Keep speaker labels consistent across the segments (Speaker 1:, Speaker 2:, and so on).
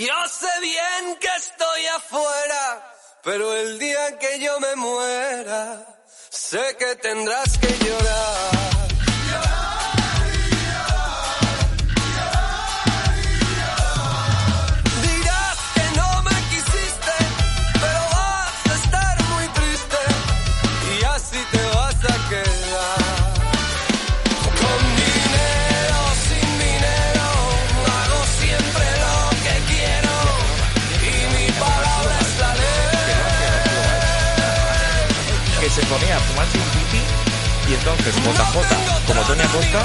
Speaker 1: Yo sé bien que estoy afuera, pero el día que yo me muera, sé que tendrás que llorar.
Speaker 2: Ponía a fumarse un pipi y entonces JJ, como Tony Acosta,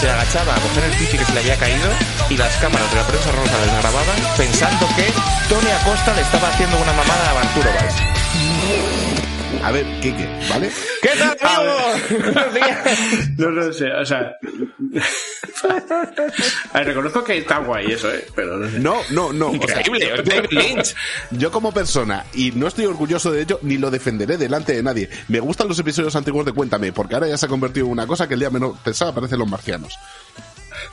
Speaker 2: se agachaba a coger el pipi que se le había caído y las cámaras de la prensa rosa les grababan pensando que Tony Acosta le estaba haciendo una mamada a Arturo Valls.
Speaker 3: A ver, Kike, ¿vale?
Speaker 2: ¿Qué tal, amigo?
Speaker 4: No, no sé, o sea. A ver, reconozco que está guay eso, ¿eh? Pero no.
Speaker 3: No, no, o sea,
Speaker 2: Increíble, David Lynch.
Speaker 3: Yo como persona, y no estoy orgulloso de ello, ni lo defenderé delante de nadie. Me gustan los episodios antiguos de Cuéntame, porque ahora ya se ha convertido en una cosa que el día menos pensaba aparecen los marcianos.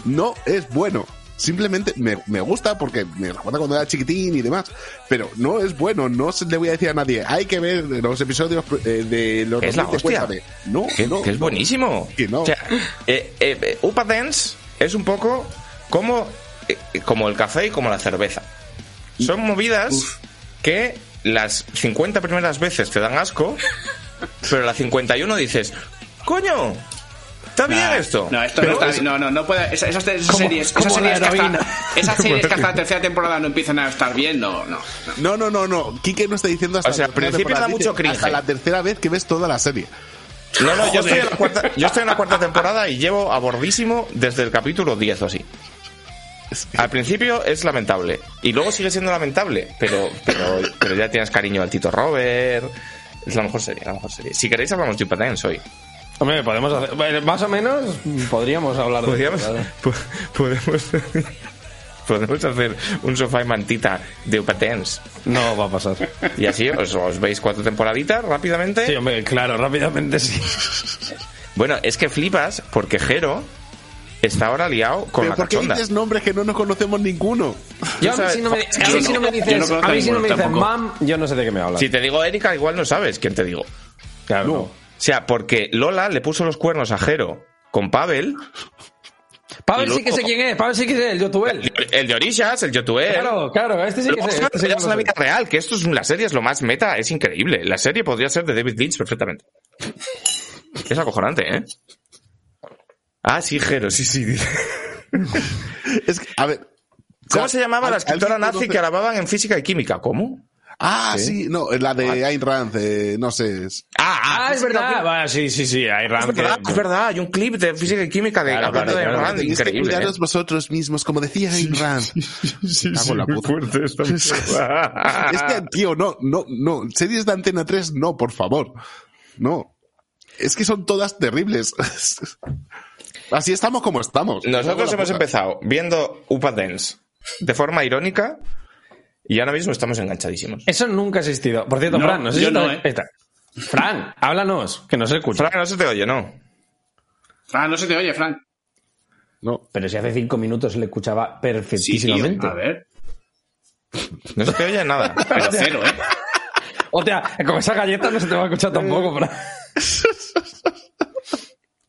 Speaker 3: No es bueno. Simplemente me, me gusta porque me recuerda cuando era chiquitín y demás. Pero no es bueno, no se le voy a decir a nadie. Hay que ver los episodios eh, de los
Speaker 2: Es la
Speaker 3: 2000 de
Speaker 2: hostia.
Speaker 3: Cuéntame. No,
Speaker 2: Que,
Speaker 3: no,
Speaker 2: que es buenísimo.
Speaker 3: Que no.
Speaker 2: O sea, eh, eh, eh, Upa Dance es un poco como, como el café y como la cerveza. Son movidas que las 50 primeras veces te dan asco, pero a las 51 dices, coño, está bien
Speaker 4: Nah,
Speaker 2: esto.
Speaker 4: No, esto no está bien. No, no, no puede. Esas, esas, esas series, esas
Speaker 5: la
Speaker 4: series, que hasta,
Speaker 5: heroína.
Speaker 4: esas series que hasta la tercera temporada no empiezan a estar bien, no, no. no.
Speaker 3: No, no, no, no. Quique no está diciendo hasta
Speaker 2: O sea,
Speaker 3: la tercera
Speaker 2: al principio da mucho cringe.
Speaker 3: Hasta la tercera vez que ves toda la serie.
Speaker 2: No, no, yo estoy, en la cuarta, yo estoy en la cuarta temporada y llevo a bordísimo desde el capítulo 10 o así. Al principio es lamentable y luego sigue siendo lamentable, pero, pero, pero ya tienes cariño al Tito Robert. Es la mejor serie, la mejor serie. Si queréis hablamos de Dance hoy.
Speaker 5: Hombre, podemos hacer. bueno, Más o menos podríamos hablar de
Speaker 2: Podríamos,
Speaker 5: eso, claro.
Speaker 2: po- podemos, podemos hacer un sofá y mantita de Upa Dance.
Speaker 5: No va a pasar.
Speaker 2: Y así os, os veis cuatro temporaditas rápidamente.
Speaker 5: Sí, hombre, claro, rápidamente sí.
Speaker 2: Bueno, es que flipas porque Jero está ahora liado con
Speaker 3: ¿Pero
Speaker 2: la
Speaker 3: por qué
Speaker 2: cachonda.
Speaker 3: dices nombres que no nos conocemos ninguno?
Speaker 5: Yo, a mí si no me, a
Speaker 4: Yo
Speaker 5: mí si
Speaker 4: no.
Speaker 5: me dices, a mí si no me dices mam, yo no sé de qué me hablas.
Speaker 2: Si te digo Erika, igual no sabes quién te digo.
Speaker 5: claro,
Speaker 3: No.
Speaker 2: O sea, porque Lola le puso los cuernos a Jero con Pavel,
Speaker 5: Pavel sí que sé quién es, Pavel sí que sé, el Yotuel.
Speaker 2: el de Orishas, el Yotuel.
Speaker 5: Claro, claro, este sí que
Speaker 2: Luego
Speaker 5: sé. Este lo
Speaker 2: la vida real, que esto es la serie, es lo más meta, es increíble. La serie podría ser de David Lynch perfectamente. Es acojonante, ¿eh? Ah, sí, Jero, sí, sí.
Speaker 3: Es que, a ver.
Speaker 2: ¿Cómo
Speaker 3: o sea,
Speaker 2: se llamaba la
Speaker 3: ¿al-
Speaker 2: escritora nazi que alababan en física y química? ¿Cómo?
Speaker 3: Ah, sí, no, la de Ayn Rand, eh, no sé. es-
Speaker 5: Ah, es verdad. Va, sí, sí, sí,
Speaker 2: Es verdad,
Speaker 5: que-
Speaker 2: es verdad, hay un clip de física y química de
Speaker 5: Claro,
Speaker 2: hablando
Speaker 5: claro,
Speaker 2: de
Speaker 5: claro.
Speaker 2: Rand,
Speaker 3: Tenéis que
Speaker 2: increíble. ¿eh?
Speaker 3: cuidaros vosotros mismos, como decía Ayn Rand. La puta. Es que, tío, no, no, no. Series de Antena 3, no, por favor. No. Es que son todas terribles. Así estamos como estamos.
Speaker 2: Nosotros hemos
Speaker 3: puta.
Speaker 2: empezado viendo Upa Dance de forma irónica y ahora mismo estamos enganchadísimos.
Speaker 5: Eso nunca ha existido. Por cierto,
Speaker 4: No,
Speaker 5: Fran, no sé si
Speaker 4: yo
Speaker 5: está-
Speaker 4: no, ¿eh?
Speaker 5: está. Fran, háblanos, que no se escucha.
Speaker 2: Fran, no se te oye, ¿no?
Speaker 4: Ah, no se te oye, Frank.
Speaker 3: No.
Speaker 5: Pero si hace cinco minutos se le escuchaba
Speaker 4: Sí,
Speaker 5: perfectísimamente.
Speaker 4: A ver.
Speaker 2: No se te oye nada.
Speaker 4: Pero cero, ¿eh?
Speaker 5: O sea, con esa galleta no se te va a escuchar tampoco, Fran.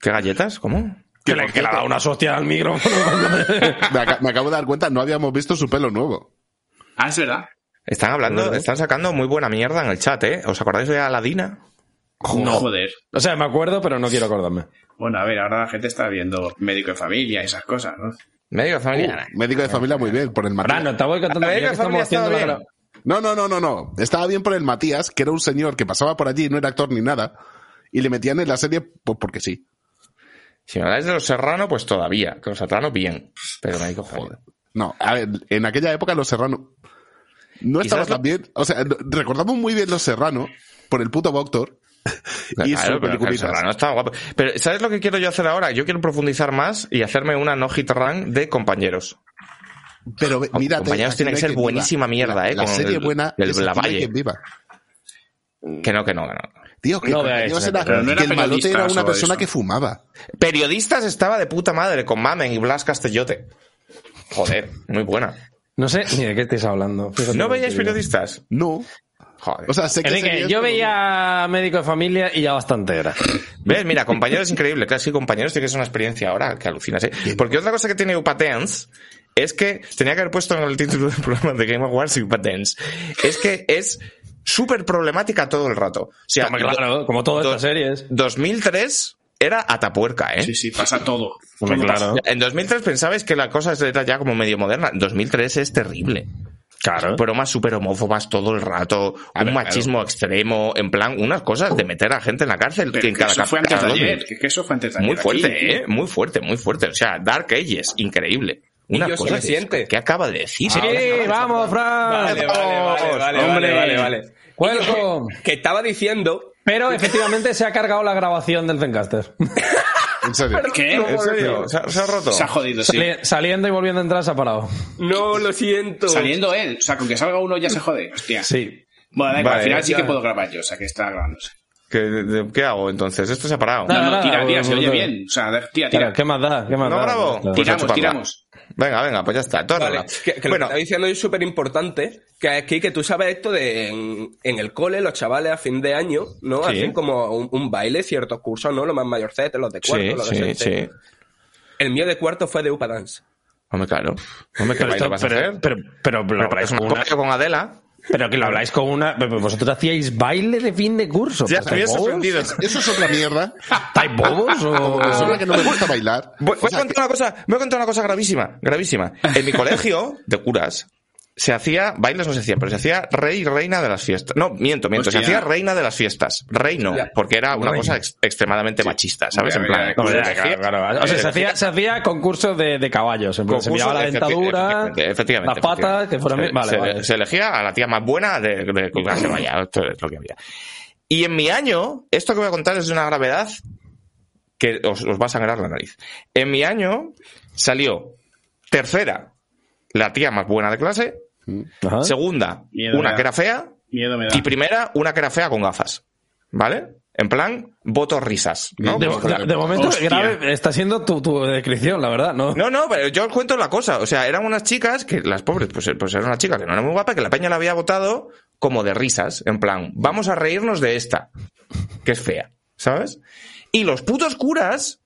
Speaker 2: ¿Qué galletas? ¿Cómo?
Speaker 5: Que le, que le ha dado una hostia al micrófono.
Speaker 3: Me acabo de dar cuenta, no habíamos visto su pelo nuevo.
Speaker 4: Ah, es verdad.
Speaker 2: Están hablando, están sacando muy buena mierda en el chat, ¿eh? ¿Os acordáis de Aladina?
Speaker 4: No, joder.
Speaker 5: o sea, me acuerdo, pero no quiero acordarme.
Speaker 4: Bueno, a ver, ahora la gente está viendo médico de familia y esas cosas, ¿no?
Speaker 2: Medio familia.
Speaker 3: Médico de familia muy bien, por el Matías.
Speaker 5: no te voy contando
Speaker 2: la
Speaker 5: que estamos haciendo la
Speaker 2: estaba
Speaker 5: gra-
Speaker 3: No, no, no, no, no. Estaba bien por el Matías, que era un señor que pasaba por allí, no era actor ni nada, y le metían en la serie pues porque sí.
Speaker 2: Si me habláis de los Serrano, pues todavía. Que los Serrano, bien. Pero me digo, joder.
Speaker 3: No, a ver, en aquella época Los Serrano no
Speaker 2: ¿Y
Speaker 3: estaba tan bien. O sea, no- recordamos muy bien Los Serrano por el puto Doctor y
Speaker 2: Claro, pero el. Serrano está guapo. Pero, ¿sabes lo que quiero yo hacer ahora? Yo quiero profundizar más y hacerme una no-hit run de compañeros.
Speaker 3: Pero mírate,
Speaker 2: Compañeros tiene
Speaker 3: no
Speaker 2: que ser buenísima
Speaker 3: viva.
Speaker 2: mierda,
Speaker 3: La-
Speaker 2: ¿eh?
Speaker 3: La serie
Speaker 2: el-
Speaker 3: buena es no
Speaker 2: Lavalle.
Speaker 3: quien viva.
Speaker 2: Que no, que no, que no.
Speaker 3: Tío, que
Speaker 5: No
Speaker 3: compañeros era,
Speaker 4: pero no era
Speaker 3: que el malote era una persona
Speaker 4: eso.
Speaker 3: que fumaba.
Speaker 2: Periodistas estaba de puta madre con Mamen y Blas Castellote. Joder, muy buena.
Speaker 5: No sé ni de qué estáis hablando. Fíjate
Speaker 2: ¿No veíais periodistas?
Speaker 3: No.
Speaker 2: Joder.
Speaker 3: O sea, sé que
Speaker 5: Enrique, yo
Speaker 3: pero-
Speaker 5: veía médico de familia y ya bastante era.
Speaker 2: ¿Ves? Mira, compañeros es increíble. Claro, sí, compañeros tiene que ser una experiencia ahora que alucinas, ¿eh? Porque otra cosa que tiene Upatens es que tenía que haber puesto en el título del programa de Game Awards Upatens. Es que es súper problemática todo el rato. O sea,
Speaker 5: claro, como todas estas series.
Speaker 2: 2003 era atapuerca, ¿eh?
Speaker 4: Sí, sí, pasa todo.
Speaker 5: Hombre,
Speaker 4: Todo
Speaker 5: claro.
Speaker 2: En 2003 pensabais que la cosa era ya como medio moderna. En 2003 es terrible.
Speaker 5: Claro.
Speaker 2: Bromas súper homófobas todo el rato, un machismo extremo, en plan, unas cosas de meter a gente en la cárcel.
Speaker 4: Pero
Speaker 2: que en
Speaker 4: que
Speaker 2: cada
Speaker 4: eso fue antes de ayer. Que, que eso fue antes de ayer.
Speaker 2: Muy fuerte,
Speaker 4: aquí.
Speaker 2: ¿eh? Muy fuerte, muy fuerte. O sea, Dark Ages, increíble. Una cosa que-. ¿Qué acaba de decir?
Speaker 5: Sí, vamos, Fran.
Speaker 6: Vale, vale, vale, vale,
Speaker 5: Hombre.
Speaker 6: vale, vale, vale.
Speaker 5: Welcome.
Speaker 6: Que estaba diciendo
Speaker 5: Pero efectivamente se ha cargado la grabación del Zencaster.
Speaker 3: En serio.
Speaker 4: ¿Qué?
Speaker 2: ¿En serio? ¿Se ha, se ha roto?
Speaker 4: Se ha jodido, sí.
Speaker 5: Sali- Saliendo y volviendo a entrar se ha parado.
Speaker 6: No, lo siento.
Speaker 4: Saliendo él. O sea, con que salga uno ya se jode. Hostia.
Speaker 5: Sí.
Speaker 4: Bueno, da igual,
Speaker 2: Vale,
Speaker 4: al final sí que puedo grabar yo. O sea, que está grabándose.
Speaker 2: ¿Qué, de- qué hago entonces? Esto se ha parado.
Speaker 5: No,
Speaker 4: No, tira, tira, se oye bien. O sea, tira,
Speaker 5: Claro,
Speaker 4: tira.
Speaker 5: ¿Qué más da? ¿Qué más
Speaker 2: ¿No
Speaker 5: da?
Speaker 2: grabo? Pues
Speaker 4: Tiramos, tiramos.
Speaker 2: Venga, venga, pues ya está. Todo
Speaker 6: Vale, que, que lo
Speaker 2: bueno,
Speaker 6: que está diciendo es súper importante, que aquí que tú sabes esto de en, en el cole, los chavales a fin de año, ¿no?
Speaker 2: Sí.
Speaker 6: Hacen como un, un baile, ciertos cursos, ¿no? Los más mayorcetes, los de cuarto,
Speaker 2: sí,
Speaker 6: los de
Speaker 2: sí.
Speaker 6: El mío de cuarto fue de Upa Dance.
Speaker 2: Hombre, claro. Hombre, ¿qué
Speaker 5: Pero, pero, pero, pero lo
Speaker 2: una copia con Adela.
Speaker 5: Pero que lo habláis con una... Vosotros hacíais baile de fin de curso.
Speaker 2: Ya
Speaker 5: ¿Estáis
Speaker 2: me sorprendido.
Speaker 3: Eso es otra mierda.
Speaker 5: ¿Estáis bobos o...?
Speaker 3: Persona que no me gusta bailar.
Speaker 2: Voy, voy
Speaker 3: O sea,
Speaker 2: a contar una cosa, voy a contar una cosa gravísima, gravísima. En mi colegio de curas se hacía, bailes no se hacían, pero se hacía rey y reina de las fiestas. No, miento, miento, se hacía reina de las fiestas. Rey no,
Speaker 6: Ya.
Speaker 2: porque era una
Speaker 5: Reina.
Speaker 2: cosa ex- extremadamente machista, ¿sabes? En plan,
Speaker 5: claro, claro. O sea, se hacía, se hacía concurso de, de caballos. En plan, se miraba la
Speaker 2: de-
Speaker 5: dentadura, las patas, que fueran...
Speaker 2: Se,
Speaker 5: Vale,
Speaker 2: se-
Speaker 5: vale.
Speaker 2: se elegía a la tía más buena de, de que vaya, esto es lo que había. Y en mi año, esto que voy a contar es de una gravedad que os, os va a sangrar la nariz. En mi año salió tercera, la tía más buena de clase,
Speaker 5: Ajá.
Speaker 2: segunda,
Speaker 4: Miedo
Speaker 2: una que era fea,
Speaker 4: Miedo me da.
Speaker 2: y primera, una que era fea con gafas. ¿Vale? En plan, votos risas. ¿no?
Speaker 5: De, de- de momento,
Speaker 4: Hostia.
Speaker 5: grave está siendo tu, tu descripción, la verdad, ¿no?
Speaker 2: No, no, pero yo os cuento la cosa. O sea, eran unas chicas que, las pobres, pues, pues era una chica que no era muy guapa, que la peña la había votado como de risas. En plan, vamos a reírnos de esta, que es fea. ¿Sabes? Y los putos curas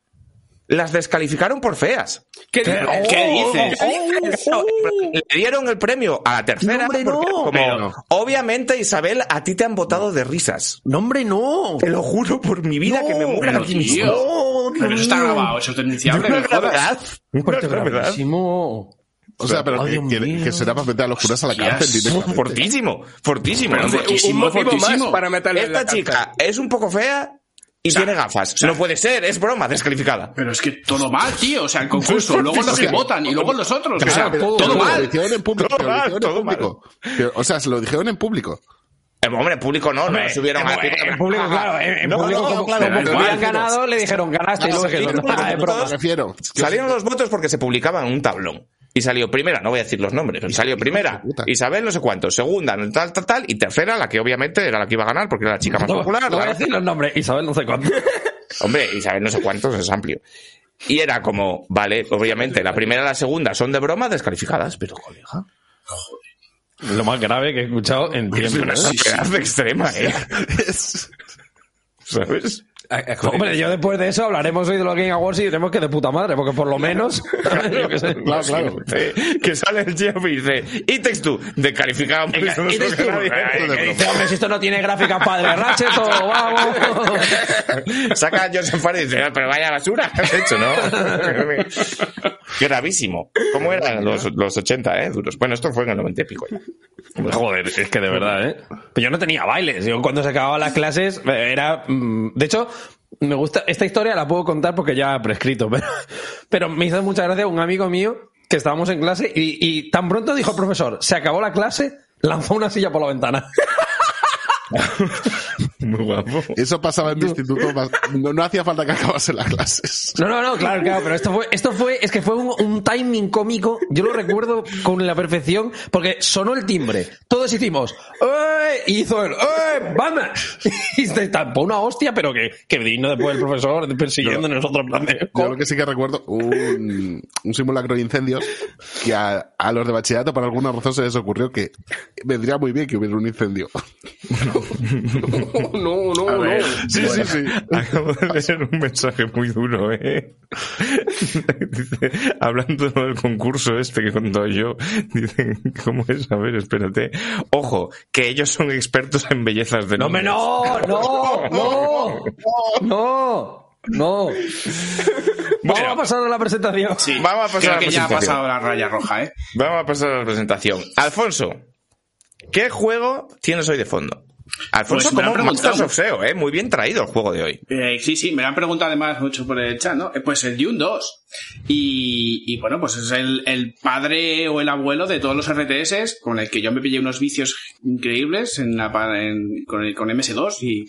Speaker 2: las descalificaron por feas.
Speaker 6: ¿Qué,
Speaker 4: ¿Qué dices?
Speaker 2: No, Le dieron el premio a la tercera.
Speaker 5: No, no.
Speaker 2: como,
Speaker 4: Pero-
Speaker 2: obviamente, Isabel, a ti te han votado de risas.
Speaker 5: ¡No, hombre, no!
Speaker 2: Te lo juro por mi vida que me muera
Speaker 4: Pero,
Speaker 2: aquí mismo.
Speaker 4: tío,
Speaker 5: No,
Speaker 4: pero eso está grabado, eso es denunciable. No jodas.
Speaker 2: gravedad.
Speaker 5: Un corte gravísimo.
Speaker 3: O sea, pero que, que- que será para meter a los curas a la cárcel directamente.
Speaker 2: Fortísimo, fortísimo.
Speaker 4: Pero fortísimo.
Speaker 6: un motivo
Speaker 4: fortísimo.
Speaker 6: más para meterle en la
Speaker 2: Esta
Speaker 6: cárcel.
Speaker 2: chica es un poco fea y
Speaker 4: sea,
Speaker 2: tiene gafas.
Speaker 4: o sea-
Speaker 2: no puede ser, es broma, descalificada.
Speaker 4: Pero es que todo mal, tío. O sea, el concurso, luego los que votan y luego los otros. O sea, todo
Speaker 3: Lo
Speaker 4: mal.
Speaker 3: dijeron en público.
Speaker 2: Todo mal,
Speaker 3: dijeron en
Speaker 2: todo mal.
Speaker 3: público. Pero, o sea, se lo dijeron en público.
Speaker 2: Eh, hombre, en público no, no subieron a
Speaker 5: En público, claro, en,
Speaker 2: No,
Speaker 5: público,
Speaker 2: no,
Speaker 5: como,
Speaker 2: claro,
Speaker 5: como
Speaker 2: pero
Speaker 5: que habían ganado, le dijeron, ganaste, y luego dijeron, broma.
Speaker 2: Salieron los votos porque se publicaban en un tablón. Y salió primera, no voy a decir los nombres, pero salió primera. Isabel no sé cuánto, segunda tal, tal, tal, y tercera la que obviamente era la que iba a ganar porque era la chica más
Speaker 5: No,
Speaker 2: popular.
Speaker 5: no voy a decir los nombres, Isabel no sé cuánto.
Speaker 2: Hombre, Isabel no sé cuántos, es amplio. Y era como, vale, obviamente, la primera y la segunda son de broma descalificadas, pero colega.
Speaker 5: Lo más grave que he escuchado en
Speaker 2: Es
Speaker 5: tiempo.
Speaker 2: una
Speaker 5: ¿eh?
Speaker 2: gravedad extrema, ¿eh? ¿Sabes?
Speaker 5: Hombre, yo después de eso hablaremos hoy de los Game Awards y diremos que de puta madre, porque por lo menos. sé.
Speaker 3: Claro, claro.
Speaker 2: Eh, Que sale el chef y dice, y text tú, descalificado.
Speaker 5: Y
Speaker 2: que
Speaker 5: que dice, hombre, si esto no tiene gráfica padre Ratchet o vamos.
Speaker 2: Saca a Joseph Farr y dice, "Ah, pero vaya basura que has hecho, ¿no? Gravísimo. ¿Cómo eran los, los 80, eh? Duros. Bueno, esto fue en el 90 y pico ya.
Speaker 5: Joder, es que de verdad, ¿eh? Pero yo no tenía bailes. Yo cuando se acababan las clases eh, era... mm, De hecho, me gusta... Esta historia la puedo contar porque ya ha prescrito, pero, pero me hizo mucha gracia un amigo mío que estábamos en clase y, y tan pronto dijo el profesor, se acabó la clase, lanzó una silla por la ventana.
Speaker 2: Muy guapo.
Speaker 3: Eso pasaba en mi instituto. No, no hacía falta que acabase las clases.
Speaker 5: No, no, no, claro, claro, pero esto fue, esto fue, es que fue un, un timing cómico, yo lo recuerdo con la perfección, porque sonó el timbre, todos hicimos, ¡eh! Y hizo el ¡eh! ¡Batman! Y se estampó una hostia, pero que, que digno después el profesor persiguiendo en nosotros en plan de,
Speaker 3: Yo lo que sí que recuerdo, un, un simulacro de incendios que a, a los de bachillerato por alguna razón se les ocurrió que vendría muy bien que hubiera un incendio.
Speaker 6: no, no, no.
Speaker 3: Sí, sí, sí.
Speaker 2: Acabo de leer un mensaje muy duro, ¿eh? Dice, hablando del concurso este que contó yo, dicen, ¿cómo es? A ver, espérate. Ojo, que ellos son expertos en bellezas de
Speaker 5: ¡No, me
Speaker 2: nombres.
Speaker 5: no! ¡No! ¡No! ¡No! ¡No! Vamos a pasar a la presentación.
Speaker 4: Sí.
Speaker 2: Vamos a pasar
Speaker 4: Creo
Speaker 2: a la
Speaker 4: que ya ha pasado la raya roja, ¿eh?
Speaker 2: Vamos a pasar a la presentación. Alfonso, ¿qué juego tienes hoy de fondo? Alfonso,
Speaker 4: Pues
Speaker 2: of SEO, ¿eh? Muy bien traído el juego de hoy.
Speaker 4: Eh, sí, sí, me lo han preguntado además mucho por el chat, ¿no? Eh, Pues el Dune 2. Y, y bueno, pues es el, el padre o el abuelo de todos los RTS con el que yo me pillé unos vicios increíbles en la, pa- en- con, el- con MS2 y,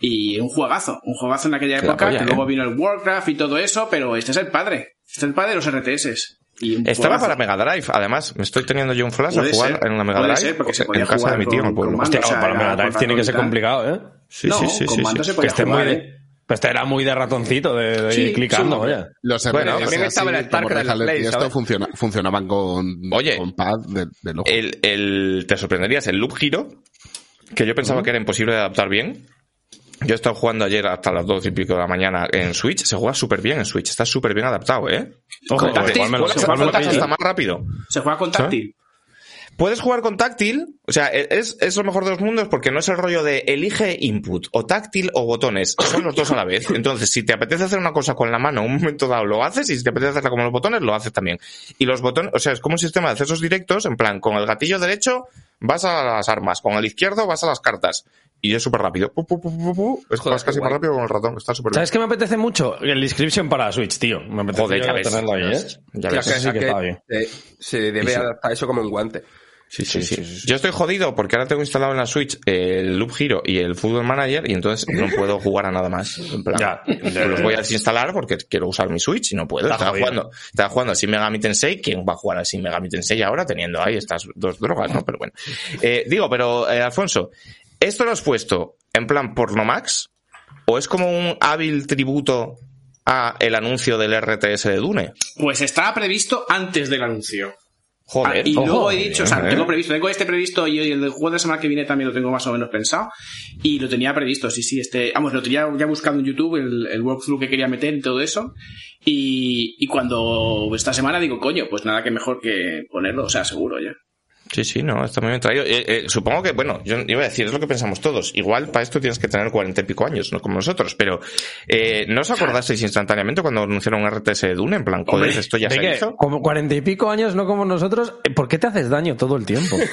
Speaker 4: y un juegazo, un juegazo en aquella
Speaker 2: Que la
Speaker 4: época,
Speaker 2: polla,
Speaker 4: que
Speaker 2: ¿eh?
Speaker 4: luego vino el Warcraft y todo eso, pero este es el padre. Este es el padre de los RTS.
Speaker 2: Estaba para Mega Drive, además. Me estoy teniendo yo un flash a jugar
Speaker 4: ser,
Speaker 2: en la Mega Drive
Speaker 4: ser, porque se
Speaker 2: en casa de mi tío en el pueblo.
Speaker 4: con
Speaker 5: Hostia,
Speaker 4: mando.
Speaker 5: no,
Speaker 4: o sea,
Speaker 5: para Mega Drive tiene que ser complicado, ¿eh?
Speaker 2: Sí,
Speaker 4: no,
Speaker 2: sí, sí, sí, sí.
Speaker 4: podía
Speaker 5: Este, muy de,
Speaker 4: ¿eh?
Speaker 5: pues este era muy de ratoncito, de, de
Speaker 4: Sí,
Speaker 5: ir clicando,
Speaker 4: sí.
Speaker 3: Los
Speaker 2: Bueno,
Speaker 6: también estaba el Starcraft Play,
Speaker 3: esto funciona- funcionaban con,
Speaker 2: Oye.
Speaker 3: con pad de, de loco.
Speaker 2: El, el, te sorprenderías, el Loop Hero, que yo pensaba que era imposible de adaptar bien. Yo he estado jugando ayer hasta las dos y pico de la mañana en Switch. Se juega súper bien en Switch. Está súper bien adaptado, ¿eh?
Speaker 5: Ojo,
Speaker 2: Te-
Speaker 5: pues igual me lo-
Speaker 2: vuelas
Speaker 5: pillo,
Speaker 2: hasta
Speaker 5: ¿eh?
Speaker 2: más rápido.
Speaker 4: Se juega con táctil.
Speaker 2: Puedes jugar con táctil, o sea, es, es lo mejor de los mundos porque no es el rollo de elige input, o táctil o botones, son los dos a la vez. Entonces, si te apetece hacer una cosa con la mano en un momento dado, lo haces, y si te apetece hacerla con los botones, lo haces también. Y los botones, o sea, es como un sistema de accesos directos, en plan, con el gatillo derecho vas a las armas, con el izquierdo vas a las cartas. Y es súper rápido. Pu, pu, pu, pu, pu. Es
Speaker 6: Joder,
Speaker 2: casi más rápido con el ratón, está súper.
Speaker 5: ¿Sabes qué me apetece mucho? El inscription para Switch, tío. Me apetece
Speaker 2: Joder, ya ves.
Speaker 5: tenerlo ahí, ¿eh?
Speaker 2: Ya ves.
Speaker 6: que-
Speaker 5: sí que
Speaker 6: que,
Speaker 5: está bien.
Speaker 6: eh, se debe
Speaker 2: sí.
Speaker 6: adaptar eso como un guante.
Speaker 2: Sí, sí, sí, Yo estoy jodido porque ahora tengo instalado en la Switch el Loop Hero y el Football Manager y entonces no puedo jugar a nada más. En plan,
Speaker 5: Ya.
Speaker 2: los voy a desinstalar porque quiero usar mi Switch y no puedo.
Speaker 5: Está
Speaker 2: Estaba jugando, estaba jugando Shin Megami Tensei. ¿Quién va a jugar al Shin Megami Tensei ahora teniendo ahí estas dos drogas? No, pero bueno. Eh, digo, pero eh, Alfonso, ¿esto lo has puesto en plan pornomax o es como un hábil tributo a el anuncio del RTS de Dune?
Speaker 4: Pues estaba previsto antes del anuncio.
Speaker 2: Joder.
Speaker 4: Ah, y luego he dicho, o sea, tengo previsto, tengo este previsto y el del juego de la semana que viene también lo tengo más o menos pensado. Y lo tenía previsto, sí, sí, este, vamos, lo tenía ya buscando en YouTube, el, el walkthrough que quería meter y todo eso. Y, y cuando esta semana digo, coño, pues nada que mejor que ponerlo, o sea, seguro ya.
Speaker 2: Sí, sí, no, está muy bien traído. Eh, eh, supongo que, bueno, yo iba a decir, es lo que pensamos todos. Igual para esto tienes que tener cuarenta y pico años, no como nosotros, pero eh, ¿no os acordasteis instantáneamente cuando anunciaron un RTS de Dune? En plan, joder, esto ya
Speaker 5: ¿De
Speaker 2: se hizo.
Speaker 5: Como cuarenta y pico años, no como nosotros. eh, ¿Por qué te haces daño todo el tiempo?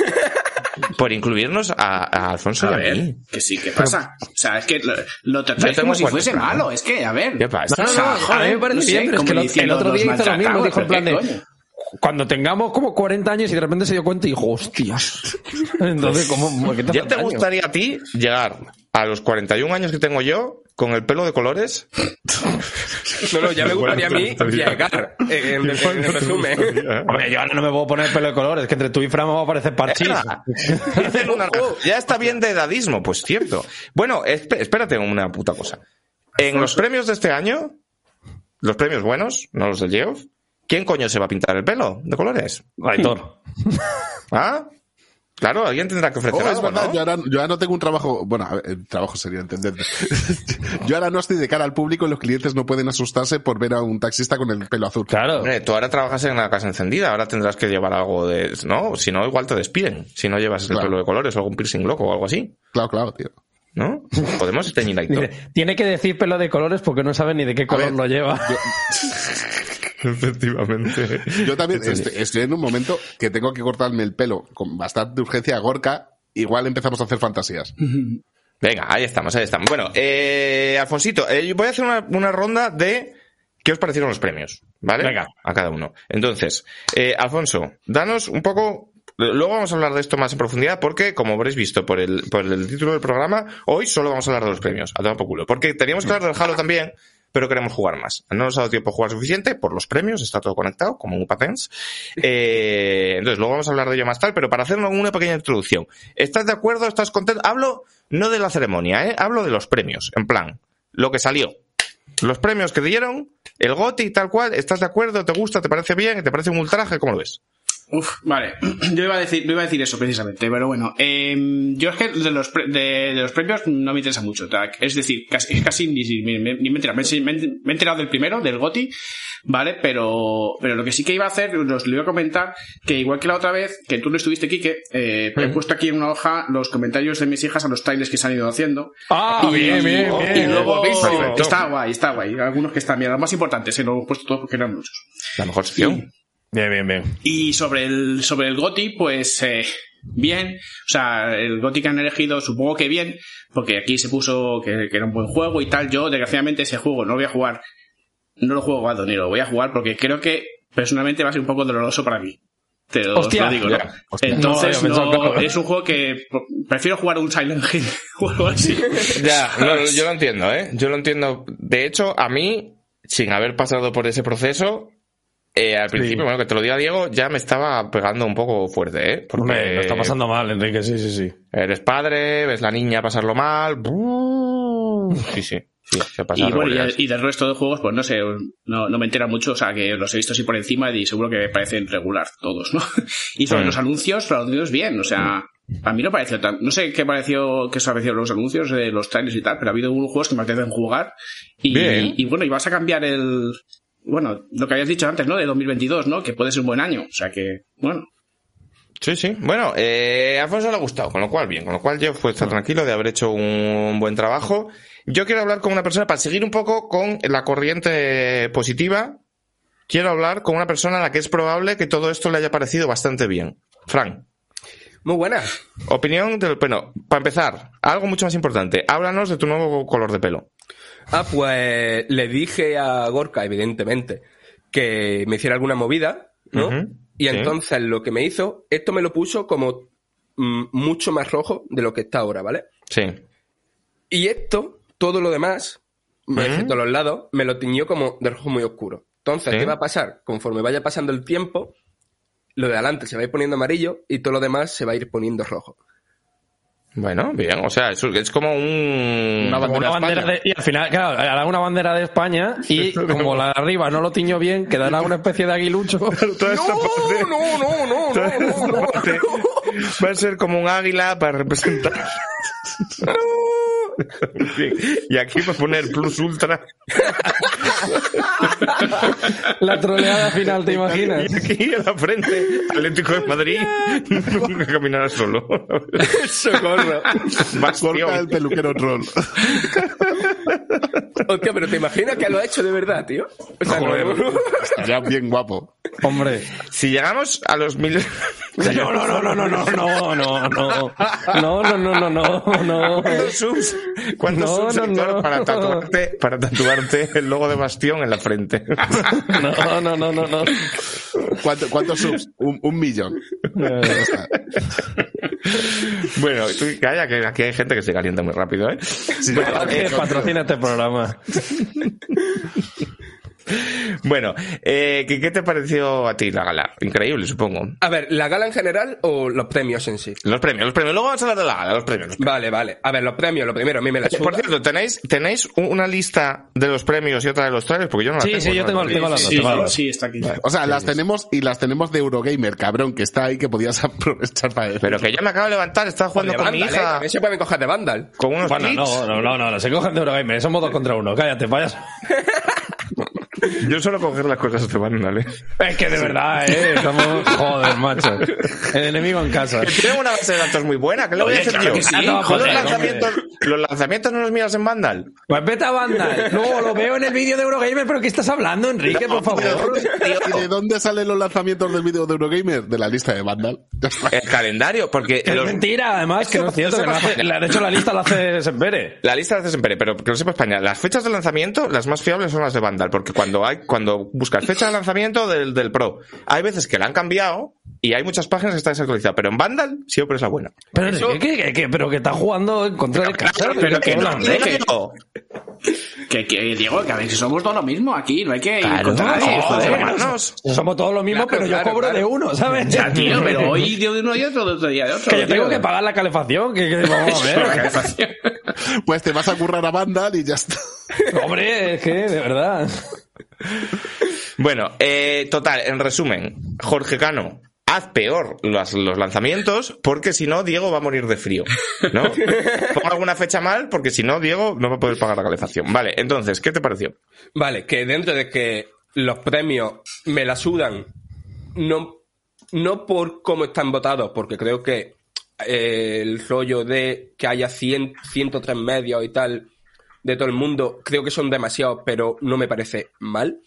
Speaker 2: Por incluirnos a, a Alfonso
Speaker 4: A
Speaker 2: y a
Speaker 4: ver,
Speaker 2: mí.
Speaker 4: que sí, ¿qué pasa? O sea, es que lo, lo tratáis como si fuese malo, es que, a ver.
Speaker 2: ¿Qué pasa?
Speaker 5: No, no,
Speaker 4: O sea,
Speaker 5: no, a mí me parece
Speaker 4: no sé,
Speaker 5: bien, pero es
Speaker 4: como
Speaker 5: que el, otro
Speaker 4: "Nos
Speaker 5: día hizo lo mismo,
Speaker 4: maltratamos",
Speaker 5: dijo en plan
Speaker 4: ¿pero
Speaker 5: de...
Speaker 4: coño?
Speaker 5: Cuando tengamos como 40 años y de repente se dio cuenta y dijo, hostias. Entonces, ¿cómo? ¿por qué te
Speaker 2: ¿Ya te gustaría a ti llegar a los 41 años que tengo yo con el pelo de colores?
Speaker 6: No, no, ya me gustaría a mí llegar, eh, en, en- en resumen.
Speaker 5: Hombre, yo ahora no me puedo poner pelo de colores, que entre tú y Fran me va a parecer parchís.
Speaker 2: Naranja, ya está bien de edadismo, pues cierto. Bueno, esp- espérate una puta cosa. En los premios de este año, los premios buenos, no los del Geoff, ¿quién coño se va a pintar el pelo de colores?
Speaker 5: Aitor.
Speaker 2: ¿Ah? Claro, alguien tendrá que ofrecer
Speaker 3: Oh, es
Speaker 2: algo,
Speaker 3: verdad,
Speaker 2: ¿no?
Speaker 3: yo, ahora, yo ahora no tengo un trabajo. Bueno, el trabajo sería entenderte. yo ahora no estoy de cara al público y los clientes no pueden asustarse por ver a un taxista con el pelo azul.
Speaker 5: Claro.
Speaker 2: Hombre, tú ahora trabajas en la casa encendida, ahora tendrás que llevar algo de... ¿No? Si no, igual te despiden. Si no llevas el pelo de colores o algún piercing loco o algo así.
Speaker 3: Claro, claro, tío.
Speaker 2: ¿No? Podemos teñir
Speaker 5: tiene que decir pelo de colores porque no sabe ni de qué color
Speaker 3: ver,
Speaker 5: lo lleva.
Speaker 2: Efectivamente.
Speaker 3: Yo también estoy, estoy en un momento que tengo que cortarme el pelo con bastante urgencia a Gorka. Igual empezamos a hacer fantasías.
Speaker 2: Venga, ahí estamos, ahí estamos. Bueno, eh, Alfonsito, eh, voy a hacer una, una ronda de qué os parecieron los premios, ¿vale?
Speaker 5: Venga.
Speaker 2: A cada uno. Entonces, eh, Alfonso, danos un poco. Luego vamos a hablar de esto más en profundidad porque, como habréis visto por el, por el título del programa, hoy solo vamos a hablar de los premios. A tomar por culo. Porque teníamos que hablar del Halo también, pero queremos jugar más. No nos ha dado tiempo a jugar suficiente por los premios, está todo conectado, como un patents. Eh, entonces, luego vamos a hablar de ello más tarde, pero para hacer una pequeña introducción. ¿Estás de acuerdo? ¿Estás contento? Hablo no de la ceremonia, ¿eh? Hablo de los premios, en plan, lo que salió. Los premios que dieron, el GOTI tal cual, ¿estás de acuerdo? ¿Te gusta? ¿Te parece bien? ¿Te parece un ultraje? ¿Cómo lo ves?
Speaker 4: Uf, vale. Yo iba a decir, no iba a decir eso precisamente, pero bueno. Eh, yo es que de los, pre- de, de los premios no me interesa mucho. tac. Es decir, casi, casi ni, ni- ni- ni me he enterado. Me, he- me he- me he enterado del primero, del GOTI, ¿vale? Pero, pero lo que sí que iba a hacer, os lo iba a comentar, que igual que la otra vez, que tú no estuviste, Quique, eh, he puesto aquí en una hoja los comentarios de mis hijas a los trailers que se han ido haciendo.
Speaker 5: Ah,
Speaker 4: Y-
Speaker 5: bien, bien,
Speaker 4: y
Speaker 5: bien.
Speaker 4: luego, está guay, está guay. Algunos que están bien, los más importantes, eh, lo he puesto todos porque eran muchos.
Speaker 2: La mejor sección.
Speaker 5: Bien, bien, bien.
Speaker 4: Y sobre el, sobre el GOTI, pues eh, bien. O sea, el GOTI que han elegido, supongo que bien, porque aquí se puso que, que era un buen juego y tal. Yo, desgraciadamente, ese juego no lo voy a jugar. No lo juego jugado ni lo voy a jugar porque creo que personalmente va a ser un poco doloroso para mí. Te lo, os
Speaker 5: Hostia,
Speaker 4: lo digo, ¿no?
Speaker 2: ya,
Speaker 4: Entonces,
Speaker 5: No, claro.
Speaker 4: es un juego que prefiero jugar un Silent Hill o algo así.
Speaker 2: Ya, no, yo lo entiendo, ¿eh? Yo lo entiendo. De hecho, a mí, sin haber pasado por ese proceso, eh, al principio, bueno, que te lo diga Diego, ya me estaba pegando un poco fuerte, ¿eh? Porque
Speaker 5: lo está pasando mal, Enrique, sí, sí, sí.
Speaker 2: eres padre, ves la niña pasarlo mal. Sí, sí, sí, se pasa
Speaker 4: Y bueno, y, y del resto de juegos, pues no sé, no, no me entera mucho, o sea, que los he visto así por encima y seguro que me parecen regular todos, ¿no? Y sobre
Speaker 2: Mm.
Speaker 4: los anuncios, los anuncios bien, o sea, a mí no pareció tan, no sé qué pareció, qué os parecieron los anuncios de los trailers y tal, pero ha habido algunos juegos que me apetecen jugar y,
Speaker 2: Bien.
Speaker 4: y bueno, y vas a cambiar el, bueno, lo que habías dicho antes, ¿no? De 2022, ¿no? Que puede ser un buen año, o sea que, bueno,
Speaker 2: Sí, sí. Bueno, eh, a Alfonso le ha gustado, con lo cual bien, con lo cual yo puedo estar tranquilo de haber hecho un buen trabajo. Yo quiero hablar con una persona, para seguir un poco con la corriente positiva, quiero hablar con una persona a la que es probable que todo esto le haya parecido bastante bien. Fran,
Speaker 6: Muy buena.
Speaker 2: opinión del... Bueno, para empezar, algo mucho más importante, háblanos de tu nuevo color de pelo.
Speaker 6: Ah, pues le dije a Gorka, evidentemente, que me hiciera alguna movida, ¿no? Y
Speaker 2: sí.
Speaker 6: entonces lo que me hizo, esto me lo puso como mm, mucho más rojo de lo que está ahora, ¿vale?
Speaker 2: Sí.
Speaker 6: Y esto, todo lo demás, excepto los lados, me lo tiñó como de rojo muy oscuro. Entonces,
Speaker 2: Sí.
Speaker 6: ¿qué va a pasar? Conforme vaya pasando el tiempo, lo de adelante se va a ir poniendo amarillo y todo lo demás se va a ir poniendo rojo.
Speaker 2: Bueno, bien, o sea, es, es como un...
Speaker 3: Una Bandera
Speaker 5: de, y al final, claro, hará una bandera de España y como la de arriba no lo tiñó bien, quedará una especie de aguilucho.
Speaker 2: Toda esta parte-
Speaker 6: no, no, no,
Speaker 2: toda esta parte Va a ser como un águila para representar. Bien, Y aquí va a poner plus ultra.
Speaker 5: La troleada final, ¿te imaginas?
Speaker 2: Y aquí en la frente, Atlético de Madrid. Nunca caminará solo.
Speaker 6: Socorro.
Speaker 3: Corta el
Speaker 2: Bastión.
Speaker 3: peluquero troll.
Speaker 6: Hostia, pero ¿te imaginas que lo ha hecho de verdad, tío? O sea,
Speaker 3: Joder,
Speaker 6: no-
Speaker 3: estaría bien guapo.
Speaker 5: Hombre.
Speaker 2: Si llegamos a los mil.
Speaker 5: No, no, no, no, no, no, no, no, no. No, no, no, no, no, no.
Speaker 2: ¿Cuántos subs? ¿Cuántos
Speaker 5: No, no.
Speaker 2: para tatuarte, para tatuarte el logo de Bastión en la frente?
Speaker 5: No, no, no, no, no.
Speaker 3: ¿Cuánto- ¿Cuántos subs? Un, un millón. Está.
Speaker 2: bueno, tú calla, que aquí hay gente que se calienta muy rápido, ¿eh? Bueno,
Speaker 5: Que
Speaker 2: eh,
Speaker 5: patrocina este programa.
Speaker 2: Bueno, eh, ¿qué, qué te pareció a ti la gala? Increíble, supongo.
Speaker 6: A ver, ¿la gala en general o los premios en sí?
Speaker 2: Los premios, los premios. Luego vamos a hablar de la gala, los premios. los premios.
Speaker 6: Vale, vale. A ver, los premios, lo primero, a mí me la
Speaker 2: Por cierto, ¿tenéis, ¿tenéis una lista de los premios y otra de los trailers? Porque yo no la
Speaker 5: Sí,
Speaker 2: tengo.
Speaker 5: sí, yo
Speaker 2: ¿no?
Speaker 5: tengo, tengo las dos.
Speaker 4: sí,
Speaker 5: tengo
Speaker 4: sí, está aquí.
Speaker 3: O sea, las tenemos y las tenemos de Eurogamer, cabrón, que está ahí que podías aprovechar para decir.
Speaker 2: Pero que ya me acabo de levantar, estaba jugando con mi
Speaker 6: Vandal, ¿eh?
Speaker 2: hija.
Speaker 6: También se pueden coger de Vandal.
Speaker 2: Con unos
Speaker 5: Bueno, no, no, no, no, no, se cogen de Eurogamer, somos dos contra uno, cállate, payaso.
Speaker 2: Yo suelo coger las cosas de Vandal, ¿eh?
Speaker 5: Es que de verdad, eh, joder, macho. El enemigo en casa.
Speaker 2: Que tienen una base de datos muy buena, ¿qué le voy a hacer
Speaker 4: claro
Speaker 2: yo?
Speaker 4: que sí,
Speaker 2: no,
Speaker 5: joder,
Speaker 2: los, lanzamientos, los lanzamientos no los miras en Vandal.
Speaker 5: Pues vete a banda. No, lo veo en el vídeo de Eurogamer, pero ¿qué estás hablando, Enrique, por favor?
Speaker 3: ¿Y de dónde salen los lanzamientos del vídeo de Eurogamer? De la lista de Vandal.
Speaker 2: El calendario, porque
Speaker 5: Es
Speaker 2: los-
Speaker 5: mentira, además, que no es cierto. que hace- la- de hecho, la lista la hace Sempere.
Speaker 2: La lista la haces en Pere, pero que lo sepa España. Las fechas de lanzamiento, las más fiables son las de Vandal, porque cuando hay, cuando buscas fecha de lanzamiento del, del Pro, hay veces que la han cambiado y hay muchas páginas que están desactualizadas, pero en Vandal siempre es la buena.
Speaker 5: Pero,
Speaker 6: Eso-
Speaker 5: ¿qué, qué, qué, qué? pero que está jugando en contra de casa.
Speaker 4: pero que no, que-
Speaker 2: No,
Speaker 4: Que, que, Diego, que a ver si somos todos lo mismo aquí, no hay que ir
Speaker 2: Claro,
Speaker 4: contra nadie,
Speaker 2: joder.
Speaker 5: Somos todos lo mismo,
Speaker 6: Claro,
Speaker 5: pero yo cobro
Speaker 6: claro.
Speaker 5: de uno, ¿sabes?
Speaker 4: Ya, tío, pero hoy de uno y otro, de otro día de otro.
Speaker 5: Que yo tengo
Speaker 4: tío.
Speaker 5: que pagar la calefacción, que, que vamos a ver.
Speaker 3: Pues te vas a currar a Vandal y ya está.
Speaker 5: Hombre, es que, de verdad.
Speaker 2: Bueno, eh, total, en resumen, Jorge Cano, haz peor los, los lanzamientos, porque si no, Diego va a morir de frío. ¿No? Pongo alguna fecha mal, porque si no, Diego no va a poder pagar la calefacción. Vale, entonces, ¿qué te pareció?
Speaker 6: Vale, que dentro de que los premios me la sudan, no, no por cómo están votados, porque creo que eh, el rollo de que haya 100, 103 medios y tal de todo el mundo, creo que son demasiados, pero no me parece mal.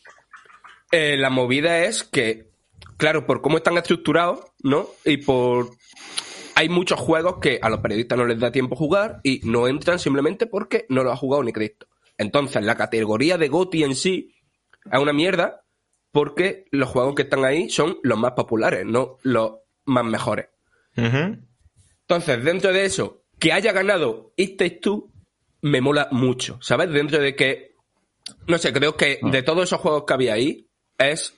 Speaker 6: Eh, la movida es que, claro, por cómo están estructurados, ¿no? Y por... Hay muchos juegos que a los periodistas no les da tiempo jugar y no entran simplemente porque no lo ha jugado ni Cristo. Entonces, la categoría de GOTY en sí es una mierda porque los juegos que están ahí son los más populares, no los más mejores. Entonces, dentro de eso, que haya ganado It Takes Two me mola mucho, ¿sabes? Dentro de que, no sé, creo que de todos esos juegos que había ahí, es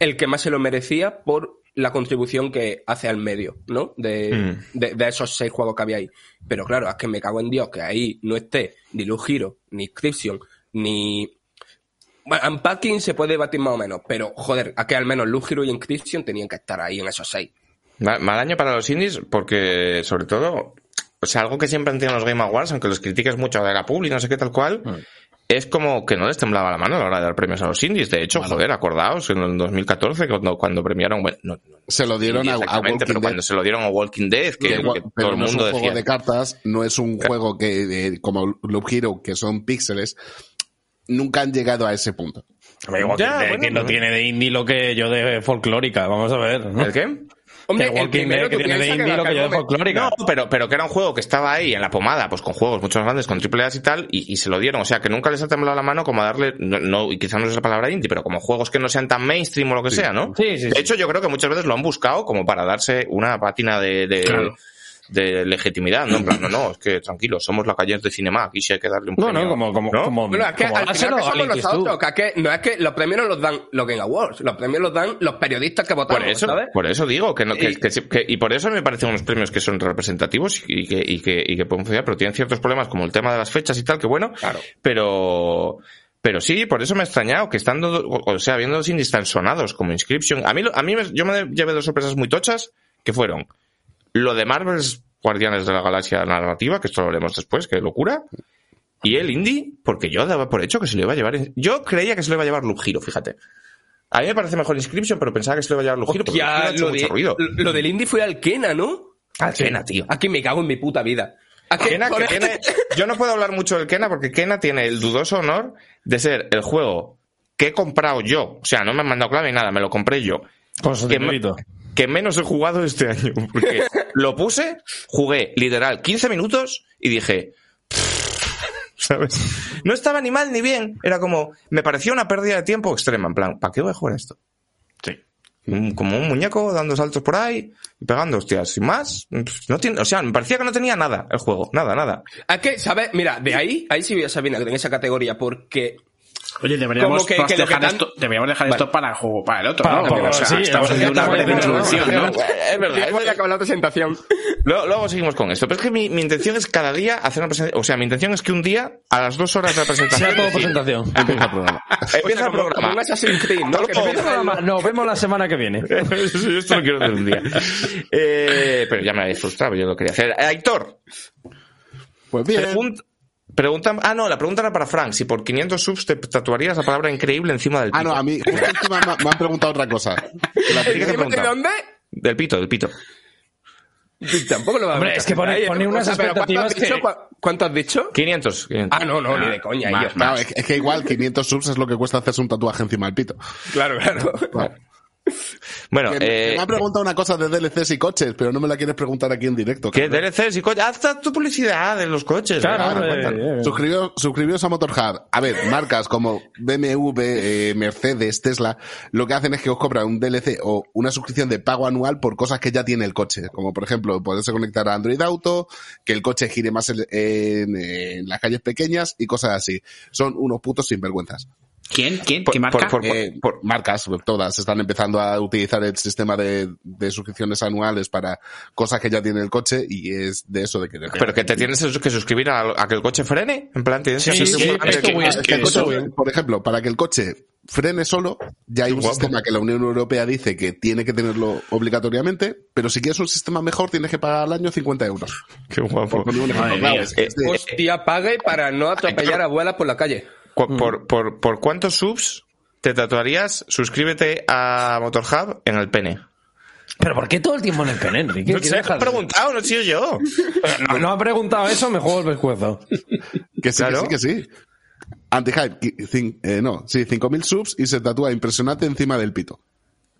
Speaker 6: el que más se lo merecía por la contribución que hace al medio, ¿no? De,
Speaker 2: Mm.
Speaker 6: de, de esos seis juegos que había ahí. Pero claro, es que me cago en Dios que ahí no esté ni Luz Hero, ni Inscription, ni... Bueno, Unpacking se puede debatir más o menos, pero joder, a que al menos Luz Hero y Inscription tenían que estar ahí en esos seis.
Speaker 2: Ma- Mal año para los indies, porque sobre todo, o sea, algo que siempre han tenido los Game Awards, aunque los critiques mucho de la publi, no sé qué tal cual, es como que no les temblaba la mano a la hora de dar premios a los indies. De hecho, joder, acordaos, en el 2014, cuando, cuando premiaron, bueno, no,
Speaker 3: Se lo dieron a, a Walking
Speaker 2: pero
Speaker 3: Dead.
Speaker 2: cuando se lo dieron a Walking Dead, que,
Speaker 3: Que igual-
Speaker 2: que
Speaker 3: pero
Speaker 2: todo el
Speaker 3: no es un
Speaker 2: mundo
Speaker 3: juego
Speaker 2: decía.
Speaker 3: de cartas, no es un juego que, eh, como Loop Hero, que son píxeles, nunca han llegado a ese punto.
Speaker 2: Ya,
Speaker 5: que,
Speaker 2: bueno,
Speaker 5: que no
Speaker 2: no.
Speaker 5: tiene de indie lo que yo de folclórica, vamos a ver. ¿no?
Speaker 2: ¿El qué?
Speaker 6: Hombre,
Speaker 5: Que
Speaker 6: el
Speaker 5: Walking
Speaker 6: primero
Speaker 5: que tiene de indie lo que yo de folclórica.
Speaker 2: No, pero, pero que era un juego que estaba ahí en la pomada, pues con juegos mucho más grandes, con triple A y tal, y, y se lo dieron. O sea, que nunca les ha temblado la mano como a darle, no, no- y quizás no es la palabra indie, pero como juegos que no sean tan mainstream o lo que sea, ¿no?
Speaker 5: Sí, sí,
Speaker 2: De hecho, yo creo que muchas veces lo han buscado como para darse una pátina de, de,
Speaker 4: Claro.
Speaker 2: De legitimidad, ¿no? En plan, no, no, es que tranquilo, somos la calle de Cinema, aquí sí hay que darle un
Speaker 5: No,
Speaker 2: premio.
Speaker 5: no, como, como,
Speaker 2: ¿no?
Speaker 5: como,
Speaker 6: Bueno, es que
Speaker 5: como
Speaker 6: al final que somos nosotros, que, es que no es que los premios no los dan los Game Awards, los premios los dan los periodistas que votamos,
Speaker 2: Por eso,
Speaker 6: ¿sabes?
Speaker 2: por eso digo que, no, que,
Speaker 6: Y-
Speaker 2: que y por eso me parecen unos premios que son representativos y que, y que, y que pueden funcionar, pero tienen ciertos problemas como el tema de las fechas y tal, que bueno,
Speaker 6: Claro.
Speaker 2: pero, pero sí, por eso me ha extrañado que estando, o sea, viendo los indies tan sonados como Inscription, a mí, lo- a mí me- yo me llevé dos sorpresas muy tochas, que fueron lo de Marvel's Guardianes de la Galaxia narrativa, que esto lo haremos después, que locura, y el indie, porque yo daba por hecho que se lo iba a llevar, yo creía que se lo iba a llevar Loop Hero, fíjate. A mí me parece mejor Inscription, pero pensaba que se lo iba a llevar Loop Hero, porque Loop Hero
Speaker 6: Hostia,
Speaker 2: ha hecho
Speaker 6: lo,
Speaker 2: mucho
Speaker 6: de,
Speaker 2: ruido.
Speaker 6: lo del indie fue al Kena, ¿no?
Speaker 2: Al Kena, tío.
Speaker 6: Aquí me cago en mi puta vida. ¿A qué?
Speaker 2: Kena, que tiene, yo no puedo hablar mucho del Kena porque Kena tiene el dudoso honor de ser el juego que he comprado yo. O sea, no me han mandado clave ni nada, me lo compré yo.
Speaker 5: Con su
Speaker 2: Que me-. Que menos he jugado este año. Porque lo puse, jugué literal 15 minutos y dije. ¿Sabes? No estaba ni mal ni bien. Era como. Me parecía una pérdida de tiempo extrema. En plan, ¿para qué voy a jugar esto?
Speaker 5: Sí.
Speaker 2: Como un muñeco dando saltos por ahí y pegando hostias. Sin más. No tiene, o sea, me parecía que no tenía nada el juego. Nada, nada.
Speaker 6: Es que, ¿sabes? Mira, de ahí, ahí sí voy a saber en esa categoría, porque
Speaker 4: Oye, deberíamos,
Speaker 6: Como que- que lo que
Speaker 4: dejar,
Speaker 6: tan-
Speaker 4: esto, deberíamos dejar
Speaker 6: Vale.
Speaker 4: esto para el juego, para el otro,
Speaker 5: Para-
Speaker 4: ¿no?
Speaker 5: para-
Speaker 4: o sea,
Speaker 5: sí,
Speaker 4: estamos haciendo una breve introducción, ¿no?
Speaker 2: Es verdad, es
Speaker 6: acabar la presentación.
Speaker 2: Luego, luego seguimos con esto. Pero es que mi, mi intención es cada día hacer una presentación. O sea, mi intención es que un día, a las dos horas de la presentación.
Speaker 5: Sea todo
Speaker 2: decir,
Speaker 5: presentación.
Speaker 3: Empieza el programa.
Speaker 2: Empieza
Speaker 6: O sea,
Speaker 2: el
Speaker 6: como- como
Speaker 2: programa.
Speaker 6: un Assassin's Creed, ¿no? Que
Speaker 2: Luego-
Speaker 6: empieza el-
Speaker 5: Nos vemos la semana que viene.
Speaker 2: Esto lo quiero hacer un día. Eh, pero ya me habéis frustrado, yo lo quería hacer. Eh, Aitor,
Speaker 3: Pues bien.
Speaker 2: pregun- pregunta, ah, no, la pregunta era para Frank. Si por 500 subs te tatuarías la palabra increíble encima del pito.
Speaker 3: Ah, no, a mí justo encima me, me han preguntado otra cosa.
Speaker 2: La que
Speaker 6: ¿De dónde?
Speaker 2: Del pito, del pito.
Speaker 6: Tampoco lo va a
Speaker 5: Hombre, es que pone- pone unas
Speaker 6: o sea, pero ¿cuánto has
Speaker 5: expectativas
Speaker 6: dicho? ¿Cu- ¿Cuánto has dicho?
Speaker 2: 500. 500.
Speaker 6: Ah, no, no, ni de coña.
Speaker 4: más,
Speaker 6: yo.
Speaker 3: Claro, es, que- es que igual 500 subs es lo que cuesta hacerse un tatuaje encima del pito.
Speaker 6: Claro, claro.
Speaker 2: Vale. Bueno,
Speaker 3: Que me- que
Speaker 2: eh,
Speaker 3: me ha preguntado una cosa de DLCs y coches, pero no me la quieres preguntar aquí en directo.
Speaker 2: ¿qué
Speaker 3: cabrón.
Speaker 2: DLCs y coches? Haz tu publicidad de los coches.
Speaker 5: Claro, eh,
Speaker 3: Suscribíos, suscribíos a Motorhub. A ver, marcas como BMW, eh, Mercedes, Tesla, lo que hacen es que os cobran un DLC o una suscripción de pago anual por cosas que ya tiene el coche. Como por ejemplo, poderse conectar a Android Auto, que el coche gire más en, en- en las calles pequeñas y cosas así. Son unos putos sinvergüenzas.
Speaker 4: ¿Quién? ¿Quién?
Speaker 2: Por-
Speaker 4: ¿Qué marca?
Speaker 2: por- por-
Speaker 3: Eh, marcas, todas están empezando a utilizar el sistema de, de suscripciones anuales para cosas que ya tiene el coche y es de eso de que
Speaker 2: Pero que te tienes que suscribir a, a que el coche frene. En plan, tienes que
Speaker 5: Sí, sí,
Speaker 2: que-
Speaker 5: a-
Speaker 3: por ejemplo, para que el coche frene solo, ya hay un
Speaker 2: guapo.
Speaker 3: sistema que la Unión Europea dice que tiene que tenerlo obligatoriamente, pero si quieres un sistema mejor tienes que pagar al año 50 euros.
Speaker 2: Qué guapo.
Speaker 3: Por ejemplo, claro,
Speaker 4: mía.
Speaker 3: es- es de-
Speaker 6: Hostia, pague para no atropellar abuelas por la calle.
Speaker 2: Cu- Por, por, ¿Por cuántos subs te tatuarías? Suscríbete a Motorhub en el pene.
Speaker 5: Pero ¿por qué todo el tiempo en el pene, Enrique?
Speaker 2: No
Speaker 5: ¿Qué
Speaker 2: sé, he preguntado, no he sido yo.
Speaker 5: No, no ha preguntado eso, me juego el pescuezo.
Speaker 3: que sí,
Speaker 2: Claro.
Speaker 3: que sí, que sí. Anti-hype, eh, no, sí, 5.000 subs y se tatúa impresionante encima del pito.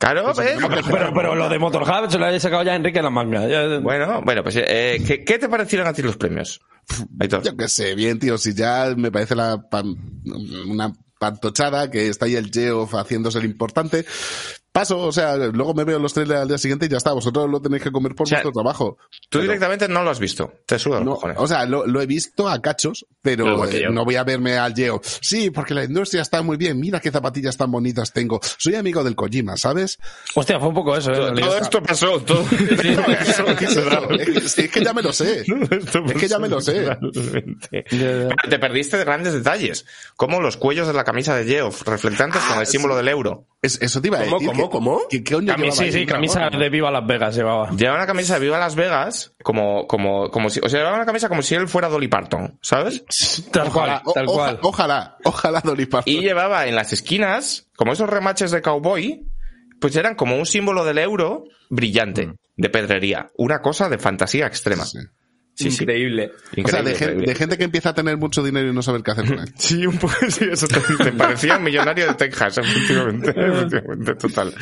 Speaker 2: Claro, ¿ves?
Speaker 5: Pero, pero lo de Motorhub se lo haya sacado ya Enrique en la manga. Ya-
Speaker 2: Bueno, bueno, pues eh, ¿qué, qué te parecieron a ti los premios? Aitor.
Speaker 3: Yo qué sé, bien, tío, si ya me parece la pan- una pantochada que está ahí el Geoff haciéndose el importante. Paso, o sea, luego me veo los trailers al día siguiente y ya está, vosotros lo tenéis que comer por
Speaker 2: O sea,
Speaker 3: vuestro trabajo.
Speaker 2: Tú
Speaker 3: Pero-
Speaker 2: directamente no lo has visto. Te suda
Speaker 3: No, o sea, lo, lo he visto a cachos, pero eh, no voy a verme al Geo. Sí, porque la industria está muy bien. Mira qué zapatillas tan bonitas tengo. Soy amigo del Kojima, ¿sabes?
Speaker 5: Hostia, fue un poco eso, ¿eh? realidad.
Speaker 2: esto pasó, todo.
Speaker 3: ¿Qué es eso? Es que- es que ya me lo sé. Es que ya me lo sé.
Speaker 2: Te perdiste de grandes detalles, como los cuellos de la camisa de Geoff, reflectantes con el símbolo del euro.
Speaker 3: Es- eso te iba a
Speaker 6: ¿Cómo,
Speaker 3: decir.
Speaker 6: cómo, cómo?
Speaker 3: ¿Qué
Speaker 5: Cami-
Speaker 3: llevaba
Speaker 5: sí, sí, camisa de Viva Las Vegas llevaba.
Speaker 2: Lleva una camisa de Viva Las Vegas, como, como, como si, o sea, llevaba una camisa como si él fuera Dolly Parton, ¿sabes?
Speaker 5: Tal
Speaker 3: Ojalá,
Speaker 5: cual, tal
Speaker 3: o-
Speaker 5: cual.
Speaker 3: oja- ojalá, ojalá Dolly Parton.
Speaker 2: Y llevaba en las esquinas, como esos remaches de cowboy, pues eran como un símbolo del euro brillante, de pedrería. Una cosa de fantasía extrema.
Speaker 3: Sí.
Speaker 2: Sí, sí.
Speaker 6: Increíble.
Speaker 3: O sea,
Speaker 2: Increíble,
Speaker 3: de, gen-
Speaker 2: increíble.
Speaker 3: de gente que empieza a tener mucho dinero y no saber qué hacer con él.
Speaker 2: Sí, un poco, sí, eso te, te parecía un millonario de Texas, efectivamente, efectivamente, total.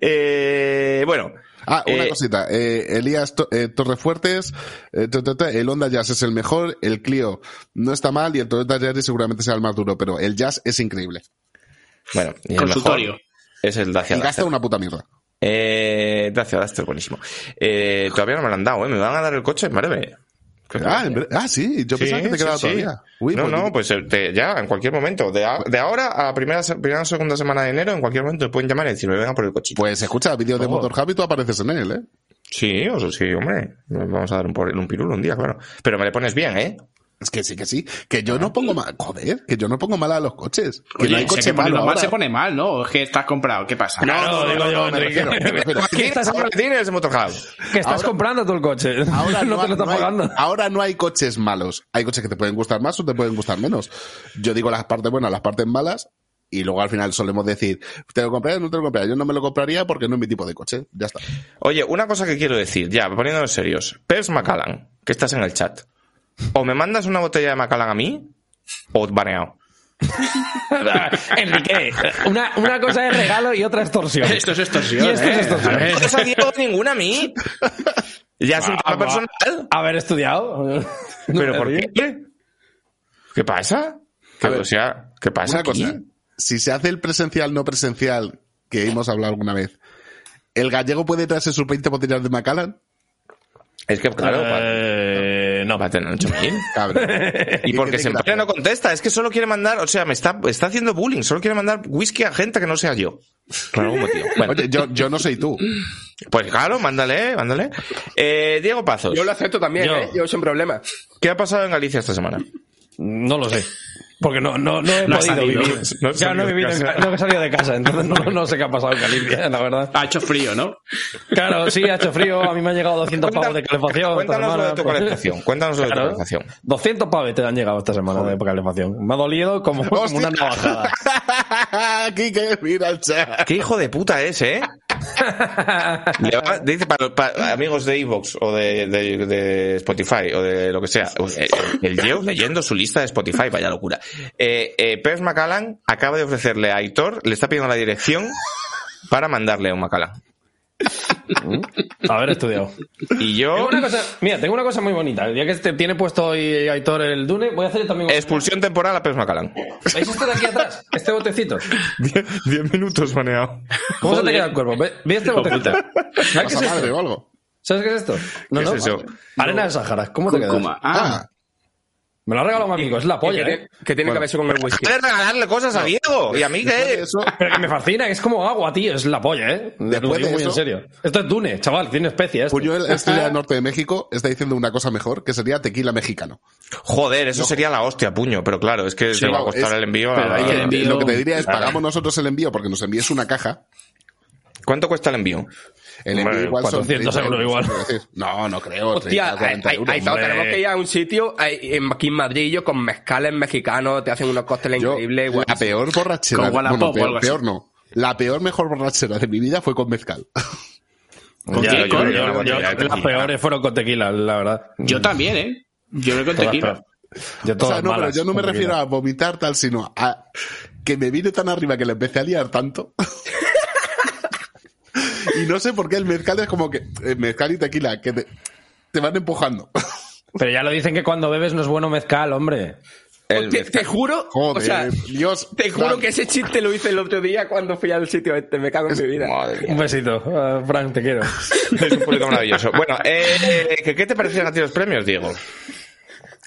Speaker 2: Eh, bueno.
Speaker 3: Ah, una
Speaker 2: eh,
Speaker 3: cosita. Eh, Elías To- eh, Torrefuertes, eh, ta, ta, ta, el Honda Jazz es el mejor, el Clio no está mal y el Toyota Yaris seguramente sea el más duro, pero el Jazz es increíble.
Speaker 2: Bueno, y el
Speaker 4: Consultorio.
Speaker 2: mejor Es el Dacia
Speaker 3: Y gasta una puta mierda.
Speaker 2: Eh, Dacia Duster, buenísimo. Eh, todavía no me lo han dado, ¿eh? Me van a dar el coche en breve.
Speaker 3: Ah, ah, sí, yo
Speaker 2: Sí,
Speaker 3: pensaba que te quedaba
Speaker 2: sí.
Speaker 3: todavía. Uy,
Speaker 2: no,
Speaker 3: pues-
Speaker 2: no, pues eh, te- ya, en cualquier momento. De, a- de ahora a primera, primera o segunda semana de enero, en cualquier momento te pueden llamar y decirme, venga por el cochito.
Speaker 3: Pues escucha, vídeo de
Speaker 2: Oh.
Speaker 3: Motor Hub y tú apareces en él, ¿eh?
Speaker 2: Sí, o sea, sí, hombre. Vamos a dar un, un pirulo un día, claro. Pero me le pones bien, ¿eh?
Speaker 3: Es que sí, que sí. Que yo no pongo mal. Joder, que yo no pongo mal a los coches. Que
Speaker 4: Oye,
Speaker 3: no hay coche malo
Speaker 4: mal
Speaker 3: ahora.
Speaker 4: se pone mal, ¿no? ¿O es que estás comprado? ¿Qué pasa?
Speaker 5: Claro, digo yo,
Speaker 3: me
Speaker 5: Enrique.
Speaker 3: refiero, me refiero.
Speaker 2: Aquí estás en maletines de Motorhub.
Speaker 5: Que estás
Speaker 3: Ahora-
Speaker 5: comprando tú el coche.
Speaker 3: Ahora
Speaker 5: no,
Speaker 3: no,
Speaker 5: te lo estás
Speaker 3: no hay,
Speaker 5: pagando.
Speaker 3: ahora no hay coches malos. Hay coches que te pueden gustar más o te pueden gustar menos. Yo digo las partes buenas, las partes malas, y luego al final solemos decir, ¿te lo compraría o no te lo compraría? Yo no me lo compraría porque no es mi tipo de coche. Ya está.
Speaker 2: Oye, una cosa que quiero decir, ya, poniéndonos serios. Pers Macallan, que estás en el chat. O me mandas una botella de Macallan a mí, o baneado.
Speaker 5: Enrique, una, una cosa es regalo y otra extorsión.
Speaker 4: Esto es extorsión.
Speaker 5: Y esto es
Speaker 4: ¿eh?
Speaker 5: extorsión.
Speaker 4: Ver.
Speaker 2: No te Diego ninguna a mí. Ya es un tema personal.
Speaker 5: Haber estudiado.
Speaker 2: ¿Pero por qué? ¿Qué pasa? ¿Qué,
Speaker 3: ver,
Speaker 2: o sea, ¿qué pasa
Speaker 3: Una
Speaker 2: aquí?
Speaker 3: cosa, si se hace el presencial no presencial, que hemos hablado alguna vez, ¿el gallego puede traerse sus 20 botellas de Macallan?
Speaker 2: Es que, claro,
Speaker 5: Eh, no.
Speaker 2: va a tener 8000.
Speaker 3: Cabrón.
Speaker 2: Y porque siempre no contesta, es que solo quiere mandar, o sea, me está, está haciendo bullying, solo quiere mandar whisky a gente que no sea yo. Por algún motivo. Bueno,
Speaker 3: Oye, yo, yo no soy tú.
Speaker 2: pues claro, mándale, mándale. Eh, Diego Pazos,
Speaker 6: Yo lo acepto también,
Speaker 5: Yo.
Speaker 6: ¿eh? Yo sin problema.
Speaker 2: ¿qué ha pasado en Galicia esta semana?
Speaker 5: No lo sé. Porque no, no, no he
Speaker 4: No
Speaker 5: podido
Speaker 4: salido.
Speaker 5: vivir.
Speaker 2: No
Speaker 5: he,
Speaker 2: de
Speaker 5: vivido en
Speaker 2: casa.
Speaker 5: ca- no he salido de casa, entonces no, no sé qué ha pasado en Galicia, la verdad.
Speaker 4: Ha hecho frío, ¿no?
Speaker 5: Claro, sí, ha hecho frío, a mí me han llegado 200 pavos de calefacción. esta
Speaker 2: Cuéntanos lo
Speaker 5: semana,
Speaker 2: de tu
Speaker 5: pues.
Speaker 2: calefacción. Cuéntanos lo de tu calefacción.
Speaker 5: 200 pavos te han llegado esta semana de calefacción. Me ha dolido como, una navajada.
Speaker 3: Quique, mira el chat.
Speaker 2: ¿Qué hijo de puta es, eh? Dice para, para amigos de Evox o de, Spotify o de lo que sea. El, el Geo leyendo su lista de Spotify, vaya locura. Eh, eh, Pers Macallan acaba de ofrecerle a Aitor, le está pidiendo la dirección para mandarle a un
Speaker 5: Haber estudiado.
Speaker 2: Y yo,
Speaker 5: Tengo una cosa, mira, tengo una cosa muy bonita. El día que te tiene puesto hoy Aitor el Dune, voy a hacer también.
Speaker 2: expulsión temporal a Pez Macalán.
Speaker 5: ¿Veis esto de aquí atrás? Este botecito.
Speaker 2: Die- Diez minutos baneado.
Speaker 5: ¿Cómo se te queda el cuerpo? Ve, ve este botecito. ¿Sabes qué es
Speaker 3: ¿Pasa madre
Speaker 5: esto?
Speaker 3: o algo?
Speaker 5: ¿Sabes qué es esto? No,
Speaker 2: ¿Qué
Speaker 5: no.
Speaker 2: es eso?
Speaker 5: Arena del Sahara. ¿Cómo te queda?
Speaker 4: Cúrcuma. Ah,
Speaker 5: Me lo ha regalado un amigo. Es la
Speaker 6: Que
Speaker 5: polla, ¿eh?
Speaker 6: que tiene que ver eso con el whisky.
Speaker 2: Puedes regalarle cosas a Diego. ¿Y a mí qué?
Speaker 3: Eso,
Speaker 5: Pero que me fascina, que es como agua, tío. Es la polla, ¿eh? Lo
Speaker 3: Después
Speaker 5: digo
Speaker 3: de
Speaker 5: muy en serio. Esto es Dune, chaval. Tiene especies. esto.
Speaker 3: Puñuel Estrella del Norte de México está diciendo una cosa mejor, que sería tequila mexicano.
Speaker 2: Joder, eso sería la hostia, puño. Pero claro, es que
Speaker 3: Sí,
Speaker 2: te va a costar
Speaker 3: es-
Speaker 2: el envío. a-
Speaker 4: que
Speaker 2: a-
Speaker 4: envío-
Speaker 3: Lo que te diría es, pagamos nosotros el envío porque nos envíes una caja.
Speaker 2: ¿Cuánto cuesta el envío?
Speaker 3: El envío igual son
Speaker 5: 400
Speaker 3: 30
Speaker 5: euros igual.
Speaker 3: No, no creo.
Speaker 6: Hostia,
Speaker 3: 30, 40
Speaker 6: hay-
Speaker 3: euros.
Speaker 6: hay- hay-
Speaker 5: hombre.
Speaker 6: tenemos que ir a un sitio aquí en Madrid yo, con mezcales mexicanos, te hacen unos cócteles
Speaker 3: Yo,
Speaker 6: increíbles.
Speaker 3: la peor borrachera.
Speaker 4: Con
Speaker 3: bueno, peor, no. La peor mejor borrachera de mi vida fue con mezcal.
Speaker 5: Las peores fueron con tequila, la verdad.
Speaker 4: yo también, ¿eh? Yo me con
Speaker 5: Todas
Speaker 4: tequila.
Speaker 5: Yo
Speaker 3: O sea, no, pero yo no me refiero a vomitar tal, sino a que me vine tan arriba que le empecé a liar tanto. y no sé por qué el mezcal es como que. eh, mezcal y tequila, que te, te van empujando.
Speaker 5: Pero ya lo dicen que cuando bebes no es bueno mezcal, hombre.
Speaker 2: El
Speaker 6: Te,
Speaker 2: mezcal.
Speaker 6: te juro,
Speaker 3: Joder,
Speaker 6: o sea,
Speaker 3: Dios.
Speaker 6: te juro que ese chiste lo hice el otro día cuando fui al sitio este, me cago en mi vida.
Speaker 2: Madre mía.
Speaker 5: Un besito. Ah, Frank, te quiero.
Speaker 2: Es un público maravilloso. Bueno, eh, ¿qué, qué te parecieron a ti los premios, Diego?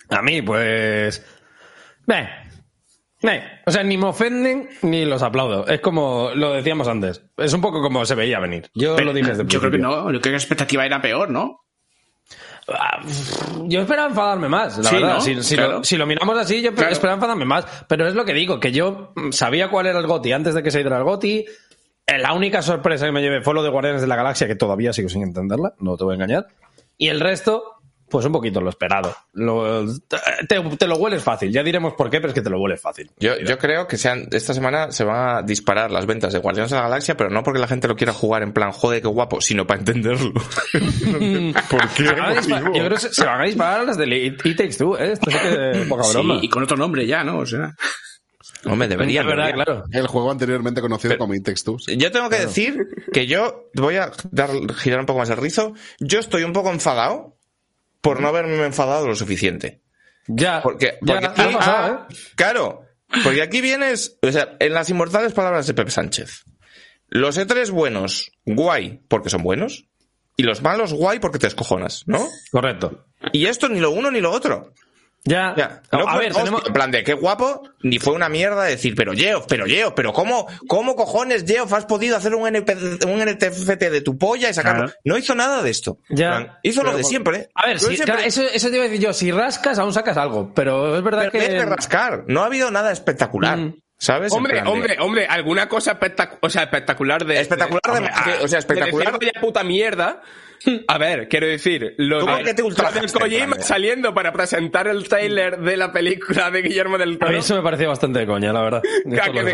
Speaker 5: A mí, pues. Meh. O sea, ni me ofenden ni los aplaudo. Es como lo decíamos antes. Es un poco como se veía venir. Yo lo dije desde el
Speaker 4: Yo creo que
Speaker 5: principio.
Speaker 4: no. Yo creo que la expectativa era peor, ¿no?
Speaker 5: Ah, Yo esperaba enfadarme más, la
Speaker 4: Sí,
Speaker 5: verdad.
Speaker 4: ¿no?
Speaker 5: Si, si
Speaker 4: Claro.
Speaker 5: lo, si lo miramos así, yo
Speaker 4: Claro.
Speaker 5: esperaba enfadarme más. Pero es lo que digo, que yo sabía cuál era el GOTI antes de que se hiciera el GOTI. Eh, La única sorpresa que me llevé fue lo de Guardianes de la Galaxia, que todavía sigo sin entenderla, no te voy a engañar. Y el resto, pues un poquito lo esperado. Lo- te, te lo hueles fácil, ya diremos por qué, pero es que te lo hueles fácil.
Speaker 2: Yo, yo creo que sean, esta semana se van a disparar las ventas de Guardianes de la Galaxia, pero no porque la gente lo quiera jugar en plan, joder, qué guapo, sino para entenderlo. ¿Por qué?
Speaker 5: Se van a disparar- yo creo que se, se van a disparar las de It Takes Two, ¿eh? Esto sí que es poca broma.
Speaker 4: Sí, y con otro nombre ya, ¿no? O sea.
Speaker 2: Hombre, debería,
Speaker 5: Es verdad,
Speaker 2: debería.
Speaker 5: claro.
Speaker 3: El juego anteriormente conocido como Intex 2.
Speaker 2: Yo tengo que decir que yo voy a dar, girar un poco más el rizo. Yo estoy un poco enfadado por no haberme enfadado lo suficiente.
Speaker 5: Ya,
Speaker 2: Porque,
Speaker 5: ya,
Speaker 2: porque
Speaker 5: ha
Speaker 2: aquí,
Speaker 5: pasado, ¿eh?
Speaker 2: claro, porque aquí vienes, o sea, en las inmortales palabras de Pepe Sánchez. Los E3 buenos, guay, porque son buenos. Y los malos, guay, porque te escojonas, ¿no?
Speaker 5: Correcto.
Speaker 2: Y esto ni lo uno ni lo otro.
Speaker 5: Ya,
Speaker 2: Ya.
Speaker 5: No, a ver,
Speaker 2: hostia,
Speaker 5: tenemos...
Speaker 2: En plan de qué guapo, ni fue una mierda decir, pero Geoff, pero Geoff, pero ¿cómo, cómo cojones, Geoff, has podido hacer un, NP un NFT de tu polla y sacarlo?
Speaker 4: Claro.
Speaker 2: No hizo nada de esto.
Speaker 5: Ya.
Speaker 2: Plan, hizo lo de siempre.
Speaker 5: A ver,
Speaker 2: de
Speaker 5: si,
Speaker 2: siempre.
Speaker 5: claro, eso, eso te iba a decir yo, si rascas aún sacas algo, pero es verdad
Speaker 2: Pero
Speaker 5: que...
Speaker 2: tienes que rascar. No ha habido nada espectacular.
Speaker 5: Mm.
Speaker 2: ¿Sabes?
Speaker 6: Hombre,
Speaker 2: de-
Speaker 6: hombre, hombre, alguna cosa espectac- o sea, espectacular de.
Speaker 2: Espectacular de- o sea, espectacular-
Speaker 6: De puta mierda. A ver, quiero decir, lo
Speaker 2: ¿Tú
Speaker 6: de,
Speaker 2: qué te
Speaker 6: del Kojima saliendo para presentar el trailer de la película de Guillermo del
Speaker 5: A
Speaker 6: Toro.
Speaker 5: mí eso me pareció bastante de coña, la verdad.
Speaker 6: que, que me.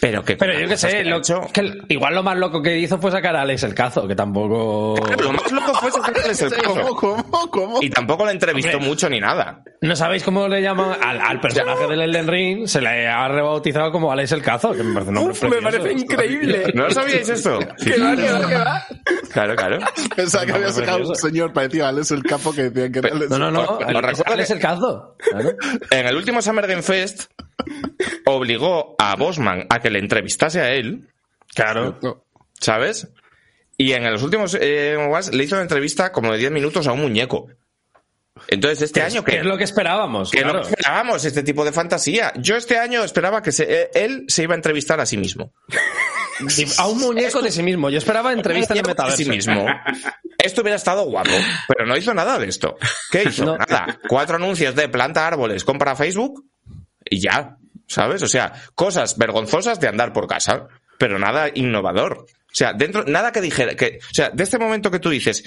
Speaker 2: Pero que
Speaker 5: Pero yo qué sé,
Speaker 2: que
Speaker 5: lo,
Speaker 2: hecho-
Speaker 5: que igual lo más loco que hizo fue sacar a Alex el cazo, que tampoco...
Speaker 2: Lo más loco fue sacarles el
Speaker 3: ¿Cómo,
Speaker 2: cozo.
Speaker 3: cómo, cómo?
Speaker 2: Y tampoco le entrevistó
Speaker 5: Hombre.
Speaker 2: mucho ni nada.
Speaker 5: ¿No sabéis cómo le llaman al, al personaje del Elden Ring? Se le ha rebautizado como Alex el cazo, que me parece un
Speaker 6: Uf, me parece increíble.
Speaker 2: ¿No lo sabíais esto? Sí,
Speaker 6: va, va, va.
Speaker 2: Claro, claro.
Speaker 3: Pensaba que había sacado un señor parecido a Alex el capo que decían que era Alex
Speaker 5: No, no, no,
Speaker 2: ¿Os
Speaker 5: Alex, Alex el cazo. Claro.
Speaker 2: En el último Summer Game Fest obligó a Bosman a que le entrevistase a él,
Speaker 5: Claro.
Speaker 2: ¿sabes? Y en los últimos eh, le hizo una entrevista como de 10 minutos a un muñeco. Entonces, este año
Speaker 5: ¿Qué
Speaker 2: que
Speaker 5: es lo que esperábamos?
Speaker 2: que
Speaker 5: claro.
Speaker 2: no esperábamos este tipo de fantasía. Yo este año esperaba que se- eh, él se iba a entrevistar a sí mismo.
Speaker 5: A un muñeco de sí mismo. Yo esperaba entrevista en el
Speaker 2: A
Speaker 5: metaverso.
Speaker 2: sí mismo. Esto hubiera estado guapo, pero no hizo nada de esto. ¿Qué hizo?
Speaker 5: No.
Speaker 2: Nada. Cuatro anuncios de planta árboles, compra Facebook y ya. ¿Sabes? O sea, cosas vergonzosas de andar por casa, pero nada innovador. O sea, dentro, nada que dijera, que, o sea, de este momento que tú dices,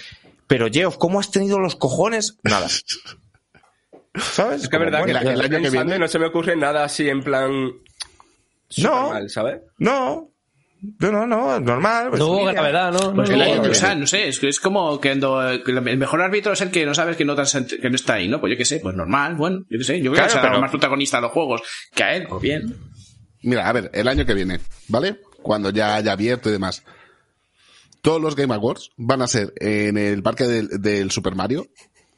Speaker 2: pero Geoff, ¿cómo has tenido los cojones? Nada. ¿Sabes?
Speaker 6: Es que es verdad que
Speaker 3: el año que viene-
Speaker 6: no se me ocurre nada así en plan.
Speaker 2: No.
Speaker 6: Mal, ¿sabes?
Speaker 2: No. No, no, no, normal. pues
Speaker 5: No hubo gravedad, ¿no? No
Speaker 2: Pues el que
Speaker 4: o sea, no sé, es es como que el mejor árbitro es el que no sabes que no, que no está ahí, ¿no? Pues yo qué sé, pues normal, bueno, yo qué sé, yo creo
Speaker 2: Claro,
Speaker 4: que será más protagonista de los juegos que a él, pues bien.
Speaker 3: Mira, a ver, el año que viene, ¿vale? cuando ya haya abierto y demás. Todos los Game Awards van a ser en el parque del, del Super Mario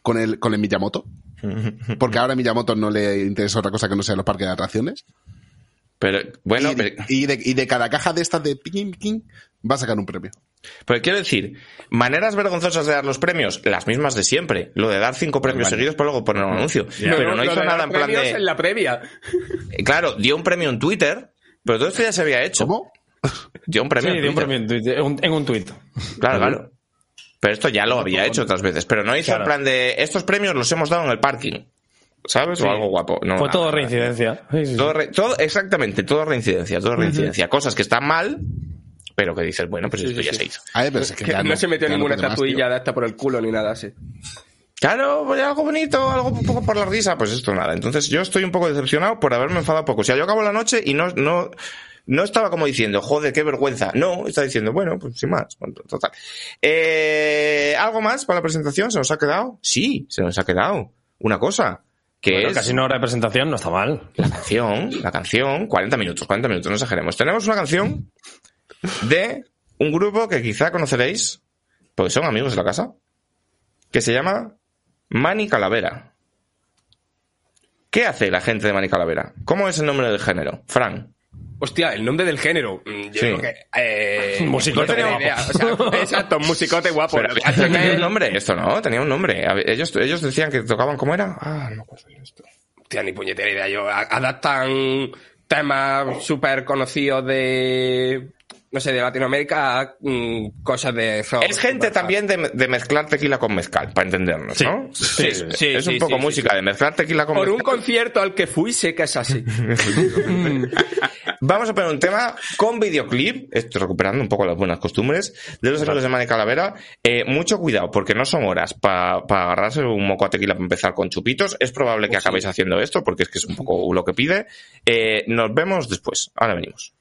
Speaker 3: con el, con el Miyamoto. Porque ahora a Miyamoto no le interesa otra cosa que no sea los parques de atracciones.
Speaker 2: Pero, bueno,
Speaker 3: y,
Speaker 2: pero,
Speaker 3: y de, y de cada caja de estas de Pikin Pikin va a sacar un premio.
Speaker 2: pero quiero decir, maneras vergonzosas de dar los premios, las mismas de siempre. Lo de dar cinco premios seguidos para luego poner un anuncio. Pero no,
Speaker 6: lo
Speaker 2: hizo
Speaker 6: de
Speaker 2: nada en plan
Speaker 6: premios
Speaker 2: de.
Speaker 6: en la previa.
Speaker 2: Eh, Claro, dio un premio en Twitter, pero todo esto ya se había hecho.
Speaker 3: ¿Cómo?
Speaker 2: Dio un premio
Speaker 5: Sí,
Speaker 2: en
Speaker 5: de un
Speaker 2: Twitter.
Speaker 5: premio en, Twitter, en un- en un tuit.
Speaker 2: Claro, claro. Pero esto ya lo había hecho otras veces. Pero no hizo
Speaker 5: Claro.
Speaker 2: en plan de. Estos premios los hemos dado en el parking. ¿Sabes?
Speaker 5: Sí.
Speaker 2: O algo guapo. No,
Speaker 5: Fue
Speaker 2: nada,
Speaker 5: todo reincidencia. Sí, sí, sí.
Speaker 2: Todo, re- todo- exactamente, todo reincidencia, todo reincidencia. Cosas que están mal, pero que dices, bueno, pues esto
Speaker 6: sí,
Speaker 2: ya
Speaker 6: sí.
Speaker 2: se hizo.
Speaker 3: A ver, pero es que
Speaker 6: no, se metió ninguna estatuilla de esta por el culo ni nada así.
Speaker 2: Claro, pues algo bonito, algo un poco por la risa, pues esto nada. Entonces yo estoy un poco decepcionado por haberme enfadado poco. O sea, yo acabo la noche y no, no, no estaba como diciendo, joder, qué vergüenza. No, está diciendo, bueno, pues sin más. Total. Eh, ¿Algo más para la presentación? ¿Se nos ha quedado? Sí, se nos ha quedado. Una cosa. Que
Speaker 5: Bueno,
Speaker 2: es
Speaker 5: casi una hora de presentación no está mal.
Speaker 2: la canción, la canción, 40 minutos, 40 minutos, no exageremos. Tenemos una canción de un grupo que quizá conoceréis, porque son amigos de la casa, que se llama Mani Calavera. ¿Qué hace la gente de Mani Calavera? ¿Cómo es el nombre del género? Fran.
Speaker 6: Hostia, el nombre del género. Mm, Yo
Speaker 2: Sí.
Speaker 6: creo que. Eh,
Speaker 5: Musicote
Speaker 6: no
Speaker 5: guapo.
Speaker 6: O sea, exacto, musicote guapo.
Speaker 2: Pero tenía un nombre esto, ¿no? Tenía un nombre. Ellos, ellos decían que tocaban, ¿cómo era? Ah, no acuerdo de esto.
Speaker 6: Hostia, ni puñetera idea. Yo, adaptan temas súper conocidos de. No sé, de Latinoamérica a mm, cosas de. rock,
Speaker 2: Es gente también de, de mezclar tequila con mezcal, para entendernos,
Speaker 5: Sí.
Speaker 2: ¿no?
Speaker 5: Sí,
Speaker 2: es,
Speaker 6: sí,
Speaker 2: es un
Speaker 6: sí,
Speaker 2: poco
Speaker 6: sí,
Speaker 2: música de mezclar tequila con
Speaker 6: Por un
Speaker 2: mezcal.
Speaker 6: concierto al que fui, sé que es así.
Speaker 2: Vamos a poner un tema con videoclip, estoy recuperando un poco las buenas costumbres de los amigos de Mani Calavera. Eh, mucho cuidado, porque no son horas para agarrarse un moco a tequila para empezar con chupitos. Es probable que acabéis haciendo esto, porque es que es un poco lo que pide. Eh, nos vemos después. Ahora venimos.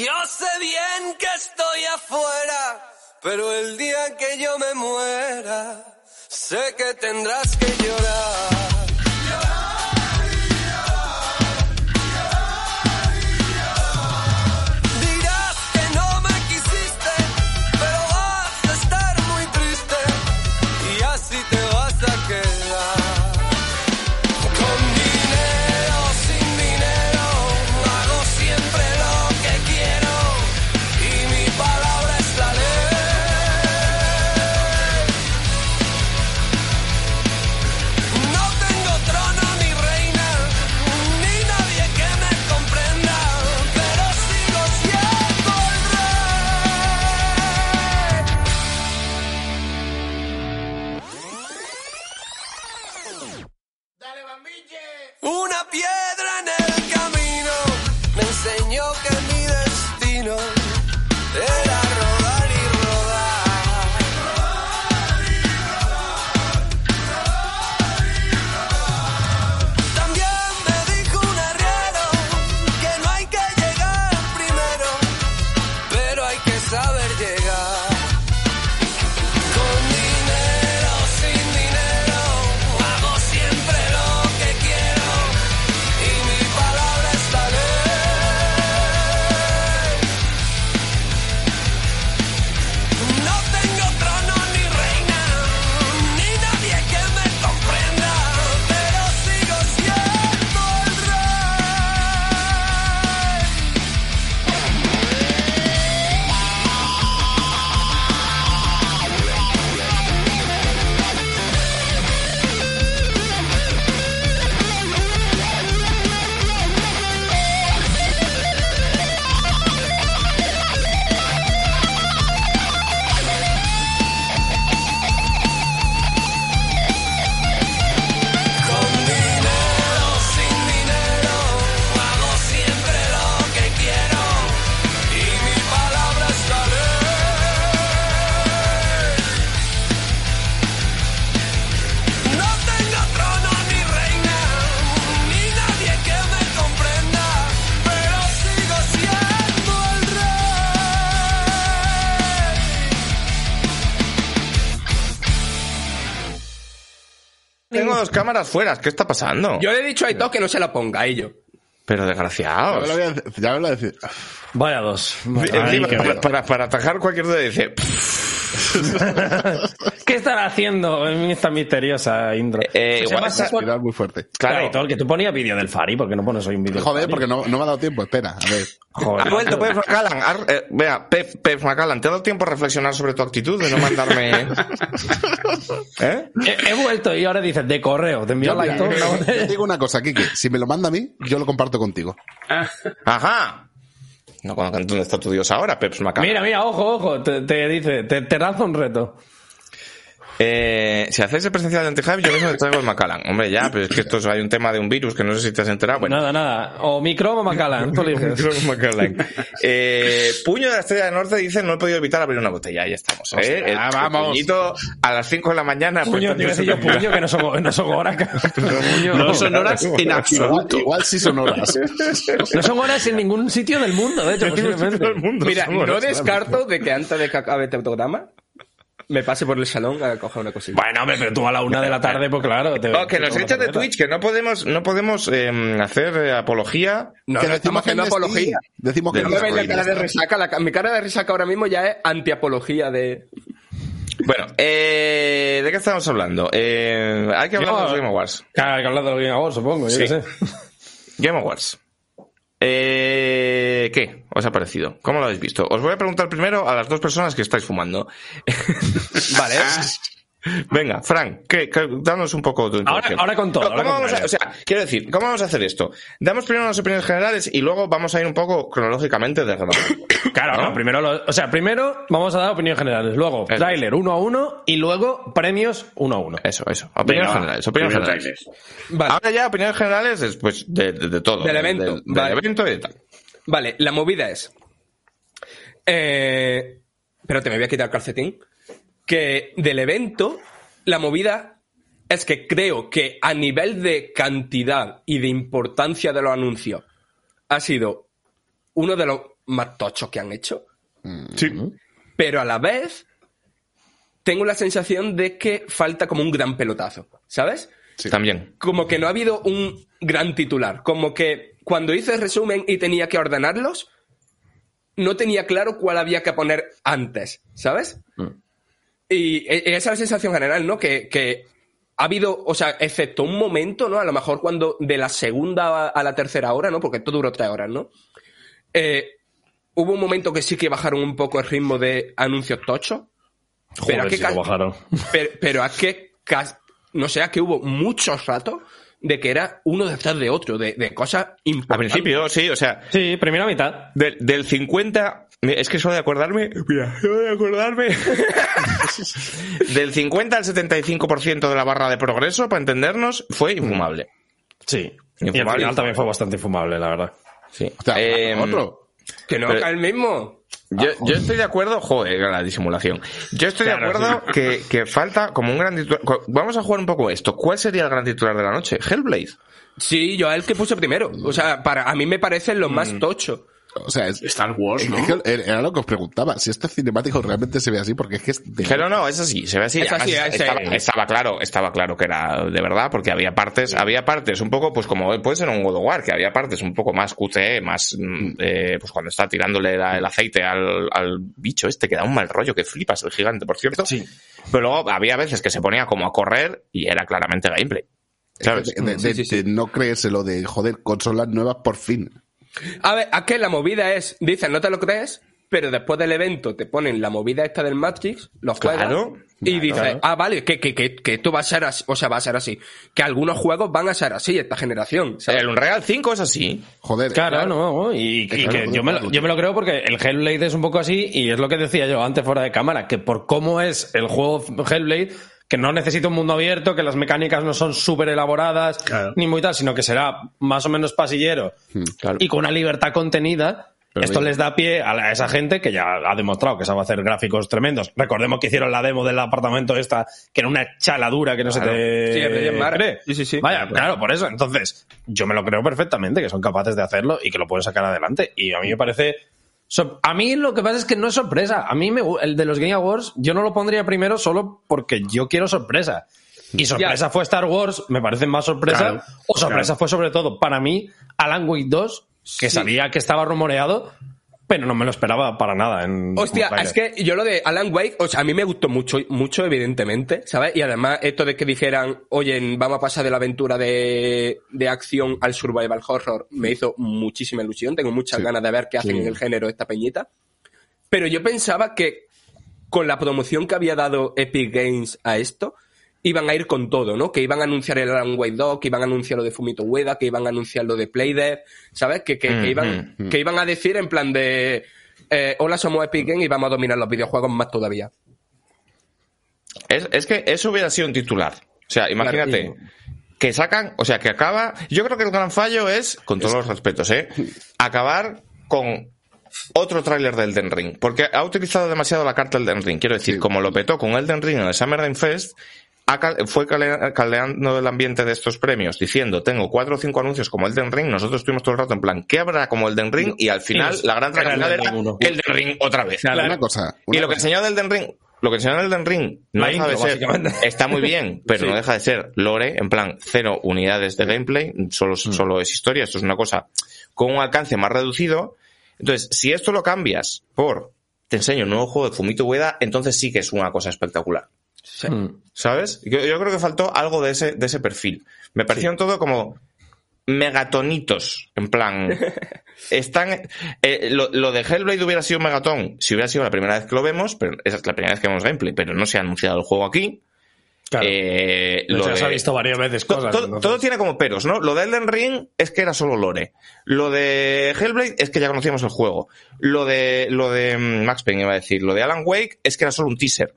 Speaker 1: Yo sé bien que estoy afuera, pero el día que yo me muera, sé que tendrás que llorar.
Speaker 2: Dos cámaras fuera. ¿Qué está pasando?
Speaker 6: Yo le he dicho a Aitor que no se la ponga a ellos.
Speaker 2: Pero
Speaker 3: Ya me
Speaker 2: desgraciados.
Speaker 3: lo voy a, ya me lo voy a decir.
Speaker 5: Vaya dos.
Speaker 2: Encima, para, para, para atajar cualquier duda dice,
Speaker 5: ¿Qué estará haciendo en esta misteriosa intro?
Speaker 2: Eh,
Speaker 5: Pues
Speaker 2: igual
Speaker 3: Tirar muy fuerte.
Speaker 5: Claro,
Speaker 2: claro.
Speaker 5: Que tú ponías vídeo del Fari, ¿por qué no pones hoy un vídeo del
Speaker 3: Joder, porque no, no me ha dado tiempo. Espera, a ver.
Speaker 5: Joder,
Speaker 2: Ha vuelto. Pep Macallan. Ha- eh, vea, Pep, Pep Macallan, ¿te ha dado tiempo a reflexionar sobre tu actitud de no mandarme... ¿Eh?
Speaker 5: He, he vuelto y ahora dices, de correo, te envío la botella.
Speaker 3: te digo una cosa, Kike. Si me lo manda a mí, yo lo comparto contigo.
Speaker 2: Ajá. No, cuando- ¿Dónde está tu dios ahora, Pep Macallan?
Speaker 5: Mira, mira, ojo, ojo, te, te dice, te, te lanza un reto.
Speaker 2: Eh, si hacéis el presencial de Antihype, yo mismo te traigo el Macallan. Hombre, ya, pero es que esto es- hay un tema de un virus que no sé si te has enterado. Bueno,
Speaker 5: Nada, nada. O Microm o Macallan, tú eliges.
Speaker 2: Macallan. Eh, Puño de la Estrella del Norte dice no he podido evitar abrir una botella. Ahí estamos. ¿eh?
Speaker 3: Hostia,
Speaker 2: el, el
Speaker 3: vamos.
Speaker 2: puñito a las 5 de la mañana.
Speaker 5: Puño, a decir yo puño, que no son, no son horas. Puño.
Speaker 4: No son horas en
Speaker 3: Igual,
Speaker 4: absoluto.
Speaker 3: igual sí son horas.
Speaker 5: No son horas en ningún sitio del mundo, de hecho, posiblemente.
Speaker 6: Mira, no descarto de que antes de que acabe este programa me pase por el salón a coger una cosita.
Speaker 5: Bueno, hombre, pero tú a la una de la tarde, pues claro. Te,
Speaker 2: Oh, que
Speaker 5: te
Speaker 2: nos echan de. Twitch, que no podemos, no podemos eh, hacer eh, apología.
Speaker 6: No,
Speaker 3: que
Speaker 6: no
Speaker 3: decimos
Speaker 6: estamos
Speaker 3: que
Speaker 6: haciendo
Speaker 3: no
Speaker 6: apología.
Speaker 3: Decimos que
Speaker 6: No la cara de resaca. la mi cara de resaca ahora mismo ya es antiapología de...
Speaker 2: Bueno, eh, ¿de qué estamos hablando? Eh, hay que hablar de los Game Awards.
Speaker 5: Claro, hay que hablar de los Game Awards, supongo, yo
Speaker 2: Sí.
Speaker 5: qué sé.
Speaker 2: Game Awards. Eh, ¿Qué os ha parecido? ¿Cómo lo habéis visto? Os voy a preguntar primero a las dos personas que estáis fumando.
Speaker 6: Vale.
Speaker 2: Venga, Frank, ¿qué, qué- danos un poco tu
Speaker 5: Ahora- ahora con todo,
Speaker 2: ¿Cómo
Speaker 5: ahora con
Speaker 2: vamos a- o sea, quiero decir, ¿cómo vamos a hacer esto? Damos primero unas opiniones generales y luego vamos a ir un poco cronológicamente de
Speaker 5: Claro,
Speaker 2: ¿No?
Speaker 5: no, primero, lo- o sea, primero vamos a dar opiniones generales, luego
Speaker 2: Eso.
Speaker 5: tráiler uno a uno y luego premios uno a uno.
Speaker 2: Eso, eso. Opiniones
Speaker 4: Venga,
Speaker 2: generales. Opiniones generales.
Speaker 6: Vale.
Speaker 2: Ahora ya opiniones generales después de, de- de todo.
Speaker 6: Del
Speaker 2: de-
Speaker 6: evento,
Speaker 2: Del, del
Speaker 6: vale.
Speaker 2: evento y de tal.
Speaker 6: Vale, la movida es. Eh, pero te me voy a quitar el calcetín. Que del evento, la movida es que creo que a nivel de cantidad y de importancia de los anuncios ha sido uno de los más tochos que han hecho.
Speaker 2: Sí.
Speaker 6: Pero a la vez tengo la sensación de que falta como un gran pelotazo, ¿sabes?
Speaker 2: También.
Speaker 6: como que no ha habido un gran titular. Como que cuando hice el resumen y tenía que ordenarlos, no tenía claro cuál había que poner antes, ¿sabes? Y e- esa es la sensación general, ¿no? Que, que ha habido, o sea, excepto un momento, ¿no? A lo mejor cuando de la segunda a la tercera hora, ¿no? Porque esto duró tres horas, ¿no? Eh, hubo un momento que sí que bajaron un poco el ritmo de anuncios tochos. Pero
Speaker 5: bajaron.
Speaker 6: pero, pero a que, no sé, a que hubo muchos ratos de que era uno detrás de otro, de, de cosas
Speaker 2: Al
Speaker 6: importantes.
Speaker 2: principio, sí, o sea,
Speaker 5: Sí, primera mitad.
Speaker 2: del, del 50. Es que solo de acordarme. Mira, solo de acordarme. del 50 al 75% de la barra de progreso, para entendernos, fue infumable.
Speaker 5: Sí. Y al
Speaker 2: Infumable.
Speaker 5: final también fue bastante infumable, la verdad.
Speaker 2: Sí.
Speaker 3: O sea,
Speaker 2: Eh,
Speaker 3: otro.
Speaker 6: Que no
Speaker 2: Pero-
Speaker 6: cae el mismo.
Speaker 2: Yo, yo estoy de acuerdo, joder, la disimulación. Yo estoy de acuerdo que, que falta como un gran titular. Vamos a jugar un poco esto. ¿Cuál sería el gran titular de la noche? Hellblade.
Speaker 6: Sí, yo a él que puse primero. O sea, para, a mí me parece lo
Speaker 2: Mm.
Speaker 6: más tocho.
Speaker 3: O sea, es,
Speaker 4: Star Wars,
Speaker 3: es
Speaker 4: ¿no?
Speaker 3: que era lo que os preguntaba. Si este cinemático realmente se ve así, porque es que es de-
Speaker 2: Pero no, es así, se ve así.
Speaker 6: Es así,
Speaker 2: Además, estaba, estaba claro, estaba claro que era de verdad, porque había partes, había partes un poco, pues como puede ser un God of War, que había partes un poco más QTE, más, mm, eh, pues cuando está tirándole la- el aceite al, al bicho este, que da un mal rollo que flipas, el gigante, por cierto.
Speaker 5: Sí.
Speaker 2: Pero luego había veces que se ponía como a correr y era claramente gameplay. ¿Sabes?
Speaker 3: de, de-
Speaker 6: Sí, sí, sí.
Speaker 3: de no creérselo de, joder, consolas nuevas por fin.
Speaker 6: A ver, a que la movida es, dicen, no te lo crees, pero después del evento te ponen la movida esta del Matrix, los juegas,
Speaker 2: Claro,
Speaker 6: y
Speaker 2: claro.
Speaker 6: dices, ah, vale, que, que, que, que esto va a ser así, o sea, va a ser así. Que algunos juegos van a ser así, esta generación, ¿sabes?
Speaker 2: El Unreal 5 es así.
Speaker 3: Joder.
Speaker 5: Claro, no, y, que yo me, lo, yo me lo creo porque el Hellblade es un poco así y es lo que decía yo antes fuera de cámara, que por cómo es el juego Hellblade, que no necesita un mundo abierto, que las mecánicas no son súper elaboradas,
Speaker 4: Claro.
Speaker 5: ni muy tal, sino que será más o menos pasillero
Speaker 2: claro.
Speaker 5: y con una libertad contenida.
Speaker 3: Pero
Speaker 5: Esto
Speaker 3: bien.
Speaker 5: les da pie a, la- a esa gente que ya ha demostrado que sabe hacer gráficos tremendos. Recordemos que hicieron la demo del apartamento esta, que era una chaladura que no
Speaker 2: Claro.
Speaker 5: se te
Speaker 6: Sí,
Speaker 5: cree.
Speaker 6: Sí, sí, sí.
Speaker 5: Vaya, claro, por eso. Entonces, yo me lo creo perfectamente, que son capaces de hacerlo y que lo pueden sacar adelante. Y a mí me parece... so- A mí lo que pasa es que no es sorpresa. A mí me, el de los Game Awards yo no lo pondría primero solo porque yo quiero sorpresa. Y sorpresa
Speaker 6: Ya.
Speaker 5: fue Star Wars, me parece más sorpresa.
Speaker 4: Claro,
Speaker 5: o sorpresa
Speaker 4: claro.
Speaker 5: fue sobre todo para mí Alan Wake 2, que
Speaker 6: Sí.
Speaker 5: sabía que estaba rumoreado, pero no me lo esperaba para nada. En,
Speaker 6: Hostia, es que yo lo de Alan Wake, o sea, a mí me gustó mucho, mucho, evidentemente, ¿sabes? Y además, esto de que dijeran, oye, vamos a pasar de la aventura de, de acción al survival horror, me hizo muchísima ilusión. Tengo muchas
Speaker 3: Sí.
Speaker 6: ganas de ver qué hacen en el género esta peñita. Pero yo pensaba que con la promoción que había dado Epic Games a esto, iban a ir con todo, ¿no? Que iban a anunciar el Alan Wake 2, que iban a anunciar lo de Fumito Ueda, que iban a anunciar lo de Playdead, ¿sabes? Que, que, que iban, que iban a decir en plan de, eh, hola, somos Epic Games y vamos a dominar los videojuegos más todavía.
Speaker 2: Es, es que eso hubiera sido un titular. O sea, imagínate
Speaker 6: Claro.
Speaker 2: que sacan, o sea, que acaba. Yo creo que el gran fallo es, con todos los respetos, ¿eh? Acabar con otro tráiler de Elden Ring. Porque ha utilizado demasiado la carta Elden Ring. Quiero decir, como lo petó con Elden Ring en el Summer Game Fest, fue caldeando el ambiente de estos premios, diciendo, tengo cuatro o cinco anuncios como Elden Ring, nosotros estuvimos todo el rato en plan, ¿qué habrá como Elden Ring? Y al final,
Speaker 5: Sí,
Speaker 2: la gran
Speaker 5: Elden
Speaker 2: era. Elden Ring otra vez.
Speaker 3: Una cosa.
Speaker 2: Y lo que
Speaker 3: cosa.
Speaker 2: enseñó Elden Ring, lo que enseñó Elden Ring no
Speaker 5: La
Speaker 2: deja de ser, está muy bien, pero no deja de ser lore, en plan, cero unidades de gameplay, solo, solo es historia, esto es una cosa con un alcance más reducido. Entonces, si esto lo cambias por, te enseño un nuevo juego de Fumito Ueda, entonces sí que es una cosa espectacular.
Speaker 5: Mm.
Speaker 2: ¿Sabes? Yo, yo creo que faltó algo de ese, de ese perfil. Me parecieron todo como megatonitos. En plan, están. eh, lo, lo de Hellblade hubiera sido megatón si hubiera sido la primera vez que lo vemos, pero esa es la primera vez que vemos gameplay, pero no se ha anunciado el juego aquí.
Speaker 5: Claro.
Speaker 2: Eh, lo de-
Speaker 5: se ha visto varias veces cosas.
Speaker 2: todo tiene como peros, ¿no? Lo de Elden Ring es que era solo lore. Lo de Hellblade es que ya conocíamos el juego. Lo de, lo de mm, Max Payne iba a decir. Lo de Alan Wake es que era solo un teaser.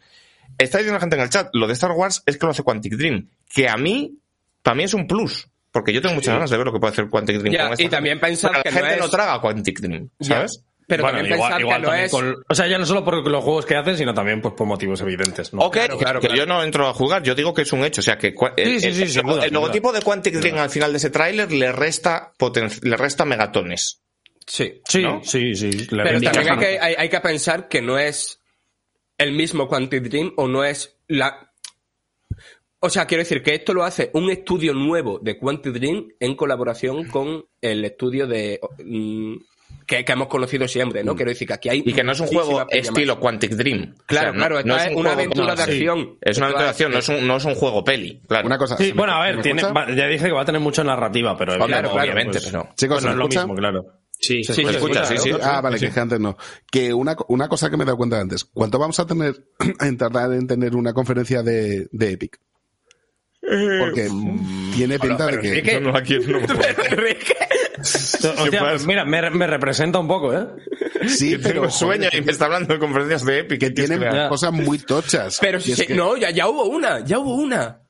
Speaker 2: Está diciendo la gente en el chat, lo de Star Wars es que lo hace Quantic Dream. Que a mí, para mí es un plus. Porque yo tengo muchas ganas de ver lo que puede hacer Quantic Dream
Speaker 6: Ya,
Speaker 2: con esta
Speaker 6: y también pensar que
Speaker 2: la
Speaker 6: no
Speaker 2: gente no
Speaker 6: es-
Speaker 2: traga Quantic Dream,
Speaker 6: Ya.
Speaker 2: ¿sabes?
Speaker 6: Pero
Speaker 5: Bueno,
Speaker 6: también
Speaker 5: igual-
Speaker 6: pensar
Speaker 5: igual
Speaker 6: que no
Speaker 5: también
Speaker 6: es...
Speaker 5: con- o sea, ya no solo por los juegos que hacen, sino también pues, por motivos evidentes. ¿no?
Speaker 2: Ok,
Speaker 6: Claro, claro,
Speaker 2: que
Speaker 6: claro.
Speaker 2: yo no entro a jugar, yo digo que es un hecho. O sea, que el,
Speaker 5: sí, sí,
Speaker 2: el-
Speaker 5: sin
Speaker 2: el-
Speaker 5: duda,
Speaker 2: el
Speaker 5: sin
Speaker 2: logotipo
Speaker 5: duda.
Speaker 2: de Quantic Dream al final de ese tráiler le resta poten- le resta megatones.
Speaker 6: Sí.
Speaker 5: Sí,
Speaker 2: ¿no?
Speaker 5: sí, sí. le
Speaker 6: Pero también hay que, hay, hay que pensar que no es el mismo Quantic Dream o no es la... O sea, quiero decir que esto lo hace un estudio nuevo de Quantic Dream en colaboración con el estudio de... mm, que, que hemos conocido siempre, ¿no? Quiero decir que aquí hay...
Speaker 2: Y que no es un juego estilo Quantic Dream.
Speaker 6: Claro,
Speaker 2: O sea,
Speaker 6: claro,
Speaker 2: no,
Speaker 6: esta
Speaker 2: no
Speaker 6: es
Speaker 2: un
Speaker 6: una aventura de
Speaker 2: sí.
Speaker 6: acción.
Speaker 2: Es una aventura de acción, no es un, no es un juego peli. Claro.
Speaker 3: Una cosa.
Speaker 5: Sí,
Speaker 3: ¿se me-
Speaker 5: bueno, a ver, tiene, va- ya dije que va a tener mucha narrativa, pero claro,
Speaker 2: obviamente,
Speaker 5: pues,
Speaker 2: pero-
Speaker 3: Chicos,
Speaker 5: no
Speaker 3: ¿me
Speaker 5: es lo mismo, claro.
Speaker 4: Sí,
Speaker 5: Se
Speaker 6: Sí, se
Speaker 2: escucha, sí, sí.
Speaker 3: Ah, vale, que, es que antes no. Que una, una cosa que me he dado cuenta antes. ¿Cuánto vamos a tener, en tardar en tener una conferencia de, de Epic? Porque tiene pinta de que...
Speaker 2: No, aquí no.
Speaker 5: Hostia, mira, me, me representa un poco, ¿eh?
Speaker 3: Sí,
Speaker 2: Yo tengo
Speaker 3: pero
Speaker 2: sueño
Speaker 3: joder,
Speaker 2: y me está hablando de conferencias de Epic.
Speaker 3: que tienen cosas muy tochas.
Speaker 6: Pero
Speaker 3: que-
Speaker 6: no, ya, ya hubo una, ya hubo una.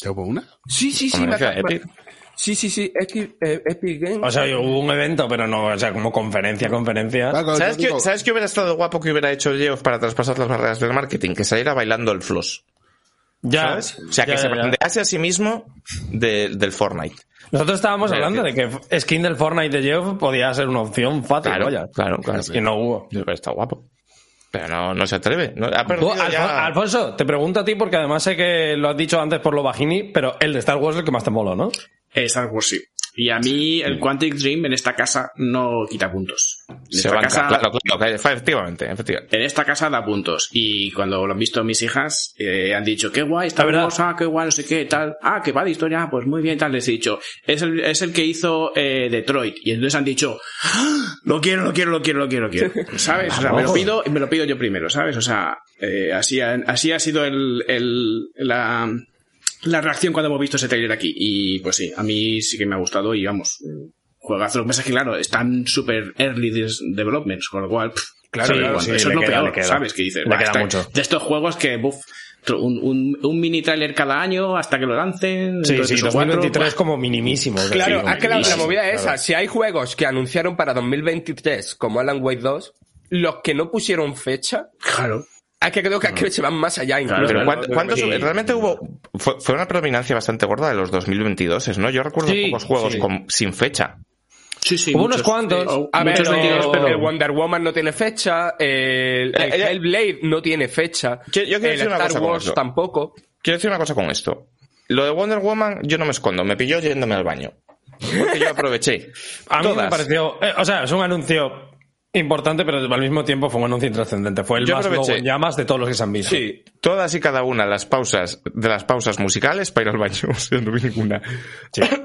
Speaker 3: ¿Ya hubo una?
Speaker 6: Sí, sí, sí. me
Speaker 2: Epic.
Speaker 6: Sí, sí, sí, Epic, eh, Epic Games.
Speaker 5: O sea, hubo un evento, pero no, o sea, como conferencia, conferencia.
Speaker 3: Claro,
Speaker 2: ¿Sabes qué,
Speaker 3: digo-
Speaker 2: ¿Sabes qué hubiera estado guapo que hubiera hecho Geoff para traspasar las barreras del marketing? Que saliera bailando el floss.
Speaker 5: Ya,
Speaker 2: ¿Sabes? O sea, que
Speaker 5: ya,
Speaker 2: se bandease a sí mismo de- del Fortnite.
Speaker 5: Nosotros estábamos hablando de que skin del Fortnite de Geoff podía ser una opción fácil,
Speaker 2: Claro,
Speaker 5: vaya.
Speaker 2: claro, claro.
Speaker 5: Y no hubo.
Speaker 2: Pero está guapo. Pero no, no se atreve. No, ha
Speaker 5: Tú,
Speaker 2: perdido
Speaker 5: Alfon-
Speaker 2: ya-
Speaker 5: Alfonso, te pregunto a ti porque además sé que lo has dicho antes por lo bajini, pero el de Star Wars es el que más te mola, ¿no?
Speaker 4: Eh, Star Wars sí. Y a mí el Quantic Dream en esta casa no quita puntos. En
Speaker 2: Se
Speaker 4: esta,
Speaker 2: banca.
Speaker 4: casa,
Speaker 2: Claro, claro, claro, efectivamente, efectivamente.
Speaker 4: en esta casa da puntos. Y cuando lo han visto mis hijas, eh, han dicho, qué guay. Wars, ah, qué guay, no sé qué, tal. Ah, que va de historia, ah, pues muy bien, tal. Les he dicho, es el, es el que hizo eh, Detroit. Y entonces han dicho, "Ah, lo quiero, lo quiero, lo quiero, lo quiero, lo quiero. ¿Sabes? O sea, me lo pido y me lo pido yo primero, ¿sabes? O sea, eh, así, ha, así ha sido el, el, la, la reacción cuando hemos visto ese trailer aquí. Y pues sí, a mí sí que me ha gustado y vamos, juegazo. Lo que pasa es que, claro, están super early developments, con lo cual, pff,
Speaker 5: Claro,
Speaker 4: sí,
Speaker 5: claro,
Speaker 4: bueno,
Speaker 5: sí,
Speaker 4: eso es lo
Speaker 5: queda,
Speaker 4: peor. ¿sabes? Que dices, "Bah,
Speaker 5: queda
Speaker 4: está-
Speaker 5: mucho".
Speaker 4: de estos juegos que, buf, un, un, un mini trailer cada año hasta que lo lancen.
Speaker 5: Sí, sí,
Speaker 4: tres o cuatro,
Speaker 5: 2023
Speaker 4: buah.
Speaker 5: como minimísimo.
Speaker 6: Claro, es que la, la movida es
Speaker 5: claro.
Speaker 6: esa. Si hay juegos que anunciaron para 2023, como Alan Wake 2, los que no pusieron fecha,
Speaker 4: Claro.
Speaker 6: Es que creo que, es que se van más allá incluso.
Speaker 2: Pero
Speaker 6: ¿no?
Speaker 2: ¿cuánto- ¿cuántos?
Speaker 6: Sí.
Speaker 2: Realmente hubo. Fue, fue una predominancia bastante gorda de los 2022, ¿no? Yo recuerdo
Speaker 5: Sí,
Speaker 2: pocos juegos
Speaker 5: sí.
Speaker 2: con- sin fecha.
Speaker 4: Sí, sí.
Speaker 5: Hubo unos cuantos.
Speaker 4: eh,
Speaker 6: A ver,
Speaker 4: muchos
Speaker 6: el-
Speaker 4: vendidos, pero...
Speaker 6: el Wonder Woman no tiene fecha, el, el
Speaker 2: Eh, eh,
Speaker 6: Hellblade no tiene fecha,
Speaker 2: Yo- yo quiero
Speaker 6: el
Speaker 2: decir una
Speaker 6: Star
Speaker 2: cosa
Speaker 6: Wars tampoco.
Speaker 2: Quiero decir una cosa con esto. Lo de Wonder Woman, yo no me escondo, me pilló yéndome al baño. Porque yo aproveché.
Speaker 5: A mí me
Speaker 2: Todas.
Speaker 5: pareció. eh, o sea, es un anuncio importante, pero al mismo tiempo fue un anuncio intrascendente. Fue el
Speaker 2: Yo
Speaker 5: más
Speaker 2: aproveché.
Speaker 5: logo en llamas de todos los que se han visto.
Speaker 6: Sí.
Speaker 2: Todas y cada una de las pausas, de las pausas musicales para ir al baño. O sea, no vi ninguna.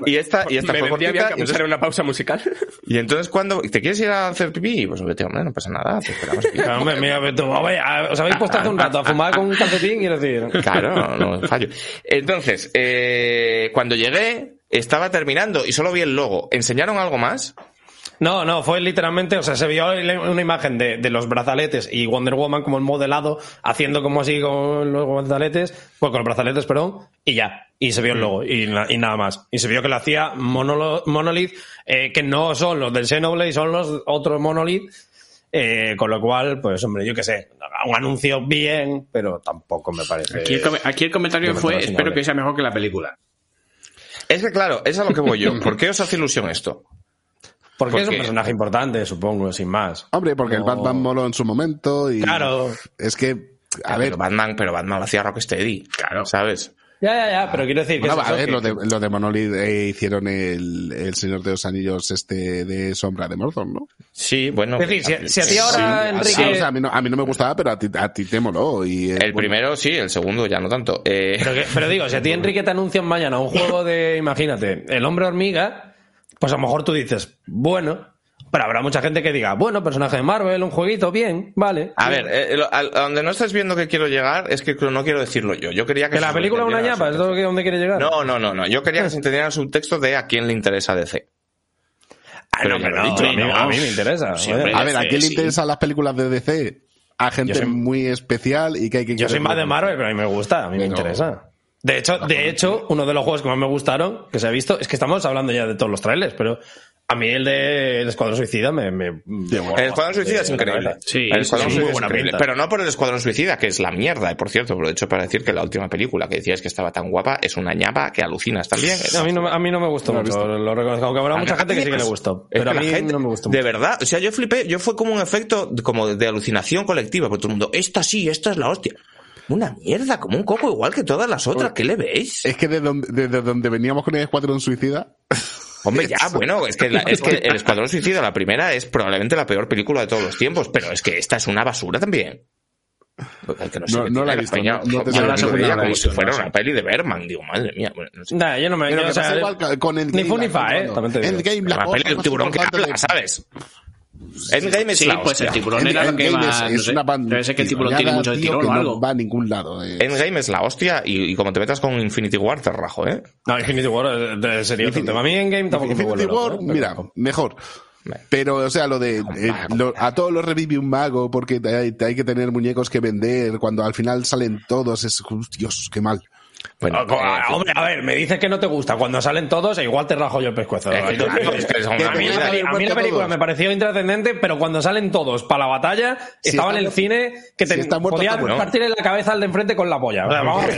Speaker 2: Y esta, y esta
Speaker 6: Me
Speaker 2: fue
Speaker 6: bien
Speaker 2: cortita.
Speaker 6: que
Speaker 2: entonces-
Speaker 6: una pausa musical.
Speaker 2: Y entonces, cuando ¿Te quieres ir a hacer pipí? Pues vete, hombre, no pasa nada. Te esperamos.
Speaker 5: Claro, hombre, mira, a- os habéis puesto hace un rato a fumar con un calcetín y decir.
Speaker 2: Claro, no fallo. Entonces, eh, cuando llegué, estaba terminando y solo vi el logo. ¿Enseñaron algo más?
Speaker 5: No, no, fue literalmente, o sea, se vio una imagen de, de los brazaletes y Wonder Woman como el modelado, haciendo como así con los brazaletes, pues con los brazaletes, perdón, y ya. Y se vio el logo y, na- y nada más. Y se vio que lo hacía Monolo- Monolith, eh, que no son los del Xenoblade, son los otros Monolith. eh, con lo cual, pues hombre, yo qué sé, un anuncio bien, pero tampoco me parece.
Speaker 4: Aquí el, aquí el comentario fue, espero que sea mejor que la película.
Speaker 2: Es que claro, es a lo que voy yo. ¿Por qué os hace ilusión esto?
Speaker 5: Porque es un personaje importante, supongo, sin más.
Speaker 3: Hombre, porque el. Batman moló en su momento y...
Speaker 5: Claro.
Speaker 3: Es que, a ver,
Speaker 2: pero Batman, pero Batman lo hacía Rocksteady. Claro. ¿Sabes?
Speaker 5: Ya, ya, ya, pero quiero decir que
Speaker 3: Bueno,
Speaker 5: es
Speaker 3: a ver,
Speaker 5: que-
Speaker 3: lo de, lo de Monolith eh, hicieron el, el Señor de los Anillos este de Sombra de Mordor, ¿no?
Speaker 2: Sí, bueno.
Speaker 5: Es decir, si, si a ti ahora,
Speaker 3: Sí,
Speaker 5: Enrique...
Speaker 3: o sea, a, mí no, a mí no me gustaba, pero a ti, a ti te moló. Y, eh,
Speaker 2: El
Speaker 3: bueno,
Speaker 2: primero sí, el segundo ya no tanto. Eh,
Speaker 5: Pero, que- pero digo, si a ti Enrique te anuncian mañana un juego de, imagínate, el hombre hormiga, pues a lo mejor tú dices, bueno, pero habrá mucha gente que diga, bueno, personaje de Marvel, un jueguito, bien, vale.
Speaker 2: a ver, eh, lo- al- a donde no estáis viendo que quiero llegar es que no quiero decirlo yo. Yo quería que
Speaker 5: que la película es una ñapa, es lo que donde quiere llegar.
Speaker 2: No, no, no, no. Yo quería que se entendiera el subtexto de a quién le interesa DC.
Speaker 5: Ah,
Speaker 2: pero
Speaker 5: no,
Speaker 2: ya
Speaker 5: pero
Speaker 2: lo he
Speaker 5: no,
Speaker 2: dicho,
Speaker 5: a, mí,
Speaker 2: no.
Speaker 5: a mí me interesa.
Speaker 3: A ver, ¿a quién le
Speaker 2: sí.
Speaker 3: interesan las películas de DC? A gente
Speaker 5: soy-
Speaker 3: muy especial y que hay que...
Speaker 5: Yo soy más de Marvel, pero a mí me gusta, a mí me interesa. De hecho, de hecho, uno de los juegos que más me gustaron, que se ha visto, es que estamos hablando ya de todos los trailers, pero a mí el de El Escuadrón Suicida me... me
Speaker 2: El Escuadrón Suicida es increíble.
Speaker 4: Sí,
Speaker 2: el Escuadrón
Speaker 5: sí,
Speaker 2: Suicida
Speaker 5: muy
Speaker 2: es
Speaker 5: buena
Speaker 2: increíble.
Speaker 5: pinta.
Speaker 2: Pero no por el Escuadrón Suicida, que es la mierda. Y por cierto, lo he hecho para decir que la última película que decías que estaba tan guapa es una ñapa que alucinas también.
Speaker 5: A mí no, me- a mí no me gustó mucho, lo reconozco, aunque habrá mucha gente que sí que le gustó, pero a mí
Speaker 2: la gente-
Speaker 5: no me gustó
Speaker 2: De
Speaker 5: mucho.
Speaker 2: verdad, o sea, yo flipé, yo fue como un efecto de- como de alucinación colectiva, porque todo el mundo, esta sí, esta es la hostia. Una mierda, como un coco igual que todas las otras, ¿qué le veis?
Speaker 3: Es que de donde, desde donde veníamos con el Escuadrón Suicida...
Speaker 2: Hombre, ya, bueno, es que, la- es que El Escuadrón Suicida, la primera, es probablemente la peor película de todos los tiempos, pero es que esta es una basura también. Que no, sé
Speaker 3: No-
Speaker 2: qué
Speaker 3: no
Speaker 2: tiene
Speaker 3: la he visto,
Speaker 2: peña,
Speaker 3: no- no te
Speaker 2: yo la
Speaker 4: la he
Speaker 2: como si fuera una peli de Berman, digo, madre mía. bueno, no sé.
Speaker 5: Nah, yo no me... Yo, o sea,
Speaker 3: igual con el
Speaker 5: ni fu ni fa, eh,
Speaker 3: cuando-
Speaker 5: también te digo.
Speaker 3: Endgame, la
Speaker 2: Una
Speaker 3: cosa
Speaker 2: peli de un
Speaker 3: más
Speaker 2: tiburón que habla,
Speaker 3: de-
Speaker 2: ¿sabes? Endgame es
Speaker 4: Sí,
Speaker 2: la
Speaker 4: pues el
Speaker 2: hostia.
Speaker 4: tiburón era lo que
Speaker 3: Endgame
Speaker 4: más...
Speaker 3: es,
Speaker 4: no
Speaker 3: es
Speaker 4: sé,
Speaker 3: una
Speaker 4: ser que el tiburón tiene mucho de tirón
Speaker 3: no va a ningún lado. eh.
Speaker 2: Endgame es la hostia y, y como te metas con Infinity War te rajo, ¿eh?
Speaker 5: No, Infinity War eh, eh, sería otro tema. A mí en Game tampoco me
Speaker 3: Infinity
Speaker 5: loco,
Speaker 3: War,
Speaker 5: ¿eh? Pero-
Speaker 3: mira, mejor. Pero, o sea, lo de eh, lo- a todos los revive un mago porque te hay, te hay que tener muñecos que vender cuando al final salen todos, es, Dios, qué mal.
Speaker 2: Bueno,
Speaker 5: Ah,
Speaker 2: eh,
Speaker 5: ah, hombre, a ver, me dices que no te gusta. Cuando salen todos, e igual te rajo yo el pescuezo.
Speaker 2: Eh, claro, es que
Speaker 5: a, mí la,
Speaker 2: mierda.
Speaker 5: peli- a mí la película
Speaker 3: Todos.
Speaker 5: me pareció intrascendente, pero cuando salen todos para la batalla,
Speaker 3: Si
Speaker 5: estaba en el
Speaker 3: muerto-
Speaker 5: cine que te
Speaker 3: si está muerto,
Speaker 5: podía
Speaker 3: está muerto.
Speaker 5: partir en la cabeza al de enfrente con la polla. O sea, vamos a ver.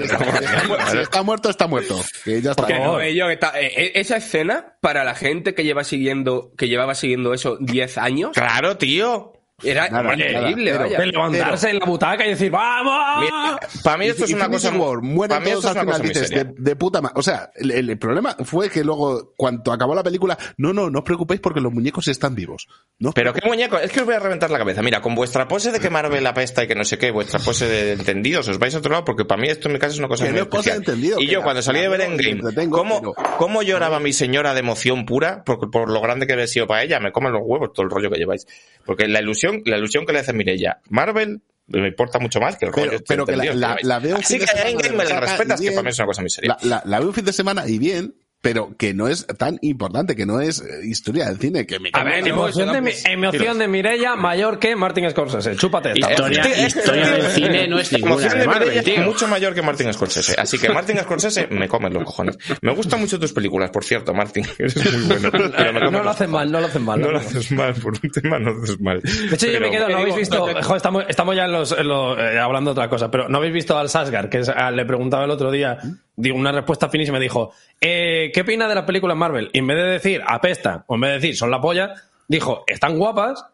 Speaker 3: Si está muerto, está muerto. Que ya está.
Speaker 6: Que no,
Speaker 5: favor.
Speaker 6: ello, que está- eh, eh, esa escena, para la gente que lleva siguiendo, que llevaba siguiendo eso 10 años,
Speaker 2: Claro, tío.
Speaker 6: Era
Speaker 3: Nada,
Speaker 6: increíble,
Speaker 3: nada,
Speaker 6: vaya.
Speaker 5: De levantarse en la butaca y decir, ¡vamos!
Speaker 2: Para mí esto es una cosa.
Speaker 3: War, mueren
Speaker 2: mí
Speaker 3: todos
Speaker 2: esto es
Speaker 3: al
Speaker 2: una cosa
Speaker 3: final, dices, de, de puta madre. O sea, el, el problema fue que luego, cuando acabó la película, no, no, no os preocupéis porque los muñecos están vivos. No
Speaker 2: Pero qué muñeco, es que os voy a reventar la cabeza. Mira, con vuestra pose de que Marvel apesta y que no sé qué, vuestra pose de entendidos, os vais a otro lado porque para mí esto en mi caso es una cosa
Speaker 3: Que
Speaker 2: muy
Speaker 3: no
Speaker 2: especial.
Speaker 3: entendido,
Speaker 2: y yo
Speaker 3: la-
Speaker 2: cuando salí de ver
Speaker 3: la-
Speaker 2: Endgame, ¿cómo,
Speaker 3: pero-
Speaker 2: ¿cómo lloraba mi señora de emoción pura? Porque por lo grande que había sido para ella, me comen los huevos todo el rollo que lleváis. Porque la ilusión, la ilusión que le hace Mirella, Marvel me importa mucho más que el rollo
Speaker 3: Pero,
Speaker 2: este
Speaker 3: pero que la, la- la veo
Speaker 2: Así que a me la respetas, que
Speaker 3: bien.
Speaker 2: para mí es una cosa muy seria.
Speaker 3: La, la, la veo un fin de semana y bien, pero que no es tan importante, que no es eh, historia del cine, que me
Speaker 6: A ver,
Speaker 5: Emoción, de, emoción de Mirella mayor que Martin Scorsese. Chúpate esta.
Speaker 4: Historia, historia del cine no es ninguna de Marvel, tío.
Speaker 2: mucho mayor que Martin Scorsese. Así que Martin Scorsese me comen los cojones. Me gustan mucho tus películas, por cierto, Martin. Eres muy bueno. Pero me comen
Speaker 5: No lo
Speaker 2: los
Speaker 5: hacen mal, no lo hacen mal.
Speaker 2: No
Speaker 5: no
Speaker 2: lo haces mal, por un tema no lo haces mal.
Speaker 5: De hecho, yo me quedo, no habéis visto, estamos, estamos ya en los, en los- eh, hablando de otra cosa, pero no habéis visto al Sasgar, que es- ah, le preguntaba el otro día digo, una respuesta finísima, dijo, eh, ¿qué opina de las películas Marvel? Y en vez de decir apesta, o en vez de decir son la polla, dijo, están guapas,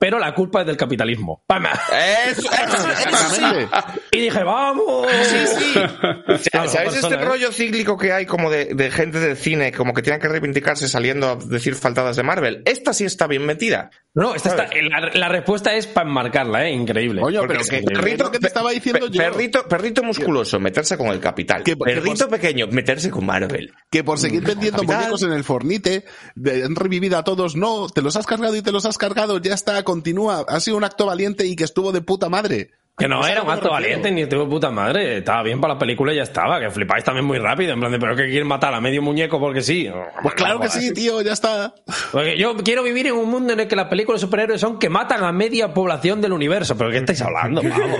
Speaker 5: pero la culpa es del capitalismo. ¡Pama!
Speaker 2: Eso, eso, eso sí.
Speaker 3: Exactamente.
Speaker 5: Y dije, ¡vamos!
Speaker 2: Sí, sí.
Speaker 5: Claro,
Speaker 2: ¿Sabéis
Speaker 5: persona,
Speaker 2: este
Speaker 5: ¿eh?
Speaker 2: rollo cíclico que hay como de, de gente del cine, como que tienen que reivindicarse saliendo a decir faltadas de Marvel? Esta sí está bien metida.
Speaker 5: No, esta está, la, la respuesta es para enmarcarla, ¿eh? Increíble.
Speaker 2: Porque
Speaker 3: pero
Speaker 2: es
Speaker 3: que, perrito que te estaba diciendo yo.
Speaker 2: Perrito, perrito musculoso, meterse con el capital.
Speaker 3: Que- que
Speaker 2: perrito
Speaker 3: por-
Speaker 2: pequeño, meterse con Marvel.
Speaker 3: Que por seguir vendiendo
Speaker 2: Capital.
Speaker 3: muñecos en el Fornite, de- han revivido a todos. No, te los has cargado y te los has cargado. Ya está, continúa. Ha sido un acto valiente y que estuvo de puta madre.
Speaker 5: Que no
Speaker 3: ¿Sabes
Speaker 5: era un
Speaker 3: me
Speaker 5: acto valiente ni estuvo puta madre. Estaba bien para la película y ya estaba. Que flipáis también muy rápido. En plan de, pero que quieren matar a medio muñeco porque sí.
Speaker 3: Pues claro que sí, tío, ya está.
Speaker 5: Porque yo quiero vivir en un mundo en el que las películas de superhéroes son que matan a media población del universo. ¿Pero qué estáis hablando, vamos?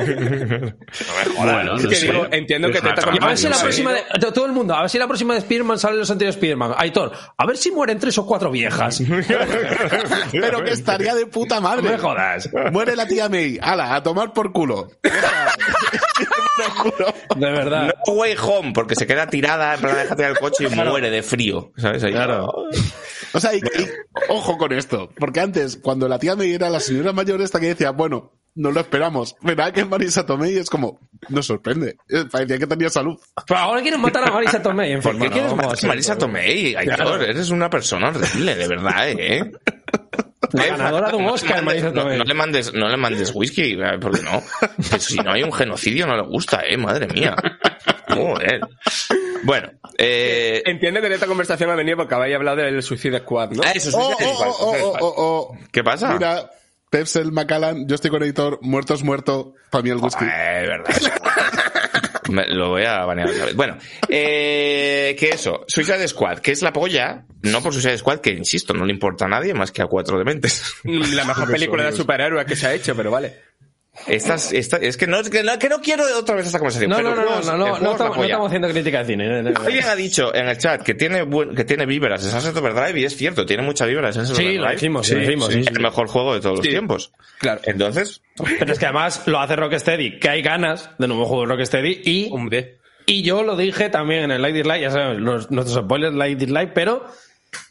Speaker 4: Bueno,
Speaker 6: Es que digo, entiendo que te
Speaker 5: a ver si la
Speaker 6: Sí.
Speaker 5: próxima de, de- todo el mundo, a ver si la próxima de Spider-Man sale los anteriores Spider-Man. Aitor, a ver si mueren tres o cuatro viejas.
Speaker 3: Pero que estaría de puta
Speaker 5: No
Speaker 3: madre.
Speaker 5: me jodas.
Speaker 3: Muere la tía May. Ala, a tomar por culo.
Speaker 5: De verdad.
Speaker 2: No way home, porque se queda tirada, en plan deja tirar el coche y muere de frío. ¿Sabes? Ahí.
Speaker 5: Claro.
Speaker 3: O sea, y, y- ojo con esto. Porque antes, cuando la tía May era la señora mayor esta que decía, bueno, no lo esperamos. Verá que Marisa Tomei es como, nos sorprende. Eh, Parecía que tenía salud.
Speaker 5: Pero ahora quieren matar a Marisa Tomei. En
Speaker 2: ¿Por qué quieres matar a Marisa Tomei? Aitor,
Speaker 5: Claro.
Speaker 2: eres una persona horrible, de verdad, ¿eh?
Speaker 5: La ganadora de un Oscar,
Speaker 2: no, le mandes- no- le mandes, no le mandes whisky, eh, porque no. Pues si no hay un genocidio no le gusta, eh, madre mía. Joder. Bueno, eh,
Speaker 6: Entiende que en esta conversación ha venido porque habéis hablado del Suicide Squad, ¿no?
Speaker 2: ah, eso sí,
Speaker 3: Oh, oh,
Speaker 2: igual,
Speaker 3: oh,
Speaker 2: igual.
Speaker 3: oh, oh, oh.
Speaker 2: ¿Qué pasa?
Speaker 3: Mira, Pepsel, Macallan, yo estoy con editor, muertos, muerto, para mí el whisky.
Speaker 2: Eh, verdad. Me- lo voy a banear otra vez. Bueno, eh, que eso, Suicide Squad, que es la polla, no por Suicide Squad, que insisto, no le importa a nadie más que a cuatro dementes.
Speaker 6: La mejor película de superhéroes que se ha hecho, pero vale.
Speaker 2: Estas, esta, es que no, que no, que no quiero otra vez esta conversación.
Speaker 5: No,
Speaker 2: pero
Speaker 5: no, no, no, no, no, no estamos, no
Speaker 2: polla.
Speaker 5: estamos haciendo crítica de cine. no, no, no.
Speaker 2: Alguien ha dicho en el chat que tiene que tiene víveras de Sunset Overdrive y es cierto, tiene mucha víveras Sunset
Speaker 5: Sí,
Speaker 2: Overdrive.
Speaker 5: lo dijimos, sí, lo dijimos, sí,
Speaker 2: el mejor juego de todos los tiempos.
Speaker 6: Claro.
Speaker 2: Entonces,
Speaker 5: Pero es que además lo hace Rocksteady, que hay ganas de nuevo juego de Rocksteady y,
Speaker 6: Hombre.
Speaker 5: y yo lo dije también en el Light Dislike, ya sabes, los- nuestros spoilers Light Dislike, pero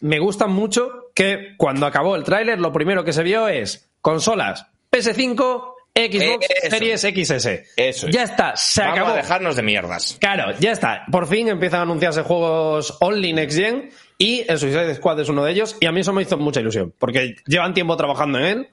Speaker 5: me gusta mucho que cuando acabó el tráiler lo primero que se vio es consolas PS5, Xbox
Speaker 2: Eso.
Speaker 5: Series XS.
Speaker 2: Eso es.
Speaker 5: Ya está, se
Speaker 2: vamos
Speaker 5: acabó.
Speaker 2: a dejarnos de mierdas.
Speaker 5: Claro, ya está. Por fin empiezan a anunciarse juegos only next gen y el Suicide Squad es uno de ellos y a mí eso me hizo mucha ilusión porque llevan tiempo trabajando en él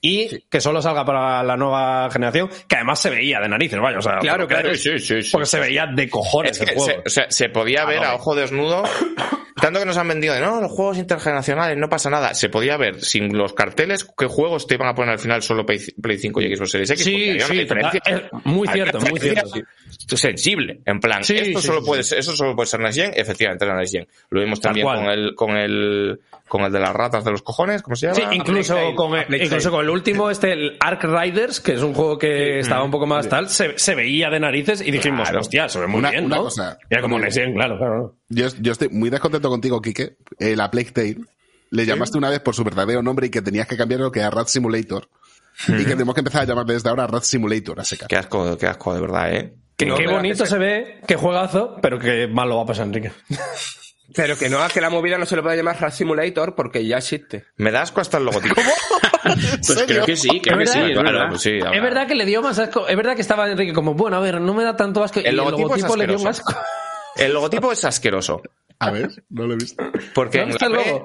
Speaker 5: y que solo salga para la nueva generación, que además se veía de narices, vaya, o sea,
Speaker 6: Claro, claro.
Speaker 2: Sí, sí, sí.
Speaker 5: porque se veía de cojones
Speaker 2: Es que
Speaker 5: el juego.
Speaker 2: se, o sea, se podía ver a ojo desnudo, tanto que nos han vendido de no, los juegos intergeneracionales, no pasa nada. Se podía ver sin los carteles qué juegos te iban a poner al final solo Play, Play 5 y Xbox Series X.
Speaker 5: Sí, sí,
Speaker 2: diferencia.
Speaker 5: es muy cierto, muy cierto.
Speaker 2: Sensible, en plan,
Speaker 5: Sí,
Speaker 2: esto,
Speaker 5: sí,
Speaker 2: solo
Speaker 5: sí,
Speaker 2: puede
Speaker 5: sí.
Speaker 2: ser, eso solo puede ser Next Gen, efectivamente era Next Gen. Lo vimos también con el, con el, con el de las ratas de los cojones, ¿cómo se llama?
Speaker 5: Sí, incluso con, incluso con el último, este, el Ark Riders, que es un juego que estaba un poco más tal, se, se veía de narices y dijimos,
Speaker 2: Claro.
Speaker 5: hostia, se ve muy
Speaker 3: Una-
Speaker 5: bien,
Speaker 3: una
Speaker 5: ¿no?
Speaker 3: cosa.
Speaker 5: Era como Next Gen, claro, claro.
Speaker 3: Yo, yo estoy muy descontento contigo, Quique. Eh, la Plague Tale le llamaste una vez por su verdadero nombre y que tenías que cambiar lo que era Rat Simulator. Y que tenemos que empezar a llamar desde ahora Rat Simulator a seca.
Speaker 2: Qué asco, qué asco, de verdad, eh.
Speaker 5: Que,
Speaker 6: No,
Speaker 5: qué bonito
Speaker 6: que
Speaker 5: se ve, qué juegazo, pero que mal lo va a pasar, Enrique.
Speaker 6: Pero que no, a que la movida no se le puede llamar Rat Simulator porque ya existe.
Speaker 2: Me da asco hasta el logotipo.
Speaker 4: Pues creo que sí, creo que sí, es
Speaker 2: Claro,
Speaker 4: verdad.
Speaker 2: pues sí,
Speaker 5: Es verdad que le dio más asco. Es verdad que estaba Enrique como, bueno, a ver, no me da tanto asco. y
Speaker 2: El logotipo es
Speaker 5: le dio un
Speaker 2: asqueroso.
Speaker 5: asco.
Speaker 2: El logotipo es asqueroso.
Speaker 3: A ver, no lo he visto.
Speaker 2: Porque
Speaker 5: ¿Dónde
Speaker 2: en la,
Speaker 5: el
Speaker 2: P,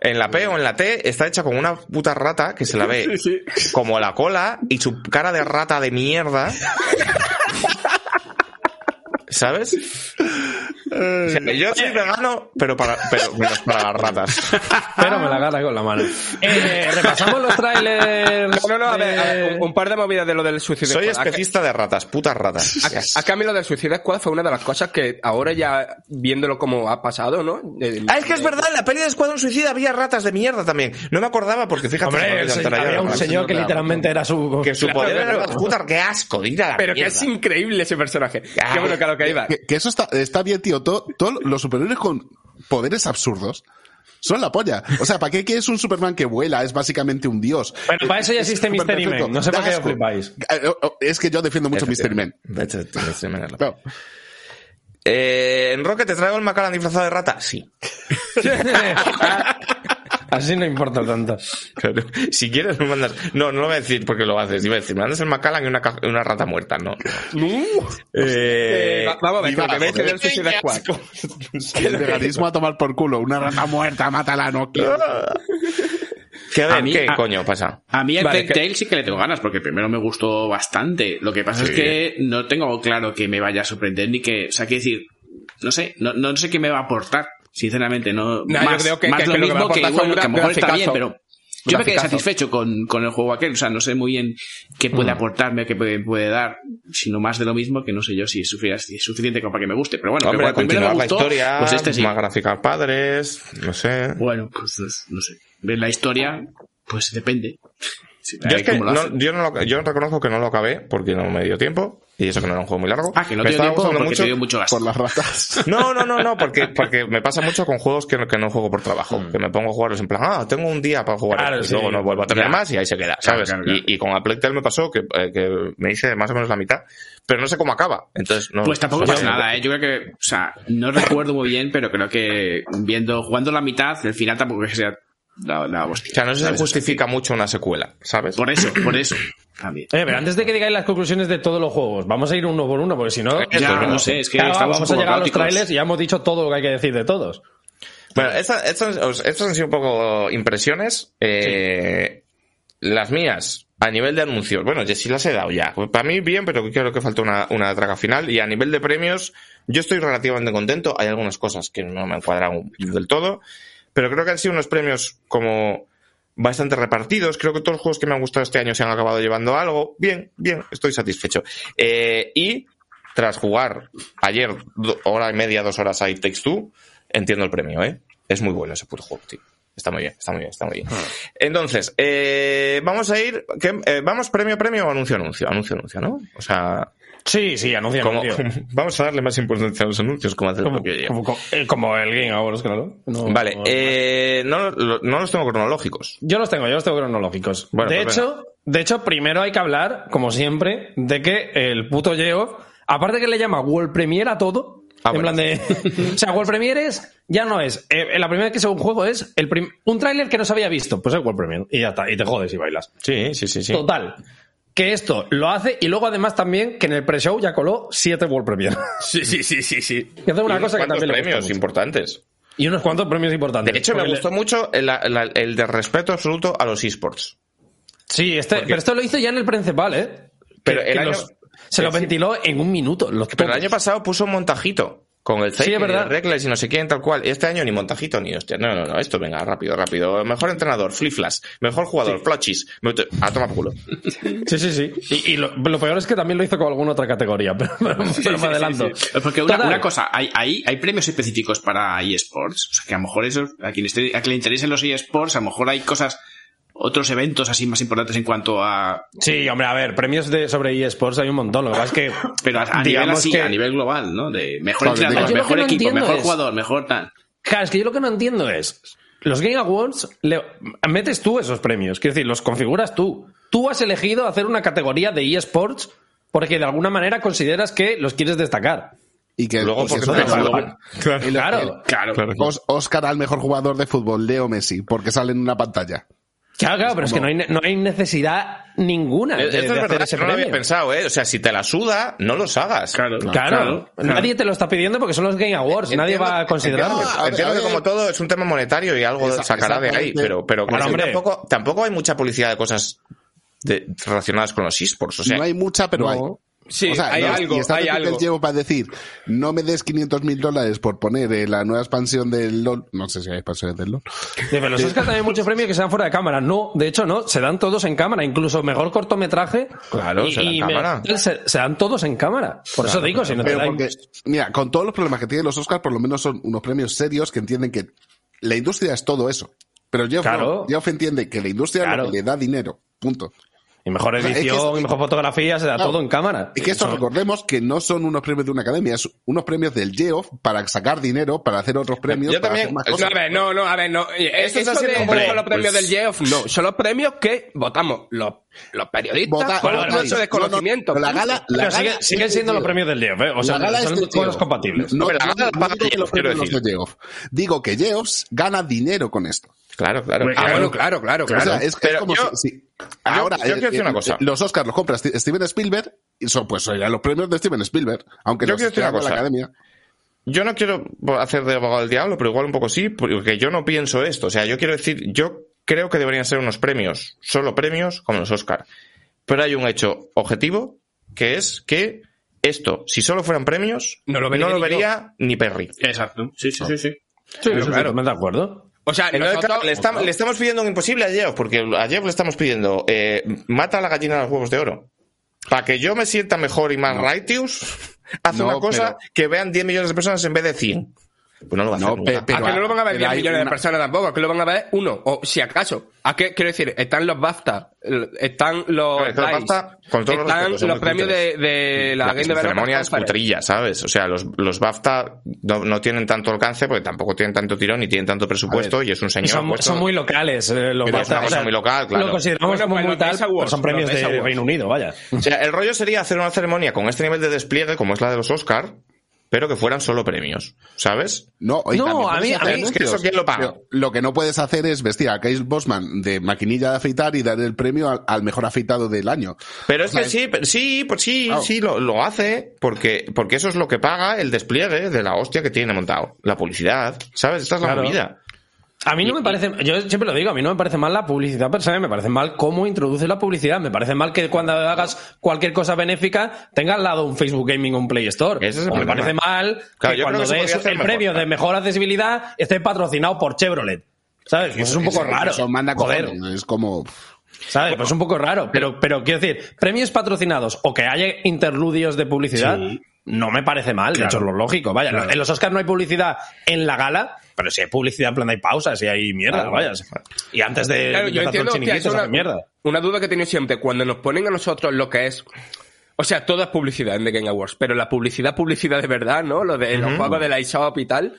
Speaker 2: en la P o en la T está hecha como una puta rata que se la ve como la cola y su cara de rata de mierda. ¿Sabes? O sea, yo soy vegano, pero para, pero menos para las ratas.
Speaker 5: Pero me la gana con la mano. Eh, repasamos los trailers.
Speaker 6: No, no, a
Speaker 5: de-
Speaker 6: ver, a- un, un par de movidas de lo del Suicide
Speaker 2: Soy
Speaker 6: Squad.
Speaker 2: especista de ratas, putas ratas.
Speaker 6: A, a cambio, lo del Suicide Squad fue una de las cosas que ahora ya viéndolo como ha pasado, ¿no? De-
Speaker 2: Ah, es que es verdad, en la peli de Escuadrón Suicida había ratas de mierda también. No me acordaba porque fíjate
Speaker 5: Hombre,
Speaker 2: que
Speaker 5: se- había un señor que literalmente era su.
Speaker 2: que su
Speaker 6: Claro,
Speaker 2: poder era
Speaker 6: claro.
Speaker 2: las putas, qué asco, de ir a la
Speaker 6: Pero que
Speaker 2: mierda.
Speaker 6: es increíble ese personaje.
Speaker 2: Ah,
Speaker 6: Qué bueno que a lo que iba.
Speaker 3: Que, que eso está, está bien, tío. Todo- Todos los superhéroes con poderes absurdos son la polla. O sea, ¿para qué quieres un Superman que vuela? Es básicamente un dios.
Speaker 5: Bueno, para eso ya
Speaker 3: Es
Speaker 5: existe. Mystery Man. No sé por qué
Speaker 3: asco.
Speaker 5: flipáis.
Speaker 3: Eh, oh, oh, Es que yo defiendo mucho Mystery Man.
Speaker 2: De hecho, Mystery Man es la-
Speaker 3: Claro.
Speaker 2: Eh, ¿En Rocket te traigo el Macallan disfrazado de rata? Sí.
Speaker 5: Así no importa tanto.
Speaker 2: Claro. Si quieres me mandas... No, no lo voy a decir porque lo haces. Iba a decir, me mandas el Macallan y una, ca- una rata muerta. No. Eh,
Speaker 6: Eh, va- vamos a ver, porque me Suicide Squad.
Speaker 3: El veganismo a tomar por culo. Una rata muerta, mátala, no quiero.
Speaker 2: ¿Qué, a
Speaker 4: A mí-
Speaker 2: ¿qué
Speaker 4: a-
Speaker 2: coño pasa?
Speaker 4: A mí el
Speaker 6: Vale,
Speaker 4: Telltale sí que le tengo ganas, porque primero me gustó bastante. Lo que pasa es que no tengo claro que me vaya a sorprender ni que. O sea, quiero decir, no sé, no, no sé qué me va a aportar. Sinceramente, no.
Speaker 6: No, yo
Speaker 4: más,
Speaker 6: creo que-
Speaker 4: más
Speaker 6: que-
Speaker 4: lo
Speaker 6: que que
Speaker 4: mismo que,
Speaker 6: aportar
Speaker 4: bueno, que a lo mejor está bien, pero. Yo me quedé satisfecho con, con el juego aquel, o sea, no sé muy bien qué puede aportarme, qué puede, puede dar, sino más de lo mismo que no sé yo si es sufi- si es suficiente como para que me guste. Pero bueno,
Speaker 2: Hombre,
Speaker 4: que cuando primero
Speaker 2: continuar
Speaker 4: me
Speaker 2: la historia,
Speaker 4: pues este sí.
Speaker 2: más gráficas padres, no sé.
Speaker 4: Bueno, pues no- no sé. Ver la historia, pues depende. Sí,
Speaker 2: Yo, es que no- yo, no lo- yo reconozco que no lo acabé porque no me dio tiempo y eso que no era un juego muy largo.
Speaker 4: Ah, que no
Speaker 2: Me
Speaker 4: te dio tiempo porque
Speaker 2: mucho.
Speaker 4: te dio mucho gasto.
Speaker 3: Por las ratas.
Speaker 2: No, no, no, no, porque, porque me pasa mucho con juegos que, no- que no juego por trabajo. Que me pongo a jugarlos en plan, ah, tengo un día para jugar.
Speaker 5: Claro,
Speaker 2: esto, y luego no vuelvo a tener
Speaker 4: Ya.
Speaker 2: más y ahí se queda, ¿sabes?
Speaker 4: claro, claro.
Speaker 2: Y, y con A Plague Tale me pasó que, eh, que me hice más o menos la mitad, pero no sé cómo acaba. Entonces, no.
Speaker 4: Pues tampoco pasa nada, ¿eh? Yo creo que, o sea, no recuerdo muy bien, pero creo que viendo, jugando la mitad, el final tampoco es que sea la, la hostia.
Speaker 2: O sea, no se justifica mucho una secuela, ¿sabes?
Speaker 4: Por eso, por eso. También.
Speaker 5: Eh, pero antes de que digáis las conclusiones de todos los juegos, vamos a ir uno por uno, porque si no.
Speaker 4: Ya,
Speaker 2: ¿no?
Speaker 4: no sé, es que
Speaker 5: Claro,
Speaker 4: estamos
Speaker 5: vamos a llegar a los trailers y ya hemos dicho todo lo que hay que decir de todos.
Speaker 2: Bueno, esta- estas, os- estas han sido un poco impresiones. Eh, Las mías, a nivel de anuncios, bueno, ya sí las he dado ya. Pues para mí bien, pero creo que falta una, una traga final. Y a nivel de premios, yo estoy relativamente contento. Hay algunas cosas que no me han cuadrado del todo, pero creo que han sido unos premios como bastante repartidos. Creo que todos los juegos que me han gustado este año se han acabado llevando algo. Bien, bien, estoy satisfecho. Eh, y tras jugar ayer hora y media, dos horas a It Takes Two, entiendo el premio, ¿eh? Es muy bueno ese puto juego, tío. Está muy bien, está muy bien, está muy bien. Entonces, eh, vamos a ir. Eh, vamos premio premio o anuncio anuncio, anuncio anuncio, ¿no? O sea,
Speaker 5: Sí, sí, anuncia,
Speaker 2: como,
Speaker 5: anuncio.
Speaker 2: vamos a darle más importancia a los anuncios como hace el
Speaker 5: Como,
Speaker 2: propio Diego.
Speaker 5: como- como- eh, como el Game Awards, claro. No-
Speaker 2: Vale,
Speaker 5: no-
Speaker 2: eh, no, lo- no los tengo cronológicos.
Speaker 5: Yo los tengo, yo los tengo cronológicos.
Speaker 2: Bueno,
Speaker 5: de
Speaker 2: pues
Speaker 5: hecho, de hecho, primero hay que hablar, como siempre, de que el puto Geoff, aparte que le llama World Premiere a todo,
Speaker 2: Ah,
Speaker 5: en
Speaker 2: bueno.
Speaker 5: plan de. o sea, World Premiere es. Ya no es. eh, la primera vez que se ve un juego es el prim- un tráiler que no se había visto. Pues es World Premiere. Y ya está. Y te jodes y bailas.
Speaker 2: Sí, sí, sí, sí.
Speaker 5: Total. Que esto lo hace y luego además también que en el pre-show ya coló siete World Premiere.
Speaker 6: Sí, sí, sí, sí, sí.
Speaker 5: Y hace una
Speaker 2: Y
Speaker 5: cosa que también le gusta
Speaker 2: premios
Speaker 5: mucho.
Speaker 2: importantes.
Speaker 5: Y unos cuantos premios importantes.
Speaker 2: De hecho, me
Speaker 5: le-
Speaker 2: gustó mucho el, el- el de respeto absoluto a los esports.
Speaker 5: Sí, este,
Speaker 2: Porque-
Speaker 5: pero esto lo hizo ya en el principal, ¿eh?
Speaker 2: Pero
Speaker 5: Que-
Speaker 2: el
Speaker 5: que
Speaker 2: año-
Speaker 5: los- se lo ventiló en un minuto. Los
Speaker 2: Pero el año pasado puso un montajito. Con el
Speaker 5: Sí,
Speaker 2: Zeiger y
Speaker 5: verdad.
Speaker 2: Reckless y no sé quién, tal cual. Este año ni montajito ni hostia. No, no, no. Esto venga, rápido, rápido. Mejor entrenador, Fliflas. Mejor jugador, Flochis. Me- A tomar culo.
Speaker 5: Sí, sí, sí. Y, y lo, lo peor es que también lo hizo con alguna otra categoría, pero, pero, pero me adelanto.
Speaker 4: Porque una, cosa, hay, hay, hay premios específicos para eSports. O sea, que a lo mejor eso, a quien, esté, a quien le interesen los eSports, a lo mejor hay cosas, otros eventos así más importantes en cuanto a.
Speaker 5: Sí, hombre, a ver, premios de, sobre eSports hay un montón. Lo que pasa es que.
Speaker 4: Pero a, a nivel
Speaker 5: digamos
Speaker 4: así,
Speaker 5: que-
Speaker 4: a nivel global, ¿no? De mejor
Speaker 3: Joder,
Speaker 4: entrenador, mejor
Speaker 5: no
Speaker 4: equipo, mejor
Speaker 5: es-
Speaker 4: jugador, mejor tal.
Speaker 5: Claro, es que yo lo que no entiendo es. Los Game Awards, le- metes tú esos premios. Quiero decir, los configuras tú. Tú has elegido hacer una categoría de eSports porque de alguna manera consideras que los quieres destacar.
Speaker 3: Y que
Speaker 2: Luego
Speaker 3: pues
Speaker 2: porque
Speaker 3: eso, lo-
Speaker 5: Claro.
Speaker 4: Claro.
Speaker 3: Os- Oscar al mejor jugador de fútbol, Leo Messi, porque sale en una pantalla.
Speaker 5: Claro, claro, pero es que no hay, no hay necesidad ninguna de,
Speaker 2: Esto
Speaker 5: de
Speaker 2: es
Speaker 5: hacer
Speaker 2: verdad,
Speaker 5: ese
Speaker 2: no lo había pensado, ¿eh? O sea, si te la suda, no los hagas.
Speaker 4: Claro,
Speaker 5: Claro, nadie te lo está pidiendo porque son los Game Awards, nadie
Speaker 2: Entiendo-
Speaker 5: va a considerarlo.
Speaker 3: entiendo-
Speaker 2: Entiendo que como todo es un tema monetario y algo
Speaker 3: Esa-
Speaker 2: sacará de ahí, pero, pero
Speaker 5: hombre.
Speaker 2: tampoco, tampoco hay mucha publicidad de cosas de- relacionadas con los esports. O sea,
Speaker 3: no hay mucha, pero
Speaker 5: no.
Speaker 3: hay.
Speaker 6: Sí,
Speaker 3: O sea,
Speaker 6: hay
Speaker 3: no,
Speaker 6: algo,
Speaker 3: y está
Speaker 6: hay algo.
Speaker 3: Games llevo para decir, no me des 500 mil dólares por poner eh, la nueva expansión del LOL. No sé si hay expansiones del LOL.
Speaker 5: Pero los Oscar también hay muchos premios que se dan fuera de cámara. No, de hecho no, se dan todos en cámara, incluso mejor cortometraje.
Speaker 2: Claro,
Speaker 5: y,
Speaker 2: se dan
Speaker 5: y
Speaker 2: en cámara.
Speaker 5: me- se, se dan todos en cámara. Por eso digo, si no te dan-
Speaker 3: porque, mira, con todos los problemas que tienen los Oscars, por lo menos son unos premios serios que entienden que la industria es todo eso. Pero Jeff,
Speaker 5: Claro.
Speaker 3: no. Jeff entiende que la industria es
Speaker 5: Claro.
Speaker 3: lo que le da dinero. Punto.
Speaker 5: Y mejor
Speaker 3: es que
Speaker 5: edición,
Speaker 3: es-
Speaker 5: y mejor fotografía, se da
Speaker 3: Claro.
Speaker 5: todo en cámara.
Speaker 3: Y que esto
Speaker 5: Eso-
Speaker 3: recordemos que no son unos premios de una academia, es unos premios del Geoff para sacar dinero, para hacer otros premios,
Speaker 2: Yo
Speaker 3: para
Speaker 2: también-
Speaker 3: hacer más
Speaker 2: es-
Speaker 6: No,
Speaker 3: cosas.
Speaker 6: a ver, no, no, a ver, no.
Speaker 2: Esto
Speaker 6: Eso de
Speaker 2: siendo-
Speaker 6: no son los premios
Speaker 2: pues-
Speaker 6: del Geoff, no. Son los premios que votamos los, los periodistas
Speaker 3: Vota-
Speaker 6: con
Speaker 3: votáis.
Speaker 6: nuestro desconocimiento.
Speaker 3: No, no, la gala, la
Speaker 5: Pero
Speaker 3: gala
Speaker 5: sigue-
Speaker 3: es
Speaker 5: siguen
Speaker 3: de
Speaker 5: siendo los premios del Geoff, ¿eh? O sea,
Speaker 3: La gala
Speaker 5: son
Speaker 3: es de
Speaker 5: cosas
Speaker 3: Geoff.
Speaker 5: compatibles.
Speaker 3: No,
Speaker 2: Hombre, la
Speaker 3: no,
Speaker 2: gala
Speaker 3: no
Speaker 2: paga
Speaker 3: digo que
Speaker 2: Geoff,
Speaker 3: los
Speaker 2: quiero
Speaker 3: premios los de Geoff. Digo que Geoff gana dinero con esto.
Speaker 2: Claro, claro.
Speaker 6: Ah, bueno, claro, claro,
Speaker 3: O
Speaker 6: claro.
Speaker 3: sea, es, como
Speaker 2: yo-
Speaker 3: si, si- ahora
Speaker 2: yo quiero decir una cosa.
Speaker 3: los Oscars los compra Steven Spielberg y son pues serían los premios de Steven Spielberg, aunque
Speaker 2: Yo
Speaker 3: los
Speaker 2: quiero decir una
Speaker 3: la
Speaker 2: cosa.
Speaker 3: academia.
Speaker 2: Yo no quiero hacer de abogado del diablo, pero igual un poco sí, porque yo no pienso esto. O sea, yo quiero decir, yo creo que deberían ser unos premios, solo premios, como los Oscar. Pero hay un hecho objetivo, que es que esto, si solo fueran premios,
Speaker 6: No lo vería ni yo.
Speaker 2: vería ni Perry.
Speaker 4: Exacto. Sí, sí, sí, sí.
Speaker 5: Sí,
Speaker 6: Pero
Speaker 5: eso
Speaker 6: claro.
Speaker 5: sí, de acuerdo.
Speaker 6: O sea, nosotros-
Speaker 2: le, estamos, le estamos pidiendo un imposible a Jeff, porque a Jeff le estamos pidiendo, eh, mata a la gallina de los huevos de oro. Para que yo me sienta mejor y más righteous, haz
Speaker 3: No,
Speaker 2: una cosa
Speaker 3: pero-
Speaker 2: que vean 10 millones de personas en vez de 100. Pues no lo va a
Speaker 3: No,
Speaker 2: hacer nunca.
Speaker 3: pe- pero-
Speaker 6: ¿A que no lo van a ver
Speaker 3: pero
Speaker 6: 10
Speaker 3: hay
Speaker 6: millones de personas tampoco? ¿A que lo van a ver uno? O si acaso. ¿A qué quiero decir? Están los BAFTA, están los
Speaker 2: Claro, los
Speaker 6: DICE,
Speaker 2: BAFTA, con todos los
Speaker 6: están los premios de, de la
Speaker 2: La,
Speaker 6: Game Developer
Speaker 2: ceremonia es putrilla, ¿sabes? O sea, los, los BAFTA no, no tienen tanto alcance porque tampoco tienen tanto tirón ni tienen tanto presupuesto y es un señor.
Speaker 5: Son,
Speaker 2: puesto-
Speaker 5: son muy locales. eh, los
Speaker 2: Pero es una
Speaker 5: BAFTA,
Speaker 2: cosa muy local, claro.
Speaker 5: Lo consideramos
Speaker 6: Bueno,
Speaker 5: como
Speaker 6: pues
Speaker 5: muy tal,
Speaker 6: Awards,
Speaker 5: son premios de. Reino Unido, vaya.
Speaker 2: O sea, el rollo sería hacer una ceremonia con este nivel de despliegue como es la de los Oscar, pero que fueran solo premios, ¿sabes?
Speaker 3: No, y
Speaker 5: No, a mí- a mí-
Speaker 2: Es que eso quién lo paga.
Speaker 3: Pero Lo que no puedes hacer es vestir a Case Bosman de maquinilla de afeitar y dar el premio al, al mejor afeitado del año.
Speaker 2: Pero es
Speaker 3: O sea,
Speaker 2: que sí, sí, pues sí, sí, lo, lo hace porque, porque eso es lo que paga el despliegue de la hostia que tiene montado. La publicidad, ¿sabes? Esta es la
Speaker 5: Claro.
Speaker 2: movida.
Speaker 5: A mí no me parece, yo siempre lo digo, a mí no me parece mal la publicidad per se, me parece mal cómo introduce la publicidad, me parece mal que cuando hagas cualquier cosa benéfica tenga al lado un Facebook Gaming o un Play Store.
Speaker 2: Ese es el
Speaker 5: O me parece mal
Speaker 2: Claro,
Speaker 5: que cuando des el
Speaker 2: mejor,
Speaker 5: premio
Speaker 2: claro.
Speaker 5: de mejor accesibilidad esté patrocinado por Chevrolet. ¿Sabes? Pues es un poco raro.
Speaker 3: Eso manda
Speaker 5: Joder.
Speaker 3: Es como...
Speaker 5: ¿Sabes? Pues es un poco raro. Pero, pero quiero decir, premios patrocinados o que haya interludios de publicidad,
Speaker 4: Sí.
Speaker 5: no me parece mal. De hecho, es lo lógico. Vaya,
Speaker 4: Claro.
Speaker 5: en los Oscars no hay publicidad en la gala, pero si hay publicidad en plan hay pausas y hay mierda,
Speaker 2: Claro.
Speaker 5: vaya. Y antes de
Speaker 6: Claro, yo entiendo que es una,
Speaker 5: mierda.
Speaker 6: una duda que he tenido siempre. Cuando nos ponen a nosotros lo que es. O sea, todo es publicidad en The Game Awards, pero la publicidad, publicidad de verdad, ¿no? Lo de los juegos de la eShop y tal.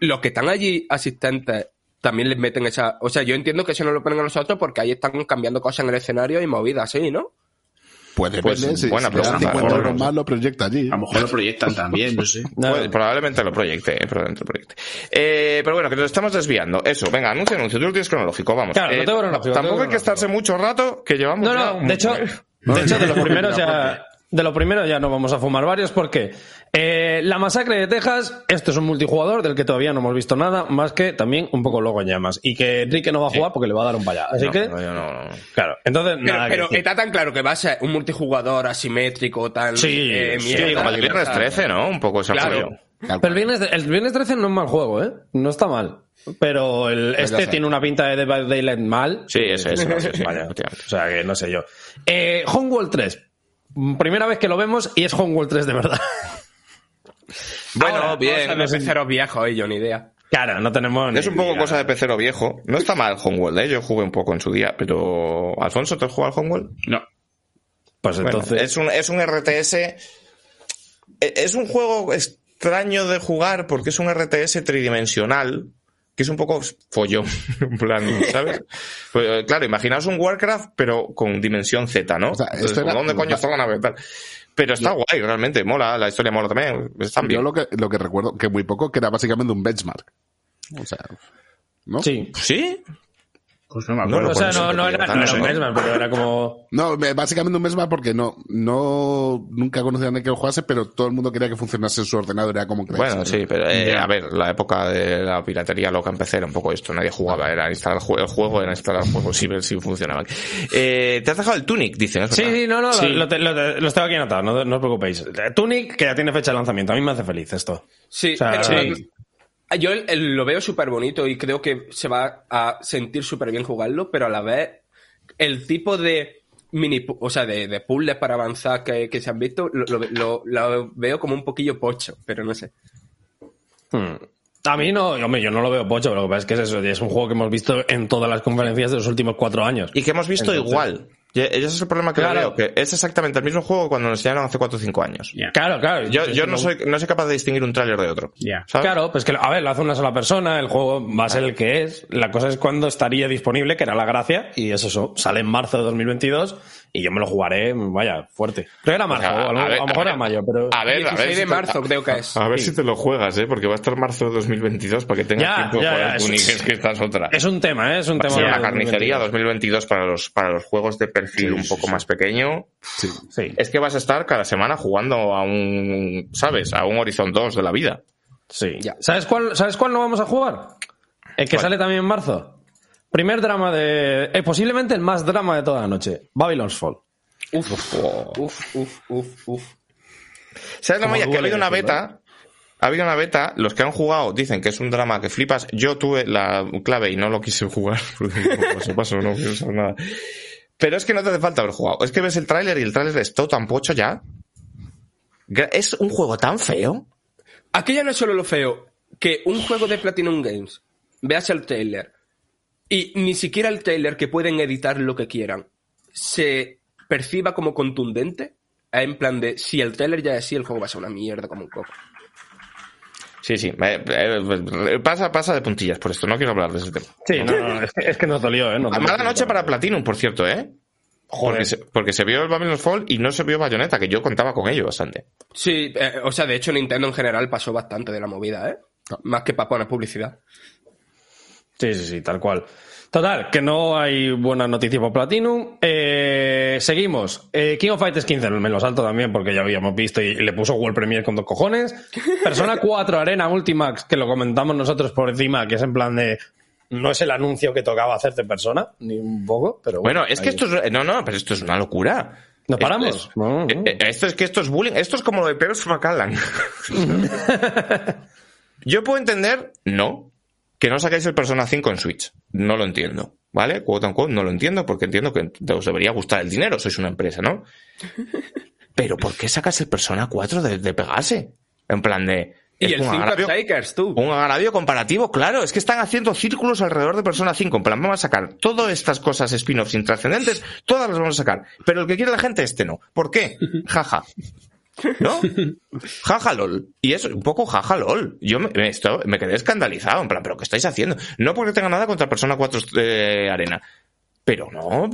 Speaker 6: Los que están allí asistentes también les meten esa. O sea, yo entiendo que eso no lo ponen a nosotros porque ahí están cambiando cosas en el escenario y movidas así, ¿no?
Speaker 3: Puede
Speaker 2: Pues,
Speaker 3: vender, si,
Speaker 2: buena
Speaker 3: si
Speaker 2: pregunta,
Speaker 3: 50 euros más, lo proyecta allí.
Speaker 4: A lo mejor lo proyectan también, no sé.
Speaker 5: No.
Speaker 2: Pues, probablemente lo proyecte, eh, probablemente lo proyecte. Eh, pero bueno, que nos estamos desviando. Eso, venga, anuncio, anuncio. Tú lo tienes cronológico, vamos.
Speaker 5: Claro,
Speaker 2: Eh,
Speaker 5: tengo cronológico,
Speaker 2: Tampoco
Speaker 5: tengo
Speaker 2: hay que estarse mucho rato, que llevamos
Speaker 5: No,
Speaker 2: ya
Speaker 5: no,
Speaker 2: un-
Speaker 5: de hecho, de hecho, de los primeros ya, de los primeros ya no vamos a fumar varios porque eh, la masacre de Texas, esto es un multijugador del que todavía no hemos visto nada, más que también un poco loco en llamas. Y que Enrique no va a jugar porque le va a dar un payá. Así
Speaker 2: No,
Speaker 5: que,
Speaker 2: no, yo no, no.
Speaker 5: claro, entonces
Speaker 6: Pero,
Speaker 5: nada
Speaker 6: pero está tan claro que va a ser un multijugador asimétrico, tan.
Speaker 5: Sí,
Speaker 6: eh,
Speaker 5: sí,
Speaker 6: mierda,
Speaker 2: Como el viernes
Speaker 6: o sea,
Speaker 2: 13, ¿no? Un poco ese
Speaker 6: Claro.
Speaker 5: Pero el viernes, el viernes 13 no es mal juego, ¿eh? No está mal. Pero el,
Speaker 3: Pues
Speaker 5: este
Speaker 3: sé.
Speaker 5: tiene una pinta de Dead by Daylight mal.
Speaker 2: Sí, ese, ese, ese, ese,
Speaker 5: Vaya. O sea que no sé yo. Eh, Homeworld 3. Primera vez que lo vemos y es Homeworld 3 de verdad.
Speaker 2: Bueno,
Speaker 6: Ahora,
Speaker 2: bien.
Speaker 6: cosas de peceros viejos, eh, yo ni idea.
Speaker 5: Claro, no tenemos. ni
Speaker 2: Es un poco
Speaker 5: idea.
Speaker 2: cosa de pecero viejo. No está mal Homeworld, ¿eh? Yo jugué un poco en su día, pero... ¿Alfonso, te has jugado al Homeworld?
Speaker 4: No.
Speaker 5: Pues
Speaker 2: Bueno,
Speaker 5: entonces.
Speaker 2: es, un, es un RTS. e- Es un juego extraño de jugar porque es un RTS tridimensional que es un poco follón, en plan, ¿sabes? Pues, eh, claro, imaginaos un Warcraft, pero con dimensión Z, ¿no?
Speaker 3: O sea,
Speaker 2: Entonces,
Speaker 3: era-
Speaker 2: ¿Dónde coño está la nave? Tal. Pero está guay, realmente, mola, la historia mola también, están bien.
Speaker 3: Yo lo que, lo que recuerdo, que muy poco, que era básicamente un benchmark. O sea, ¿no?
Speaker 5: Sí.
Speaker 2: ¿Sí?
Speaker 4: Pues no me
Speaker 2: No
Speaker 4: acuerdo.
Speaker 2: lo
Speaker 5: O sea, no, no era, no era
Speaker 2: eso,
Speaker 5: un
Speaker 2: ¿no?
Speaker 5: Benchmark, pero era como.
Speaker 3: No, me- básicamente un benchmark porque no, no, nunca conocía a nadie que lo jugase, pero todo el mundo quería que funcionase en su ordenador, era como creerse.
Speaker 2: Bueno, sí, pero eh, a ver, la época de la piratería loca en PC era un poco esto, nadie jugaba, era instalar el jue- el juego, era instalar el juego, sí, ver si funcionaba. Eh, ¿Te has dejado el Tunic, dicen? ¿es
Speaker 5: Sí, sí, no, no,
Speaker 4: Sí.
Speaker 5: Lo, tengo aquí anotados, no, no os preocupéis. Tunic, que ya tiene fecha de lanzamiento, a mí me hace feliz esto.
Speaker 6: Sí,
Speaker 5: O sea,
Speaker 6: pero
Speaker 5: sí.
Speaker 6: Yo el- el- lo veo súper bonito y creo que se va a sentir súper bien jugarlo, pero a la vez el tipo de mini, pu- o sea, de, de puzzles para avanzar que, que se han visto, lo, lo- lo- lo veo como un poquillo pocho, pero no sé.
Speaker 5: Hmm. A mí no, hombre, yo no lo veo pocho, pero lo que pasa es que es eso, es un juego que hemos visto en todas las conferencias de los últimos cuatro años.
Speaker 2: Y que hemos visto
Speaker 5: Entonces-
Speaker 2: igual. Y ese es el problema que
Speaker 5: Claro.
Speaker 2: veo, que es exactamente el mismo juego que cuando nos enseñaron hace 4 o 5 años.
Speaker 4: Ya.
Speaker 5: Claro, claro.
Speaker 2: Yo, yo no soy, no soy capaz de distinguir un tráiler de otro.
Speaker 4: Ya.
Speaker 2: ¿sabes?
Speaker 5: Claro, pues que, a ver, lo hace una sola persona, el juego va a ser el que es. La cosa es cuando estaría disponible, que era la gracia, y es eso, sale en marzo de 2022, y yo me lo jugaré, vaya, fuerte. Creo que era marzo,
Speaker 2: O sea,
Speaker 5: a, lo,
Speaker 2: a ver,
Speaker 5: a lo mejor
Speaker 2: a
Speaker 5: era mayo, pero...
Speaker 2: A ver, a ver.
Speaker 6: 16
Speaker 2: si
Speaker 6: de
Speaker 2: te-
Speaker 6: marzo creo que es.
Speaker 2: A ver
Speaker 5: Sí.
Speaker 2: si te lo juegas, ¿eh? Porque va a estar marzo de 2022 para que tengas
Speaker 5: Ya,
Speaker 2: tiempo de
Speaker 5: ya,
Speaker 2: jugar
Speaker 5: ya,
Speaker 2: al
Speaker 5: eso
Speaker 2: Tunic,
Speaker 5: es-
Speaker 2: es que esta es otra.
Speaker 5: Es un tema, ¿eh? Es un
Speaker 2: Va
Speaker 5: tema... de
Speaker 2: carnicería 2022
Speaker 5: 2022.
Speaker 2: para los, para los juegos de perfil un poco más pequeño.
Speaker 3: Sí.
Speaker 5: Sí,
Speaker 2: Es que vas a estar cada semana jugando a un, ¿sabes? A un Horizon 2 de la vida.
Speaker 5: sí.
Speaker 6: Ya.
Speaker 5: ¿Sabes cuál, ¿Sabes cuál no vamos a jugar? El que
Speaker 2: ¿Cuál?
Speaker 5: sale también en marzo. Primer drama de... eh, posiblemente el más drama de toda la noche. Babylon's Fall.
Speaker 6: Uf, uf, uf, uf, uf.
Speaker 2: ¿Sabes la malla? Que ha habido una beta. Ha habido una beta, los que han jugado dicen que es un drama que flipas. Yo tuve la clave y no lo quise jugar. porque no quiero saber nada. Pero es que no te hace falta haber jugado. Es que ves el tráiler y el tráiler es todo tan pocho ya. Es un juego tan feo.
Speaker 6: Aquí ya no es solo lo feo, que un juego de Platinum Games, veas el trailer, y ni siquiera el trailer que pueden editar lo que quieran, se perciba como contundente, en plan de, si el trailer ya es así, el juego va a ser una mierda como un coco.
Speaker 2: Sí, sí. eh, pasa, pasa de puntillas por esto. No quiero hablar de ese tema.
Speaker 5: Sí, no, no, es, que, es que nos dolió, ¿eh? Nos.
Speaker 2: Mala noche para Platinum, por cierto, ¿eh? Porque se, porque se vio el Babylon's Fall y no se vio Bayonetta, que yo contaba con ello bastante.
Speaker 6: Sí, eh, o sea, de hecho Nintendo en general pasó bastante de la movida, ¿eh? Más que para poner publicidad.
Speaker 5: Sí, sí, sí, tal cual. Total, que no hay buena noticia por Platinum. Eh, seguimos. Eh, King of Fighters 15, me lo salto también porque ya habíamos visto y le puso World Premier con dos cojones. Persona 4 Arena Ultimax, que lo comentamos nosotros por encima, que es en plan de... No es el anuncio que tocaba hacerte persona, ni un poco, pero bueno.
Speaker 2: Bueno, es que
Speaker 5: ahí
Speaker 2: esto es, no, no, pero esto es una locura.
Speaker 5: ¿Nos
Speaker 2: Esto
Speaker 5: paramos?
Speaker 2: es-
Speaker 5: No, no.
Speaker 2: eh, Esto es que esto es bullying. Esto es como lo de Peros McCallan. Yo puedo entender, no, que no sacáis el Persona 5 en Switch. No lo entiendo. ¿Vale? Quote unquote, no lo entiendo porque entiendo que os debería gustar el dinero, sois una empresa, ¿no? Pero ¿por qué sacas el Persona 4 de, de Pegase? En plan de...
Speaker 6: Y el
Speaker 2: un
Speaker 6: 5
Speaker 2: agravio-
Speaker 6: Strikers, tú.
Speaker 2: un agravio comparativo, claro, es que están haciendo círculos alrededor de Persona 5. En plan, vamos a sacar todas estas cosas spin-offs intrascendentes, todas las vamos a sacar. Pero el que quiere la gente, este no. ¿Por qué? Jaja. ¿No? Jaja lol. Y es un poco jaja lol. Yo me, me, quedé escandalizado, en plan, ¿pero qué estáis haciendo? No porque tenga nada contra Persona 4 eh, Arena. Pero no,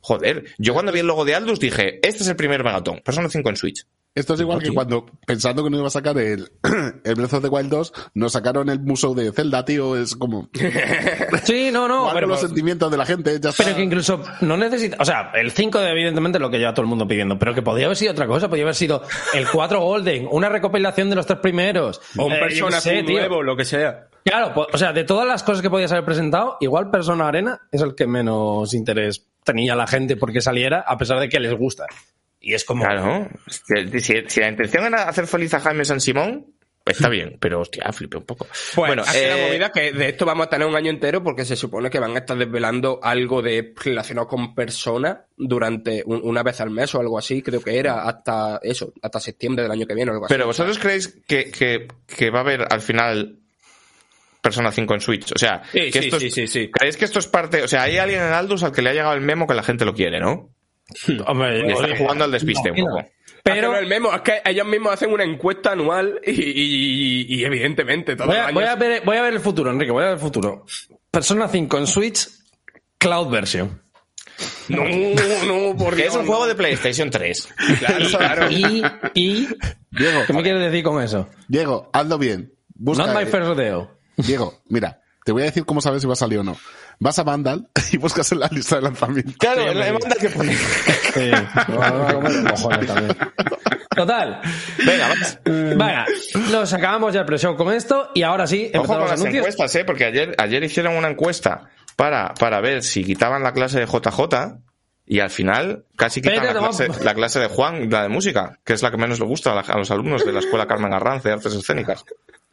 Speaker 2: joder. Yo cuando vi el logo de Aldus dije, este es el primer Megaton, Persona 5 en Switch.
Speaker 3: Esto es igual que cuando, pensando que no iba a sacar el, el Breath of the Wild 2, nos sacaron el museo de Zelda, tío. Es como.
Speaker 5: Sí, no, no, pero,
Speaker 3: los sentimientos de la gente. Ya está.
Speaker 5: pero que incluso no necesita, o sea, el 5 evidentemente lo que lleva todo el mundo pidiendo, pero que podría haber sido otra cosa, podría haber sido el 4 Golden, una recopilación de los tres primeros.
Speaker 6: O un
Speaker 5: Eh,
Speaker 6: Persona
Speaker 5: sé, tío.
Speaker 6: nuevo, lo que sea.
Speaker 5: Claro, o sea, de todas las cosas que podías haber presentado, igual Persona Arena es el que menos interés tenía la gente porque saliera, a pesar de que les gusta. Y es como...
Speaker 2: Claro. Si, si- si la intención era hacer feliz a Jaime San Simón, está bien, pero hostia, flipé un poco.
Speaker 6: Bueno, aquí
Speaker 2: eh,
Speaker 6: la movida que de esto vamos a tener un año entero porque se supone que van a estar desvelando algo de relacionado con personas durante un- una vez al mes o algo así, creo que era hasta eso, hasta septiembre del año que viene o algo así.
Speaker 2: Pero vosotros creéis que, que, que va a haber al final Persona 5 en Switch. O sea,
Speaker 6: Sí,
Speaker 2: que
Speaker 6: sí,
Speaker 2: esto es-
Speaker 6: sí, sí, sí.
Speaker 2: ¿creéis que esto es parte? O sea, hay alguien en Aldus al que le ha llegado el memo que la gente lo quiere, ¿no?
Speaker 5: Hombre,
Speaker 2: Y está
Speaker 5: oye,
Speaker 2: jugando al despiste un poco.
Speaker 6: Pero el memo, es que ellos mismos hacen una encuesta anual y, y- y evidentemente todo
Speaker 5: voy
Speaker 6: el
Speaker 5: a,
Speaker 6: año-
Speaker 5: voy, a ver, voy a ver el futuro, Enrique, voy a ver el futuro. Persona 5 en Switch, Cloud Version.
Speaker 6: No, no, porque
Speaker 2: Que es un juego de PlayStation 3.
Speaker 6: Claro, claro.
Speaker 5: Y, y
Speaker 3: Diego,
Speaker 5: ¿qué me quieres decir con eso?
Speaker 3: Diego, hazlo bien. Busca,
Speaker 5: Not my
Speaker 3: eh,
Speaker 5: first rodeo.
Speaker 3: Diego, mira, te voy a decir cómo sabes si va a salir o no. Vas a Vandal y buscas en la lista de lanzamiento.
Speaker 2: Claro, en la demanda que pone.
Speaker 5: Sí, me van a comer los cojones también. Total.
Speaker 2: Venga, vamos.
Speaker 5: Venga, nos acabamos ya el pre-show con esto y ahora sí,
Speaker 2: Ojo con
Speaker 5: los
Speaker 2: las
Speaker 5: anuncios.
Speaker 2: encuestas, ¿eh? Porque ayer, ayer hicieron una encuesta para, para ver si quitaban la clase de JJ y al final casi quitan la clase, la clase de Juan, la de música, que es la que menos le gusta a, la- a los alumnos de la Escuela Carmen Arranz de Artes Escénicas.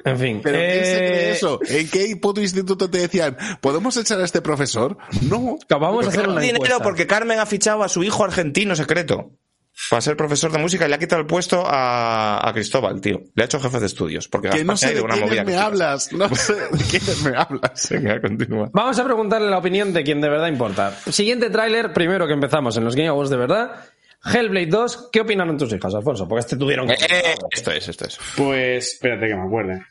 Speaker 5: En fin.
Speaker 3: ¿Pero quién se cree
Speaker 5: eh,
Speaker 3: eso? ¿En qué puto instituto te decían, ¿podemos echar a este profesor? No.
Speaker 5: Vamos a hacer una
Speaker 2: dinero
Speaker 5: encuesta.
Speaker 2: porque Carmen ha fichado a su hijo argentino secreto. para ser profesor de música y le ha quitado el puesto a, a Cristóbal, tío. Le ha hecho jefe de estudios. Porque
Speaker 3: Que no sé de
Speaker 2: una
Speaker 3: quiénes me hablas. No sé de quiénes me hablas.
Speaker 2: Venga, continúa.
Speaker 5: Vamos a preguntarle la opinión de quien de verdad importa. Siguiente tráiler, primero que empezamos en los Game Awards de verdad. Hellblade 2, ¿qué opinaron tus hijas, Alfonso? Porque este tuvieron que...
Speaker 2: Eh, esto es, esto es.
Speaker 4: Pues, espérate que me acuerde.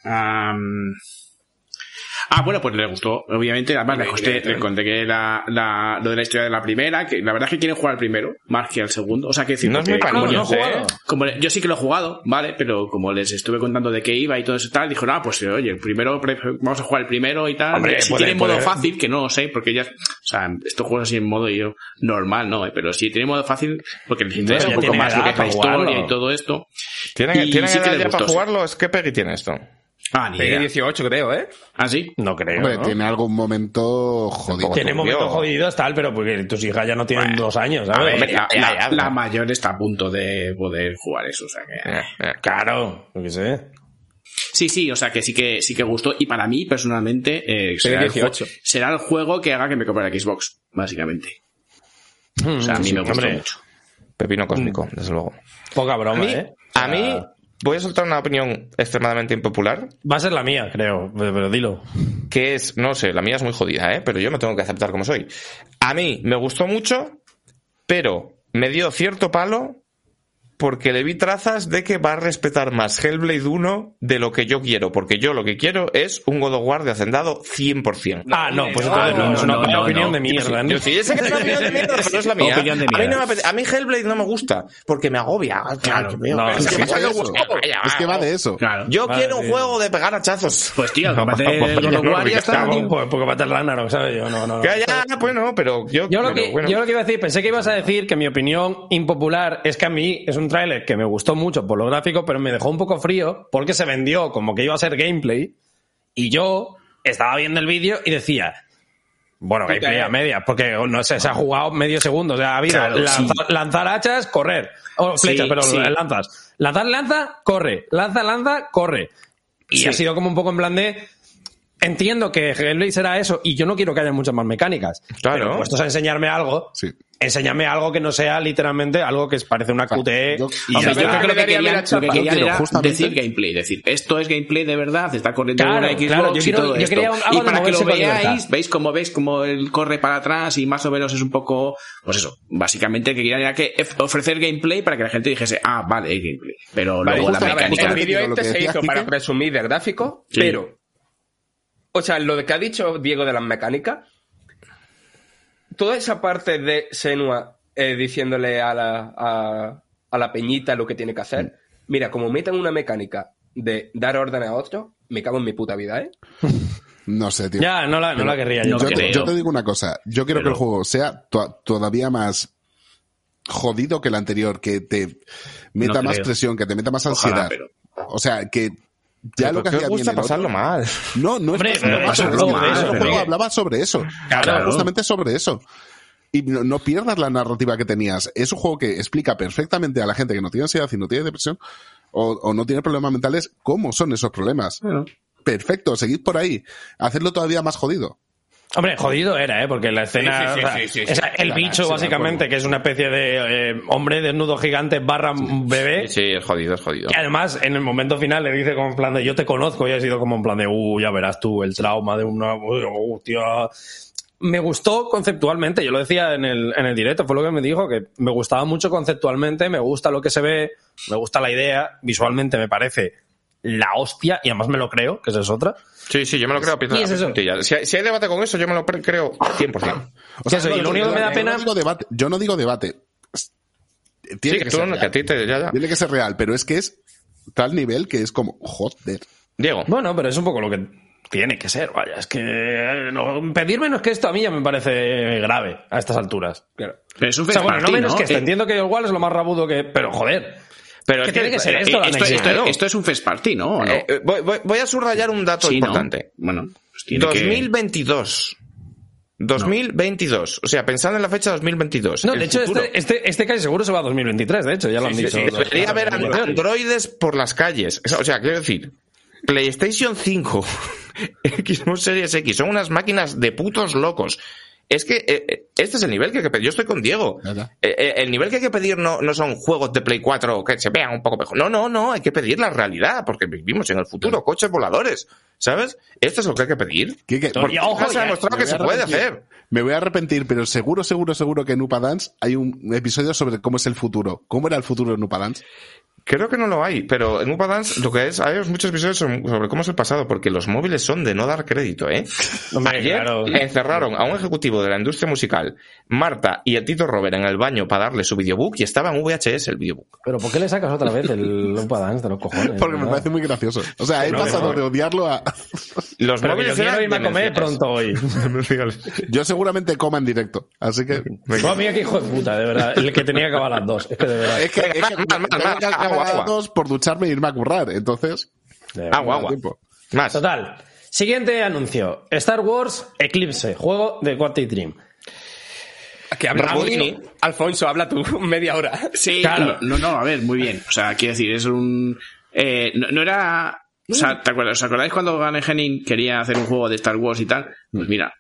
Speaker 4: Ah, bueno, pues le gustó, obviamente. Además, le conté, le conté que la, la, lo de la historia de la primera, que la verdad es que quieren jugar al primero, más que al segundo. O sea, que decir,
Speaker 2: No es muy
Speaker 4: porque-
Speaker 5: No, jugado.
Speaker 4: como le- yo sí que lo he jugado, ¿vale? Pero como les estuve contando de qué iba y todo eso y tal, dijo, no, pues oye, el primero, vamos a jugar el primero y tal.
Speaker 5: Hombre,
Speaker 4: si
Speaker 5: puede-
Speaker 4: tiene modo
Speaker 5: puede-
Speaker 4: fácil, que no lo sé, porque ya, o sea, estos juegos así en modo yo, normal, ¿no? Eh, Pero si tiene modo fácil, porque les interesa un poco más lo que es la historia
Speaker 5: jugarlo.
Speaker 4: y todo esto.
Speaker 2: ¿Tienen,
Speaker 4: Y
Speaker 2: ¿tienen
Speaker 4: sí que
Speaker 2: edad ya para
Speaker 4: gustó,
Speaker 2: jugarlo? Es que Peggy tiene esto.
Speaker 4: Ah, ni
Speaker 6: Tiene
Speaker 4: idea.
Speaker 6: 18, creo, ¿eh?
Speaker 4: ¿Ah, sí?
Speaker 5: No creo,
Speaker 3: Hombre,
Speaker 5: ¿no?
Speaker 3: tiene algún momento jodido.
Speaker 5: Tiene momentos jodidos, tal, pero porque tus hijas ya no tienen
Speaker 4: Bueno,
Speaker 5: dos años,
Speaker 4: A
Speaker 5: ¿sabes?
Speaker 4: ver, la, mayor está a punto de poder jugar eso, o sea que...
Speaker 2: Eh, eh.
Speaker 5: Claro, yo qué sé.
Speaker 4: Sí, sí, o sea que sí que sí que gustó y para mí personalmente eh, será, el ju-
Speaker 6: 18.
Speaker 4: será el juego que haga que me compre la Xbox, básicamente. O sea, a mí
Speaker 5: Sí,
Speaker 4: me gustó
Speaker 5: hombre,
Speaker 4: mucho.
Speaker 2: Pepino cósmico, desde luego.
Speaker 5: Poca
Speaker 2: A
Speaker 5: broma,
Speaker 2: mí,
Speaker 5: ¿eh?
Speaker 2: a mí, voy a soltar una opinión extremadamente impopular,
Speaker 5: Va a ser la mía, creo, pero, dilo.
Speaker 2: que es, no sé, la mía es muy jodida, ¿eh? Pero yo me tengo que aceptar como soy. A mí me gustó mucho, pero me dio cierto palo porque le vi trazas de que va a respetar más Hellblade 1 de lo que yo quiero, porque yo lo que quiero es un God of War de hacendado 100%.
Speaker 5: ah, no, pues entonces no,
Speaker 4: no,
Speaker 5: es una opinión
Speaker 4: no.
Speaker 5: de mierda. ¿no?
Speaker 2: Yo sí, sé que es una opinión de mierda, pero no es la mía.
Speaker 4: Opinión de
Speaker 2: a, mí no me a mí Hellblade no me gusta, porque me agobia.
Speaker 4: Claro,
Speaker 5: no,
Speaker 3: Es que va de eso.
Speaker 2: Vaya,
Speaker 3: Es que va de eso.
Speaker 4: Claro.
Speaker 2: Yo
Speaker 5: Vale,
Speaker 2: quiero un juego de pegar hachazos.
Speaker 4: Pues tío, cómprate el God of War ya está.
Speaker 5: Porque va a estar Ragnarok, ¿sabes? Yo no, no.
Speaker 2: Que ya, pues no, pero yo,
Speaker 5: Yo lo,
Speaker 2: pero
Speaker 5: que,
Speaker 2: bueno.
Speaker 5: yo lo que iba a decir, pensé que ibas a decir que mi opinión impopular es que a mí es un tráiler que me gustó mucho por lo gráfico, pero me dejó un poco frío porque se vendió como que iba a ser gameplay y yo estaba viendo el vídeo y decía, bueno, gameplay a media, porque no sé, se ha jugado medio segundo, o sea, ha habido
Speaker 4: Claro,
Speaker 5: lanza-
Speaker 4: sí.
Speaker 5: lanzar hachas, correr, o
Speaker 4: Sí,
Speaker 5: flechas, pero
Speaker 4: sí.
Speaker 5: lanzas, lanzar lanza, corre, lanza lanza, corre. Y ha sido como un poco en plan de entiendo que Hellblade será eso y yo no quiero que haya muchas más mecánicas.
Speaker 2: Claro.
Speaker 5: Pero puestos a enseñarme algo,
Speaker 3: Sí.
Speaker 5: enséñame algo que no sea literalmente algo que parece una QTE.
Speaker 3: yo-
Speaker 5: y
Speaker 4: yo creo que lo que querían, lo que era
Speaker 3: justamente-
Speaker 4: decir gameplay, decir, esto es gameplay de verdad, está corriendo
Speaker 5: Claro,
Speaker 4: una Xbox
Speaker 5: claro, yo
Speaker 4: y
Speaker 5: quiero-
Speaker 4: todo
Speaker 5: yo
Speaker 4: esto.
Speaker 5: quería algo
Speaker 4: y para que lo veáis, veis cómo veis cómo él corre para atrás y más o menos es un poco, pues eso, básicamente que querían era que ofrecer gameplay para que la gente dijese, ah, vale, es gameplay. Pero
Speaker 6: Vale,
Speaker 4: luego la mecánica...
Speaker 6: el vídeo este se hizo para presumir de gráfico,
Speaker 4: Sí.
Speaker 6: pero. O sea, lo de que ha dicho Diego de las mecánicas. Toda esa parte de Senua eh, diciéndole a la, a, a la peñita lo que tiene que hacer. Mira, como metan una mecánica de dar orden a otro, me cago en mi puta vida, ¿eh?
Speaker 3: No sé, tío.
Speaker 5: Ya, no la, no la querría yo.
Speaker 3: Yo, te,
Speaker 4: creo.
Speaker 3: yo te digo una cosa. Yo quiero
Speaker 4: Pero-
Speaker 3: que el juego sea to- todavía más jodido que el anterior, que te meta
Speaker 5: No
Speaker 3: más
Speaker 5: creo.
Speaker 3: presión, que te meta más
Speaker 4: Ojalá,
Speaker 3: ansiedad.
Speaker 4: pero-
Speaker 3: O sea, que ya
Speaker 2: Pero
Speaker 3: lo que
Speaker 2: ¿por qué
Speaker 3: hacía
Speaker 2: gusta
Speaker 3: bien
Speaker 2: pasarlo
Speaker 3: otro-
Speaker 2: mal.
Speaker 3: No, no
Speaker 5: Hombre,
Speaker 3: es pasarlo mal, el juego
Speaker 5: pero-
Speaker 3: hablaba sobre eso.
Speaker 5: Claro.
Speaker 3: Hablaba justamente sobre eso. Y no, no pierdas la narrativa que tenías. Es un juego que explica perfectamente a la gente que no tiene ansiedad y no tiene depresión o, o no tiene problemas mentales cómo son esos problemas. Perfecto, seguid por ahí. Hacedlo todavía más jodido.
Speaker 5: Hombre, jodido era, ¿eh? Porque la escena.
Speaker 6: Sí, sí, sí, sí, sí, sí.
Speaker 5: el bicho,
Speaker 3: sí,
Speaker 5: básicamente, que es una especie de eh, hombre desnudo gigante barra bebé.
Speaker 2: Sí, es jodido, es jodido.
Speaker 5: Y además, en el momento final le dice como en plan de yo te conozco y ha sido como en plan de, uh, ya verás tú, el trauma de una, uh, hostia. Me gustó conceptualmente, yo lo decía en el, en el directo, fue lo que me dijo, que me gustaba mucho conceptualmente, me gusta lo que se ve, me gusta la idea, visualmente me parece la hostia, y además me lo creo, que esa es otra.
Speaker 2: Sí, sí, yo me lo creo pieza
Speaker 5: ¿Y es eso?
Speaker 2: Si hay, si hay debate con eso, yo me lo creo 100%.
Speaker 3: O
Speaker 5: Sí, eso, y lo único que me da
Speaker 3: yo
Speaker 5: pena-
Speaker 3: No digo debate, yo no digo debate. Tiene
Speaker 2: Sí,
Speaker 3: que, ser
Speaker 2: no- que
Speaker 3: real.
Speaker 2: a ti te... Ya, ya.
Speaker 3: Tiene que ser real, pero es que es tal nivel que es como, joder.
Speaker 2: Diego.
Speaker 5: Bueno, pero es un poco lo que tiene que ser, vaya, es que eh, no, pedir menos que esto a mí ya me parece grave a estas alturas.
Speaker 6: Claro.
Speaker 4: Pero es un
Speaker 5: O sea, bueno, no menos que esto,
Speaker 4: Eh,
Speaker 5: entiendo que igual es lo más rabudo que... Pero joder,
Speaker 2: Pero
Speaker 5: que
Speaker 2: es
Speaker 5: tiene que ser esto,
Speaker 4: es un first party, ¿no? ¿O no?
Speaker 2: eh, eh, voy, voy- voy a subrayar un dato
Speaker 4: Sí, ¿no?
Speaker 2: importante.
Speaker 4: Bueno, pues tiene que-
Speaker 2: 2022. 2022. O sea, pensando en la fecha 2022.
Speaker 5: No,
Speaker 2: el
Speaker 5: de hecho, este, este, este casi seguro se va a 2023, de hecho, ya lo han
Speaker 2: Sí,
Speaker 5: dicho.
Speaker 2: sí,
Speaker 5: los-
Speaker 2: debería haber androides por las calles. O sea, quiero decir, PlayStation 5, Xbox Series X, son unas máquinas de putos locos. Es que eh, eh, este es el nivel que hay que pedir. Yo estoy con Diego. Eh, el nivel que hay que pedir no, no son juegos de Play 4 que se vean un poco mejor. No, no, no, hay que pedir la realidad, porque vivimos en el futuro, coches voladores, ¿sabes? Esto es lo que hay que pedir.
Speaker 3: ¿Qué- qué?
Speaker 2: Porque
Speaker 5: ojo,
Speaker 2: ya se ha demostrado que se puede hacer.
Speaker 3: Me voy a arrepentir, pero seguro, seguro, seguro que en Upa Dance hay un episodio sobre cómo es el futuro. ¿Cómo era el futuro en Upa Dance?
Speaker 2: Creo que no lo hay, pero en Upa Dance lo que es, hay muchos episodios sobre cómo es el pasado, porque los móviles son de no dar crédito, ¿eh?
Speaker 5: Hombre,
Speaker 2: Ayer
Speaker 5: claro.
Speaker 2: encerraron a un ejecutivo de la industria musical, Marta y el Tito Robert en el baño para darle su videobook y estaba en VHS el videobook.
Speaker 5: Pero ¿por qué le sacas otra vez el Lumpa Dance de los cojones?
Speaker 3: Porque me parece muy gracioso. O sea, he
Speaker 5: No,
Speaker 3: pasado
Speaker 5: no.
Speaker 3: de odiarlo a...
Speaker 2: Los
Speaker 5: Pero yo
Speaker 2: móviles eran
Speaker 5: irme a comer pronto hoy.
Speaker 3: Yo seguramente coma en directo. Así que...
Speaker 5: Mira qué hijo de puta, de verdad. El que tenía que acabar a las dos. Es que de verdad.
Speaker 3: Es que, es que
Speaker 2: Agua,
Speaker 3: las
Speaker 2: agua.
Speaker 3: dos por ducharme e irme a currar. Entonces...
Speaker 5: verdad.
Speaker 2: Agua, agua.
Speaker 3: tiempo.
Speaker 2: Más.
Speaker 5: Total. Siguiente anuncio. Star Wars Eclipse, juego de Quantic Dream.
Speaker 6: Que mucho. Alfonso, habla tú media hora.
Speaker 4: Sí,
Speaker 5: Claro.
Speaker 4: no, no, a ver, muy bien. O sea, quiero decir, es un... eh, no, no era... O sea, ¿te acuerdas, ¿os acordáis cuando Van Henning quería hacer un juego de Star Wars y tal? Pues mira,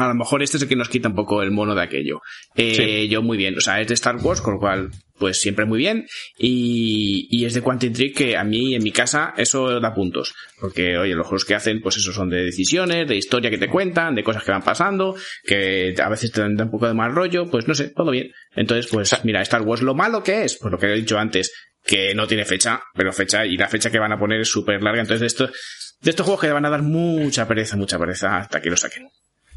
Speaker 4: a lo mejor este es el que nos quita un poco el mono de aquello. Eh, Yo muy bien, o sea, es de Star Wars, con lo cual, pues siempre muy bien. Y, y es de Quantum Trick que a mí, en mi casa, eso da puntos. Porque, oye, los juegos que hacen, pues eso son de decisiones, de historia que te cuentan, de cosas que van pasando, que a veces te dan un poco de mal rollo, pues no sé, todo bien. Entonces, pues mira, Star Wars, lo malo que es, pues lo que he dicho antes, que no tiene fecha, pero fecha, y la fecha que van a poner es súper larga. Entonces, de esto, de estos juegos que van a dar mucha pereza, mucha pereza hasta que lo saquen.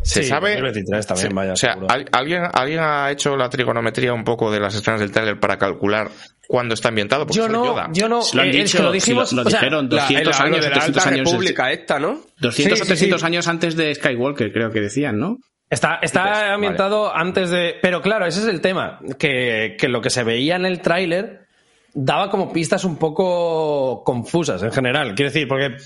Speaker 2: Se
Speaker 5: Sí,
Speaker 2: sabe.
Speaker 5: 2023 también, vaya,
Speaker 2: o sea,
Speaker 5: seguro.
Speaker 2: ¿al- ¿alguien, ¿alguien ha hecho la trigonometría un poco de las escenas del trailer para calcular cuándo está ambientado? Porque
Speaker 5: Yo no,
Speaker 2: Yoda.
Speaker 5: yo no.
Speaker 4: Si lo han
Speaker 5: eh, es
Speaker 4: dicho,
Speaker 5: que lo
Speaker 4: si
Speaker 5: dijimos.
Speaker 4: lo,
Speaker 5: o sea,
Speaker 4: dijeron
Speaker 6: La,
Speaker 4: 200
Speaker 6: el-
Speaker 4: años,
Speaker 6: lo de la
Speaker 4: 300
Speaker 6: Alta
Speaker 4: años.
Speaker 6: República esta, ¿no?
Speaker 4: 200
Speaker 5: Sí,
Speaker 4: o
Speaker 5: sí,
Speaker 4: 300
Speaker 5: sí.
Speaker 4: años antes de Skywalker, creo que decían, ¿no?
Speaker 5: Está, está
Speaker 2: Vale.
Speaker 5: ambientado antes de. Pero claro, ese es el tema. Que, que lo que se veía en el tráiler daba como pistas un poco confusas en general. Quiero decir, porque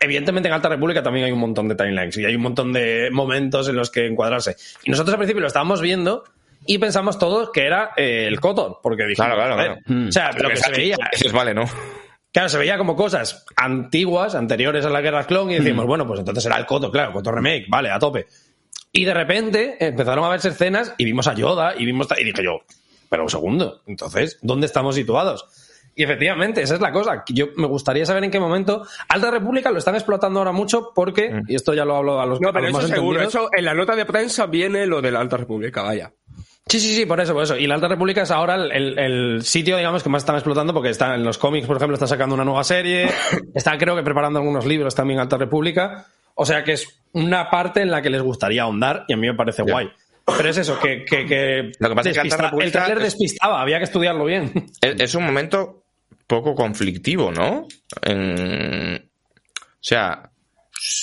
Speaker 5: evidentemente en Alta República también hay un montón de timelines y hay un montón de momentos en los que encuadrarse. Y nosotros al principio lo estábamos viendo y pensamos todos que era eh, el Cotor, porque dijimos,
Speaker 2: Claro, claro, claro.
Speaker 5: O sea, lo que se veía.
Speaker 2: Dices, vale, ¿no?
Speaker 5: Claro, se veía como cosas antiguas, anteriores a la Guerra Clon, y decimos, bueno, pues entonces era el Coto, claro, Coto Remake, vale, a tope. Y de repente empezaron a verse escenas y vimos a Yoda y vimos. Y dije yo, pero un segundo, entonces, ¿dónde estamos situados? Y efectivamente, esa es la cosa. Yo me gustaría saber en qué momento. Alta República lo están explotando ahora mucho porque, y esto ya lo hablo a los,
Speaker 6: No, pero
Speaker 5: los
Speaker 6: eso
Speaker 5: más
Speaker 6: seguro. Eso en la nota de prensa viene lo de la Alta República, vaya.
Speaker 5: Sí, sí, sí, por eso, por eso. Y la Alta República es ahora el, el- el sitio, digamos, que más están explotando porque está en los cómics, por ejemplo, está sacando una nueva serie, está creo que preparando algunos libros también Alta República. O sea que es una parte en la que les gustaría ahondar y a mí me parece guay. Pero es eso, que, que, que
Speaker 2: Lo que pasa es que
Speaker 5: el trailer
Speaker 2: es-
Speaker 5: despistaba, había que estudiarlo bien.
Speaker 2: Es, es un momento poco conflictivo, ¿no? En- O sea,